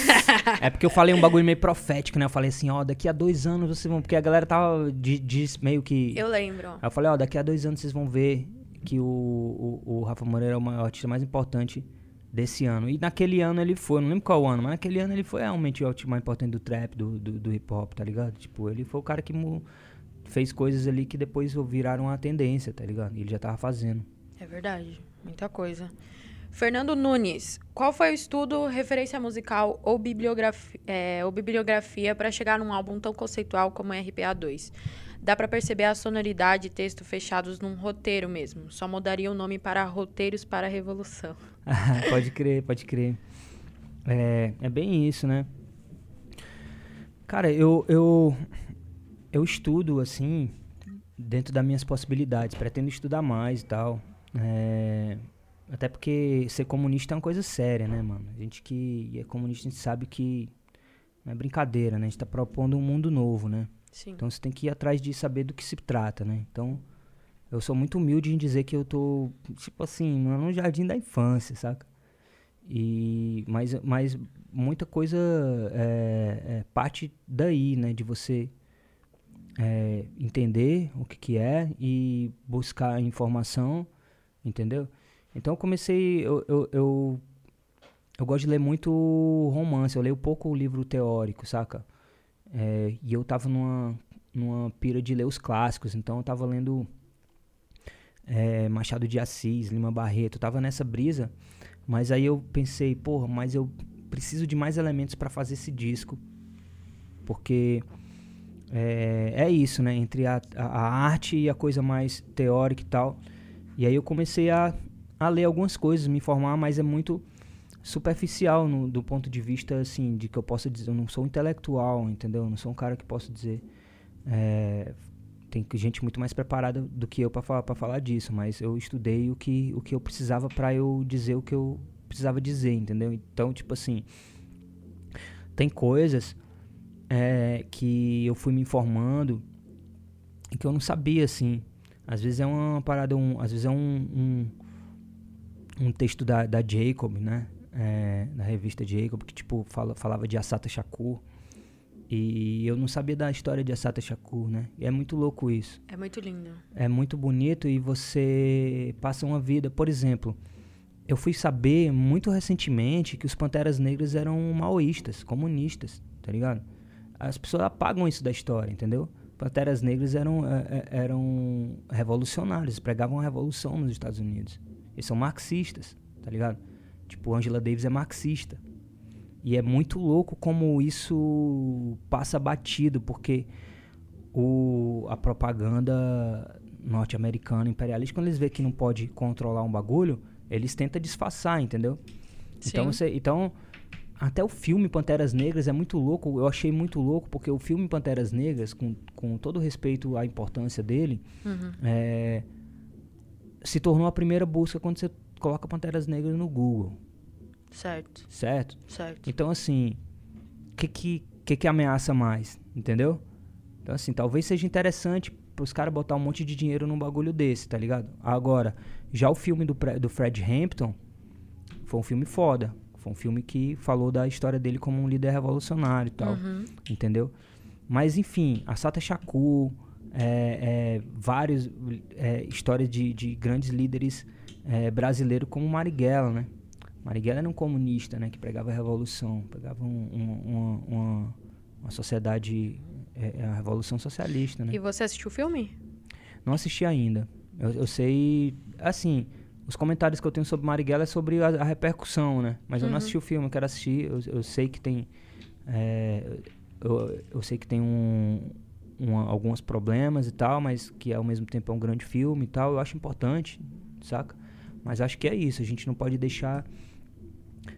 É porque eu falei um bagulho meio profético, né? Eu falei assim, ó, daqui a dois anos vocês vão. Porque a galera tava. Diz meio que.
Eu lembro.
Aí eu falei, ó, daqui a dois anos vocês vão ver que o, o, o Rafa Moreira é o artista mais importante desse ano. E naquele ano ele foi, não lembro qual ano, mas naquele ano ele foi realmente o artista mais importante do trap, do, do, do hip hop, tá ligado? Tipo, ele foi o cara que fez coisas ali que depois viraram a tendência, tá ligado? Ele já tava fazendo.
É verdade. Muita coisa. Fernando Nunes, qual foi o estudo, referência musical ou bibliografia, é, ou bibliografia para chegar num álbum tão conceitual como RPA 2? Dá pra perceber a sonoridade e texto fechados num roteiro mesmo. Só mudaria o nome para Roteiros para a Revolução.
pode crer, pode crer. É, é bem isso, né? Cara, eu, eu, eu estudo, assim, dentro das minhas possibilidades. Pretendo estudar mais e tal. É, até porque ser comunista é uma coisa séria, né, mano? A gente que é comunista, a gente sabe que não é brincadeira, né? A gente tá propondo um mundo novo, né?
Sim.
Então você tem que ir atrás de saber do que se trata, né? Então, eu sou muito humilde em dizer que eu tô, tipo assim, no jardim da infância, saca? E, mas, mas muita coisa é, é parte daí, né? De você é, entender o que, que é e buscar informação, entendeu? Então eu comecei. Eu, eu, eu, eu gosto de ler muito romance, eu leio pouco livro teórico, saca? É, e eu tava numa, numa pira de ler os clássicos, então eu tava lendo é, Machado de Assis, Lima Barreto, eu tava nessa brisa, mas aí eu pensei, porra, mas eu preciso de mais elementos para fazer esse disco, porque é, é isso, né? Entre a, a, a, arte e a coisa mais teórica e tal. E aí eu comecei a, a ler algumas coisas, me informar, mas é muito superficial no, do ponto de vista, assim, de que eu possa dizer, eu não sou intelectual, entendeu? Eu não sou um cara que possa dizer... É, tem gente muito mais preparada do que eu para falar, falar disso, mas eu estudei o que, o que eu precisava para eu dizer o que eu precisava dizer, entendeu? Então, tipo assim, tem coisas é, que eu fui me informando e que eu não sabia, assim. Às vezes é uma parada, um, às vezes é um, um, um texto da, da Jacob, né? É, da revista Jacob, que tipo fala, falava de Asata Shakur. E eu não sabia da história de Asata Shakur, né? E é muito louco isso.
É muito lindo.
É muito bonito e você passa uma vida. Por exemplo, eu fui saber muito recentemente que os Panteras Negras eram maoístas, comunistas, tá ligado? as pessoas apagam isso da história, entendeu? Panteras Negras eram, é, é, eram revolucionários, pregavam a revolução nos Estados Unidos. Eles são marxistas, tá ligado? Tipo, Angela Davis é marxista. E é muito louco como isso passa batido, porque o, a propaganda norte-americana, imperialista, quando eles vê que não pode controlar um bagulho, eles tentam disfarçar, entendeu? Sim. Então, você, então até o filme Panteras Negras é muito louco, eu achei muito louco, porque o filme Panteras Negras, com, com todo respeito à importância dele, uhum. é, se tornou a primeira busca quando você coloca Panteras Negras no Google.
Certo.
Certo?
Certo.
Então, assim, o que, que, que, que ameaça mais? Entendeu? Então, assim, talvez seja interessante os caras botar um monte de dinheiro num bagulho desse, tá ligado? Agora, já o filme do, do Fred Hampton foi um filme foda. Foi um filme que falou da história dele como um líder revolucionário e tal. Uhum. Entendeu? Mas, enfim, a Sata Shakur, é, é, várias é, histórias de, de, grandes líderes é, brasileiros como Marighella, né? Marighella era um comunista, né? Que pregava a revolução, pegava um, um, uma, uma, uma, sociedade, é, é, a revolução socialista, né?
E você assistiu o filme?
Não assisti ainda. Eu, eu sei, assim, os comentários que eu tenho sobre Marighella é sobre a, a repercussão, né? Mas uhum. eu não uhum. assisti o filme, eu quero assistir. Eu, eu sei que tem. É, eu, eu sei que tem um, um, alguns problemas e tal, mas que ao mesmo tempo é um grande filme e tal. Eu acho importante, saca? Mas acho que é isso. A gente não pode deixar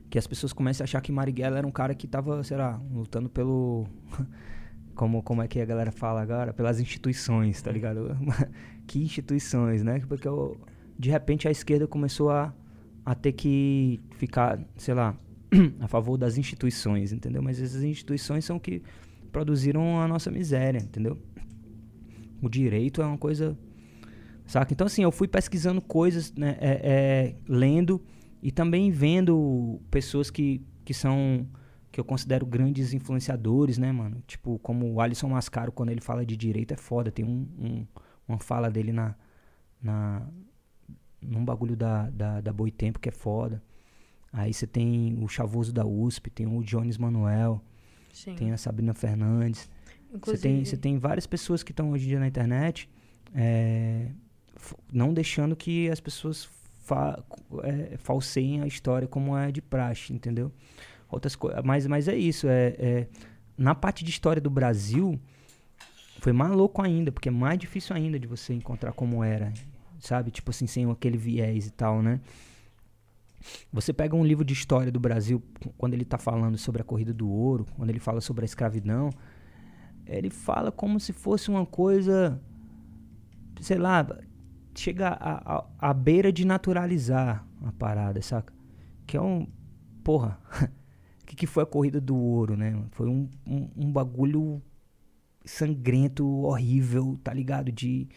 que as pessoas comecem a achar que Marighella era um cara que tava, sei lá, lutando pelo. como, como é que a galera fala agora? Pelas instituições, tá ligado? que instituições, né? Porque eu de repente a esquerda começou a, a ter que ficar, sei lá, a favor das instituições, entendeu? Mas essas instituições são que produziram a nossa miséria, entendeu? O direito é uma coisa. Saca? Então, assim, eu fui pesquisando coisas, né, é, é, lendo e também vendo pessoas que, que são. que eu considero grandes influenciadores, né, mano? Tipo, como o Alisson Mascaro, quando ele fala de direito, é foda. Tem um, um uma fala dele na, na, num bagulho da, da, da Boitempo que é foda. Aí você tem o Chavoso da USP, tem o Jones Manuel, Sim. tem a Sabrina Fernandes. Você tem, você tem várias pessoas que estão hoje em dia na internet é, não deixando que as pessoas fa é, falseiem a história como é de praxe, entendeu? Outras mas, mas é isso. É, é, na parte de história do Brasil, foi mais louco ainda, porque é mais difícil ainda de você encontrar como era sabe? Tipo assim, sem aquele viés e tal, né? Você pega um livro de história do Brasil, quando ele está falando sobre a corrida do ouro, quando ele fala sobre a escravidão, ele fala como se fosse uma coisa, sei lá, chega à beira de naturalizar a parada, saca? Que é um. Porra, o que, que foi a corrida do ouro, né? Foi um, um, um bagulho sangrento, horrível, tá ligado? De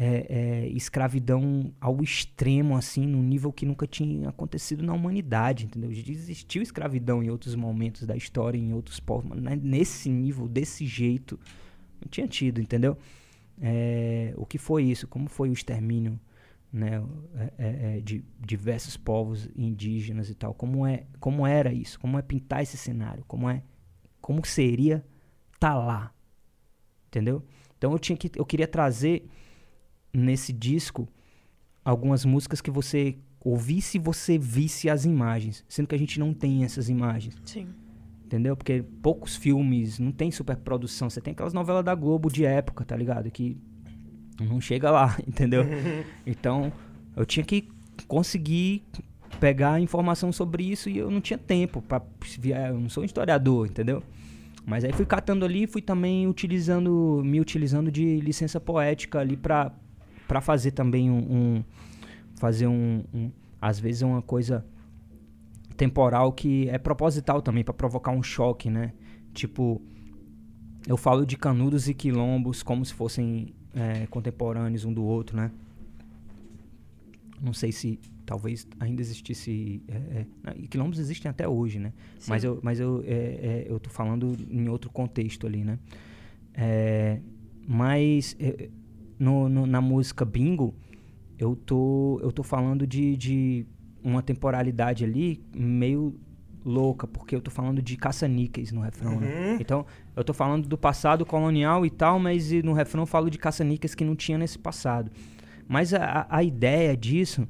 é, é, escravidão ao extremo, assim, num nível que nunca tinha acontecido na humanidade, entendeu? Existiu escravidão em outros momentos da história, em outros povos, mas nesse nível, desse jeito, não tinha tido, entendeu? É, o que foi isso? Como foi o extermínio né, é, é, é, de diversos povos indígenas e tal. Como é, como era isso? Como é pintar esse cenário? Como é, como seria estar tá lá? Entendeu? Então eu tinha que, eu queria trazer nesse disco algumas músicas que você ouvisse e você visse as imagens, sendo que a gente não tem essas imagens.
Sim.
Entendeu? Porque poucos filmes, não tem superprodução. Você tem aquelas novelas da Globo de época, tá ligado? Que não chega lá, entendeu? então, eu tinha que conseguir pegar informação sobre isso e eu não tinha tempo para eu não sou um historiador, entendeu? Mas aí fui catando ali, fui também utilizando, me utilizando de licença poética ali para para fazer também um, um fazer um, um, às vezes uma coisa temporal que é proposital também para provocar um choque, né? Tipo, eu falo de canudos e quilombos como se fossem é, contemporâneos um do outro, né? Não sei se talvez ainda existisse. É, é, e quilombos existem até hoje, né? Sim. Mas eu, mas eu, é, é, eu tô falando em outro contexto ali, né? É, mas é, no, no, na música Bingo, eu tô, eu tô falando de, de uma temporalidade ali meio louca, porque eu tô falando de caça-níqueis no refrão, né? uhum. né? Então, eu tô falando do passado colonial e tal, mas no refrão eu falo de caça-níqueis que não tinha nesse passado. Mas a, a ideia disso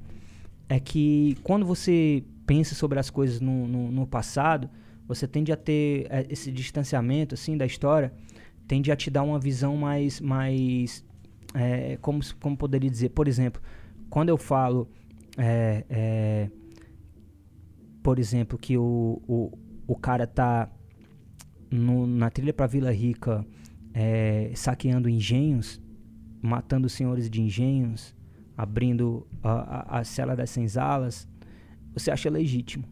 é que quando você pensa sobre as coisas no, no, no passado, você tende a ter é, esse distanciamento, assim, da história, tende a te dar uma visão mais, mais é, como, como poderia dizer, por exemplo, quando eu falo é, é, por exemplo, que o, o, o cara tá no, na trilha para Vila Rica é, saqueando engenhos, matando senhores de engenhos, abrindo a, a, a cela das senzalas, você acha legítimo.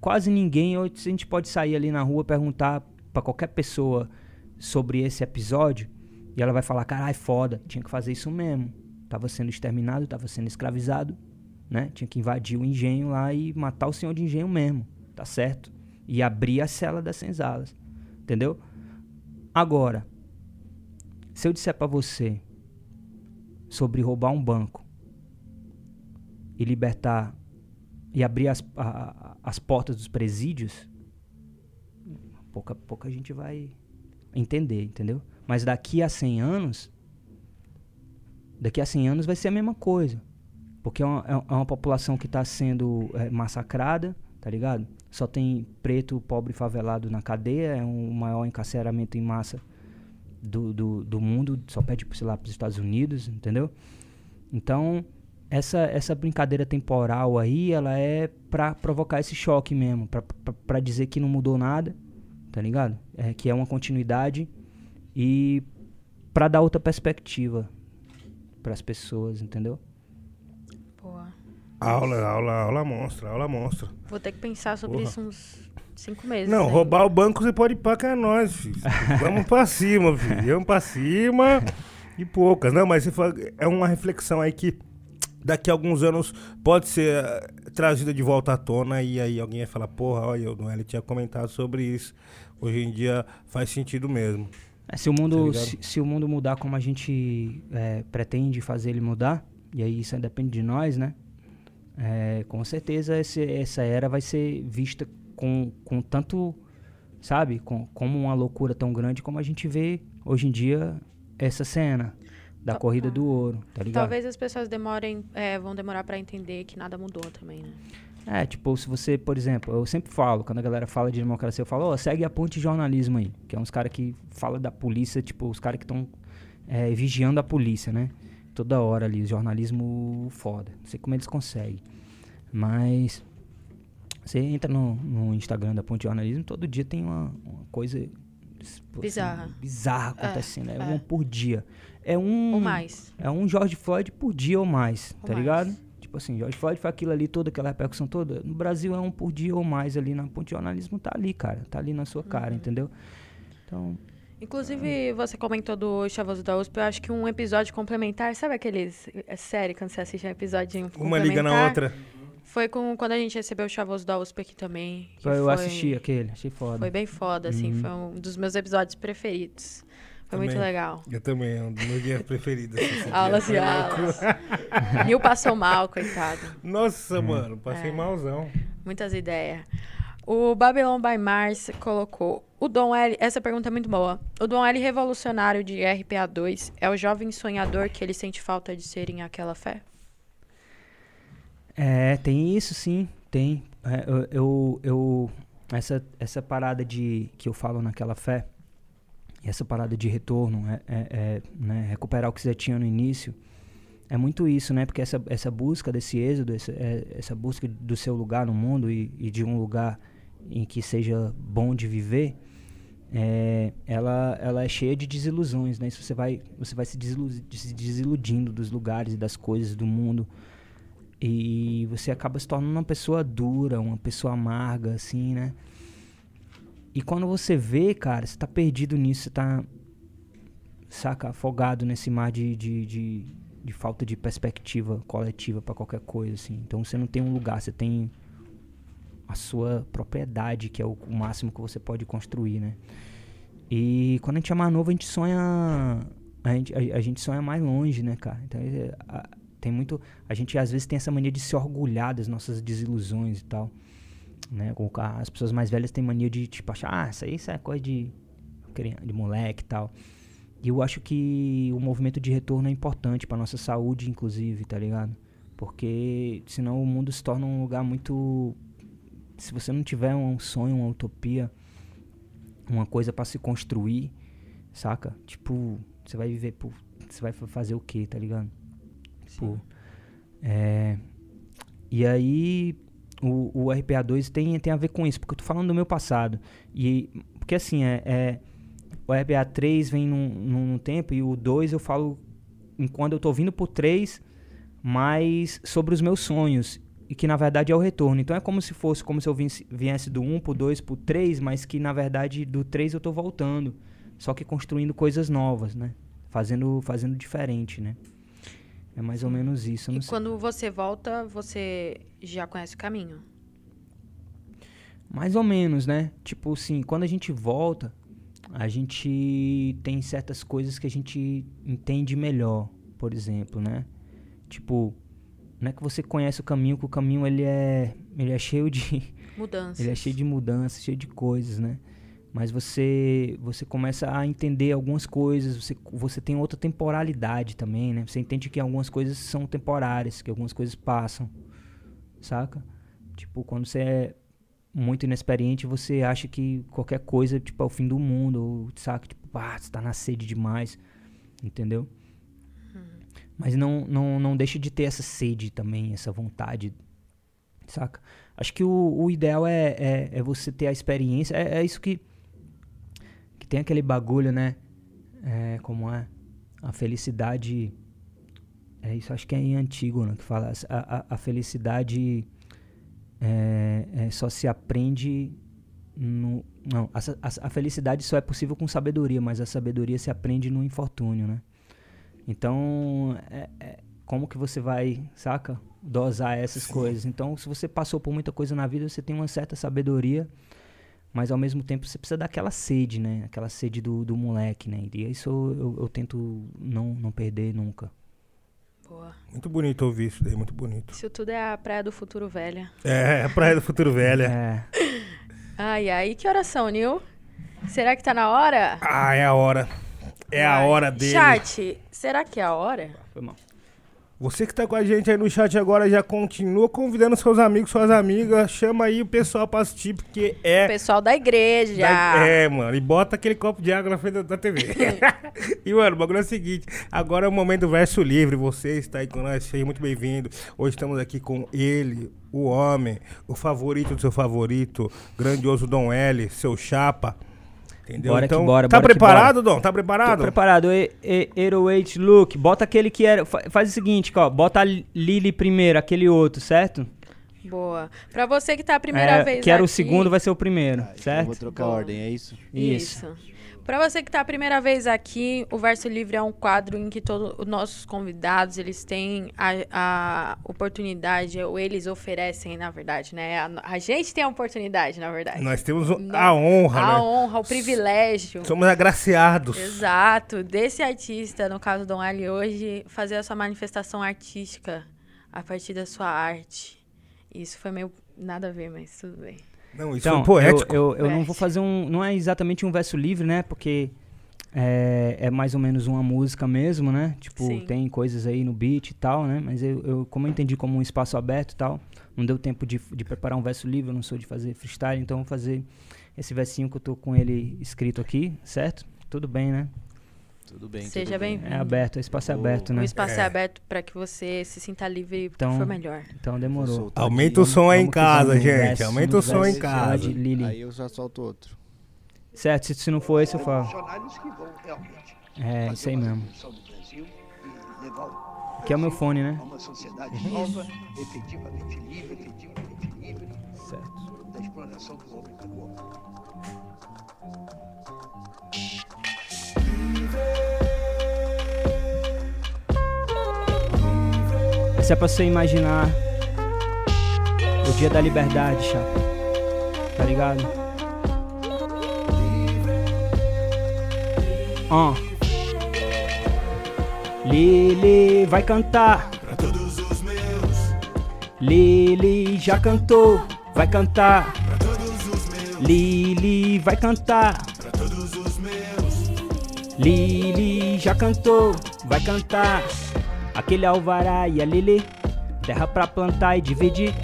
Quase ninguém, a gente pode sair ali na rua perguntar para qualquer pessoa sobre esse episódio e ela vai falar: caralho, foda, tinha que fazer isso mesmo. Tava sendo exterminado, tava sendo escravizado, né? Tinha que invadir o engenho lá e matar o senhor de engenho mesmo, tá certo? E abrir a cela das senzalas, entendeu? Agora, se eu disser para você sobre roubar um banco e libertar e abrir as, a, as portas dos presídios, pouca, pouca gente vai entender, entendeu? Mas daqui a 100 anos, daqui a 100 anos vai ser a mesma coisa. Porque é uma, é uma população que está sendo é, massacrada, tá ligado? Só tem preto, pobre favelado na cadeia, é um maior encarceramento em massa do, do, do mundo, só pede, sei lá, para os Estados Unidos, entendeu? Então, essa, essa brincadeira temporal aí, ela é para provocar esse choque mesmo, para dizer que não mudou nada, tá ligado? É, que é uma continuidade e para dar outra perspectiva para as pessoas, entendeu?
Aula, aula, aula monstra, aula monstra.
Vou ter que pensar sobre Porra. isso uns cinco meses.
Não, roubar o banco você pode ir pra que é nós, filho. Vamos pra cima, filho. Vamos pra cima e poucas. Não, mas é uma reflexão aí que daqui a alguns anos pode ser eh, trazida de volta à tona e aí alguém vai falar, porra, olha, o Noel tinha comentado sobre isso. Hoje em dia faz sentido mesmo.
É, se, o mundo, tá se, se, o mundo mudar como a gente é, pretende fazer ele mudar, e aí isso depende de nós, né? É, com certeza esse, essa era vai ser vista com, com tanto, sabe, com, como uma loucura tão grande como a gente vê hoje em dia essa cena da corrida do ouro, tá ligado?
Talvez as pessoas demorem, é, vão demorar para entender que nada mudou também, né?
É, tipo, se você, por exemplo, eu sempre falo, quando a galera fala de democracia, eu falo, ó, oh, segue a ponte jornalismo aí, que é uns caras que fala da polícia, tipo, os caras que estão é, vigiando a polícia, né? Toda hora ali, jornalismo foda. Não sei como eles conseguem. Mas você entra no, no Instagram da Ponte Jornalismo, todo dia tem uma, uma coisa
bizarra,
assim, bizarra é, acontecendo. É, é, um por dia. É um.
Ou mais.
É um George Floyd por dia ou mais, ou tá mais. ligado? Tipo assim, George Floyd foi aquilo ali, toda aquela repercussão toda. No Brasil é um por dia ou mais ali na Ponte Jornalismo, tá ali, cara. Tá ali na sua cara, uhum. entendeu? Então.
Inclusive, você comentou do Chavoso da USP, eu acho que um episódio complementar, sabe aqueles. É série quando você assiste um episódio
Uma liga na outra.
Foi com, quando a gente recebeu o Chavoso da USP aqui também.
eu foi, assisti aquele, achei foda.
Foi bem foda, assim, uhum. foi um dos meus episódios preferidos. Foi muito
Também.
legal.
Eu também, é um dos meus dias preferidos. dia.
Aulas e aulas. Nil passou mal, coitado.
Nossa, mano, passei
É.
malzão.
Muitas ideias. O Babylon by Mars colocou. O Dom L. Essa pergunta é muito boa. O Dom L revolucionário de RPA2 é o jovem sonhador que ele sente falta de ser em aquela fé?
É, tem isso sim, tem. É, eu, eu, eu- essa, essa parada de que eu falo naquela fé, e essa parada de retorno, é, é- é, né, recuperar o que você tinha no início, é muito isso, né? Porque essa, essa busca desse êxodo, essa, é- essa busca do seu lugar no mundo e, e de um lugar em que seja bom de viver, é, ela, ela é cheia de desilusões, né? Isso você vai, você vai se, desilu- se desiludindo dos lugares e das coisas do mundo. E você acaba se tornando uma pessoa dura, uma pessoa amarga, assim, né? E quando você vê, cara, você tá perdido nisso, você tá, saca, afogado nesse mar de, de, de, de falta de perspectiva coletiva pra qualquer coisa, assim. Então você não tem um lugar, você tem a sua propriedade, que é o, o máximo que você pode construir, né? E quando a gente é mais novo, a gente sonha. A gente, a, a gente sonha mais longe, né, cara? Então, é, a- tem muito. A gente às vezes tem essa mania de se orgulhar das nossas desilusões e tal. Né? As pessoas mais velhas têm mania de, tipo, achar, ah, isso aí isso é coisa de, de moleque e tal. E eu acho que o movimento de retorno é importante pra nossa saúde, inclusive, tá ligado? Porque senão o mundo se torna um lugar muito. Se você não tiver um sonho, uma utopia, uma coisa pra se construir, saca? Tipo, você vai viver por. Você vai fa- fazer o quê, tá ligado? Tipo, é, e aí, o, o RPA2 tem, tem a ver com isso, porque eu tô falando do meu passado. E, porque assim, é, é, o RPA3 vem num, num, num tempo e o 2 eu falo em quando eu tô vindo pro 3, mas sobre os meus sonhos. E que na verdade é o retorno. Então é como se fosse, como se eu viesse, viesse do 1 pro 2 pro 3, mas que na verdade do 3 eu tô voltando. Só que construindo coisas novas, né? Fazendo, fazendo diferente, né? É mais ou menos isso.
E
sei.
quando você volta, você já conhece o caminho?
Mais ou menos, né? Tipo assim, quando a gente volta, a gente tem certas coisas que a gente entende melhor, por exemplo, né? Tipo, não é que você conhece o caminho, que o caminho ele é, ele é cheio de
Mudança.
ele é cheio de mudanças, cheio de coisas, né? Mas você você começa a entender algumas coisas, você, você tem outra temporalidade também, né? Você entende que algumas coisas são temporárias, que algumas coisas passam, saca? Tipo, quando você é muito inexperiente, você acha que qualquer coisa, tipo, é o fim do mundo, ou, saca? Tipo, ah, você tá na sede demais, entendeu? Mas não, não, não deixa de ter essa sede também, essa vontade, saca? Acho que o, o ideal é, é, é você ter a experiência. É, é isso que. Que tem aquele bagulho, né? É, como é? A felicidade. É isso, acho que é em Antígona que fala. A, a, a felicidade é, é, só se aprende. No, não, a, a, a felicidade só é possível com sabedoria, mas a sabedoria se aprende no infortúnio, né? Então, é- é, como que você vai, saca? Dosar essas coisas. Então, se você passou por muita coisa na vida, você tem uma certa sabedoria, mas ao mesmo tempo você precisa daquela sede, né? Aquela sede do, do moleque, né? E isso eu, eu, eu tento não, não perder nunca.
Boa.
Muito bonito ouvir isso daí, muito bonito.
Isso tudo é a praia do futuro velha.
É, a Praia do Futuro Velha.
É,
Ai, ai, que oração, Nil? Será que tá na hora?
Ah, é a hora. É a hora dele.
Chat, será que é a hora?
foi mal.
Você que tá com a gente aí no chat agora já continua convidando seus amigos, suas amigas. Chama aí o pessoal pra assistir, porque é.
Pessoal da igreja.
Da- É, mano, e bota aquele copo de água na frente da, da TV. e, mano, o bagulho é o seguinte: agora é o momento do verso livre. Você está aí com nós, seja muito bem-vindo. Hoje estamos aqui com ele, o homem, o favorito do seu favorito, grandioso Dom L, seu chapa. Entendeu?
Bora que
então,
bora,
tá
bora que
preparado, Dom? Tá
Tô
preparado?
preparado. E, e, Aeroweight Look. Bota aquele que era. fa- Faz o seguinte, ó. Bota a Lily primeiro, aquele outro, certo?
Boa. Pra você que tá a primeira
É,
vez
que era o
aqui-
segundo, vai ser o primeiro,
Ah, eu
certo?
vou trocar a ordem, é isso?
Isso.
Para você que está a primeira vez aqui, o Verso Livre é um quadro em que todos os nossos convidados, eles têm a, a oportunidade, ou eles oferecem, na verdade, né? A, a, gente tem a oportunidade, na verdade.
Nós temos a honra,
A
né?
honra, o privilégio.
Somos agraciados.
Exato. Desse artista, no caso Dom Ali, hoje, fazer a sua manifestação artística a partir da sua arte. Isso foi meio nada a ver, mas tudo bem.
Não, isso
então,
foi poético.
Eu, eu, eu não vou fazer um. Não é exatamente um verso livre, né? Porque é, é mais ou menos uma música mesmo, né? Tipo,
Sim.
tem coisas aí no beat e tal, né? Mas eu, eu, como eu entendi como um espaço aberto e tal, não deu tempo de, de preparar um verso livre, eu não sou de fazer freestyle, então eu vou fazer esse versinho que eu tô com ele escrito aqui, certo? Tudo bem, né?
Tudo bem.
Seja bem-vindo.
É aberto, o espaço é
O-
aberto,
O
né?
espaço é,
É.
aberto para que você se sinta livre
Então,
for melhor.
Então demorou.
Aumenta
aqui.
o som aí em casa, gente. Aumenta o som em casa.
de Lili.
Aí eu já solto outro.
Certo, se, se não for esse eu falo. É, isso aí mesmo.
o
Aqui é o meu fone, né?
uma sociedade nova, efetivamente livre, efetivamente livre
Certo.
da exploração do homem pelo homem.
Essa é pra você imaginar o dia da liberdade, chapa. Tá ligado? Ó. Lili vai cantar. Lili já cantou, vai cantar. Lili vai cantar. Lili já cantou, vai cantar. Aquele alvará e a Lili, terra pra plantar e dividir.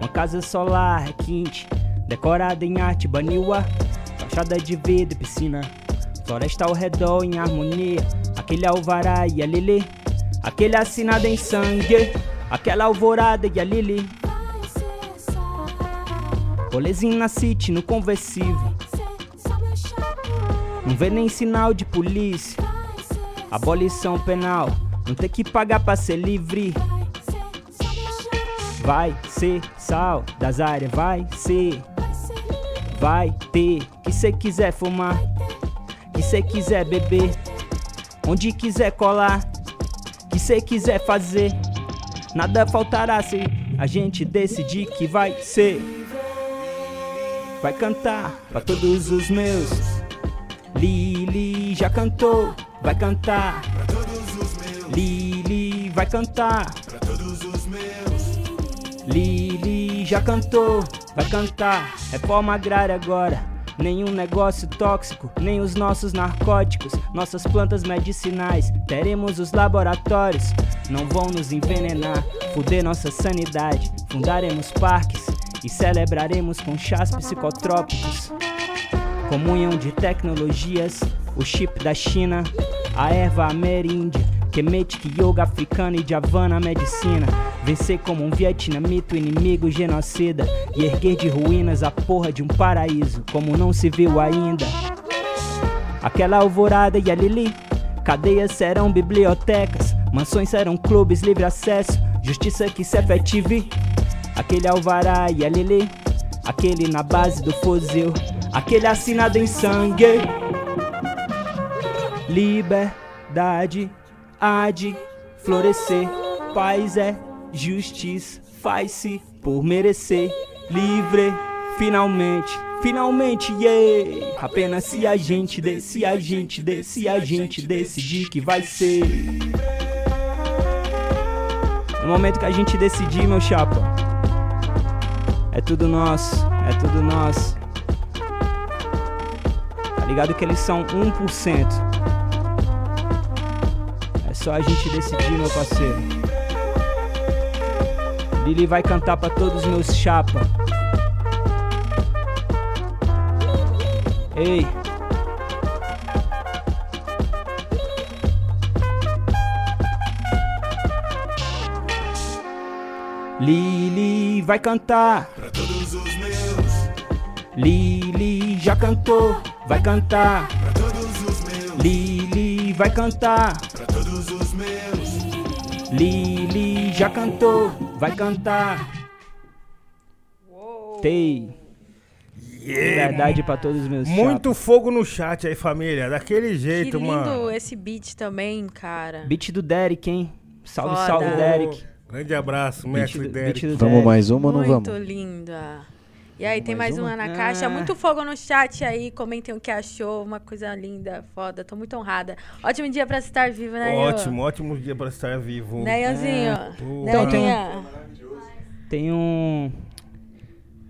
Uma casa solar requinte, decorada em arte baniwa. Fachada de vidro e piscina, floresta ao redor em harmonia. Aquele alvará e a Lili, aquele assinado em sangue. Aquela alvorada e a Lili. Na City, no conversível. Não vê nem sinal de polícia. Abolição penal, não ter que pagar pra ser livre. Vai ser sal das áreas, vai ser. Vai ter que cê quiser fumar, que cê quiser beber, onde quiser colar, que cê quiser fazer. Nada faltará se a gente decidir que vai ser. Vai cantar pra todos os meus. Lili já cantou, vai cantar. Lili vai cantar. Lili já cantou, vai cantar. Reforma agrária agora. Nenhum negócio tóxico, nem os nossos narcóticos, nossas plantas medicinais. Teremos os laboratórios, não vão nos envenenar, fuder nossa sanidade. Fundaremos parques e celebraremos com chás psicotrópicos. Comunhão de tecnologias, o chip da China, a erva ameríndia, Kemetic yoga africana e de Havana medicina. Vencer como um vietnamita, o inimigo genocida, e erguer de ruínas a porra de um paraíso, como não se viu ainda. Aquela alvorada e a Lili, cadeias serão bibliotecas, mansões serão clubes, livre acesso, justiça que se efetive. Aquele alvará e a Lili, aquele na base do fuzil, aquele assinado em sangue. Liberdade há de florescer, paz é justiça, faz-se por merecer. Livre, finalmente, finalmente, yeah! Apenas se a gente, de, se a gente, de, se a gente decidir que vai ser. No momento que a gente decidir, meu chapa, é tudo nosso, é tudo nosso. Tá ligado que eles são 1%. Só a gente decidir, meu parceiro. Lili vai cantar pra todos os meus chapa. Ei. Lili vai cantar. Pra todos os meus. Lili já cantou, vai cantar. Pra todos os meus. Lili vai cantar. Lili já cantou, vai cantar. Tei. Liberdade pra todos os meus
Muito
chapas.
fogo no chat aí, família. Daquele
Que
jeito,
lindo
mano.
esse beat também, cara.
Beat do Derek, hein? Salve,
Foda.
salve, Derek.
Grande abraço,
Beat
mestre
do,
Derek.
Vamos
Derek.
mais uma ou não
Muito
vamos?
linda. E aí, tem
mais
mais uma
uma?
na caixa.
Ah.
Muito fogo no chat aí. Comentem o que achou. Uma coisa linda, foda. Tô muito honrada. Ótimo dia pra estar vivo, né?
Ótimo, ótimo dia pra estar vivo.
Né, Ianzinho?
Pô.
Né,
Então, tem um-? Tem um.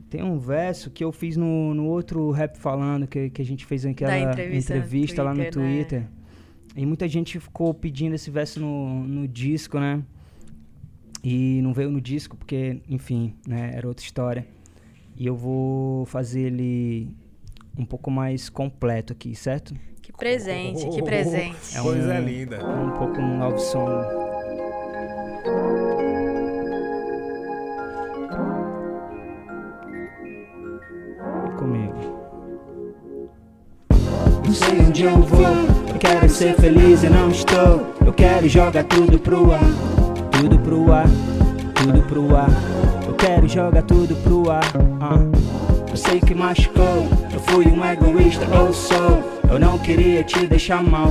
Tem um verso que eu fiz no, no outro rap falando, que, que a gente fez aquela
Da entrevista
entrevista,
no
lá no
Twitter, né?
Twitter. E muita gente ficou pedindo esse verso no, no disco, né? E não veio no disco porque, enfim, né, era outra história. E eu vou fazer ele um pouco mais completo aqui, certo?
Que presente, que presente.
É um-
Coisa linda.
Um pouco um love song. Vem comigo. Não sei onde eu vou, eu quero ser feliz e não estou. Eu quero jogar tudo pro ar, tudo pro ar, tudo pro ar. Quero jogar tudo pro ar. ah. Eu sei que machucou, eu fui um egoísta ou sou. Eu não queria te deixar mal.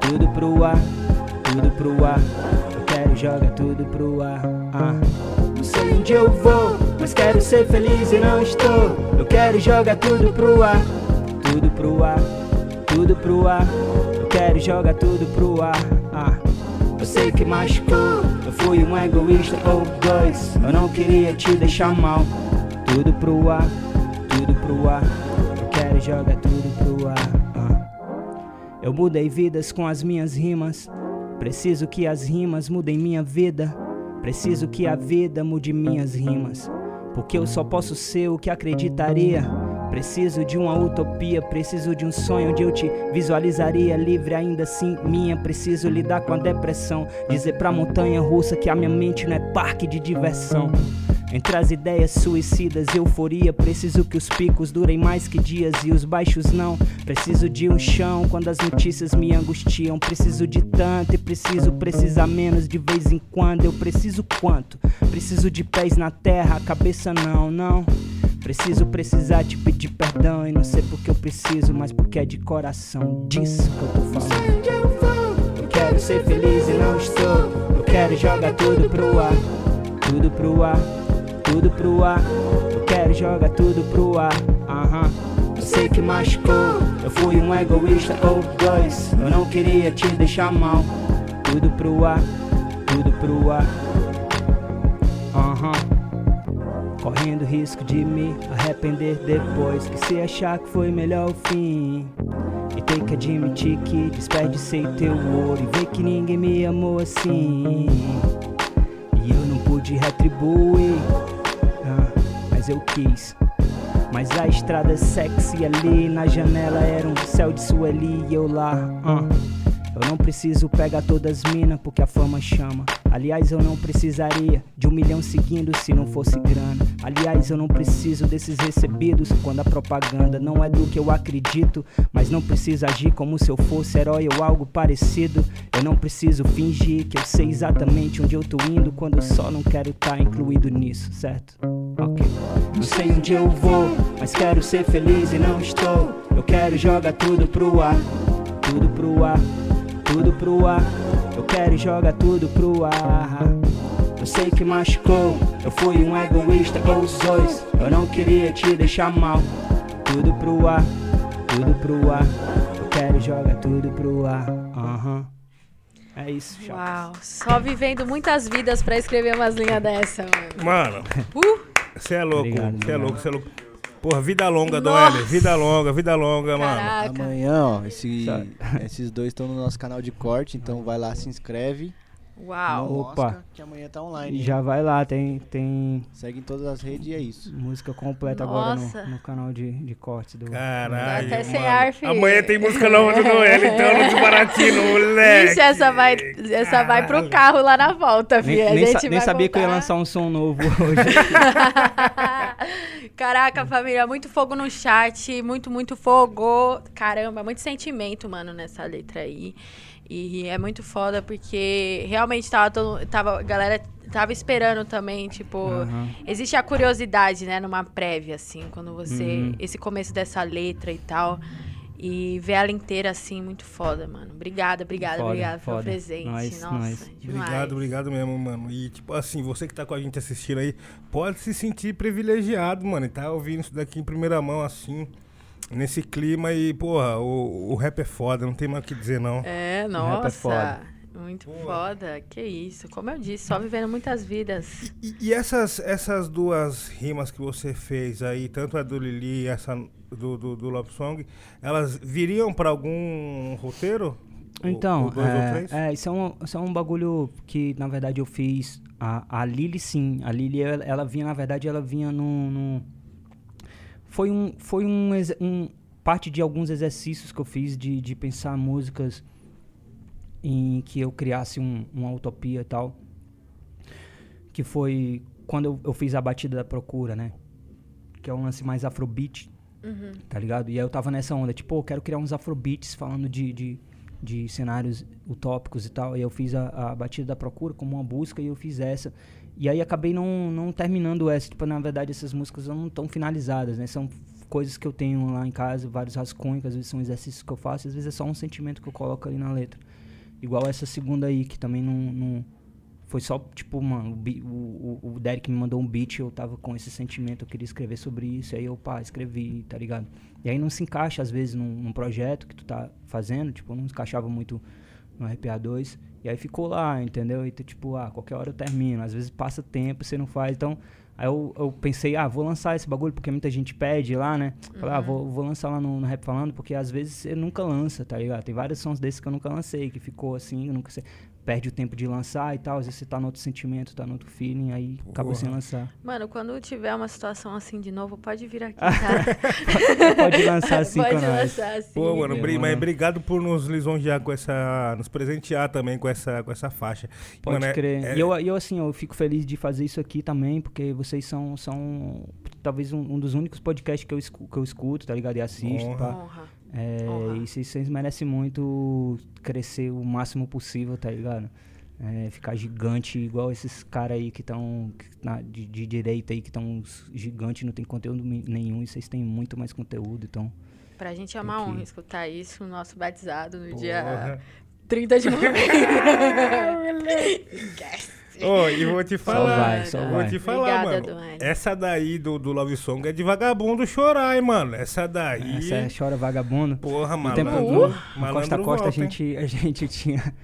Tudo pro ar, tudo pro ar. Eu quero jogar tudo pro ar. ah. Não sei onde eu vou, mas quero ser feliz e não estou. Eu quero jogar tudo pro ar, tudo pro ar, tudo pro ar. Eu quero jogar tudo pro ar. ah. Eu sei que machucou, eu fui um egoísta ou dois. Eu não queria te deixar mal. Tudo pro ar, tudo pro ar. Eu quero jogar tudo pro ar. ah. Eu mudei vidas com as minhas rimas. Preciso que as rimas mudem minha vida. Preciso que a vida mude minhas rimas. Porque eu só posso ser o que acreditaria. Preciso de uma utopia, preciso de um sonho onde eu te visualizaria livre, ainda assim minha. Preciso lidar com a depressão, dizer pra montanha russa que a minha mente não é parque de diversão. Entre as ideias suicidas e euforia, preciso que os picos durem mais que dias e os baixos não. Preciso de um chão quando as notícias me angustiam. Preciso de tanto e preciso precisar menos de vez em quando. Eu preciso quanto? Preciso de pés na terra, cabeça não, não. Preciso precisar te pedir perdão e não sei porque eu preciso, mas porque é de coração disso que eu tô falando. Eu quero ser feliz e não estou. Eu quero jogar tudo pro ar, tudo pro ar, tudo pro ar. Eu quero jogar tudo pro ar. Aham. Eu sei que machucou. Eu fui um egoísta ou dois. Eu não queria te deixar mal. Tudo pro ar, tudo pro ar. Aham. Correndo risco de me arrepender depois. Que se achar que foi melhor o fim. E ter que admitir que desperdicei teu ouro. E ver que ninguém me amou assim. E eu não pude retribuir. ah, mas eu quis. Mas a estrada sexy ali na janela era um céu de Sueli e eu lá. ah. Eu não preciso pegar todas as minas porque a fama chama. Aliás, eu não precisaria de um milhão seguindo se não fosse grana. Aliás, eu não preciso desses recebidos quando a propaganda não é do que eu acredito. Mas não preciso agir como se eu fosse herói ou algo parecido. Eu não preciso fingir que eu sei exatamente onde eu tô indo quando eu só não quero estar incluído nisso, certo? Ok. Não sei onde eu vou, mas quero ser feliz e não estou. Eu quero jogar tudo pro ar, tudo pro ar tudo pro ar. Eu quero jogar tudo pro ar. Eu sei que machucou, eu fui um egoísta ou os dois. Eu não queria te deixar mal. Tudo pro ar, tudo pro ar. Eu quero jogar tudo pro ar. Aham. É isso, Chapas.
Uau, só vivendo muitas vidas pra escrever umas linhas dessa, mano.
Mano,
Uh,
você é louco. Você é louco, você é louco. Porra, vida longa. Hélio. Vida longa, vida longa, mano.
caraca.
Amanhã, ó, esse- esses dois estão no nosso canal de corte, então vai lá, se inscreve.
Uau.
Opa.
mosca, que amanhã tá online. hein?
Já vai lá, tem, tem
Segue em todas as redes e é isso.
música completa agora
Nossa.
no, no canal de, de corte do.
Caralho.
Até sem ar, filho.
Amanhã tem música nova do Hélio, então, no Desbaratino, moleque.
Ixi, essa vai, essa vai pro carro lá na volta,
Nem.
A
nem, sa- nem
vai
sabia que eu ia lançar um som novo hoje.
Caraca, família, muito fogo no chat, muito, muito fogo. Caramba, muito sentimento, mano, nessa letra aí. E é muito foda porque realmente tava, todo, tava a galera tava esperando também, tipo,
Aham.
existe a curiosidade, né, numa prévia assim, quando você
Uhum.
esse começo dessa letra e tal. E ver ela inteira assim, muito foda, mano. Obrigada, obrigada,
Foda,
obrigada pelo
foda.
presente.
Nós-
Nossa,
nós.
demais.
Obrigado, obrigado mesmo, mano. E, tipo assim, você que tá com a gente assistindo aí, pode se sentir privilegiado, mano. E tá ouvindo isso daqui em primeira mão, assim, nesse clima. E, porra, o, o rap é foda, não tem mais o que dizer, não.
É,
rap é
nossa.
foda.
Muito
Pô.
foda. Que isso. Como eu disse, só vivendo muitas vidas.
E, e essas, essas duas rimas que você fez aí, tanto a do Lili e essa do, do, do Love Song, elas viriam pra algum roteiro? O-
Então,
o ou
é, é, isso, é um, isso é um bagulho que, na verdade, eu fiz. A, a Lily, sim. A Lily, ela, ela vinha, na verdade, ela vinha num. num- foi um. Foi um, um. Parte de alguns exercícios que eu fiz de, de pensar músicas em que eu criasse um, uma utopia e tal. Que foi quando eu, eu fiz a batida da procura, né? Que é um lance mais afrobeat,
Uhum.
tá ligado? E aí eu tava nessa onda, tipo, eu quero criar uns afrobeats falando de, de, de cenários utópicos e tal. E eu fiz a, a batida da procura como uma busca e eu fiz essa. E aí acabei não, não terminando essa. Tipo, na verdade, essas músicas não estão finalizadas, né? São coisas que eu tenho lá em casa, vários rascunhos, às vezes são exercícios que eu faço, às vezes é só um sentimento que eu coloco ali na letra. Igual essa segunda aí, que também não. não foi só, tipo, mano, o, o, o Derek me mandou um beat, eu tava com esse sentimento, eu queria escrever sobre isso, aí eu, pá, escrevi, tá ligado? E aí não se encaixa, às vezes, num, num projeto que tu tá fazendo, tipo, não encaixava muito no RPA2, e aí ficou lá, entendeu? E tu, tipo, ah, qualquer hora eu termino, às vezes passa tempo, você não faz, então... Aí eu, eu pensei, ah, vou lançar esse bagulho, porque muita gente pede lá, né? Falei, ah, vou, vou lançar lá no, no Rap Falando, porque às vezes você nunca lança, tá ligado? Tem vários sons desses que eu nunca lancei, que ficou assim, eu nunca sei. Perde o tempo de lançar e tal, às vezes você tá no outro sentimento, tá no outro feeling, aí acabou sem lançar.
Mano, quando tiver uma situação assim de novo, pode vir aqui, tá?
Pode lançar assim
pode
com nós.
lançar assim.
Pô, mano,
viu?
bri- mas
Mano.
obrigado por nos lisonjear com essa. nos presentear também com essa, com essa faixa.
Pode
Mano, é-
crer.
é-
E eu, eu, assim, eu fico feliz de fazer isso aqui também, porque vocês são, são talvez um, um dos únicos podcasts que eu, escu- que eu escuto, tá ligado? E assisto,
Honra.
pá.
Honra.
É, e vocês, merecem muito crescer o máximo possível, tá ligado? É, ficar gigante igual esses caras aí que estão de, de direita aí, que estão gigantes, não tem conteúdo nenhum, e vocês têm muito mais conteúdo, então.
Pra gente é uma honra escutar isso no nosso batizado no
Porra.
dia 30 de novembro.
Ô, e vou te falar.
vai, só
vou
vai.
te falar,
Obrigada,
mano.
Duane.
Essa daí do, do Love Song é de vagabundo chorar, hein, mano. Essa daí.
Essa é Chora Vagabundo.
Porra,
No tempo
malandro.
do- no
malandro
Costa a Costa a
volta, hein?
gente, a gente tinha.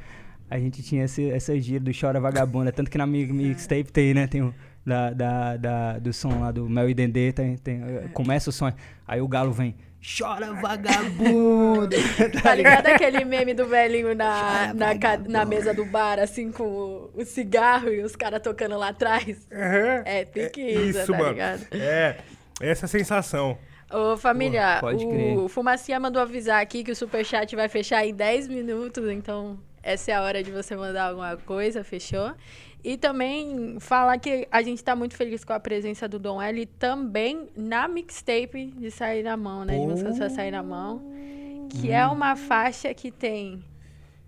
A gente tinha esse, essa gira do Chora Vagabunda. Tanto que na mi- mixtape tem, né? Tem o. Da, da, da- do som lá do Mel e Dendê, tem, tem, eh, começa o som, aí o galo vem, chora vagabundo!
Tá ligado aquele meme do velhinho na, na, ca- na mesa do bar, assim, com o, o cigarro e os caras tocando lá atrás?
Aham.
É, pique
É
isso,
isso,
tá
mano.
ligado?
É, essa sensação.
Ô, família,
pode
o
crer.
Fumacinha mandou avisar aqui que o superchat vai fechar em 10 minutos, então essa é a hora de você mandar alguma coisa, fechou? E também falar que a gente tá muito feliz com a presença do Dom L também na mixtape de Sair na Mão, né? De música só Sair na Mão. Que é uma faixa que tem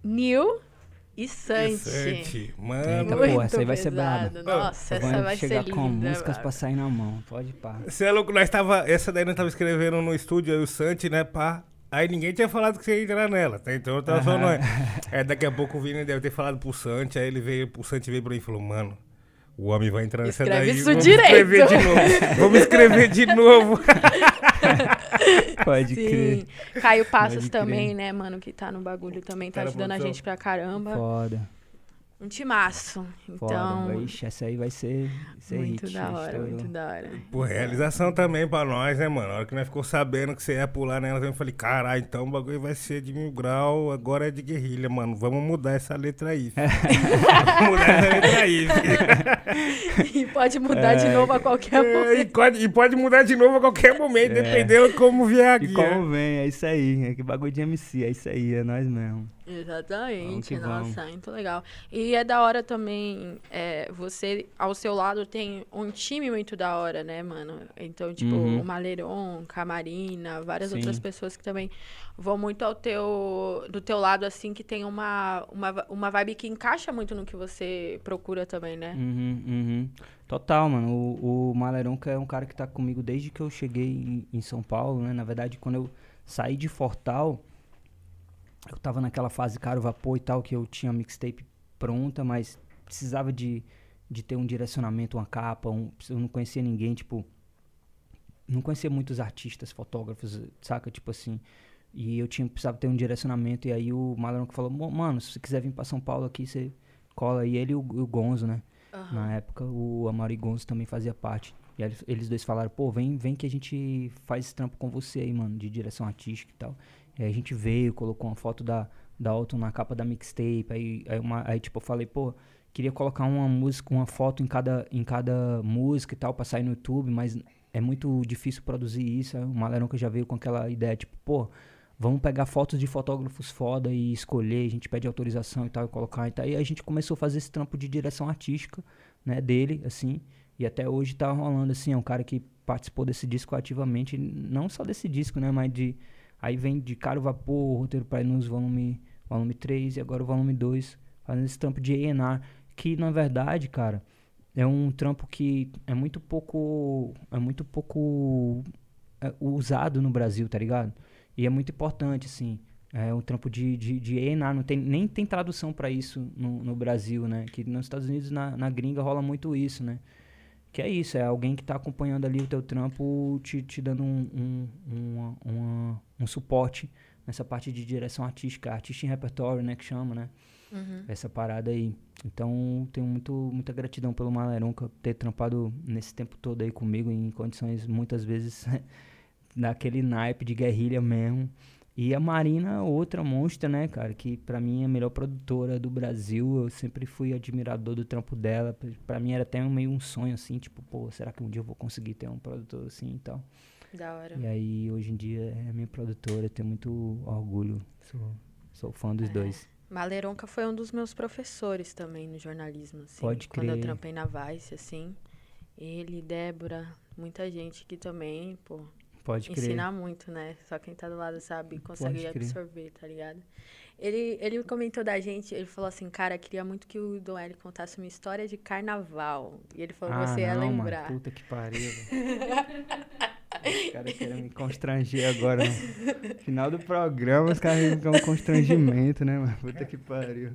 Nil e Santi.
Sante, mano.
Eita,
Muito
porra, essa aí vai ser
pesado.
braba.
Nossa, essa
Vamos
vai
chegar
ser
com
linda.
músicas
mano.
pra sair na mão, pode pá.
Você é louco, nós tava. Essa daí nós tava escrevendo no estúdio, aí o Santi, né, pá. Aí ninguém tinha falado que você ia entrar nela, tá? Então eu tava só nós. É, daqui a pouco o Vini deve ter falado pro Santi, aí ele veio, o Santi veio pra mim e falou, mano, o homem vai entrar nessa
Escreve
daí.
isso
vamos
direito."
escrever de novo. Vamos escrever de novo.
Pode
Sim.
crer.
Caio Passos
Pode crer.
também, né, mano, que tá no bagulho também, tá
na
ajudando a gente pra caramba.
Foda,
Um timaço. Então,
foda. Ixi, essa aí vai ser, ser
muito
hit,
da hora, muito da hora.
Pô, realização também pra nós, né, mano? A hora que nós ficou sabendo que você ia pular nela, eu falei, caralho, então o bagulho vai ser de mil grau, agora é de guerrilha, mano. Vamos mudar essa letra aí. filho. Vamos mudar essa letra aí, filho.
E pode mudar de novo a qualquer
É, e,
momento.
pode, e pode mudar de novo a qualquer momento, dependendo como vier aqui.
E como vem, é isso aí. É que bagulho de MC, é isso aí, é nós mesmo.
Exatamente,
que vamos.
nossa, muito legal. E é da hora também, é, você, ao seu lado, tem um time muito da hora, né, mano? Então, tipo,
Uhum.
o Maleron, Camarina, várias
Sim.
outras pessoas que também vão muito ao teu, do teu lado, assim, que tem uma, uma, uma vibe que encaixa muito no que você procura também, né?
Uhum, uhum. Total, mano. O, o Maleronca é um cara que tá comigo desde que eu cheguei em, em São Paulo, né? Na verdade, quando eu saí de Fortal, eu tava naquela fase caro vapor e tal, que eu tinha mixtape pronta, mas precisava de, de ter um direcionamento, uma capa, um, eu não conhecia ninguém, tipo, não conhecia muitos artistas, fotógrafos, saca? Tipo assim. E eu tinha, precisava ter um direcionamento, e aí o Maleronca falou, "Mo- mano, se você quiser vir pra São Paulo aqui, você cola. E ele e o, o Gonzo, né?
Aham.
Na época, o Amaro e Gonzo também fazia parte. E aí eles dois falaram, pô, vem, vem que a gente faz esse trampo com você aí, mano, de direção artística e tal. E aí a gente veio, colocou uma foto da, da Alton na capa da mixtape. Aí, aí, uma, aí tipo, eu falei, pô, queria colocar uma música, uma foto em cada, em cada música e tal, pra sair no YouTube, mas é muito difícil produzir isso. Aí o Maleronca já veio com aquela ideia, tipo, pô, vamos pegar fotos de fotógrafos foda e escolher, a gente pede autorização e tal, e colocar e tal. E aí a gente começou a fazer esse trampo de direção artística, né, dele, assim, e até hoje tá rolando, assim, é um cara que participou desse disco ativamente, não só desse disco, né, mas de, aí vem de Caro Vapor, Roteiro para Nus, volume, volume 3 e agora o volume 2, fazendo esse trampo de A&R, que na verdade, cara, é um trampo que é muito pouco, é muito pouco é, usado no Brasil, tá ligado? E é muito importante, assim. É um trampo de, de, de A&R, não tem, nem tem tradução pra isso no, no Brasil, né? Que nos Estados Unidos, na, na gringa, rola muito isso, né? Que é isso, é alguém que tá acompanhando ali o teu trampo, te, te dando um, um, uma- uma- um suporte nessa parte de direção artística, artista em repertório, né? Que chama, né?
Uhum.
essa parada aí. Então, tenho muito, muita gratidão pelo Maleronca ter trampado nesse tempo todo aí comigo, em condições muitas vezes daquele naipe de guerrilha mesmo. E a Marina, outra monstra, né, cara, que pra mim é a melhor produtora do Brasil. Eu sempre fui admirador do trampo dela. Pra- Pra mim era até meio um sonho, assim, tipo, pô, será que um dia eu vou conseguir ter um produtor assim e tal?
Da hora.
E aí, hoje em dia, é a minha produtora, eu tenho muito orgulho. Sou, sou fã dos
É.
dois.
Maleronca foi um dos meus professores também no jornalismo, assim.
Pode
Quando eu
crer.
trampei na Vice, assim. Ele, Débora, muita gente que também, pô,
Pode crer.
ensina muito, né? Só quem tá do lado sabe e consegue absorver, tá ligado? Ele, ele comentou da gente, ele falou assim, cara, queria muito que o Dom L contasse uma história de carnaval. E ele falou que você ia
Ah, não,
lembrar.
Mano, puta que pariu. Os caras querem me constranger agora. No final do programa, os caras ficam um constrangimento, né, mano? Puta que pariu.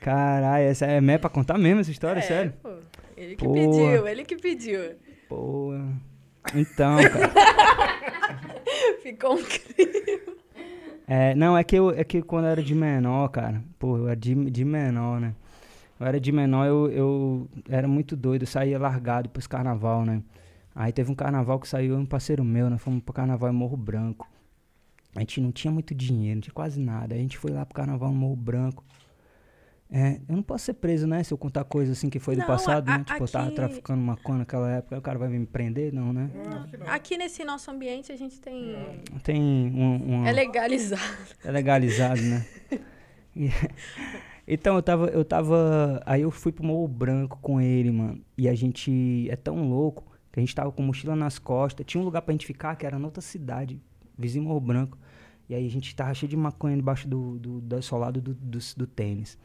Caralho, essa é mé pra contar mesmo essa história,
é,
sério?
pô. Ele que pediu, ele que pediu.
Pô. Então, cara.
Ficou um clima.
É, não, é que, eu, é que quando eu era de menor, cara, pô, eu era de, de menor, né? Eu era de menor, eu, eu era muito doido, eu saía largado pros carnaval, né? Aí teve um carnaval que saiu um parceiro meu, né? Fomos pro carnaval em Morro Branco. A gente não tinha muito dinheiro, não tinha quase nada. A gente foi lá pro carnaval no Morro Branco. É, eu não posso ser preso, né? Se eu contar coisa assim que foi do
Não,
passado,
a-
né? Tipo, eu tava
aqui-
traficando maconha naquela época, o cara vai me prender? Não, né?
Aqui nesse nosso ambiente a gente tem.
Tem um, uma...
É legalizado.
É legalizado, né? Então, eu tava, eu tava. Aí eu fui pro Morro Branco com ele, mano. E a gente é tão louco que a gente tava com mochila nas costas. Tinha um lugar pra gente ficar que era noutra cidade, vizinho Morro Branco. E aí a gente tava cheio de maconha debaixo do, do, do solado do, do, do tênis.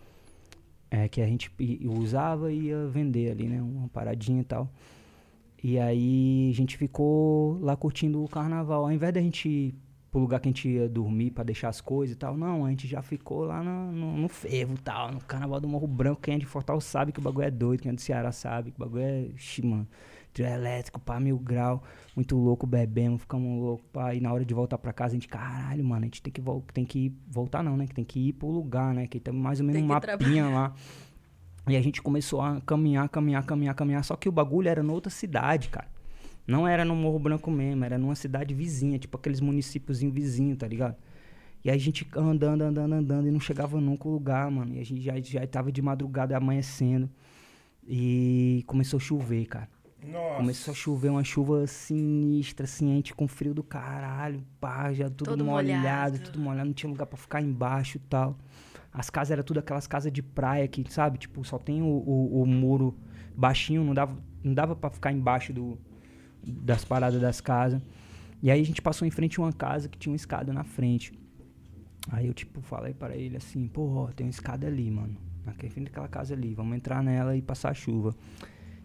É, que a gente usava e ia vender ali, né? Uma paradinha e tal. E aí a gente ficou lá curtindo o carnaval. Ao invés da gente ir pro lugar que a gente ia dormir pra deixar as coisas e tal, não, a gente já ficou lá no, no, no fervo e tal, no carnaval do Morro Branco. Quem é de Fortal sabe que o bagulho é doido, quem é do Ceará sabe que o bagulho é, xi, mano, trio elétrico, pá, mil grau, muito louco, bebemos, ficamos loucos, pá. E na hora de voltar pra casa, a gente, caralho, mano, a gente tem que, tem que voltar não, né? Que tem que ir pro lugar, né? Que tem mais ou menos um mapinha lá. E a gente começou a caminhar, caminhar, caminhar, caminhar. Só que o bagulho era noutra cidade, cara. Não era no Morro Branco mesmo, era numa cidade vizinha, tipo aqueles municípios vizinhos, tá ligado? E a gente andando, andando, andando e não chegava nunca o lugar, mano. E a gente já, já tava de madrugada amanhecendo. E começou a chover, cara.
Nossa.
Começou a chover uma chuva sinistra, assim, a gente com frio do caralho, pá, já tudo
Todo
molhado,
molhado.
tudo molhado, não tinha lugar pra ficar embaixo e tal. As casas eram tudo aquelas casas de praia que, sabe, tipo, só tem o, o, o muro baixinho, não dava, não dava pra ficar embaixo do, das paradas das casas. E aí a gente passou em frente a uma casa que tinha uma escada na frente. Aí eu, tipo, falei para ele assim, pô, ó, tem uma escada ali, mano. Na frente daquela casa ali, vamos entrar nela e passar a chuva.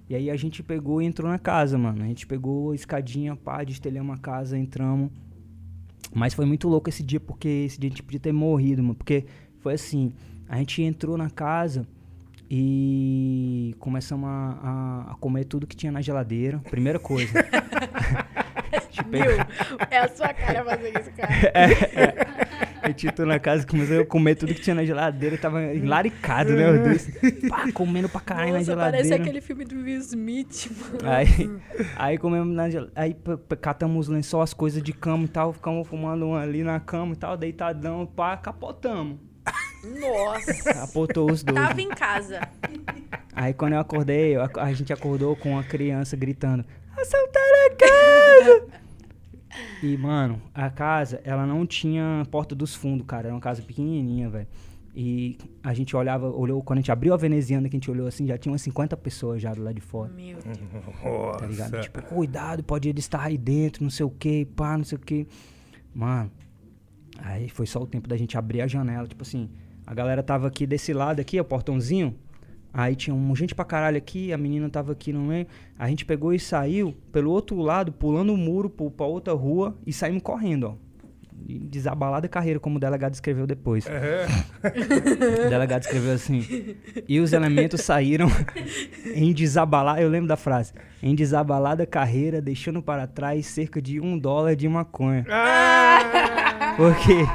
E aí a gente pegou e entrou na casa, mano. A gente pegou a escadinha, pá, destelhamos a casa, entramos. Mas foi muito louco esse dia, porque esse dia a gente podia ter morrido, mano. Porque foi assim, a gente entrou na casa e começamos a, a- a comer tudo que tinha na geladeira. Primeira coisa. Pegou-
É a sua cara fazer isso, cara.
a gente entrou na casa e começou a comer tudo que tinha na geladeira. Tava enlaricado, né? Os dois. Pá, comendo pra caralho na
Nossa,
geladeira.
parece aquele filme do Will Smith, mano.
Aí, aí comemos na gel- Aí catamos os lençol, as coisas de cama e tal. Ficamos fumando um ali na cama e tal, deitadão, pá, capotamos.
Nossa.
Capotou os dois.
Tava em casa.
Aí quando eu acordei, ac- a gente acordou com uma criança gritando: Assaltaram a casa! E, mano, a casa, ela não tinha porta dos fundos, cara. Era uma casa pequenininha, velho. E a gente olhava, olhou, quando a gente abriu a veneziana, que a gente olhou assim, já tinha umas 50 pessoas já do lado de fora.
Meu Deus.
Tá ligado?
Nossa.
Tipo, cuidado, pode ele estar aí dentro, não sei o que, pá, não sei o que. Mano, aí foi só o tempo da gente abrir a janela. Tipo assim, a galera tava aqui desse lado aqui, o portãozinho. Aí tinha um gente pra caralho aqui, a menina tava aqui no meio. A gente pegou e saiu pelo outro lado, pulando o muro pro- pra outra rua e saímos correndo, ó. Desabalada carreira, como o delegado escreveu depois. O delegado escreveu assim. E os elementos saíram em desabalada. Eu lembro da frase. Em desabalada carreira, deixando para trás cerca de um dólar de maconha. Por quê?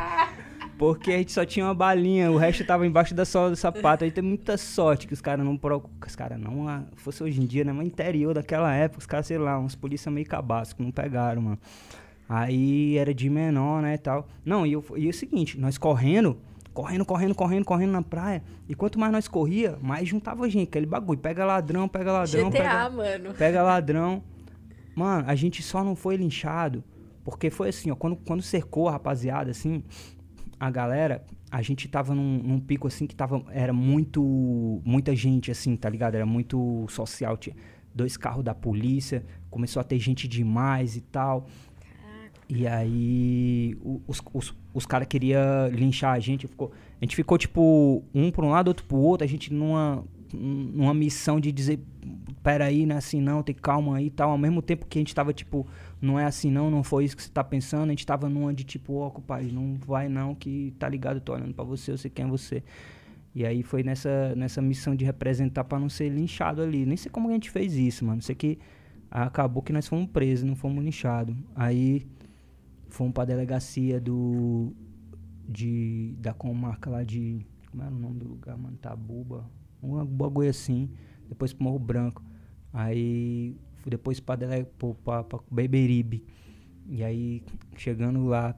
Porque a gente só tinha uma balinha, o resto tava embaixo da sola do sapato. Aí tem muita sorte que os caras não procuram. Os caras não. ah, Fosse hoje em dia, né? Mas interior daquela época, os caras, sei lá, uns polícia meio que não pegaram, mano. Aí era de menor, né, e tal. Não, e, eu, e é o seguinte, nós correndo, correndo, correndo, correndo, correndo na praia. E quanto mais nós corria, mais juntava gente. Aquele bagulho, pega ladrão, pega ladrão,
GTA,
pega,
mano.
pega ladrão. Mano, a gente só não foi linchado porque foi assim, ó, quando, quando cercou a rapaziada, assim, a galera, a gente tava num, num pico assim que tava, era muito, muita gente assim, tá ligado? Era muito social, tinha dois carros da polícia, começou a ter gente demais e tal. E aí os, os, os caras queriam linchar a gente. Ficou, a gente ficou, tipo, um pra um lado, outro pro outro. A gente numa, numa missão de dizer, peraí, não é assim não, tem calma aí e tal. Ao mesmo tempo que a gente tava, tipo, não é assim não, não foi isso que você tá pensando. A gente tava numa de tipo, ó, compadre, não vai não, que tá ligado, tô olhando pra você, eu sei quem é você. E aí foi nessa, nessa missão de representar pra não ser linchado ali. Nem sei como a gente fez isso, mano. Sei que acabou que nós fomos presos, não fomos linchados. Aí fomos pra delegacia do. De, da comarca lá de. Como era o nome do lugar, mano? Tabuba. Um bagulho assim. Depois pro Morro Branco. Aí depois pra Beberibe. E aí, chegando lá,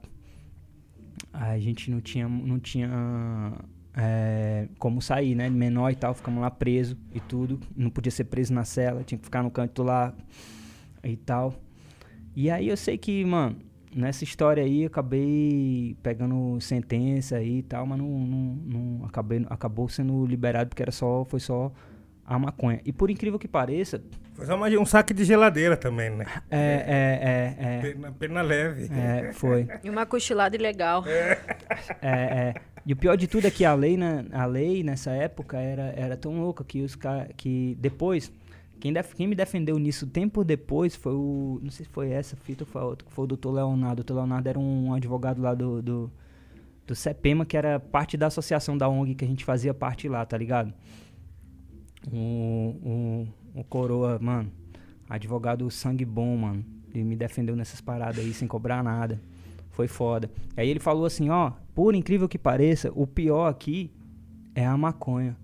a gente não tinha, não tinha é, como sair, né? Menor e tal, ficamos lá preso e tudo. Não podia ser preso na cela, tinha que ficar no canto lá e tal. E aí eu sei que, mano, nessa história aí eu acabei pegando sentença aí e tal, mas não, não, não acabei, acabou sendo liberado porque era só, foi só a maconha. E por incrível que pareça,
Foi só um saque de geladeira também, né?
é, é, é,
Pena, pena leve.
é, é, foi.
E uma cochilada ilegal.
É, é. E o pior de tudo é que a lei, né, a lei nessa época era, era tão louca que os que depois quem, def- quem me defendeu nisso tempo depois foi o não sei se foi essa fita ou foi a outra, que foi o doutor Leonardo. O doutor Leonardo era um advogado lá do, do do CEPEMA, que era parte da associação da ONG que a gente fazia parte lá, tá ligado? O, o, o coroa, mano, advogado sangue bom, mano. Ele me defendeu nessas paradas aí sem cobrar nada. Foi foda. Aí ele falou assim, ó, por incrível que pareça, o pior aqui é a maconha.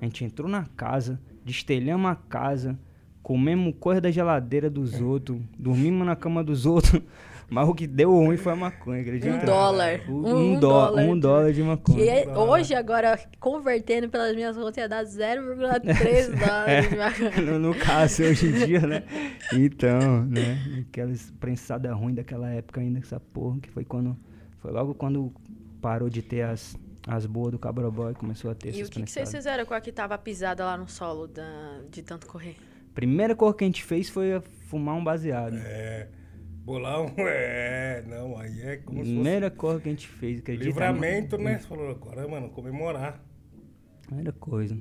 A gente entrou na casa, destelhamos a casa, comemos coisa da geladeira dos outros, dormimos na cama dos outros. Mas o que deu ruim foi a maconha, acredita?
Um dólar.
Um,
Um
um dó-
dólar.
um dólar de maconha.
Que é- hoje, agora, convertendo pelas minhas contas, ia dar 0,3 dólares de maconha.
no, no caso, hoje em dia, né? Então, né? Aquela prensada ruim daquela época ainda, essa porra, que foi quando. Foi logo quando parou de ter as, as boas do Cabra Boy e começou a ter
E o que, que vocês
prensadas.
fizeram com a que tava pisada lá no solo da- de tanto correr?
Primeira coisa que a gente fez foi fumar um baseado.
É. Bolar um. É, não, aí é como se fosse
Primeira coisa que a gente fez, acredita?
livramento, né? Você falou, agora, mano, comemorar.
Primeira coisa.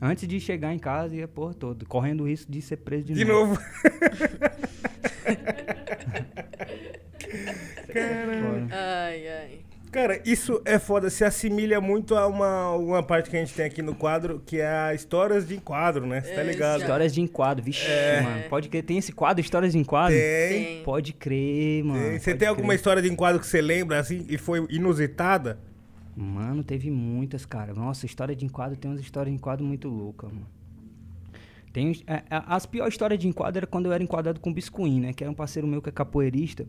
Antes de chegar em casa, ia porra toda, correndo o risco de ser preso de,
De
novo.
novo.
Ai, ai.
Cara, isso é foda, se assimilha muito a uma, uma parte que a gente tem aqui no quadro, que é a histórias de enquadro, né? Você tá
Exato.
ligado?
Histórias de enquadro, vixe, mano. Pode crer, tem esse quadro, Histórias de enquadro?
É. Tem.
Tem.
Pode crer, mano.
tem. Você tem alguma
crer.
história de enquadro que você lembra, assim, e foi inusitada?
Mano, teve muitas, cara. Nossa, história de enquadro tem umas histórias de enquadro muito loucas, mano. Tem, é, é, as piores histórias de enquadro era quando eu era enquadrado com o Biscuim, né? Que era um parceiro meu que é capoeirista.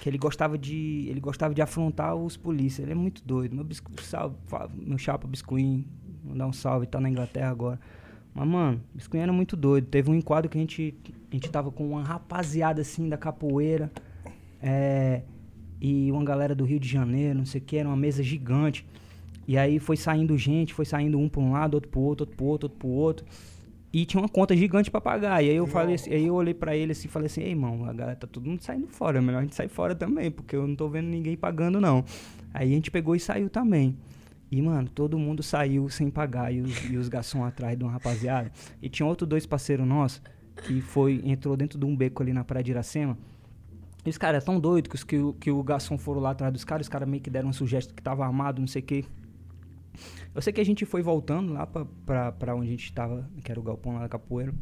Que ele gostava de. Ele gostava de afrontar os polícias. Ele é muito doido. Meu, biscu, salve, meu chapa Biscuim. Mandar um salve, tá na Inglaterra agora. Mas, mano, Biscuim era muito doido. Teve um enquadro que a gente, a gente tava com uma rapaziada assim da capoeira. É, e uma galera do Rio de Janeiro, não sei o que, era uma mesa gigante. E aí foi saindo gente, foi saindo um pra um lado, outro pro outro, outro pro outro, outro pro outro. E tinha uma conta gigante pra pagar. E aí eu falei assim, aí eu olhei pra ele assim falei assim, ei, irmão, a galera tá todo mundo saindo fora, é melhor a gente sair fora também, porque eu não tô vendo ninguém pagando, não. Aí a gente pegou e saiu também. E, mano, todo mundo saiu sem pagar. E os, e os garçons atrás de uma rapaziada. E tinha outros dois parceiros nossos que foi, entrou dentro de um beco ali na Praia de Iracema. E os caras tão doidos que, os, que, o, que o garçom foram lá atrás dos caras, os caras meio que deram um sugestão que tava armado, não sei o quê. Eu sei que a gente foi voltando lá pra, pra, pra onde a gente tava, que era o galpão lá da capoeira.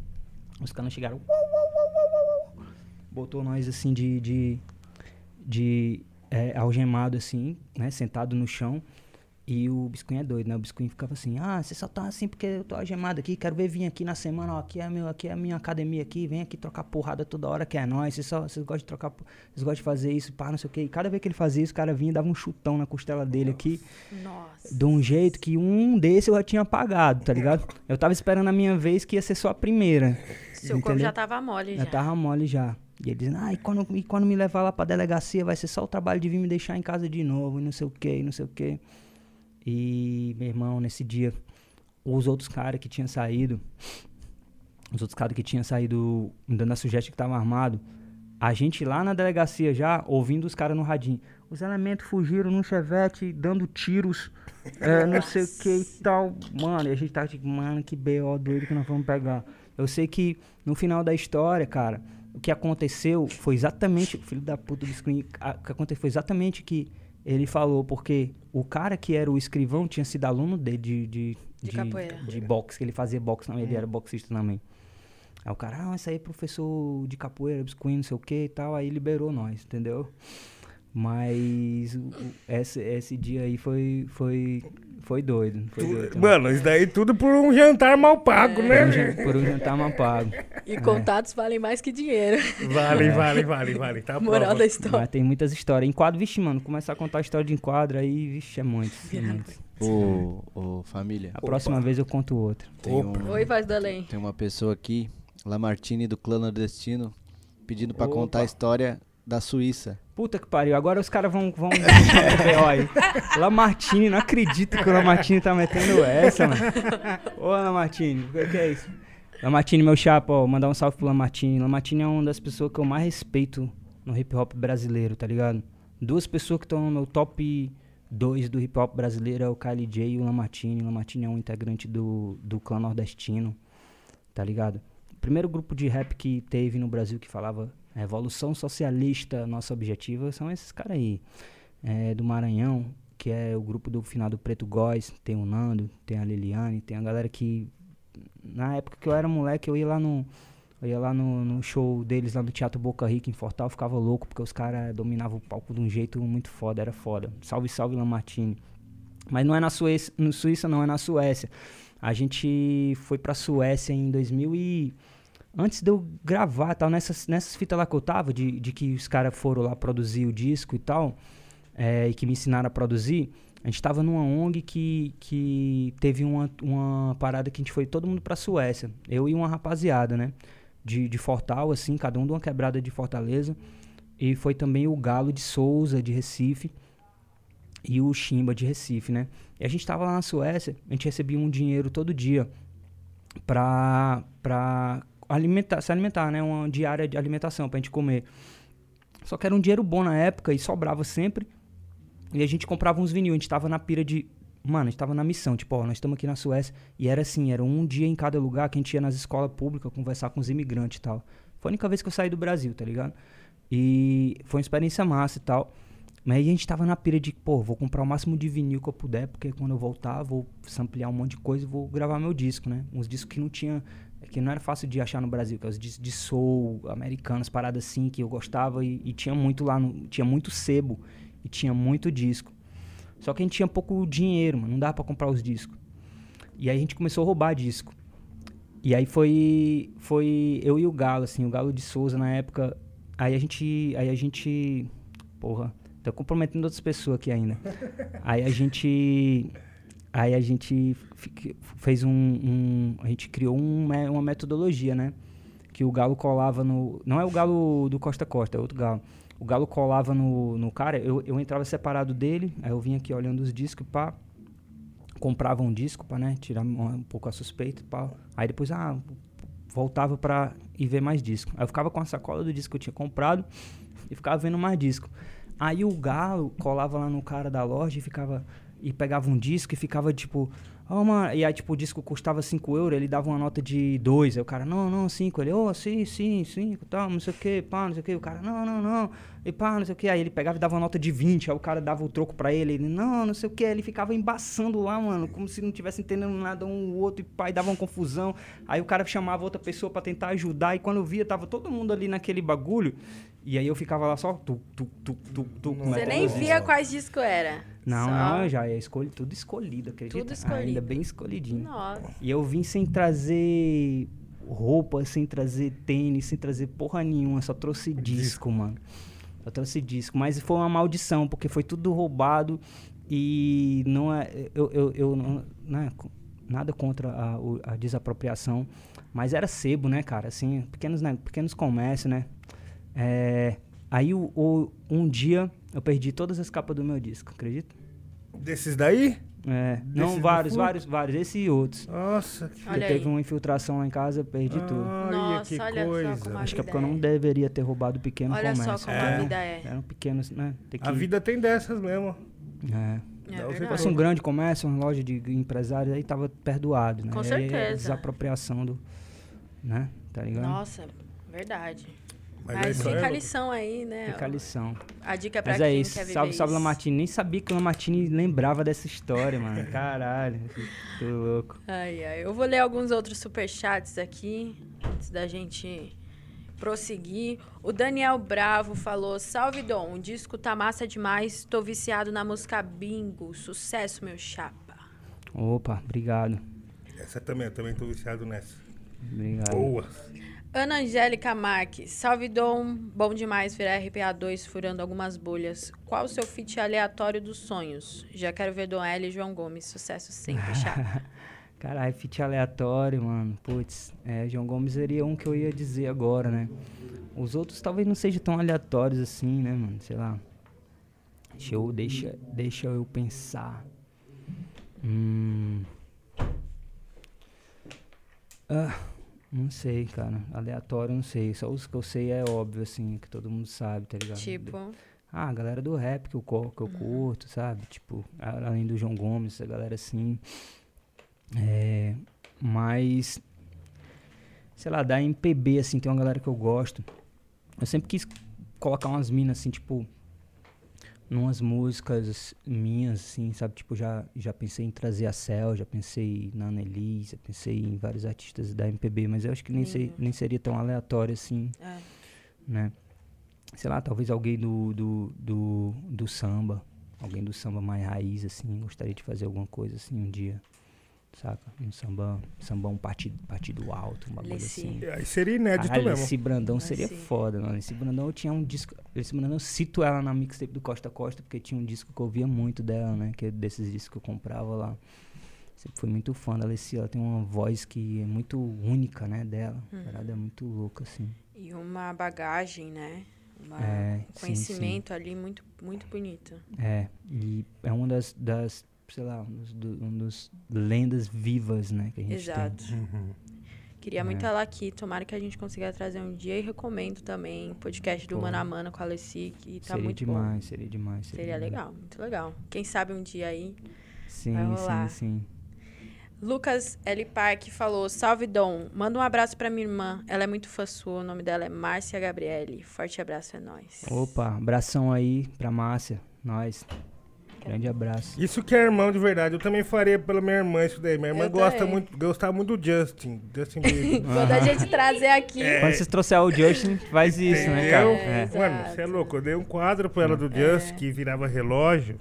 Os caras chegaram. Botou nós assim de. de, de é, algemado assim, né? Sentado no chão. E o Biscuinho é doido, né? O Biscuinho ficava assim, ah, você só tá assim porque eu tô algemado aqui, quero ver vir aqui na semana, ó, aqui é, meu, aqui é a minha academia aqui, vem aqui trocar porrada toda hora que é nós, vocês, só, vocês gostam de trocar, vocês gostam de fazer isso, pá, não sei o quê. E cada vez que ele fazia isso, o cara vinha e dava um chutão na costela dele aqui,
Nossa.
de um jeito que um desse eu já tinha pagado, tá ligado? Eu tava esperando a minha vez que ia ser só a primeira.
Seu corpo
entendeu?
já tava mole já.
Já tava mole já. E ele dizendo, ah, e quando, e quando me levar lá pra delegacia vai ser só o trabalho de vir me deixar em casa de novo, e não sei o que, e não sei o que. E, meu irmão, nesse dia, os outros caras que tinham saído, os outros caras que tinham saído dando a sugestão que tava armado, a gente lá na delegacia já, ouvindo os caras no radinho. Os elementos fugiram num chevette, dando tiros, é, não sei o que e tal. Mano, e a gente tava tipo, mano, que B.O. doido que nós vamos pegar. Eu sei que no final da história, cara, o que aconteceu foi exatamente. O filho da puta do screen. a- O que aconteceu foi exatamente que ele falou, porque o cara que era o escrivão tinha sido aluno dele de, de,
De capoeira.
de boxe, que ele fazia boxe, não, ele era boxista também. Aí o cara, ah, esse aí é professor de capoeira, biscuit, não sei o que e tal, aí liberou nós, entendeu? Mas esse, esse dia aí foi, foi, foi doido. Foi doido também.
Mano, isso daí tudo por um jantar mal pago,
por, um
né?
jan- por um jantar mal pago.
E contatos valem mais que dinheiro.
Vale, vale, vale, vale. Tá
Moral
prova.
da história.
Mas tem muitas histórias. Enquadro, vixe, mano, começar a contar a história de enquadro aí, vixe, é muito. É muito.
Ô, ô, família,
A próxima vez eu conto outra.
um-
Oi, voz do além.
tem uma pessoa aqui, Lamartine do Clã Nordestino, pedindo pra
Opa.
contar a história da Suíça.
Puta que pariu, agora os caras vão, vão. Lamartine, não acredito que o Lamartine tá metendo essa, mano. Ô, Lamartine, o que, que é isso? Lamartine, meu chapa, ó, mandar um salve pro Lamartine. Lamartine é uma das pessoas que eu mais respeito no hip hop brasileiro, tá ligado? Duas pessoas que estão no meu top 2 do hip hop brasileiro é o Kylie J e o Lamartine. O Lamartine é um integrante do, do clã nordestino, tá ligado? O primeiro grupo de rap que teve no Brasil que falava Revolução Socialista, nosso objetivo, são esses caras aí. É, do Maranhão, que é o grupo do finado Preto Góes, tem o Nando, tem a Liliane, tem a galera que. Na época que eu era moleque, eu ia lá no. Eu ia lá no, no show deles lá no Teatro Boca Rica em Fortal, ficava louco, porque os caras dominavam o palco de um jeito muito foda, era foda. Salve, salve Lamartine. Mas não é na Suécia, no Suíça, não, é na Suécia. A gente foi pra Suécia em 2000 e antes de eu gravar tal, nessas, nessas fitas lá que eu tava, de, de que os caras foram lá produzir o disco e tal, é, e que me ensinaram a produzir, a gente tava numa ONG que, que teve uma, uma parada que a gente foi todo mundo pra Suécia. Eu e uma rapaziada, né? De, de Fortal, assim, cada um de uma quebrada de Fortaleza. E foi também o Galo de Souza, de Recife. E o Chimba, de Recife, né? E a gente tava lá na Suécia, a gente recebia um dinheiro todo dia pra, pra alimentar, se alimentar, né? Uma diária de alimentação pra gente comer. Só que era um dinheiro bom na época e sobrava sempre. E a gente comprava uns vinil, a gente tava na pira de. Mano, a gente tava na missão, tipo, ó, nós estamos aqui na Suécia. E era assim, era um dia em cada lugar que a gente ia nas escolas públicas conversar com os imigrantes e tal. Foi a única vez que eu saí do Brasil, tá ligado? E foi uma experiência massa e tal. Mas aí a gente tava na pira de, pô, vou comprar o máximo de vinil que eu puder, porque quando eu voltar, vou samplear um monte de coisa e vou gravar meu disco, né? Uns discos que não tinha. Que não era fácil de achar no Brasil, que é os discos de soul, americanos, paradas assim, que eu gostava e, e tinha muito lá, no, tinha muito sebo e tinha muito disco. Só que a gente tinha pouco dinheiro, mano, não dava pra comprar os discos. E aí a gente começou a roubar disco. E aí foi foi eu e o Galo, assim, o Galo de Souza na época. Aí a gente aí a gente porra, tô comprometendo outras pessoas aqui ainda. Aí a gente aí a gente fez um, um a gente criou um uma metodologia, né? Que o Galo colava no não é o Galo do Costa Costa, é outro Galo. O Galo colava no, no cara, eu, eu entrava separado dele, aí eu vinha aqui olhando os discos, pá. Comprava um disco pra, né, tirar um, pouco a suspeita, pá. Aí depois, ah, voltava pra ir ver mais disco. Aí eu ficava com a sacola do disco que eu tinha comprado e ficava vendo mais disco. Aí o Galo colava lá no cara da loja e ficava. E pegava um disco e ficava tipo. Ó, mano. E aí, tipo, o disco custava 5 euros, ele dava uma nota de 2. Aí o cara, não, não, 5. Ele, ô, sim, sim, 5, tal, não sei o que, pá, não sei o que. O cara, não, não, não. E pá, não sei o que. Aí ele pegava e dava uma nota de 20. Aí o cara dava o troco pra ele. Ele, não, não sei o que. Ele ficava embaçando lá, mano, como se não tivesse entendendo nada um o outro. E e dava uma confusão. Aí o cara chamava outra pessoa pra tentar ajudar. E quando eu via, tava todo mundo ali naquele bagulho. E aí eu ficava lá só, tu, tu, tu, tu, tu,
Você nem via quais discos era.
Não,
Só-
não, já é escolhi, tudo escolhido, acredita?
Tudo escolhido.
Ainda bem escolhidinho.
Nossa.
E eu vim sem trazer roupa, sem trazer tênis, sem trazer porra nenhuma, só trouxe disco, mano. Só trouxe disco. Mas foi uma maldição, porque foi tudo roubado e não é. Eu, eu, eu não. Né, nada contra a, a desapropriação. Mas era sebo, né, cara? Assim, pequenos, né, pequenos comércios, né? É, aí o, o- um dia eu perdi todas as capas do meu disco, acredita?
Desses daí?
É,
Desses
não, vários, vários, vários. Esse e outros.
Nossa, que
Olha
Porque
aí.
teve uma infiltração lá em casa, eu perdi tudo.
Olha
Nossa,
que
olha só
coisa.
como a
Acho que é porque eu não deveria ter roubado pequeno
Olha só
comércio.
como
É.
a vida é.
Eram pequenos, né? Tem que...
A vida tem dessas mesmo.
É.
É
fosse um grande comércio, uma loja de empresários, aí tava perdoado, né?
Com
Aí é
certeza.
desapropriação do... Né? Tá ligado?
Nossa, verdade.
Mas,
Mas,
é
fica a
aí,
lição aí, né?
Fica a lição.
A dica é pra
Mas
quem
é isso.
quer viver
Salve, salve. Lamartine. Nem sabia que o Lamartine lembrava dessa história, mano. Caralho. Tô louco.
Ai, ai. Eu vou ler alguns outros superchats aqui, antes da gente prosseguir. O Daniel Bravo falou: Salve Dom, o disco tá massa demais. Tô viciado na música Bingo. Sucesso, meu chapa.
Opa, obrigado.
Essa também, eu também tô viciado nessa.
Obrigado.
Boa.
Ana Angélica Marques. Salve Dom, bom demais ver a RPA2 furando algumas bolhas. Qual o seu feat aleatório dos sonhos? Já quero ver Dom L e João Gomes. Sucesso sempre, chapa.
Caralho, feat aleatório, mano. Putz, é, João Gomes seria um que eu ia dizer agora, né? Os outros talvez não sejam tão aleatórios assim, né, mano? Sei lá. Deixa eu, deixa, deixa eu pensar. Hum. Ah, não sei, cara. Aleatório, não sei. Só os que eu sei é óbvio, assim, que todo mundo sabe, tá ligado?
tipo,
Ah, a galera do rap que eu, que eu curto, sabe? Tipo, a- além do João Gomes, essa galera assim. É, mas, sei lá, da MPB, assim, tem uma galera que eu gosto. Eu sempre quis colocar umas minas, assim, tipo, numas músicas minhas, assim, sabe? Tipo, já, já pensei em trazer a Cel, já pensei na Annelise, já pensei em vários artistas da MPB, mas eu acho que nem, sei, nem seria tão aleatório assim,
é.
né? Sei lá, talvez alguém do, do, do, do samba, alguém do samba mais raiz, assim, gostaria de fazer alguma coisa assim um dia. Saca? Um samba, samba um partido, partido alto, um bagulho
Alessi.
assim.
Aí seria inédito
Caralho,
mesmo.
esse Brandão seria
Alessi.
foda, mano. Esse Brandão eu tinha um disco. Esse Brandão eu cito ela na mixtape do Costa a Costa, porque tinha um disco que eu ouvia muito dela, né? Que é desses discos que eu comprava lá. Sempre fui muito fã da Alessia. Ela tem uma voz que é muito única, né? Dela.
Uhum.
A parada é muito louca, assim.
E uma bagagem, né? Uma-
É,
um
sim,
conhecimento ali muito, muito bonito.
É, e é uma das, das sei lá, um dos, do- um dos lendas vivas, né? Que a gente
Exato.
tem.
Uhum.
Queria muito
É.
ela aqui. Tomara que a gente consiga trazer um dia e recomendo também o podcast do
Pô.
Mano a Mano com a Alessi, que tá
seria
muito
demais,
bom.
seria demais.
Seria
demais.
legal, muito legal. Quem sabe um dia aí.
Sim,
Vai rolar.
sim, sim.
Lucas L. Park falou: Salve Dom, manda um abraço pra minha irmã. Ela é muito fã sua. O nome dela é Márcia Gabriele. Forte abraço, é nóis.
Opa, abração aí pra Márcia. Nós. Grande abraço.
Isso que é irmão de verdade. Eu também faria pela minha irmã isso daí. Minha irmã
Eu
gosta
também.
muito, gostava muito do Justin. Justin Bieber.
Quando a gente trazer aqui.
Quando vocês trouxerem o Justin, faz isso, né, cara?
Entendeu?
É.
Exato.
Mano, você é louco. Eu dei um quadro pra ela do Just que virava relógio.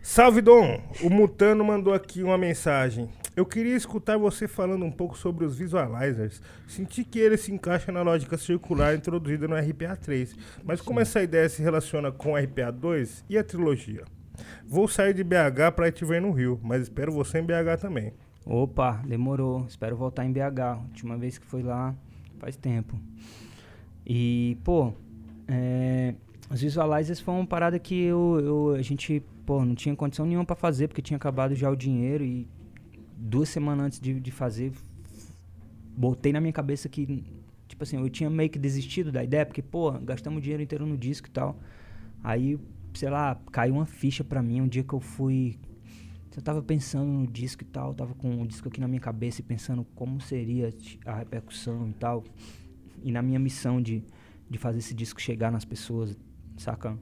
Salve, Dom! O Mutano mandou aqui uma mensagem. Eu queria escutar você falando um pouco sobre os visualizers. Senti que ele se encaixa na lógica circular introduzida no RPA 3. Mas como essa ideia se relaciona com o RPA 2 e a trilogia? Vou sair de BH ir te ver no Rio, mas espero você em BH também.
Opa, demorou. Espero voltar em BH. Última vez que fui lá faz tempo. E, pô, é, os visualizers foi uma parada que eu, eu- a gente, pô, não tinha condição nenhuma pra fazer, porque tinha acabado já o dinheiro e duas semanas antes de, de fazer, botei na minha cabeça que, tipo assim, eu tinha meio que desistido da ideia, porque, pô, gastamos o dinheiro inteiro no disco e tal. Aí, sei lá, caiu uma ficha pra mim um dia que eu fui eu tava pensando no disco e tal, tava com o disco aqui na minha cabeça e pensando como seria a repercussão e tal. E na minha missão de, de fazer esse disco chegar nas pessoas, saca?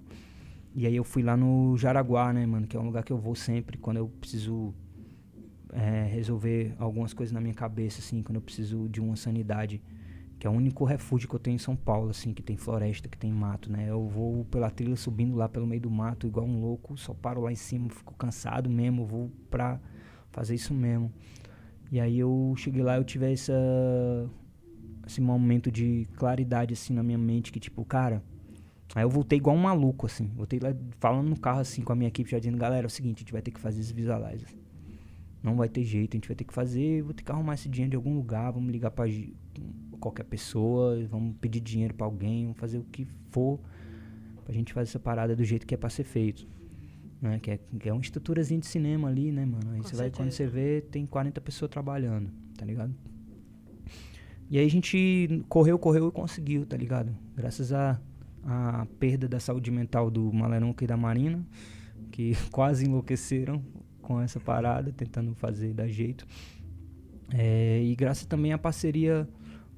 E aí eu fui lá no Jaraguá, né, mano, que é um lugar que eu vou sempre quando eu preciso é, resolver algumas coisas na minha cabeça, assim, quando eu preciso de uma sanidade, que é o único refúgio que eu tenho em São Paulo, assim, que tem floresta, que tem mato, né? Eu vou pela trilha subindo lá pelo meio do mato, igual um louco, só paro lá em cima, fico cansado mesmo, vou pra fazer isso mesmo. E aí eu cheguei lá, eu tive essa esse momento de claridade assim na minha mente que tipo, cara, aí eu voltei igual um maluco assim. Voltei lá falando no carro assim com a minha equipe já dizendo, galera, é o seguinte, a gente vai ter que fazer esse visualizer. Não vai ter jeito, a gente vai ter que fazer, vou ter que arrumar esse dinheiro de algum lugar, vamos ligar pra qualquer pessoa, vamos pedir dinheiro pra alguém, vamos fazer o que for pra gente fazer essa parada do jeito que é pra ser feito. Né? Que, é, que é uma estruturazinha de cinema ali, né, mano? Aí
Com
você vai, quando você vê, tem 40 pessoas trabalhando, tá ligado? E aí a gente correu, correu e conseguiu, tá ligado? Graças à a, perda da saúde mental do Maleronca e da Marina, que quase enlouqueceram com essa parada, tentando fazer da jeito. É, e graças também à parceria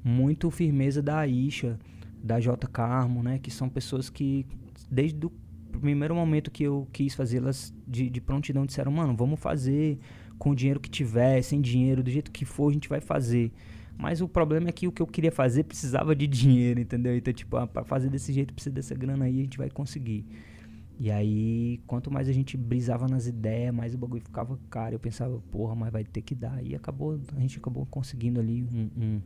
muito firmeza da Aisha, da J. Carmo, né? Que são pessoas que, desde o primeiro momento que eu quis fazê-las de, de prontidão, disseram, mano, vamos fazer com o dinheiro que tiver, sem dinheiro, do jeito que for, a gente vai fazer. Mas o problema é que o que eu queria fazer precisava de dinheiro, entendeu? Então, tipo, ah, pra fazer desse jeito precisa dessa grana aí, a gente vai conseguir. E aí, quanto mais a gente brisava nas ideias, mais o bagulho ficava caro. Eu pensava, porra, mas vai ter que dar. E acabou, a gente acabou conseguindo ali um, um,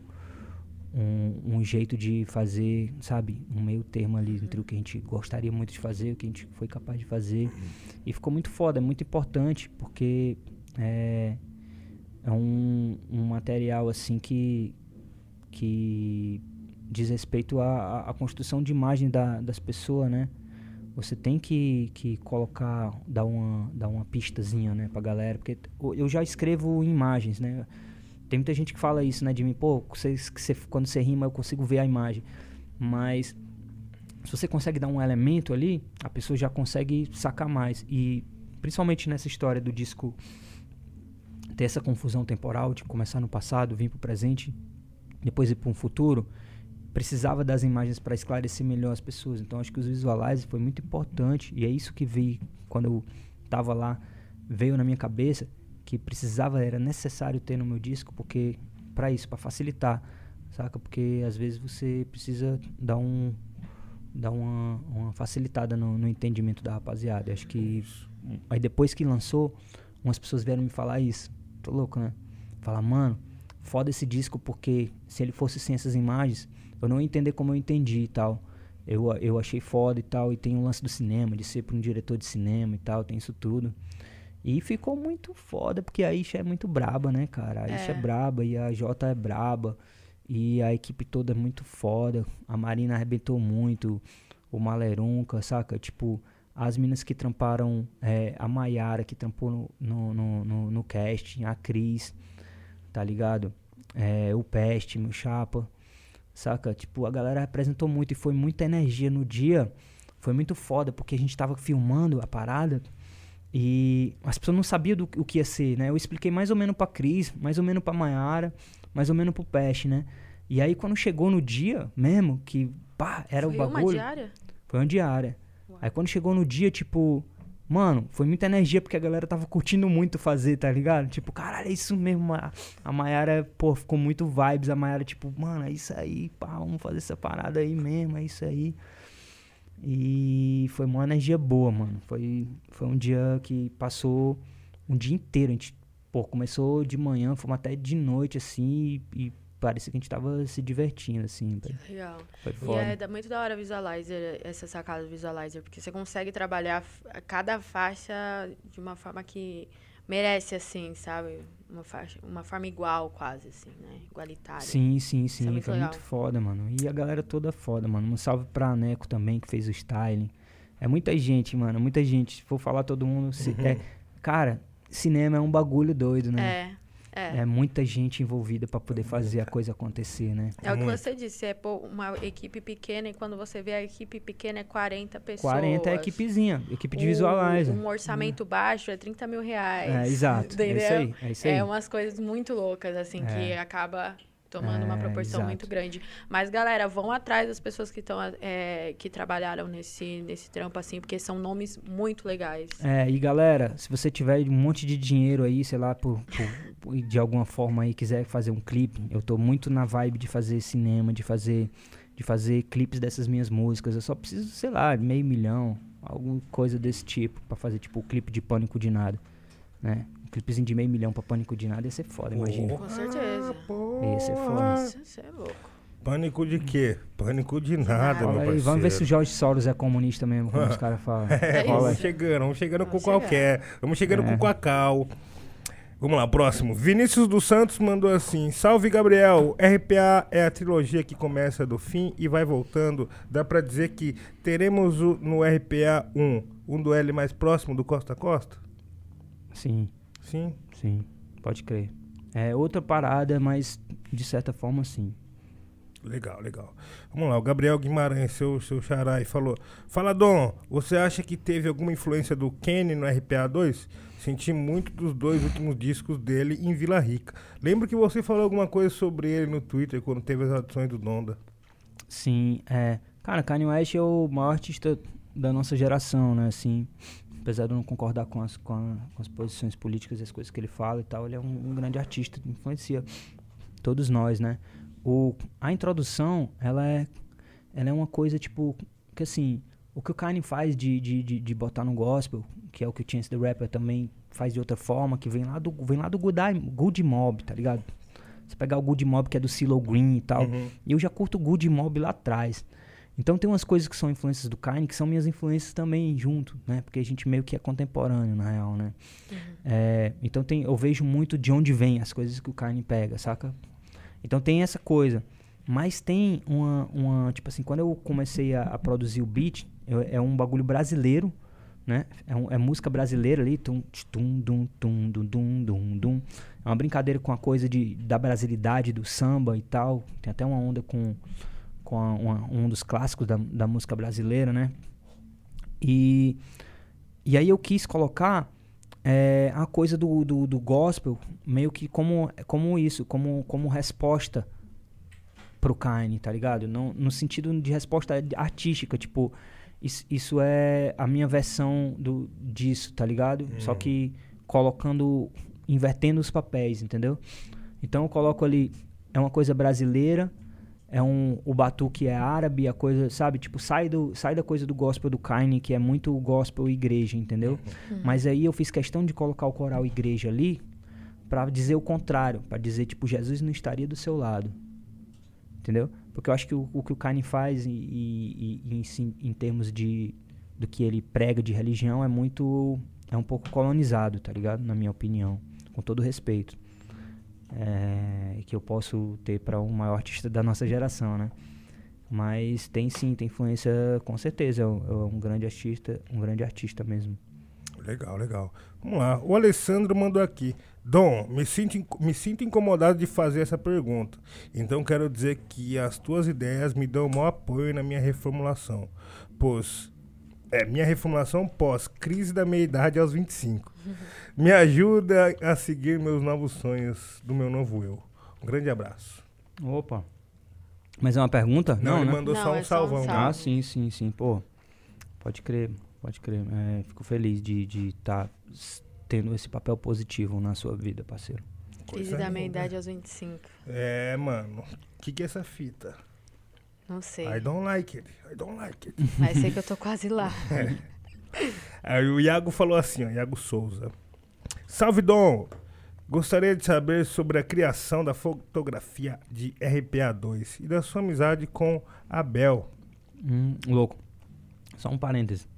um, um jeito de fazer, sabe? Um meio termo ali entre o que a gente gostaria muito de fazer, o que a gente foi capaz de fazer. E ficou muito foda, é muito importante, porque é, é um, um material assim que, que diz respeito à, à- construção de imagem da, das pessoas, né? Você tem que, que colocar, dar uma, dar uma pistazinha, né, pra galera, porque eu já escrevo imagens, né? Tem muita gente que fala isso, né, de mim, pô, você, quando você rima eu consigo ver a imagem. Mas se você consegue dar um elemento ali, a pessoa já consegue sacar mais. E principalmente nessa história do disco ter essa confusão temporal de começar no passado, vir pro presente, depois ir para um futuro, precisava das imagens para esclarecer melhor as pessoas. Então acho que os visualizers foi muito importante e é isso que veio quando eu tava lá, veio na minha cabeça que precisava, era necessário ter no meu disco, porque para isso, para facilitar, saca? Porque às vezes você precisa dar um dar uma, uma facilitada no, no entendimento da rapaziada. Acho que aí depois que lançou, umas pessoas vieram me falar isso. muito louco, né? Falar, mano, foda esse disco porque se ele fosse sem essas imagens, eu não ia entender como eu entendi e tal. Eu, eu achei foda e tal, e tem o lance do cinema, de ser pra um diretor de cinema e tal, tem isso tudo. E ficou muito foda, porque a Isha é muito braba, né, cara? A Isha é.
É.
braba e a Jota é braba. E a equipe toda é muito foda. A Marina arrebentou muito. O Malerunca, saca? Tipo, as minas que tramparam. é, a Maiara, que trampou no, no, no, no, no casting. A Cris, tá ligado? É, o Peste, meu chapa. Saca? Tipo, a galera representou muito e foi muita energia no dia. Foi muito foda, porque a gente tava filmando a parada e as pessoas não sabiam do, o que ia ser, né? Eu expliquei mais ou menos pra Cris, mais ou menos pra Maiara, mais ou menos pro Peste, né? E aí quando chegou no dia mesmo, que pá, era
Foi
o bagulho.
uma diária?
Foi uma diária.
Uau.
Aí quando chegou no dia, tipo, mano, foi muita energia porque a galera tava curtindo muito fazer, tá ligado? Tipo, caralho, é isso mesmo. A, a Mayara, pô, ficou muito vibes. A Mayara, tipo, mano, é isso aí, pá, vamos fazer essa parada aí mesmo, é isso aí. E foi uma energia boa, mano. Foi, foi um dia que passou um dia inteiro. A gente, pô, começou de manhã, fomos até de noite, assim, e, e parecia que a gente tava se divertindo, assim. velho.
Legal.
Foi
E
foda.
é da- muito da hora Visualizer, essa sacada do Visualizer, porque você consegue trabalhar cada faixa de uma forma que merece, assim, sabe? Uma, faixa, uma forma igual, quase, assim, né? Igualitária.
Sim, sim, sim.
é muito
foi
legal.
muito foda, mano. E a galera toda foda, mano. Um salve pra Neco também, que fez o styling. É muita gente, mano. Muita gente. Se for falar todo mundo. se- é, cara, cinema é um bagulho doido, né?
É, é.
É muita gente envolvida pra poder fazer a coisa acontecer, né?
É o que
Muito.
você disse, é pô, uma equipe pequena e quando você vê a equipe pequena é 40 pessoas.
40 é equipezinha, equipe de
Um-
visualizer.
Um orçamento baixo é 30 mil reais.
É, exato. É
Entendeu?
isso aí. É isso aí.
É umas coisas muito loucas, assim, que
É.
acaba tomando uma
É,
proporção
exato.
muito grande. Mas, galera, vão atrás das pessoas que estão que trabalharam nesse, nesse trampo, assim, porque são nomes muito legais.
É, e galera, se você tiver um monte de dinheiro aí, sei lá, por, por- de alguma forma aí, quiser fazer um clipe, eu tô muito na vibe de fazer cinema, de fazer, de fazer clipes dessas minhas músicas. Eu só preciso, sei lá, meio milhão, alguma coisa desse tipo, pra fazer tipo o clipe de Pânico de Nada, né? Um clipezinho de meio milhão pra Pânico de Nada ia ser foda, imagina.
Com certeza.
Ia ser foda.
Isso, isso é louco.
Pânico de quê? Pânico de nada, meu
Fala aí,
parceiro.
vamos ver se o Jorge Soros é comunista mesmo, como os caras falam.
É
Vamos
aí.
isso.
chegando, vamos chegando com
Vamos
qualquer. Vamos chegando
É.
com Cacau. Vamos lá, próximo. Vinícius dos Santos mandou assim: Salve Gabriel, RPA é a trilogia que começa do fim e vai voltando. Dá pra dizer que teremos o- no RPA 1 um duelo mais próximo do Costa a Costa?
Sim.
Sim.
Sim, pode crer. É outra parada, mas de certa forma sim.
Legal, legal. Vamos lá, o Gabriel Guimarães, seu, seu xará, e falou: Fala, Dom, você acha que teve alguma influência do Kenny no RPA 2? Senti muito dos dois últimos discos dele em Vila Rica. Lembro que você falou alguma coisa sobre ele no Twitter quando teve as adições do Donda.
Sim, é. Cara, Kanye West é o maior artista da nossa geração, né? Assim, apesar de eu não concordar com as, com, a- com as posições políticas e as coisas que ele fala e tal, ele é um, um grande artista, influencia todos nós, né? O, a introdução, ela é, ela é uma coisa, tipo, que assim, o que o Kanye faz de, de, de, de botar no gospel, que é o que o Chance the Rapper também faz de outra forma, que vem lá do, vem lá do Good, Good Mob, tá ligado? Você pegar o Good Mob, que é do CeeLo Green e tal,
Uhum.
e eu já curto o Good Mob lá atrás. Então tem umas coisas que são influências do Kanye que são minhas influências também junto, né? Porque a gente meio que é contemporâneo, na real, né? É, então tem, eu vejo muito de onde vem as coisas que o Kanye pega, saca? Então tem essa coisa. Mas tem uma, uma tipo assim, quando eu comecei a, a produzir o beat, eu- é um bagulho brasileiro, né? É, um- é música brasileira ali, tum, tum, dum, tum, dum, dum, dum, dum. É uma brincadeira com a coisa de, da brasilidade, do samba e tal. Tem até uma onda com, com a- uma- um dos clássicos da, da música brasileira, né? E, e aí eu quis colocar é, a coisa do, do, do gospel meio que como, como isso, como, como resposta pro Kanye, tá ligado? Não, no sentido de resposta artística, tipo, isso, isso é a minha versão do, disso, tá ligado? Só que colocando, invertendo os papéis, entendeu? Então eu coloco ali, é uma coisa brasileira, é um, o batuque é árabe, a coisa, sabe? Tipo, sai, do, sai da coisa do gospel do Kanye, que é muito gospel igreja, entendeu? Mas aí eu fiz questão de colocar o coral igreja ali, para dizer o contrário, para dizer tipo Jesus não estaria do seu lado, entendeu? Porque eu acho que o, o que o Kanye faz e, e, e em, em termos de do que ele prega de religião é muito é um pouco colonizado, tá ligado? Na minha opinião, com todo respeito é, que eu posso ter para um maior artista da nossa geração, né? Mas tem sim, tem influência com certeza. É um, é um grande artista, um grande artista mesmo.
Legal, legal. Vamos lá. O Alessandro mandou aqui. Dom, me sinto, me sinto incomodado de fazer essa pergunta. Então quero dizer que as tuas ideias me dão o maior apoio na minha reformulação. Pois é minha reformulação pós crise da meia-idade aos 25. Me ajuda a seguir meus novos sonhos do meu novo eu. Um grande abraço.
Opa. Mas é uma pergunta?
Não, ele
né?
mandou
Não,
só um
é só um
salvão.
salve.
Ah, sim, sim, sim. Pô, pode crer, pode crer. É, fico feliz de estar de tá tendo esse papel positivo na sua vida, parceiro.
Crise da meia
linda.
idade aos 25.
É, mano. O que, que é essa fita?
Não sei.
I don't like it. I don't like it.
Mas sei que eu tô quase lá.
Aí o Iago falou assim, ó, Iago Souza. Salve Dom! Gostaria de saber sobre a criação da fotografia de RPA2 e da sua amizade com Abel.
Hum, louco. Só um parêntese.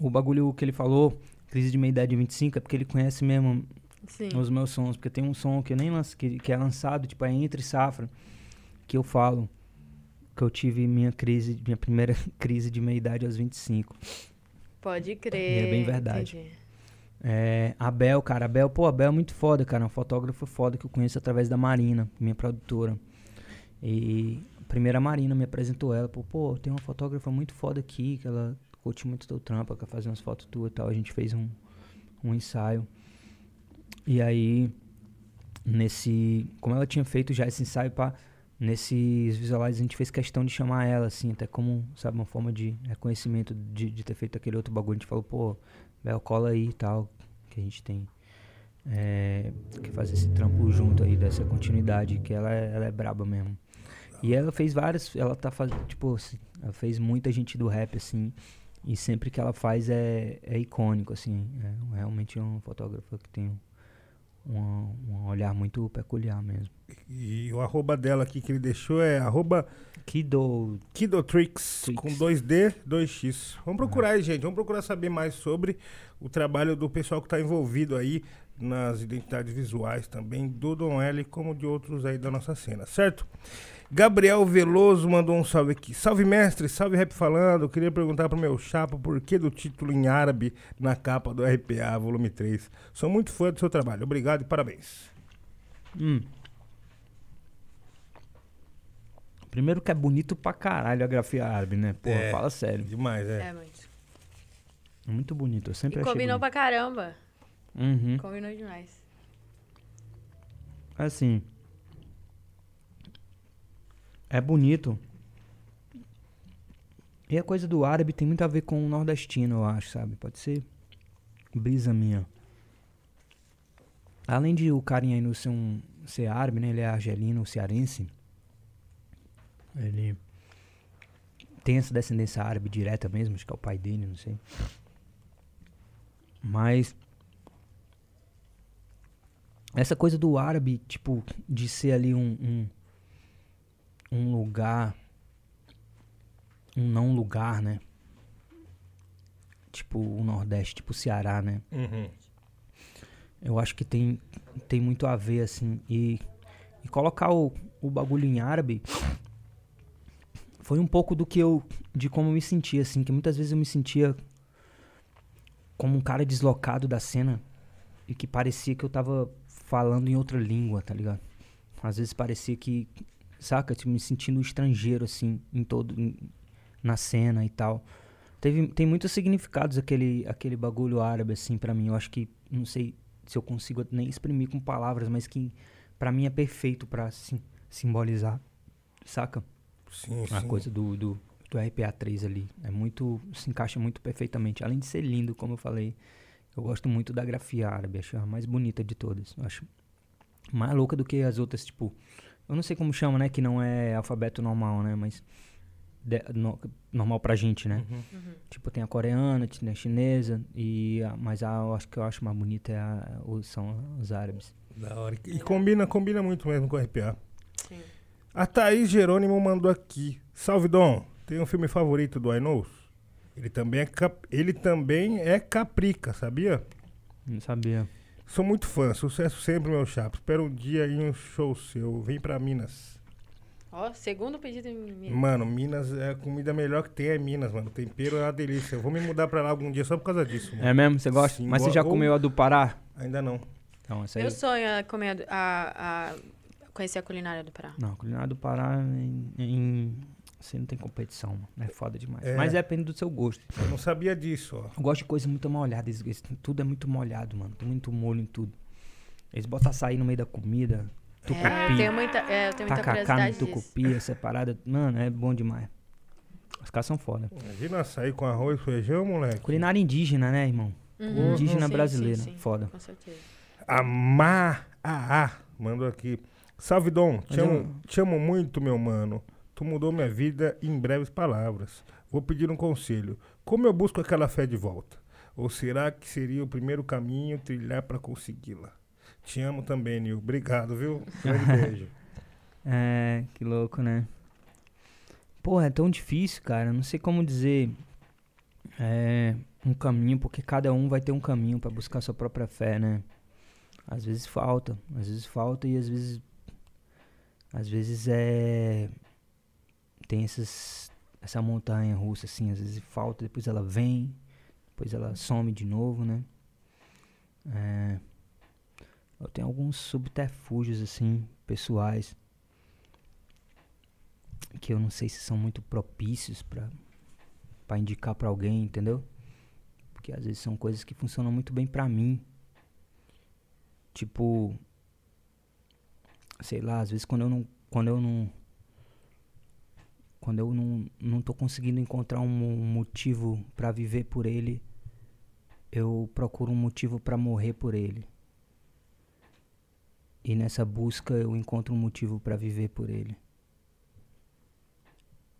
O bagulho que ele falou, crise de meia-idade 25, é porque ele conhece mesmo
Sim.
os meus sons. Porque tem um som que eu nem lanço, que, que é lançado, tipo, é entre safra, que eu falo que eu tive minha crise, minha primeira crise de meia-idade aos 25.
Pode crer.
É bem verdade.
entendi.
É, Abel, cara, Abel, pô, Abel é muito foda, cara, é um fotógrafo foda que eu conheço através da Marina, minha produtora. E a primeira Marina me apresentou ela, pô, pô, tem uma fotógrafa muito foda aqui, que ela curte muito teu trampo, quer fazer umas fotos tuas e tal. A gente fez um, um ensaio. E aí, nesse. Como ela tinha feito já esse ensaio, pá, nesses visuais a gente fez questão de chamar ela, assim, até como, sabe, uma forma de reconhecimento de, de ter feito aquele outro bagulho. A gente falou, pô, Bel, cola aí e tal, que a gente tem. É, que fazer esse trampo junto aí, dessa continuidade, que ela é, ela é braba mesmo. E ela fez várias, ela tá fazendo, tipo, assim, ela fez muita gente do rap, assim, e sempre que ela faz é, é icônico, assim, é realmente um fotógrafo que tem um, um olhar muito peculiar mesmo.
E o arroba dela aqui que ele deixou é arroba
Kido,
Kidotrix,
Trix.
com 2D, 2X. Vamos procurar aí, gente. Vamos procurar saber mais sobre o trabalho do pessoal que está envolvido aí nas identidades visuais também, do Dom L, como de outros aí da nossa cena, certo? Gabriel Veloso mandou um salve aqui. Salve, mestre. Salve, Rap Falando. Eu queria perguntar pro meu chapa por que do título em árabe na capa do RPA, volume 3. Sou muito fã do seu trabalho. Obrigado e parabéns.
Hum. Primeiro que é bonito pra caralho a grafia árabe, né? Pô,
É.
fala sério.
Demais, é.
É, muito.
É muito bonito, eu sempre
E
achei
combinou
bonito.
pra caramba.
Uhum.
Combinou demais.
Assim. É bonito. E a coisa do árabe tem muito a ver com o nordestino, eu acho, sabe? Pode ser brisa minha. Além de o carinha aí no ser, um, ser árabe, né? Ele é argelino, cearense. Ele tem essa descendência árabe direta mesmo, acho que é o pai dele, não sei. Mas essa coisa do árabe, tipo, de ser ali um, um, um lugar, um não lugar, né? Tipo o Nordeste, tipo o Ceará, né?
Uhum.
Eu acho que tem, tem muito a ver, assim. E, e colocar o, o bagulho em árabe foi um pouco do que eu. de como eu me sentia, assim. Que muitas vezes eu me sentia como um cara deslocado da cena e que parecia que eu tava falando em outra língua, tá ligado? Às vezes parecia que. Saca? Tipo, me sentindo estrangeiro, assim, em todo. em- na cena e tal. Teve, tem muitos significados aquele, aquele bagulho árabe, assim, pra mim. Eu acho que. Não sei se eu consigo nem exprimir com palavras, mas que pra mim é perfeito pra sim, simbolizar, saca?
Sim,
A
sim.
coisa do, do, do RPA3 ali. É muito. se encaixa muito perfeitamente. Além de ser lindo, como eu falei. Eu gosto muito da grafia árabe, acho a mais bonita de todas. Eu acho mais louca do que as outras, tipo. Eu não sei como chama, né? Que não é alfabeto normal, né? Mas de- no- normal pra gente, né?
Uhum.
Tipo, tem a coreana, tem a chinesa, e a, mas a, eu acho que eu acho mais bonita é a, o- são os árabes.
Da hora. E combina, combina muito mesmo com o RPA.
Sim.
A Thaís Jerônimo mandou aqui. Salve, Dom. Tem um filme favorito do I Knows? Ele também é, cap... Ele também é caprica, sabia?
Não sabia.
Sou muito fã. Sucesso sempre, meu chapa. Espero um dia ir em um show seu. Vem pra Minas.
Ó, segundo pedido em mim.
Mano, Minas é a comida melhor que tem, é Minas, mano. O tempero é uma delícia. Eu vou me mudar pra lá algum dia só por causa disso, mano.
É mesmo? Você gosta?
Sim,
mas você já
ou-
comeu a do Pará?
Ainda não.
Então, essa aí.
Eu sonho a comer a, a, a conhecer a culinária do Pará.
Não, a culinária do Pará em, em- Você não tem competição, mano. É foda demais.
É.
Mas depende do seu gosto.
Eu não sabia disso, ó.
Eu gosto de coisa muito molhada. tudo é muito molhado, mano. Tem muito molho em tudo. Eles botam açaí no meio da comida. Tucupi.
É, eu tenho muita, é, eu tenho muita
Tacacá no
curiosidade disso.
tucupi, essa parada. Mano, é bom demais. Os caras são foda.
Imagina açaí com arroz e feijão, moleque.
Culinária indígena, né, irmão?
Uhum.
Indígena
Sim,
brasileira.
sim, sim.
Foda.
Com certeza.
Amar a mandou aqui. Salve Dom, te amo,
eu-
te amo muito, meu mano. Tu mudou minha vida em breves palavras. Vou pedir um conselho. Como eu busco aquela fé de volta? Ou será que seria o primeiro caminho trilhar pra consegui-la? Te amo também, Nil. Obrigado, viu? Grande beijo.
É, que louco, né? Porra, é tão difícil, cara. Não sei como dizer é, um caminho, porque cada um vai ter um caminho pra buscar sua própria fé, né? Às vezes falta, às vezes falta e às vezes. Às vezes é. Tem essas, essa montanha russa, assim, às vezes falta, depois ela vem, depois ela some de novo, né? É, eu tenho alguns subterfúgios, assim, pessoais que eu não sei se são muito propícios pra para indicar pra alguém, entendeu? Porque às vezes são coisas que funcionam muito bem pra mim. Tipo, sei lá, às vezes quando eu não quando eu não quando eu não, não tô conseguindo encontrar um mo- motivo pra viver por ele, eu procuro um motivo pra morrer por ele. E nessa busca eu encontro um motivo pra viver por ele.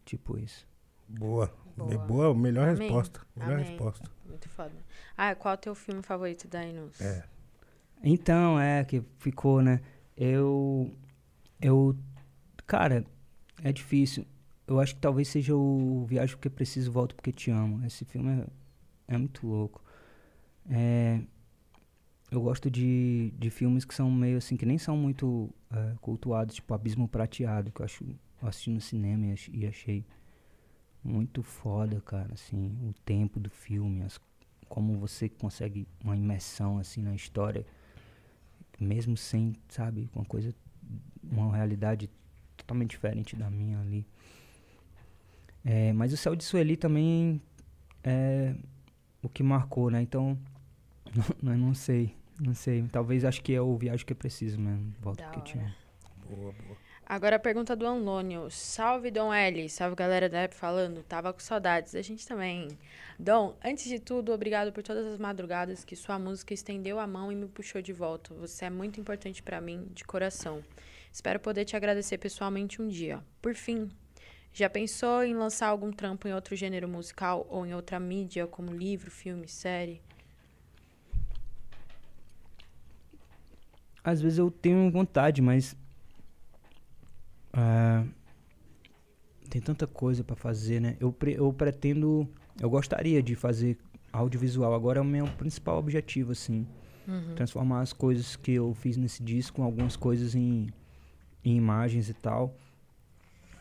Tipo isso.
Boa.
Boa.
Boa, melhor
Amém.
resposta. Melhor
Amém.
resposta.
Muito foda. Ah, qual é o teu filme favorito da Inus?
É.
Então, é, que ficou, né? Eu. Eu. Cara, é difícil. Eu acho que talvez seja o Viagem Porque Preciso, Volto Porque Te Amo. Esse filme é, é muito louco. É, eu gosto de, de filmes que são meio assim, que nem são muito é, cultuados, tipo Abismo Prateado, que eu acho. Eu assisti no cinema e e achei muito foda, cara, assim, o tempo do filme, as, como você consegue uma imersão assim na história mesmo sem, sabe, uma coisa, uma realidade totalmente diferente da minha ali. É, mas o Céu de Sueli também é o que marcou, né? Então, não, não sei, não sei. Talvez acho que é o Viagem que é preciso mesmo. Volta que eu amo.
Boa, boa.
Agora a pergunta do Anlônio. Salve, Dom L. Salve, galera da App falando. Tava com saudades. A gente também. Dom, antes de tudo, obrigado por todas as madrugadas que sua música estendeu a mão e me puxou de volta. Você é muito importante pra mim, de coração. Espero poder te agradecer pessoalmente um dia. Por fim, já pensou em lançar algum trampo em outro gênero musical ou em outra mídia, como livro, filme, série?
Às vezes eu tenho vontade, mas. ah, tem tanta coisa pra fazer, né? Eu, pre- eu pretendo. Eu gostaria de fazer audiovisual. Agora é o meu principal objetivo, assim. Transformar as coisas que eu fiz nesse disco, algumas coisas em, em imagens e tal.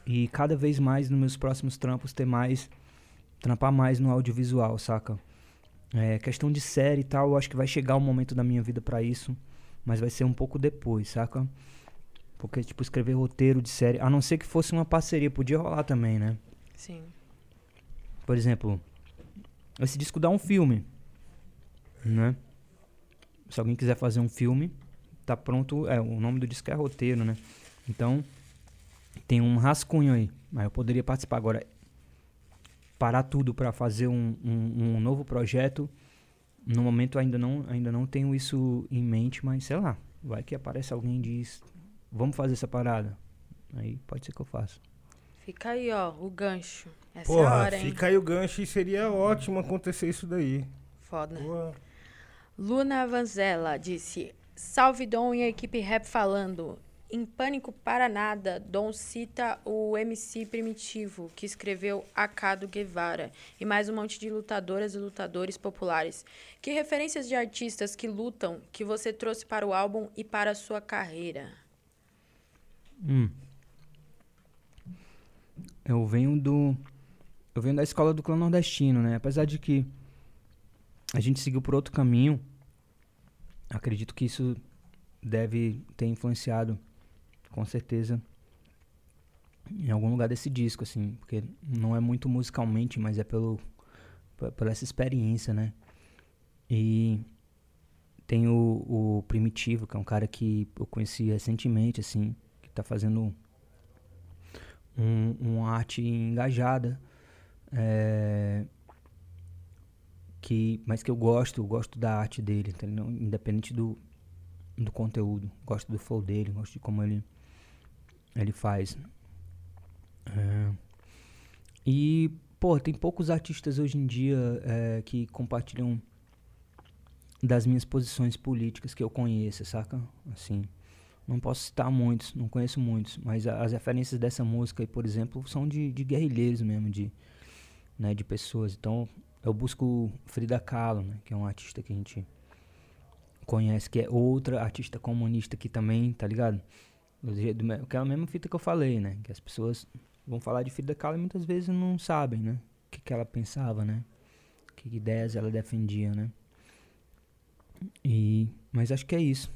E cada vez mais nos meus próximos trampos ter mais. Trampar mais no audiovisual, saca? É, questão de série e tal, eu acho que vai chegar o momento da minha vida pra isso. Mas vai ser um pouco depois, saca? Porque, tipo, escrever roteiro de série. A não ser que fosse uma parceria, podia rolar também, né?
Sim.
Por exemplo, esse disco dá um filme, né? Se alguém quiser fazer um filme, tá pronto. É, o nome do disco é roteiro, né? Então, tem um rascunho aí. Mas eu poderia participar agora. Parar tudo pra fazer um, um, um novo projeto. No momento ainda não, ainda não tenho isso em mente, mas sei lá. Vai que aparece alguém e diz: Vamos fazer essa parada. Aí pode ser que eu faça.
Fica aí, ó, o gancho. Essa
Porra,
é a hora, hein?
fica aí o gancho e seria ótimo acontecer isso daí.
Foda.
Boa.
Luna Vanzella disse: Salve Dom e a equipe rap falando. Em Pânico para Nada, Dom cita o MC Primitivo, que escreveu AK do Guevara, e mais um monte de lutadoras e lutadores populares. Que referências de artistas que lutam que você trouxe para o álbum e para a sua carreira?
Hum. Eu venho do. Eu venho da escola do clã nordestino, né? Apesar de que a gente seguiu por outro caminho, acredito que isso deve ter influenciado, com certeza, em algum lugar desse disco, assim. Porque não é muito musicalmente, mas é pelo, por essa experiência, né? E tem o, o Primitivo, que é um cara que eu conheci recentemente, assim, que tá fazendo um, uma arte engajada, é, que, mas que eu gosto, eu gosto da arte dele, ligado? independente do, do conteúdo, gosto do flow dele, gosto de como ele, ele faz. É, e, pô, tem poucos artistas hoje em dia é, que compartilham das minhas posições políticas que eu conheço, saca? Assim, não posso citar muitos, não conheço muitos, mas a- as referências dessa música, aí, por exemplo, são de, de guerrilheiros mesmo, de, né, de pessoas. Então, eu busco Frida Kahlo, né, que é um artista que a gente conhece, que é outra artista comunista que também, tá ligado? Do do me- Aquela mesma fita que eu falei, né? Que as pessoas vão falar de Frida Kahlo e muitas vezes não sabem, né? O que, que ela pensava, né? Que ideias ela defendia, né? E, mas acho que é isso.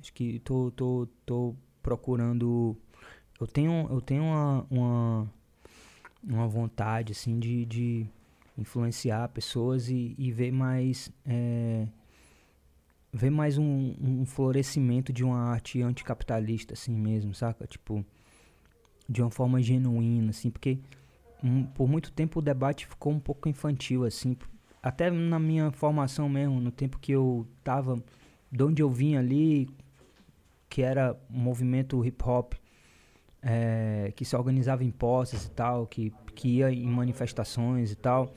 Acho que tô, tô, tô procurando. Eu tenho, eu tenho uma, uma, uma vontade, assim, de, de influenciar pessoas e, e ver mais. é, ver mais um, um florescimento de uma arte anticapitalista, assim mesmo, saca? Tipo, de uma forma genuína, assim, porque hum, por muito tempo o debate ficou um pouco infantil, assim, até na minha formação mesmo, no tempo que eu tava, de onde eu vim ali, que era um movimento hip hop, é, que se organizava em posses e tal, que, que ia em manifestações e tal,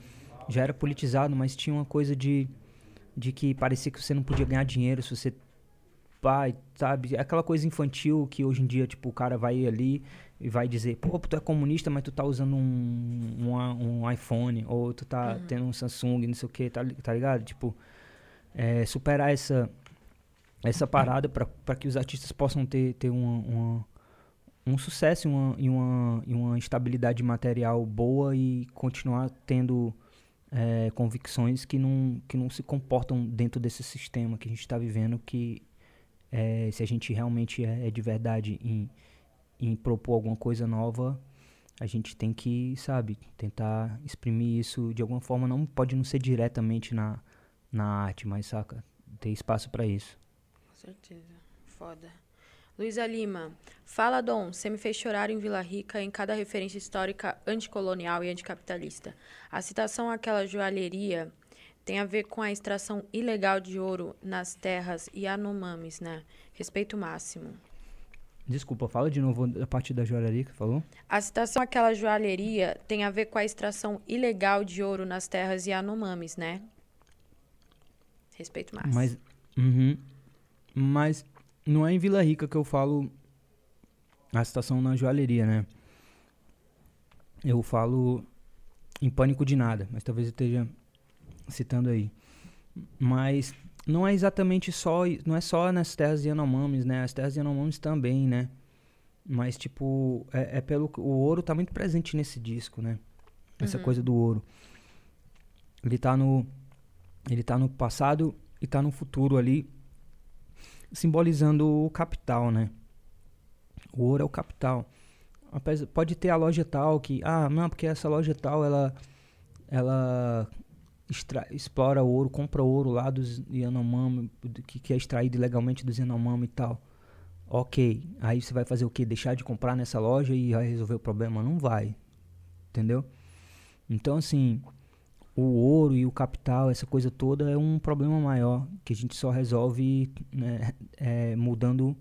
já era politizado, mas tinha uma coisa de, de que parecia que você não podia ganhar dinheiro se você pai, sabe? Aquela coisa infantil que hoje em dia, tipo, o cara vai ali e vai dizer, pô, tu é comunista, mas tu tá usando um, um, um iPhone, ou tu tá tendo um Samsung, não sei o que, tá, tá ligado? Tipo, é, superar essa, essa parada para que os artistas possam ter, ter uma, uma- um sucesso e uma, e, uma, e uma estabilidade material boa e continuar tendo é, convicções que não, que não se comportam dentro desse sistema que a gente está vivendo, que é, se a gente realmente é, é de verdade em, em propor alguma coisa nova, a gente tem que, sabe, tentar exprimir isso de alguma forma. Não pode não ser diretamente na, na arte, mas saca, ter espaço para isso.
Com certeza. Foda. Luísa Lima. Fala, Dom. Você me fez chorar em Vila Rica em cada referência histórica anticolonial e anticapitalista. A citação àquela joalheria tem a ver com a extração ilegal de ouro nas terras Yanomamis, né? Respeito máximo.
Desculpa, fala de novo a parte da joalheria que falou.
A citação àquela joalheria tem a ver com a extração ilegal de ouro nas terras Yanomamis, né? Respeito máximo.
Mas, uhum. mas não é em Vila Rica que eu falo a citação na joalheria, né? Eu falo em Pânico de Nada, mas talvez eu esteja citando aí. Mas não é exatamente só, não é só nas terras Yanomamis, né? As terras Yanomamis também, né? Mas, tipo, é, é pelo... O ouro tá muito presente nesse disco, né? Essa coisa do ouro. Ele tá no... Ele tá no passado e tá no futuro ali, simbolizando o capital, né? O ouro é o capital. Pode ter a loja tal que, ah, não, porque essa loja tal, ela, ela extra, explora ouro, compra ouro lá dos Yanomami, que, que é extraído ilegalmente dos Yanomami e tal. Ok, aí você vai fazer o quê? Deixar de comprar nessa loja e vai resolver o problema? Não vai, entendeu? Então, assim, o ouro e o capital, essa coisa toda é um problema maior que a gente só resolve né, é, mudando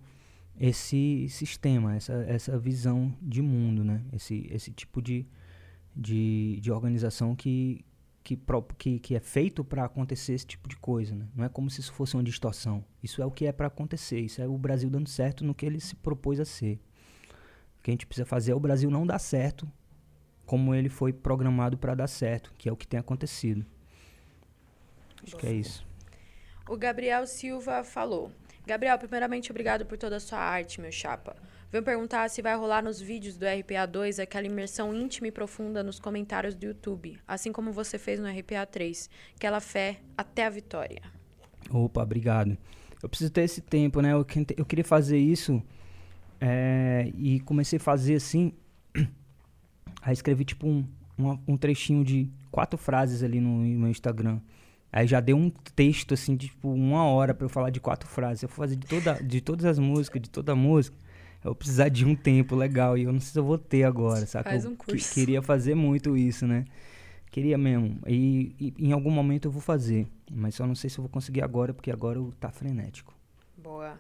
esse sistema, essa, essa visão de mundo, né? Esse, esse tipo de, de, de organização que, que, que, que é feito para acontecer esse tipo de coisa, né? Não é como se isso fosse uma distorção. Isso é o que é para acontecer. Isso é o Brasil dando certo no que ele se propôs a ser. O que a gente precisa fazer é o Brasil não dar certo como ele foi programado para dar certo, que é o que tem acontecido. Acho que é isso.
O Gabriel Silva falou: Gabriel, primeiramente, obrigado por toda a sua arte, meu chapa. Venho perguntar se vai rolar nos vídeos do RPA2 aquela imersão íntima e profunda nos comentários do YouTube, assim como você fez no RPA3. Aquela fé até a vitória.
Opa, obrigado. Eu preciso ter esse tempo, né? Eu, eu queria fazer isso é, e comecei a fazer assim. Aí escrevi tipo um, um, um trechinho de quatro frases ali no, no meu Instagram. Aí já deu um texto, assim, de tipo, uma hora para eu falar de quatro frases. Eu vou fazer de, toda, de todas as músicas, de toda a música. Eu vou precisar de um tempo legal. E eu não sei se eu vou ter agora, sabe?
Faz um curso.
Que, queria fazer muito isso, né? Queria mesmo. E, e, em algum momento eu vou fazer. Mas só não sei se eu vou conseguir agora, porque agora tá frenético.
Boa.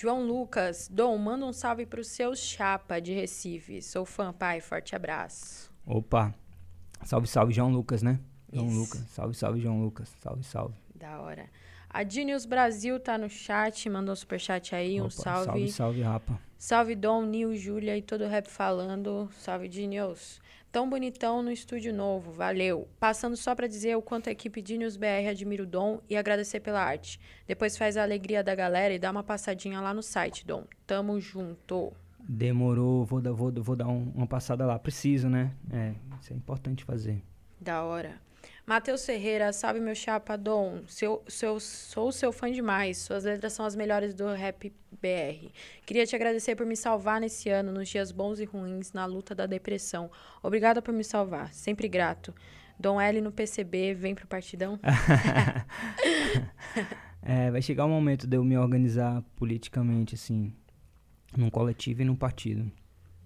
João Lucas, Dom, manda um salve pro seu chapa de Recife. Sou fã, pai. Forte abraço.
Opa. Salve, salve, João Lucas, né? João Lucas. Salve, salve, João Lucas. Salve, salve.
Da hora. A Dinius Brasil tá no chat, mandou um superchat aí, Opa, um salve.
Salve, salve, rapa.
Salve, Dom, Nil, Júlia e todo o rap falando. Salve, Dinius. Tão bonitão no estúdio novo, valeu. Passando só para dizer o quanto a equipe Dinius BR admira o Dom e agradecer pela arte. Depois faz a alegria da galera e dá uma passadinha lá no site, Dom. Tamo junto.
Demorou, vou, dar, vou, vou dar um, uma passada lá. Preciso, né? É, isso é importante fazer.
Da hora. Matheus Ferreira, salve meu chapa, Dom. Seu, seu, sou seu fã demais. Suas letras são as melhores do rap BR. Queria te agradecer por me salvar nesse ano, nos dias bons e ruins, na luta da depressão. Obrigada por me salvar. Sempre grato. Dom L no PCB, vem pro partidão.
é, vai chegar o momento de eu me organizar politicamente, assim, num coletivo e num partido.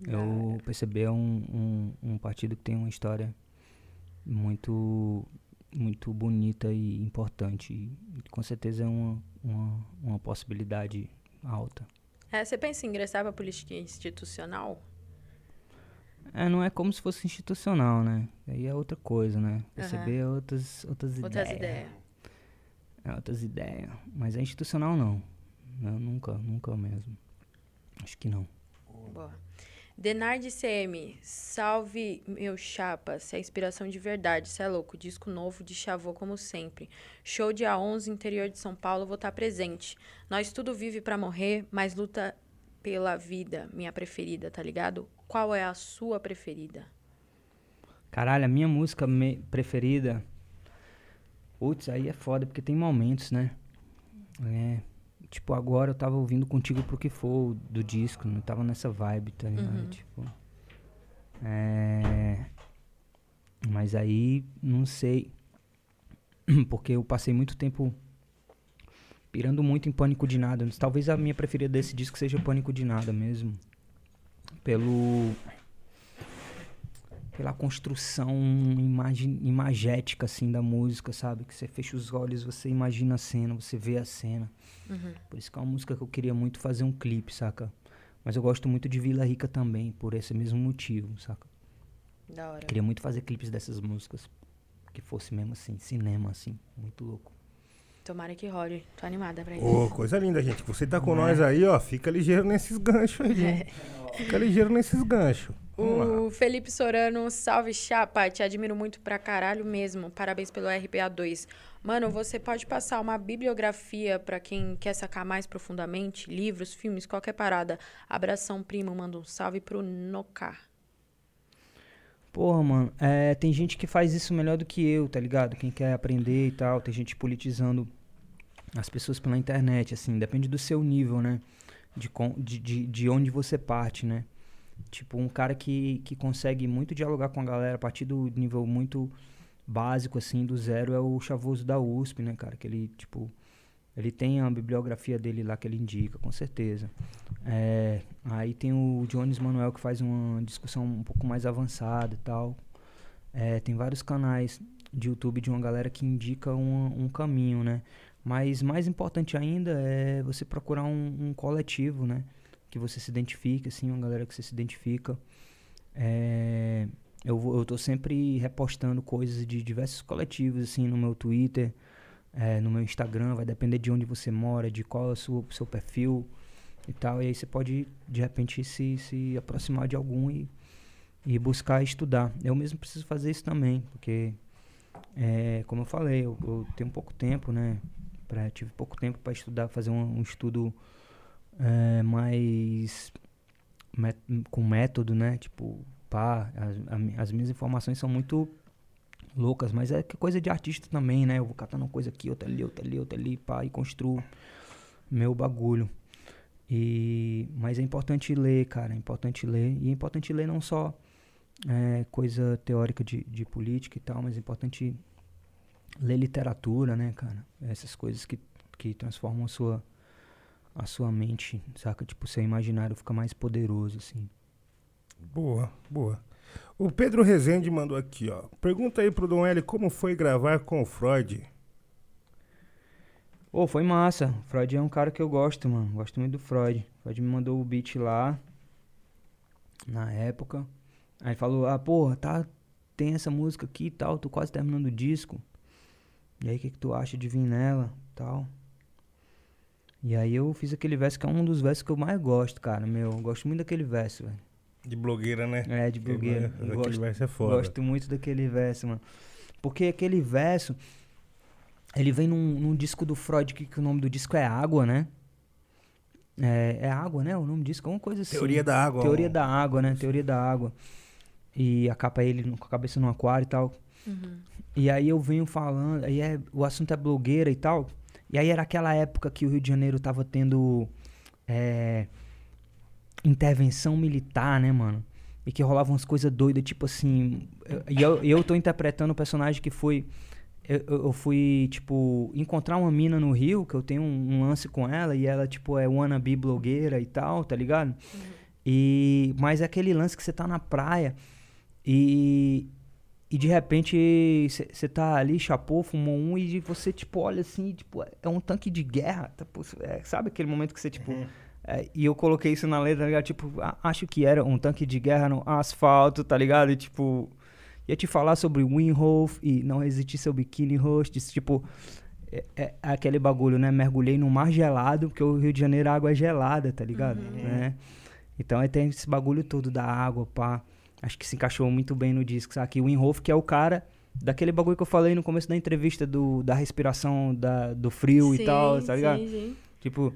Eu, o PCB é um, um, um partido que tem uma história muito muito bonita e importante. E, com certeza é uma, uma, uma possibilidade alta.
É, você pensa em ingressar para política institucional?
É, não é como se fosse institucional, né? Aí é outra coisa, né? Perceber uhum. outras, outras, outras ideias. ideias. É, outras ideias. Mas é institucional, não. Eu nunca, nunca mesmo. Acho que não.
Boa. Denard CM, salve meu chapa, se é inspiração de verdade, cê é louco, disco novo de Chavô como sempre. Show dia 11, interior de São Paulo, vou estar tá presente. Nós tudo vive para morrer, mas luta pela vida, minha preferida, tá ligado? Qual é a sua preferida?
Caralho, a minha música preferida. Putz, aí é foda, porque tem momentos, né? É, tipo, agora eu tava ouvindo contigo pro que for do disco, não tava nessa vibe, tá ligado? Uhum. Tipo. É. Mas aí, não sei. Porque eu passei muito tempo pirando muito em Pânico de Nada. Talvez a minha preferida desse disco seja Pânico de Nada mesmo. Pelo pela construção imagi imagética assim da música, sabe? Que você fecha os olhos, você imagina a cena, você vê a cena. Uhum. Por isso que é uma música que eu queria muito fazer um clipe, saca? Mas eu gosto muito de Vila Rica também, por esse mesmo motivo, saca?
Da hora.
Queria muito fazer clipes dessas músicas. Que fosse mesmo assim, cinema, assim, muito louco.
Tomara que role. Tô animada pra isso.
Ô, oh, coisa linda, gente. Você tá com é. nós aí, ó. Fica ligeiro nesses ganchos aí. É. Fica ligeiro nesses ganchos.
O Felipe Sorano, salve chapa, te admiro muito pra caralho mesmo. Parabéns pelo RPA2. Mano, você pode passar uma bibliografia para quem quer sacar mais profundamente? Livros, filmes, qualquer parada. Abração, primo, manda um salve pro Nocar.
Porra, mano, é, tem gente que faz isso melhor do que eu, tá ligado? Quem quer aprender e tal, tem gente politizando as pessoas pela internet, assim, depende do seu nível, né? De, de, de, de onde você parte, né? Tipo, um cara que, que consegue muito dialogar com a galera a partir do nível muito básico, assim, do zero, é o Chavoso da USP, né, cara? Que ele, tipo, ele tem a bibliografia dele lá que ele indica, com certeza. É, aí tem o Jones Manuel que faz uma discussão um pouco mais avançada e tal. É, tem vários canais de YouTube de uma galera que indica um, um caminho, né? Mas mais importante ainda é você procurar um, um coletivo, né? Que você se identifique, assim, uma galera que você se identifica. É, eu, vou, eu tô sempre repostando coisas de diversos coletivos, assim, no meu Twitter, é, no meu Instagram, vai depender de onde você mora, de qual é o seu, seu perfil e tal. E aí você pode, de repente, se, se aproximar de algum e, e buscar estudar. Eu mesmo preciso fazer isso também, porque, é, como eu falei, eu, eu tenho pouco tempo, né? Pra, tive pouco tempo para estudar, fazer um, um estudo é, mais met, com método, né? Tipo, pá, as, as minhas informações são muito loucas, mas é coisa de artista também, né? Eu vou catando coisa aqui, outra ali, outra ali, outra ali, pá, e construo meu bagulho. E, mas é importante ler, cara, é importante ler. E é importante ler não só é, coisa teórica de, de política e tal, mas é importante ler literatura, né, cara? Essas coisas que, que transformam a sua, a sua mente, saca? Tipo, seu imaginário fica mais poderoso, assim.
Boa, boa. O Pedro Rezende mandou aqui, ó. Pergunta aí pro Dom L como foi gravar com o Freud.
Pô, oh, foi massa. Freud é um cara que eu gosto, mano. Gosto muito do Freud. Freud me mandou o beat lá. Na época. Aí falou, ah, porra, tá. Tem essa música aqui e tal. Tô quase terminando o disco. E aí, o que, que tu acha de vir nela? Tal. E aí eu fiz aquele verso que é um dos versos que eu mais gosto, cara. Meu, eu gosto muito daquele verso, velho.
De blogueira, né?
É, de blogueira.
Aquele,
gosto,
verso é foda.
Gosto muito daquele verso, mano. Porque aquele verso, ele vem num, num disco do Freud, que, que, o nome do disco é Água, né? É, é Água, né? O nome do disco é uma coisa assim.
Teoria da Água.
Teoria da Água, né? Teoria da Água. E a capa é ele com a cabeça no aquário e tal.
Uhum.
E aí eu venho falando, aí é, o assunto é blogueira e tal. E aí era aquela época que o Rio de Janeiro tava tendo é, intervenção militar, né, mano? E que rolavam umas coisas doidas, tipo assim. E eu, eu tô interpretando o personagem que foi. Eu, eu, fui, tipo, encontrar uma mina no Rio, que eu tenho um, um, lance com ela, e ela, tipo, é wannabe blogueira e tal, tá ligado? Uhum. E, mas é aquele lance que você tá na praia e, e de repente você tá ali, chapou, fumou um, e você, tipo, olha assim, tipo, é um tanque de guerra. Tá, é, sabe aquele momento que você, tipo. Uhum. É, e eu coloquei isso na letra, tá ligado? Tipo, acho que era um tanque de guerra no asfalto, tá ligado? E tipo. Ia te falar sobre Winhof e não resistir seu biquíni rosto. Tipo, é, é, aquele bagulho, né? Mergulhei no mar gelado, porque o Rio de Janeiro a água é gelada, tá ligado? Uhum. Né? Então aí tem esse bagulho todo da água, pá. Acho que se encaixou muito bem no disco, sabe? O Winhof, que é o cara daquele bagulho que eu falei no começo da entrevista do, da respiração da, do frio sim, e tal, tá ligado? Sim, sim. Tipo,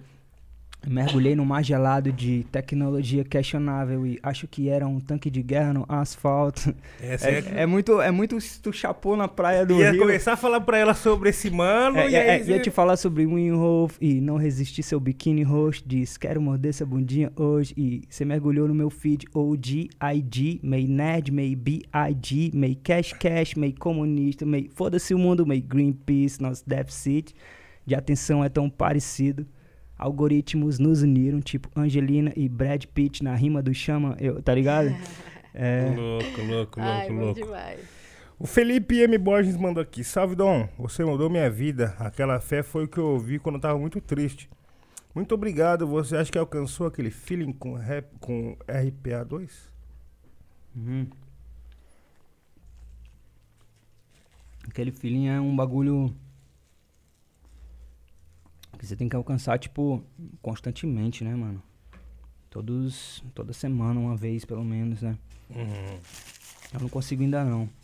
mergulhei no mar gelado de tecnologia questionável e acho que era um tanque de guerra no asfalto. É, é, é, muito, é muito tu chapou na praia do
ia
Rio.
Ia começar a falar pra ela sobre esse mano
é,
e
é,
aí...
Ia te falar sobre Winhof e não resistir seu biquíni roxo. Diz, quero morder essa bundinha hoje. E você mergulhou no meu feed OG, IG, meio nerd, meio BIG, meio cash cash, meio comunista, meio foda-se o mundo, meio Greenpeace, nosso deficit de atenção é tão parecido algoritmos nos uniram, tipo Angelina e Brad Pitt na rima do Chama, eu, tá ligado?
é... Louco, louco, louco,
Ai,
louco.
Demais.
O Felipe M. Borges mandou aqui. Salve, Dom. Você mudou minha vida. Aquela fé foi o que eu ouvi quando eu tava muito triste. Muito obrigado. Você acha que alcançou aquele feeling com, rap, com RPA2?
Uhum. Aquele feeling é um bagulho que você tem que alcançar, tipo, constantemente, né, mano? Todos, toda semana, uma vez, pelo menos, né?
Uhum.
Eu não consigo ainda, não.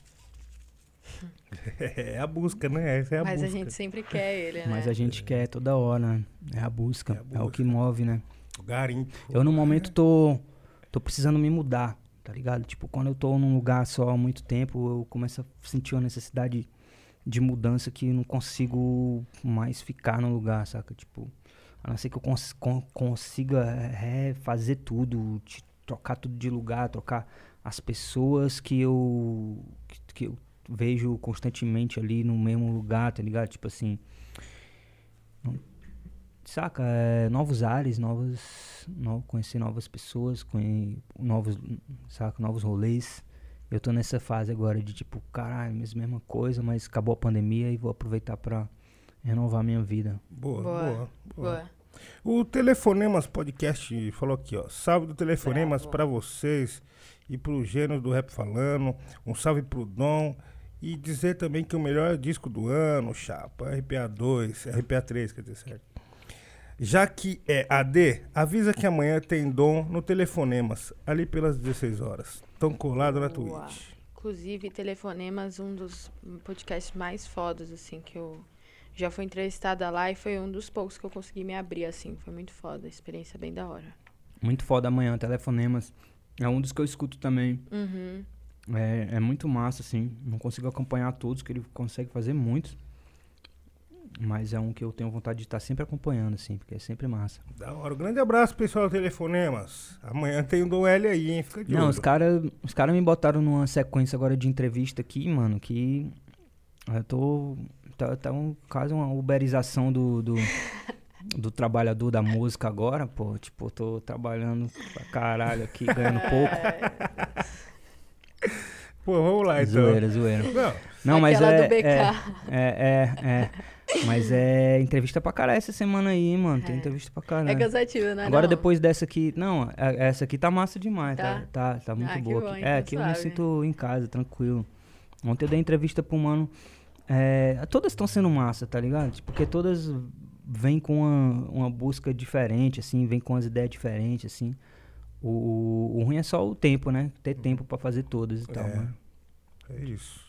É a busca, né? Essa é a
Mas
busca.
a gente sempre quer ele, né?
Mas a gente quer toda hora, né? É a busca. É, a busca. é o que move, né?
O garimpo.
Eu, no momento, tô, tô precisando me mudar, tá ligado? Tipo, quando eu tô num lugar só há muito tempo, eu começo a sentir uma necessidade de mudança que não consigo mais ficar no lugar, saca? Tipo, a não ser que eu cons consiga é, fazer tudo, trocar tudo de lugar, trocar as pessoas que eu, que, que, eu vejo constantemente ali no mesmo lugar, tá ligado? Tipo assim. Saca? É, novos ares, novos. No, conhecer novas pessoas, novos. Saca? Novos rolês. Eu tô nessa fase agora de tipo, caralho, mesma coisa, mas acabou a pandemia e vou aproveitar pra renovar minha vida.
Boa, boa, boa. boa. O Telefonemas Podcast falou aqui, ó. Salve do Telefonemas pra vocês e pro gênero do rap falando. Um salve pro Dom. E dizer também que o melhor disco do ano, chapa, RPA 2, RPA 3, quer dizer, certo? Já que é AD, avisa que amanhã tem Dom no Telefonemas, ali pelas 16 horas. Tão colado na
Boa.
Twitch.
Inclusive, Telefonemas, um dos podcasts mais fodas, assim, que eu já fui entrevistada lá e foi um dos poucos que eu consegui me abrir, assim. Foi muito foda, experiência bem da hora.
Muito foda amanhã, telefonemas. É um dos que eu escuto também.
Uhum.
É, é muito massa, assim. Não consigo acompanhar todos, que ele consegue fazer muitos. Mas é um que eu tenho vontade de estar sempre acompanhando, assim, porque é sempre massa.
Da hora. Um grande abraço, pessoal do Telefonemas. Amanhã tem o Dom L aí, hein? Fica de
Não,
olho.
os caras os cara me botaram numa sequência agora de entrevista aqui, mano, que eu tô. Tá, tá um, quase uma uberização do, do, do trabalhador da música agora, pô. Tipo, eu tô trabalhando pra caralho aqui, ganhando pouco.
Pô, vamos lá então.
Zoeira, zoeira.
Não,
Não, mas é,
do BK.
é, é, é, é. Mas é entrevista pra caralho essa semana aí, mano. Tem
É.
entrevista pra caralho.
É cansativo, né?
Agora
não?
depois dessa aqui, não, essa aqui tá massa demais, tá?
Tá?
Tá, tá, muito
Ah, que
boa.
bom,
aqui. é, aqui eu me sinto em casa, tranquilo. Ontem eu dei entrevista pro mano. é, todas estão sendo massa, tá ligado? Tipo, Porque todas vêm com uma, uma busca diferente, assim, vêm com as ideias diferentes, assim. O, o, o ruim é só o tempo, né? Ter tempo pra fazer todas e tal,
É.
mano.
é isso.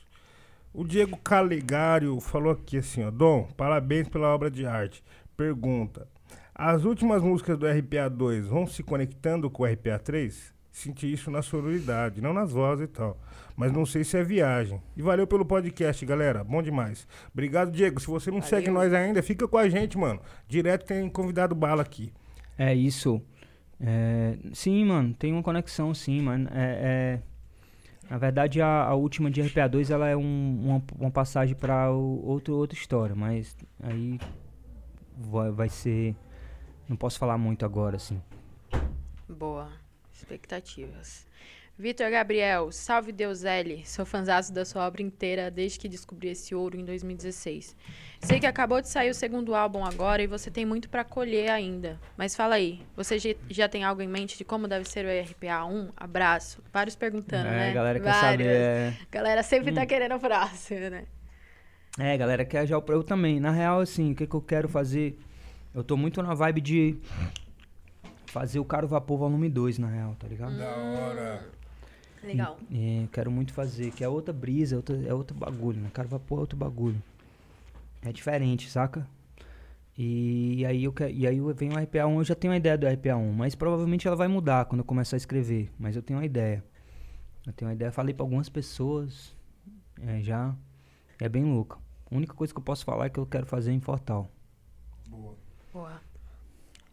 O Diego Caligário falou aqui assim, ó. Dom, parabéns pela obra de arte. Pergunta. As últimas músicas do RPA 2 vão se conectando com o RPA 3? Senti isso na sonoridade, não nas vozes e tal. Mas não sei se é viagem. E valeu pelo podcast, galera. Bom demais. Obrigado, Diego. Se você não
Valeu.
segue nós ainda, fica com a gente, mano. Direto tem convidado bala aqui.
É isso. É, sim, mano, tem uma conexão, sim, mano. É, é- na verdade, a, a última de RPA2 ela é um- uma, uma passagem pra o- outro, outra história, mas aí vai, vai ser. Não posso falar muito agora, assim.
Boa. Expectativas. Vitor Gabriel, salve Deus L. Sou fãzaço da sua obra inteira desde que descobri esse ouro em 2016. Sei que acabou de sair o segundo álbum agora e você tem muito pra colher ainda. Mas fala aí, você já tem algo em mente de como deve ser o RPA 1? Abraço. Vários perguntando,
é,
né?
a galera quer
Vários.
saber. É,
Galera sempre
Hum.
tá querendo o próximo, né?
é, galera quer já o eu também. Na real, assim, o que, que eu quero fazer? Eu tô muito na vibe de fazer o Caro Vapor Volume 2, na real, tá ligado?
Da hora.
Legal.
É, quero muito fazer, que é outra brisa, é outra, é outro bagulho, né? Cara, vapor é outro bagulho. É diferente, saca? E aí eu e aí eu venho o RPA1, eu já tenho uma ideia do RPA1, mas provavelmente ela vai mudar quando eu começar a escrever, mas eu tenho uma ideia. Eu tenho uma ideia, falei pra algumas pessoas, é, já é bem louca. A única coisa que eu posso falar é que eu quero fazer em Fortal.
Boa.
Boa.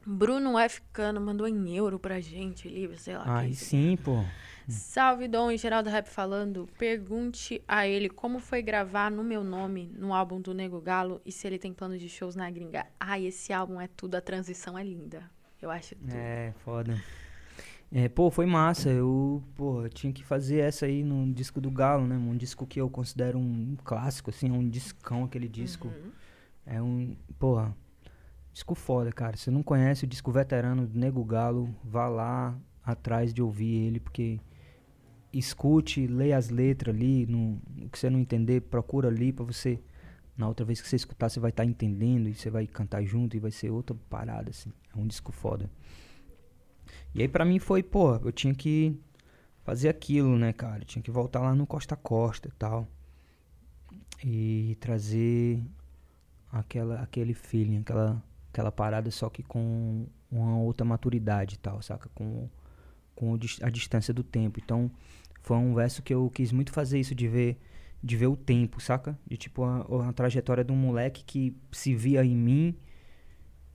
Bruno F. Cano mandou em euro pra gente, livre, sei lá.
Aí sim, pô.
Salve Dom e Geraldo Rap falando. Pergunte a ele como foi gravar no meu nome no álbum do Nego Galo e se ele tem planos de shows na gringa. Ai, esse álbum é tudo, a transição é linda. Eu acho tudo.
É, foda. É, pô, foi massa. Eu, pô, tinha que fazer essa aí no disco do Galo, né? Um disco que eu considero um clássico, assim, um discão aquele disco.
Uhum.
É um, porra, disco foda, cara. Se você não conhece o disco veterano do Nego Galo, vá lá atrás de ouvir ele, porque escute, leia as letras ali, no, o que você não entender, procura ali pra você na outra vez que você escutar, você vai estar entendendo e você vai cantar junto e vai ser outra parada assim. É um disco foda. E aí pra mim foi, pô, eu tinha que fazer aquilo, né, cara? Eu tinha que voltar lá no Costa Costa e tal. E trazer aquela, aquele feeling, aquela, aquela parada, só que com uma outra maturidade e tal, saca? Com, com a distância do tempo. Então, foi um verso que eu quis muito fazer isso, de ver, de ver o tempo, saca? De tipo, a, a trajetória de um moleque que se via em mim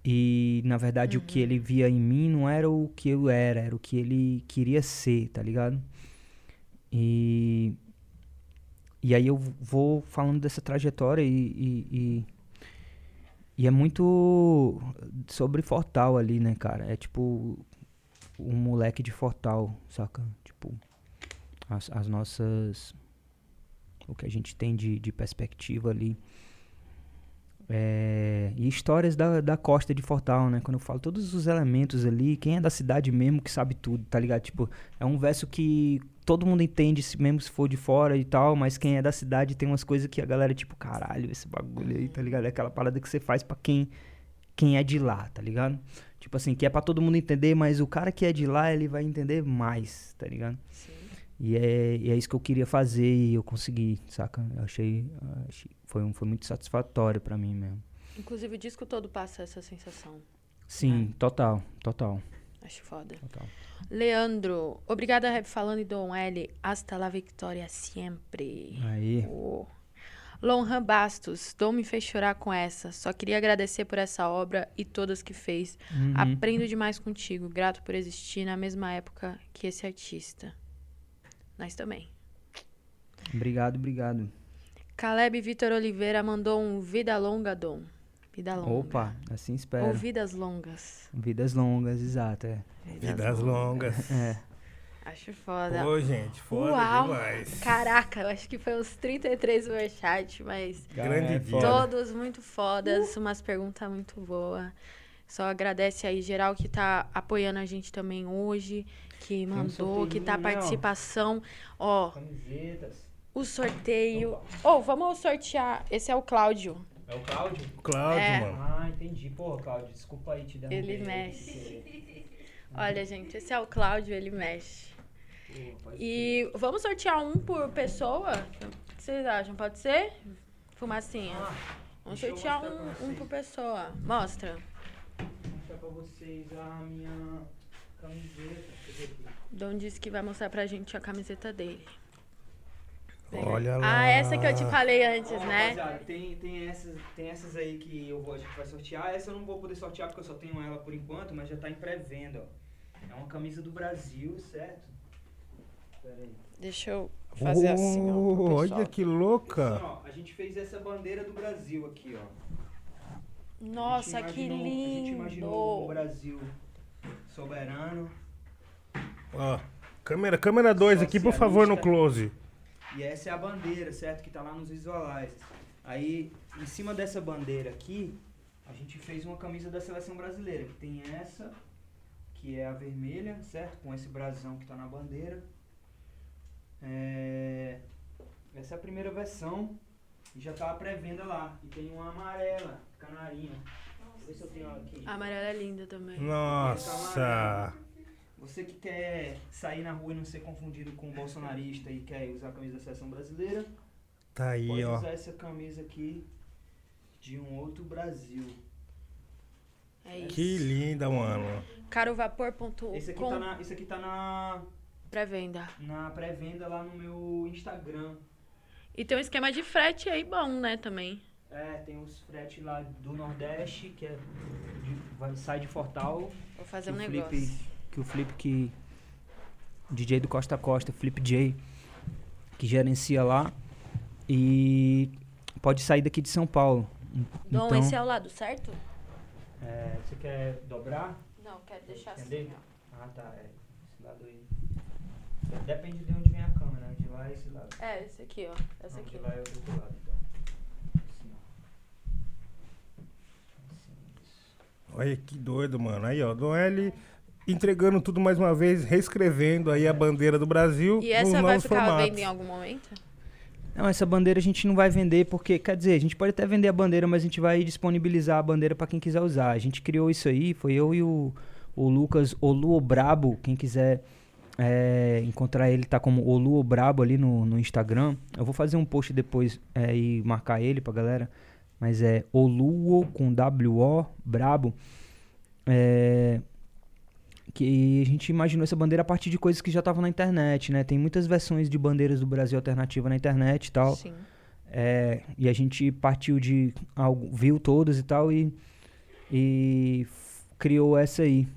e, na verdade, o que ele via em mim não era o que eu era, era o que ele queria ser, tá ligado? E. E aí eu vou falando dessa trajetória e, e, e, e é muito sobre Fortal ali, né, cara? É tipo um moleque de Fortal, saca? As, as nossas. O que a gente tem de, de perspectiva ali. É, e histórias da, da costa de Fortal, né? Quando eu falo todos os elementos ali, quem é da cidade mesmo que sabe tudo, tá ligado? Tipo, é um verso que todo mundo entende, mesmo se for de fora e tal, mas quem é da cidade tem umas coisas que a galera, tipo, caralho, esse bagulho aí, tá ligado? É aquela parada que você faz pra quem, quem é de lá, tá ligado? Tipo assim, que é pra todo mundo entender, mas o cara que é de lá, ele vai entender mais, tá ligado?
Sim.
E é, e é isso que eu queria fazer e eu consegui, saca? Eu achei, achei foi, um, foi muito satisfatório pra mim mesmo.
Inclusive, o disco todo passa essa sensação.
Sim, total, total,
Acho foda.
total.
Leandro, obrigada, Rap Falando e Dom L. Hasta la victoria sempre.
Aí,
Oh. Lonhan Bastos, Dom me fez chorar com essa. Só queria agradecer por essa obra e todas que fez.
uhum.
Aprendo demais contigo. Grato por existir na mesma época que esse artista. Nós também.
obrigado, obrigado.
Caleb Vitor Oliveira mandou um Vida Longa, Dom. Vida Longa.
Opa, assim
Ou
espero.
Vidas Longas.
Vidas longas, exato, é.
Vidas longas.
É,
Acho foda.
Pô, gente, foda
Uau.
demais.
Caraca, eu acho que foi uns 33 superchats, mas
Grande
é
todos muito fodas, umas perguntas muito boas. Só agradece aí geral que tá apoiando a gente também hoje, que mandou, que tá
ó?
participação. Ó,
Camisetas.
o sorteio. Ô, vamos sortear. Esse é o Cláudio.
É o Cláudio?
Cláudio,
É.
mano.
Ah, entendi. Porra, Cláudio, desculpa aí te dar
Ele mexe. Olha, gente, esse é o Cláudio, ele mexe. E vamos sortear um por pessoa? O que vocês acham? Pode ser? Fumacinha. Vamos
deixa eu
sortear um, um por pessoa. Mostra.
Pra vocês a minha camiseta.
Dom disse que vai mostrar pra gente a camiseta dele.
Olha lá.
Ah, essa que eu te falei antes,
Ó,
né?
Tem, tem, essas, tem essas aí que eu vou, a gente vai sortear. Essa eu não vou poder sortear porque eu só tenho ela por enquanto, mas já tá em pré-venda, ó. É uma camisa do Brasil, certo? Pera aí.
Deixa eu fazer assim, ó.
Oh, olha que louca.
Assim, ó, a gente fez essa bandeira do Brasil aqui, ó.
Nossa,
gente
que
imaginou- A gente imaginou
lindo!
Brasil soberano.
Ó, câmera, câmera 2 aqui, por favor, no close.
E essa é a bandeira, certo? Que tá lá nos visualizers. Aí, em cima dessa bandeira aqui, a gente fez uma camisa da seleção brasileira, que tem essa, que é a vermelha, certo? Com esse brasão que tá na bandeira. É, Essa é a primeira versão. E já tá a pré-venda lá. E tem uma amarela, canarinha. Deixa eu ver se eu tenho ela aqui.
A amarela é linda também.
Nossa.
Você que quer sair na rua e não ser confundido com um bolsonarista e quer usar a camisa da seleção brasileira,
Tá aí,
pode
ó.
usar essa camisa aqui de um outro Brasil.
É isso.
Que linda, mano.
Carovapor.com
Esse aqui tá na, esse aqui tá na,
pré-venda.
na pré-venda lá no meu Instagram.
E tem um esquema de frete aí bom, né, também.
É, tem os fretes lá do Nordeste, que é de- vai, sai de Fortal.
Vou fazer um
o
negócio.
Felipe, que o Flip que DJ do Costa a Costa, Flip J, que gerencia lá e pode sair daqui de São Paulo.
Dom,
então,
esse é o lado certo?
é, você quer dobrar?
Não, quero deixar
Entendeu?
assim, ó.
Ah, tá, é. Depende de onde vem a câmera, né? de lá é esse lado.
É, esse aqui, ó. Essa aqui.
De lá é o outro lado, então. Assim, ó. Assim.
Olha que doido, mano. Aí, ó, Dom L entregando tudo mais uma vez, reescrevendo aí a bandeira do Brasil
E essa vai ficar
formatos.
venda em algum momento?
Não, essa bandeira a gente não vai vender porque, quer dizer, a gente pode até vender a bandeira, mas a gente vai disponibilizar a bandeira para quem quiser usar. A gente criou isso aí, foi eu e o, o Lucas Oluo Brabo, quem quiser é, encontrar ele, tá como Oluo Brabo ali no, no Instagram. Eu vou fazer um post depois é, e marcar ele pra galera, mas é Oluo com W-O Brabo. É, que a gente imaginou essa bandeira a partir de coisas que já estavam na internet, né? Tem muitas versões de bandeiras do Brasil alternativa na internet e tal.
Sim.
É, e a gente partiu de algo, viu todas e tal e, e criou essa aí.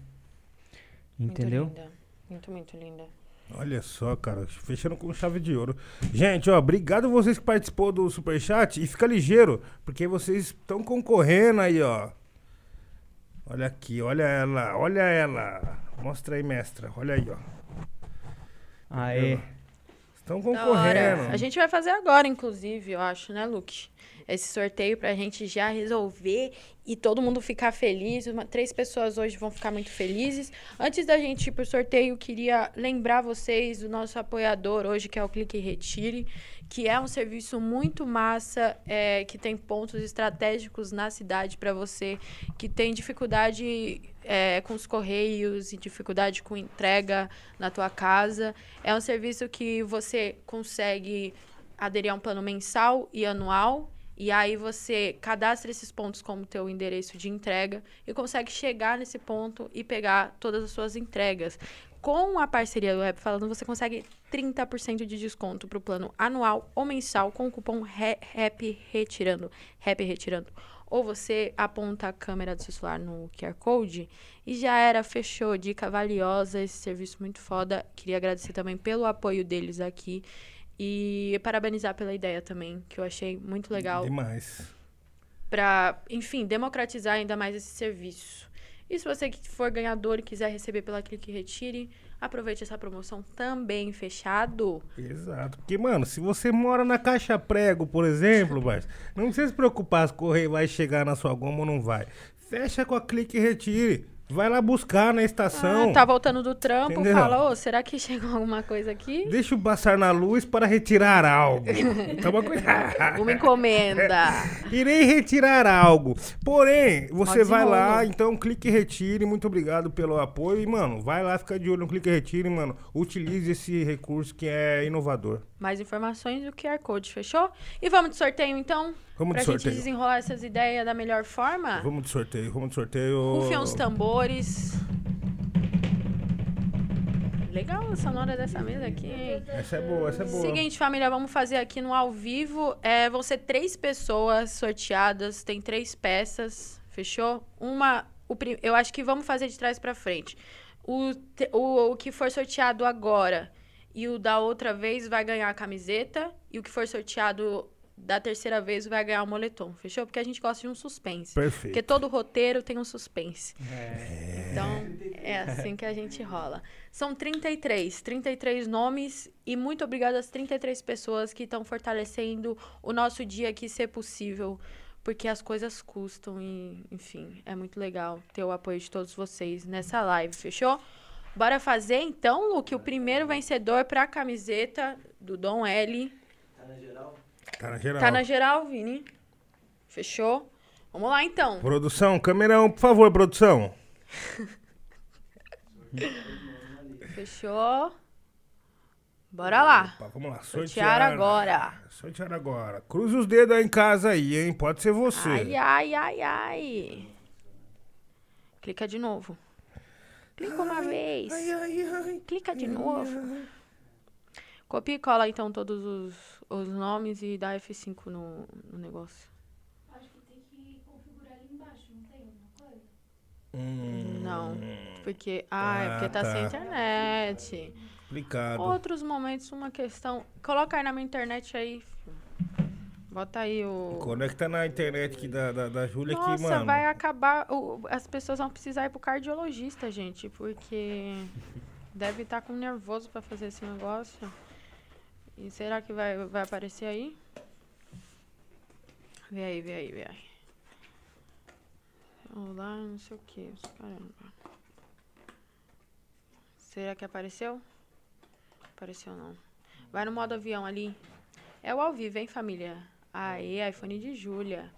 Entendeu?
Muito linda. Muito, muito linda.
Olha só, cara, fechando com chave de ouro. Gente, ó, obrigado vocês que participou do Superchat e fica ligeiro, porque vocês estão concorrendo aí, ó. Olha aqui, olha ela, olha ela. Mostra aí, mestra, olha aí, ó.
Aê.
Estão concorrendo.
A gente vai fazer agora, inclusive, eu acho, né, Luke? Esse sorteio pra gente já resolver e todo mundo ficar feliz. Uma- três pessoas hoje vão ficar muito felizes. Antes da gente ir pro sorteio, queria lembrar vocês do nosso apoiador hoje, que é o Clique Retire, que é um serviço muito massa, é, que tem pontos estratégicos na cidade para você que tem dificuldade é, com os correios e dificuldade com entrega na tua casa. É um serviço que você consegue aderir a um plano mensal e anual. E aí você cadastra esses pontos como teu endereço de entrega e consegue chegar nesse ponto e pegar todas as suas entregas. Com a parceria do Rap Falando, você consegue 30% de desconto para o plano anual ou mensal com o cupom RAP Retirando. RAP Retirando. Ou você aponta a câmera do seu celular no QR Code e já era, fechou. Dica valiosa, esse serviço muito foda. Queria agradecer também pelo apoio deles aqui. E parabenizar pela ideia também, que eu achei muito legal
Demais.
para, enfim, democratizar ainda mais esse serviço. E se você for ganhador e quiser receber pela Clique Retire, aproveite essa promoção também fechado.
Exato. Porque, mano, se você mora na caixa prego, por exemplo, mas não precisa se preocupar se o correio vai chegar na sua goma ou não vai. Fecha com a clique retire. Vai lá buscar na estação.
Ah, tá voltando do trampo,
Entendeu?
fala, ô, será que chegou alguma coisa aqui?
Deixa eu passar na luz para retirar algo. Toma cuidado.
Uma encomenda.
Irei retirar algo. Porém, você
Pode
vai lá, então clique e retire. Muito obrigado pelo apoio. E, mano, vai lá, fica de olho no clique e retire, mano. Utilize esse recurso que é inovador.
Mais informações do QR Code, fechou? E vamos de sorteio, então?
Vamos
pra
de
gente
sorteio.
desenrolar essas ideias da melhor forma?
Vamos de sorteio, vamos de sorteio.
Rufem os tambores. Legal a sonora dessa mesa aqui, hein?
Essa é boa, essa é boa.
Seguinte, família, vamos fazer aqui no ao vivo. É, vão ser três pessoas sorteadas, tem três peças, fechou? Uma, o, eu acho que vamos fazer de trás pra frente. O, o, o que for sorteado agora e o da outra vez vai ganhar a camiseta e o que for sorteado da terceira vez vai ganhar o moletom, fechou? Porque a gente gosta de um suspense.
Perfeito.
Porque todo roteiro tem um suspense. Então, é assim que a gente rola. São 33, 33 nomes e muito obrigada às 33 pessoas que estão fortalecendo o nosso dia aqui ser possível, porque as coisas custam e, enfim, é muito legal ter o apoio de todos vocês nessa live, fechou? Bora fazer então, Luke, o primeiro vencedor para a camiseta do Dom L.
Tá na geral.
Tá na geral, Vini. Fechou? Vamos lá então.
Produção, câmera 1, por favor, produção.
Fechou? Bora lá.
Opa, vamos lá,
Sortear
sortear.
agora.
Sortear agora. Cruze os dedos aí em casa aí, hein? Pode ser você.
Ai, ai, ai, ai. Clica de novo. Clica uma vez.
Ai, ai.
Clica de novo. Copia e cola então todos os, os nomes e dá F5 no, no negócio.
Acho que tem que configurar ali embaixo, não tem alguma coisa?
Hum,
Não. Porque. Ah, é
Ah,
porque tá,
tá.
sem internet.
Complicado.
Outros momentos, uma questão. Coloca aí na minha internet aí. filho. Bota aí o.
Conecta na internet aqui da, da, da Júlia
Nossa,
aqui, mano.
vai acabar. o- as pessoas vão precisar ir pro cardiologista, gente, porque deve estar com nervoso pra fazer esse negócio. E será que vai, vai aparecer aí? Vê aí, vê aí, vê aí. Olá, não sei o que. Caramba. Será que apareceu? Apareceu não. Vai no modo avião ali. É o ao vivo, hein, família? Aí, iPhone de Júlia.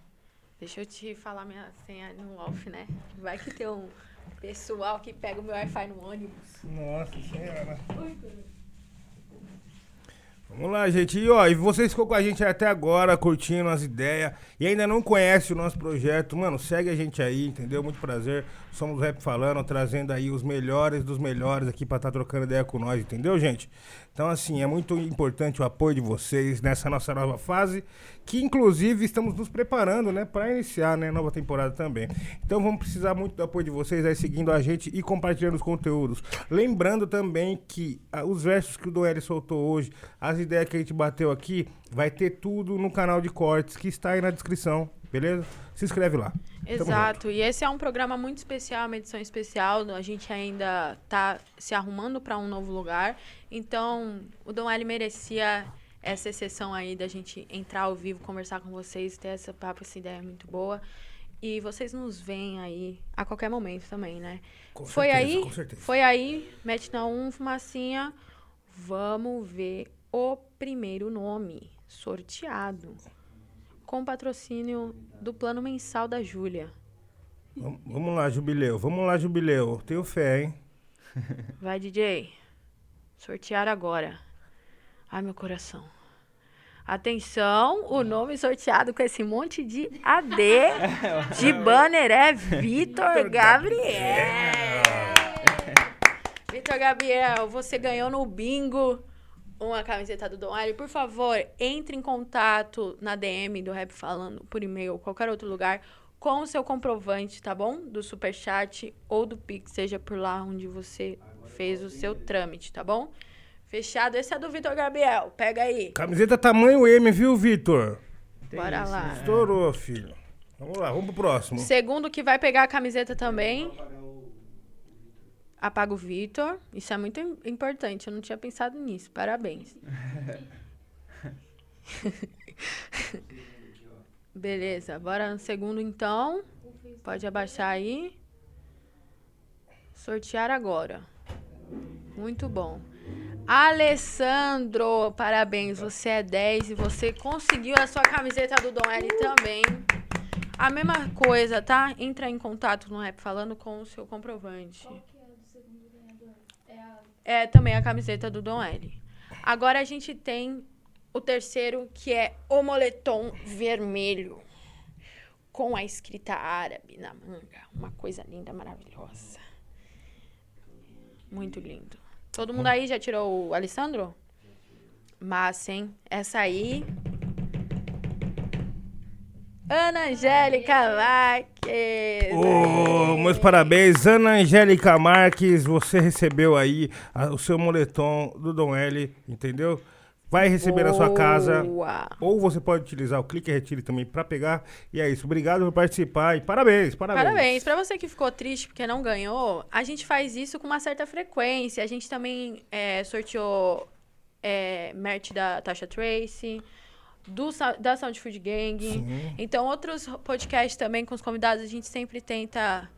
Deixa eu te falar minha senha no off, né? Vai que tem um pessoal que pega o meu Wi-Fi no ônibus.
Nossa senhora. Vamos lá, gente. E, ó, e vocês ficou com a gente até agora, curtindo as ideias, e ainda não conhece o nosso projeto, mano, segue a gente aí, entendeu? Muito prazer. Somos o Rap Falando, trazendo aí os melhores dos melhores aqui pra estar trocando ideia com nós, entendeu, gente? Então, assim, é muito importante o apoio de vocês nessa nossa nova fase, que inclusive estamos nos preparando, né, para iniciar, né, nova temporada também. Então, vamos precisar muito do apoio de vocês aí seguindo a gente e compartilhando os conteúdos. Lembrando também que ah, os versos que o Doeli soltou hoje, as ideias que a gente bateu aqui, vai ter tudo no canal de cortes que está aí na descrição. beleza? Se inscreve lá.
Exato. E esse é um programa muito especial, uma edição especial. A gente ainda tá se arrumando para um novo lugar. Então, o Dom L merecia essa exceção aí da gente entrar ao vivo, conversar com vocês, ter essa papo, essa ideia muito boa. E vocês nos veem aí a qualquer momento também, né?
Com
foi
certeza,
aí,
com certeza.
foi aí, mete na um, fumacinha. Vamos ver o primeiro nome sorteado. Com patrocínio do plano mensal da Júlia.
Vamos, lá, Jubileu. Vamos lá, Jubileu. Tenho fé, hein?
Vai, DJ. Sortear agora. Ai, meu coração. Atenção, o nome sorteado com esse monte de AD de banner é Vitor Gabriel. Vitor Gabriel, você ganhou no bingo uma camiseta do Dom L. Por favor, entre em contato na DM do Rap Falando, por e-mail, qualquer outro lugar, com o seu comprovante, tá bom? Do Superchat ou do Pix, seja por lá onde você fez o seu trâmite, tá bom? Fechado. Esse é do Vitor Gabriel. Pega aí.
Camiseta tamanho M, viu, Vitor?
Bora lá.
Estourou, filho. Vamos lá, vamos pro próximo.
Segundo que vai pegar a camiseta também. Apaga o Vitor. Isso é muito im- importante. Eu não tinha pensado nisso. Parabéns. Beleza, bora no segundo então. Pode abaixar aí. Sortear agora. Muito bom. Alessandro, parabéns. Você é 10 e você conseguiu a sua camiseta do Dom L também. A mesma coisa, tá? Entra em contato no Rap Falando com o seu comprovante.
Qual que é o do segundo ganhador? É a
É também a camiseta do Dom L. Agora a gente tem o terceiro, que é o moletom vermelho. Com a escrita árabe na manga. Uma coisa linda, maravilhosa. Muito lindo. Todo mundo aí já tirou o Alessandro? Massa, hein? Essa aí. Ana Angélica Marques.
Ô, meus parabéns, Ana Angélica Marques, você recebeu aí a- o seu moletom do Dom L, entendeu? Vai receber na sua casa.
Boa.
Ou você pode utilizar o clique e retire também pra pegar. E é isso. Obrigado por participar e parabéns, parabéns.
Parabéns. Pra você que ficou triste porque não ganhou, a gente faz isso com uma certa frequência. A gente também é, sorteou é, merch da Tasha Tracy, do, da Sound Food Gang.
Sim.
Então, outros podcasts também com os convidados, a gente sempre tenta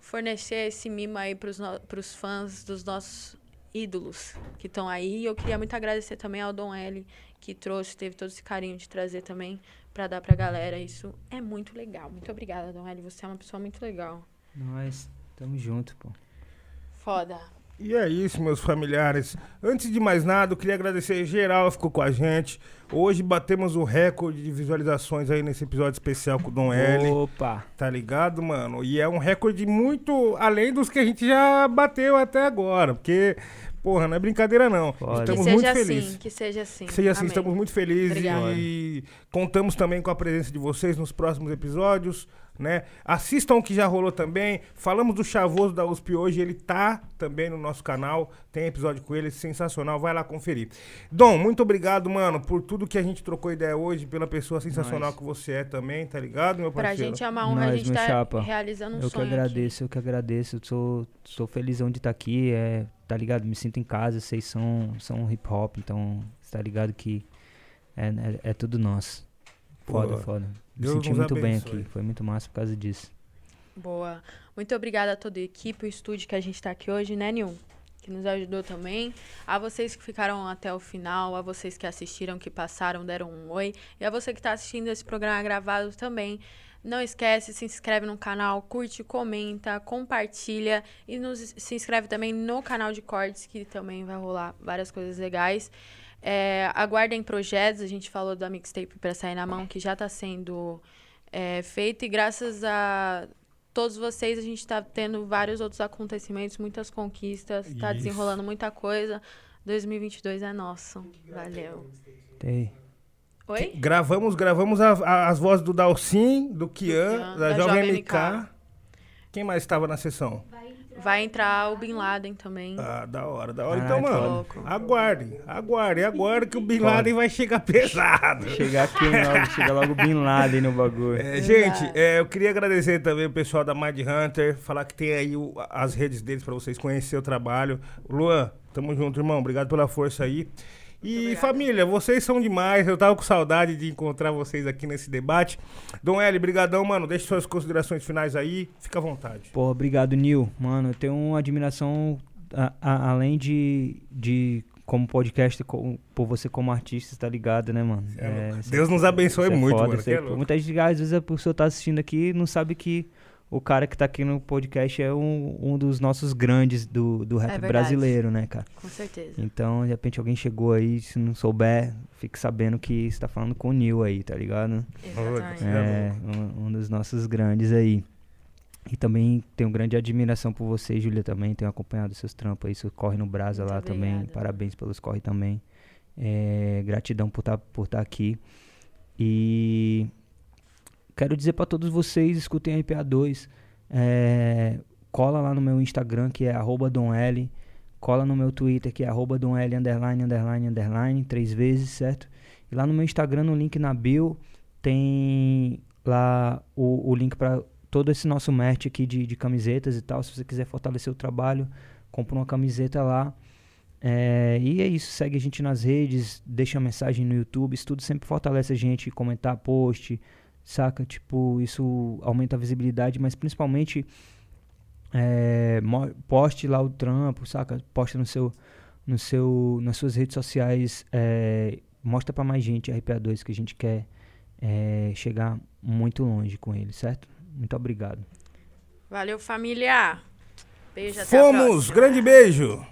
fornecer esse mimo aí pros, no, pros fãs dos nossos ídolos que estão aí. E eu queria muito agradecer também ao Dom L, que trouxe, teve todo esse carinho de trazer também pra dar pra galera. Isso é muito legal. Muito obrigada, Dom L. Você é uma pessoa muito legal.
Nós, tamo junto, pô.
Foda.
E é isso, meus familiares. Antes de mais nada, eu queria agradecer geral que ficou com a gente. Hoje batemos o recorde de visualizações aí nesse episódio especial com o Dom L.
Opa!
Tá ligado, mano? E é um recorde muito além dos que a gente já bateu até agora. Porque, porra, não é brincadeira não.
Foda.
Estamos
que
muito
seja
felizes.
assim, que seja assim.
Que seja assim,
Amém.
estamos muito felizes
Obrigada.
e contamos também com a presença de vocês nos próximos episódios, né? Assistam o que já rolou também. Falamos do Chavoso da USP hoje, ele tá também no nosso canal, tem episódio com ele, sensacional, vai lá conferir. Dom, muito obrigado, mano, por tudo que a gente trocou ideia hoje, pela pessoa sensacional
Nós.
que você é também, tá ligado, meu
Pra
parceiro?
gente é uma honra a
Nós,
gente
meu
estar
chapa.
realizando um
Eu que
sonho aqui.
agradeço, eu que agradeço. Eu sou, sou felizão de estar aqui, é, tá ligado? Me sinto em casa, vocês são, são hip hop, então tá ligado que é, é, é tudo nosso. Foda,
Pô,
foda. Me
Deus
senti muito bem
abençoe.
aqui, foi muito massa por causa disso.
Boa. Muito obrigada a toda a equipe, o estúdio que a gente tá aqui hoje, né, Nil? Que nos ajudou também. A vocês que ficaram até o final, a vocês que assistiram, que passaram, deram um oi. E a você que tá assistindo esse programa gravado também. Não esquece, se inscreve no canal, curte, comenta, compartilha e nos, se inscreve também no canal de cortes, que também vai rolar várias coisas legais. É, aguardem projetos, a gente falou da mixtape para sair na mão, que já está sendo é, feito, e graças a todos vocês, a gente está tendo vários outros acontecimentos, muitas conquistas, está desenrolando muita coisa. 2022 é nosso. Valeu.
Tem.
Oi?
Gravamos, gravamos a- a- as vozes do Dalcin, do Kian,
Kian,
da,
da
Jovem
Jovem
MK.
MK.
Quem mais estava na sessão?
vai
Vai entrar o Bin Laden também.
Ah, da hora, da hora.
Ah,
então, mano, aguardem, aguardem, aguardem que o Bin Laden vai chegar pesado.
Chegar aqui logo, chega logo Bin Laden no bagulho.
É, gente, é, eu queria agradecer também o pessoal da Mind Hunter, falar que tem aí o- as redes deles pra vocês conhecerem o trabalho. Luan, tamo junto, irmão. Obrigado pela força aí. E família, vocês são demais. Eu tava com saudade de encontrar vocês aqui nesse debate. Dom L, brigadão, mano. Deixe suas considerações finais aí. Fica à vontade.
Pô, obrigado, Nil. Mano, eu tenho uma admiração, a- a- além de, de como podcast, co- por você como artista, tá ligado, né, mano?
É,
isso
Deus nos abençoe
isso é
muito,
foda,
mano.
é-
é
muita gente, às vezes, a pessoa tá assistindo aqui e não sabe que o cara que tá aqui no podcast é um, um dos nossos grandes do, do rap
verdade.
brasileiro, né, cara?
Com certeza.
Então, de repente, alguém chegou aí, se não souber, fique sabendo que você tá falando com o Nil aí, tá ligado?
Exatamente.
É, um, um dos nossos grandes aí. E também tenho grande admiração por você, Júlia, também. Tenho acompanhado seus trampos aí, seu corre no Brasa
Muito
lá também.
obrigada.
Parabéns pelos corre também. É, gratidão por estar por tá aqui. E quero dizer pra todos vocês, escutem a IPA2. É, cola lá no meu Instagram, que é DomL. Cola no meu Twitter, que é DomL, underline, underline, underline, três vezes, certo? E lá no meu Instagram, no link na bio, tem lá o, o link para todo esse nosso merch aqui de, de camisetas e tal. Se você quiser fortalecer o trabalho, compra uma camiseta lá. É, e é isso, segue a gente nas redes, deixa mensagem no YouTube, isso tudo sempre fortalece a gente, comentar post, saca? Tipo, isso aumenta a visibilidade, mas principalmente é, poste lá o trampo, saca? Posta no seu, no seu, nas suas redes sociais, é, mostra pra mais gente a RPA2 que a gente quer é, chegar muito longe com ele, certo? Muito obrigado.
Valeu, família. Beijo,
Fomos, grande beijo.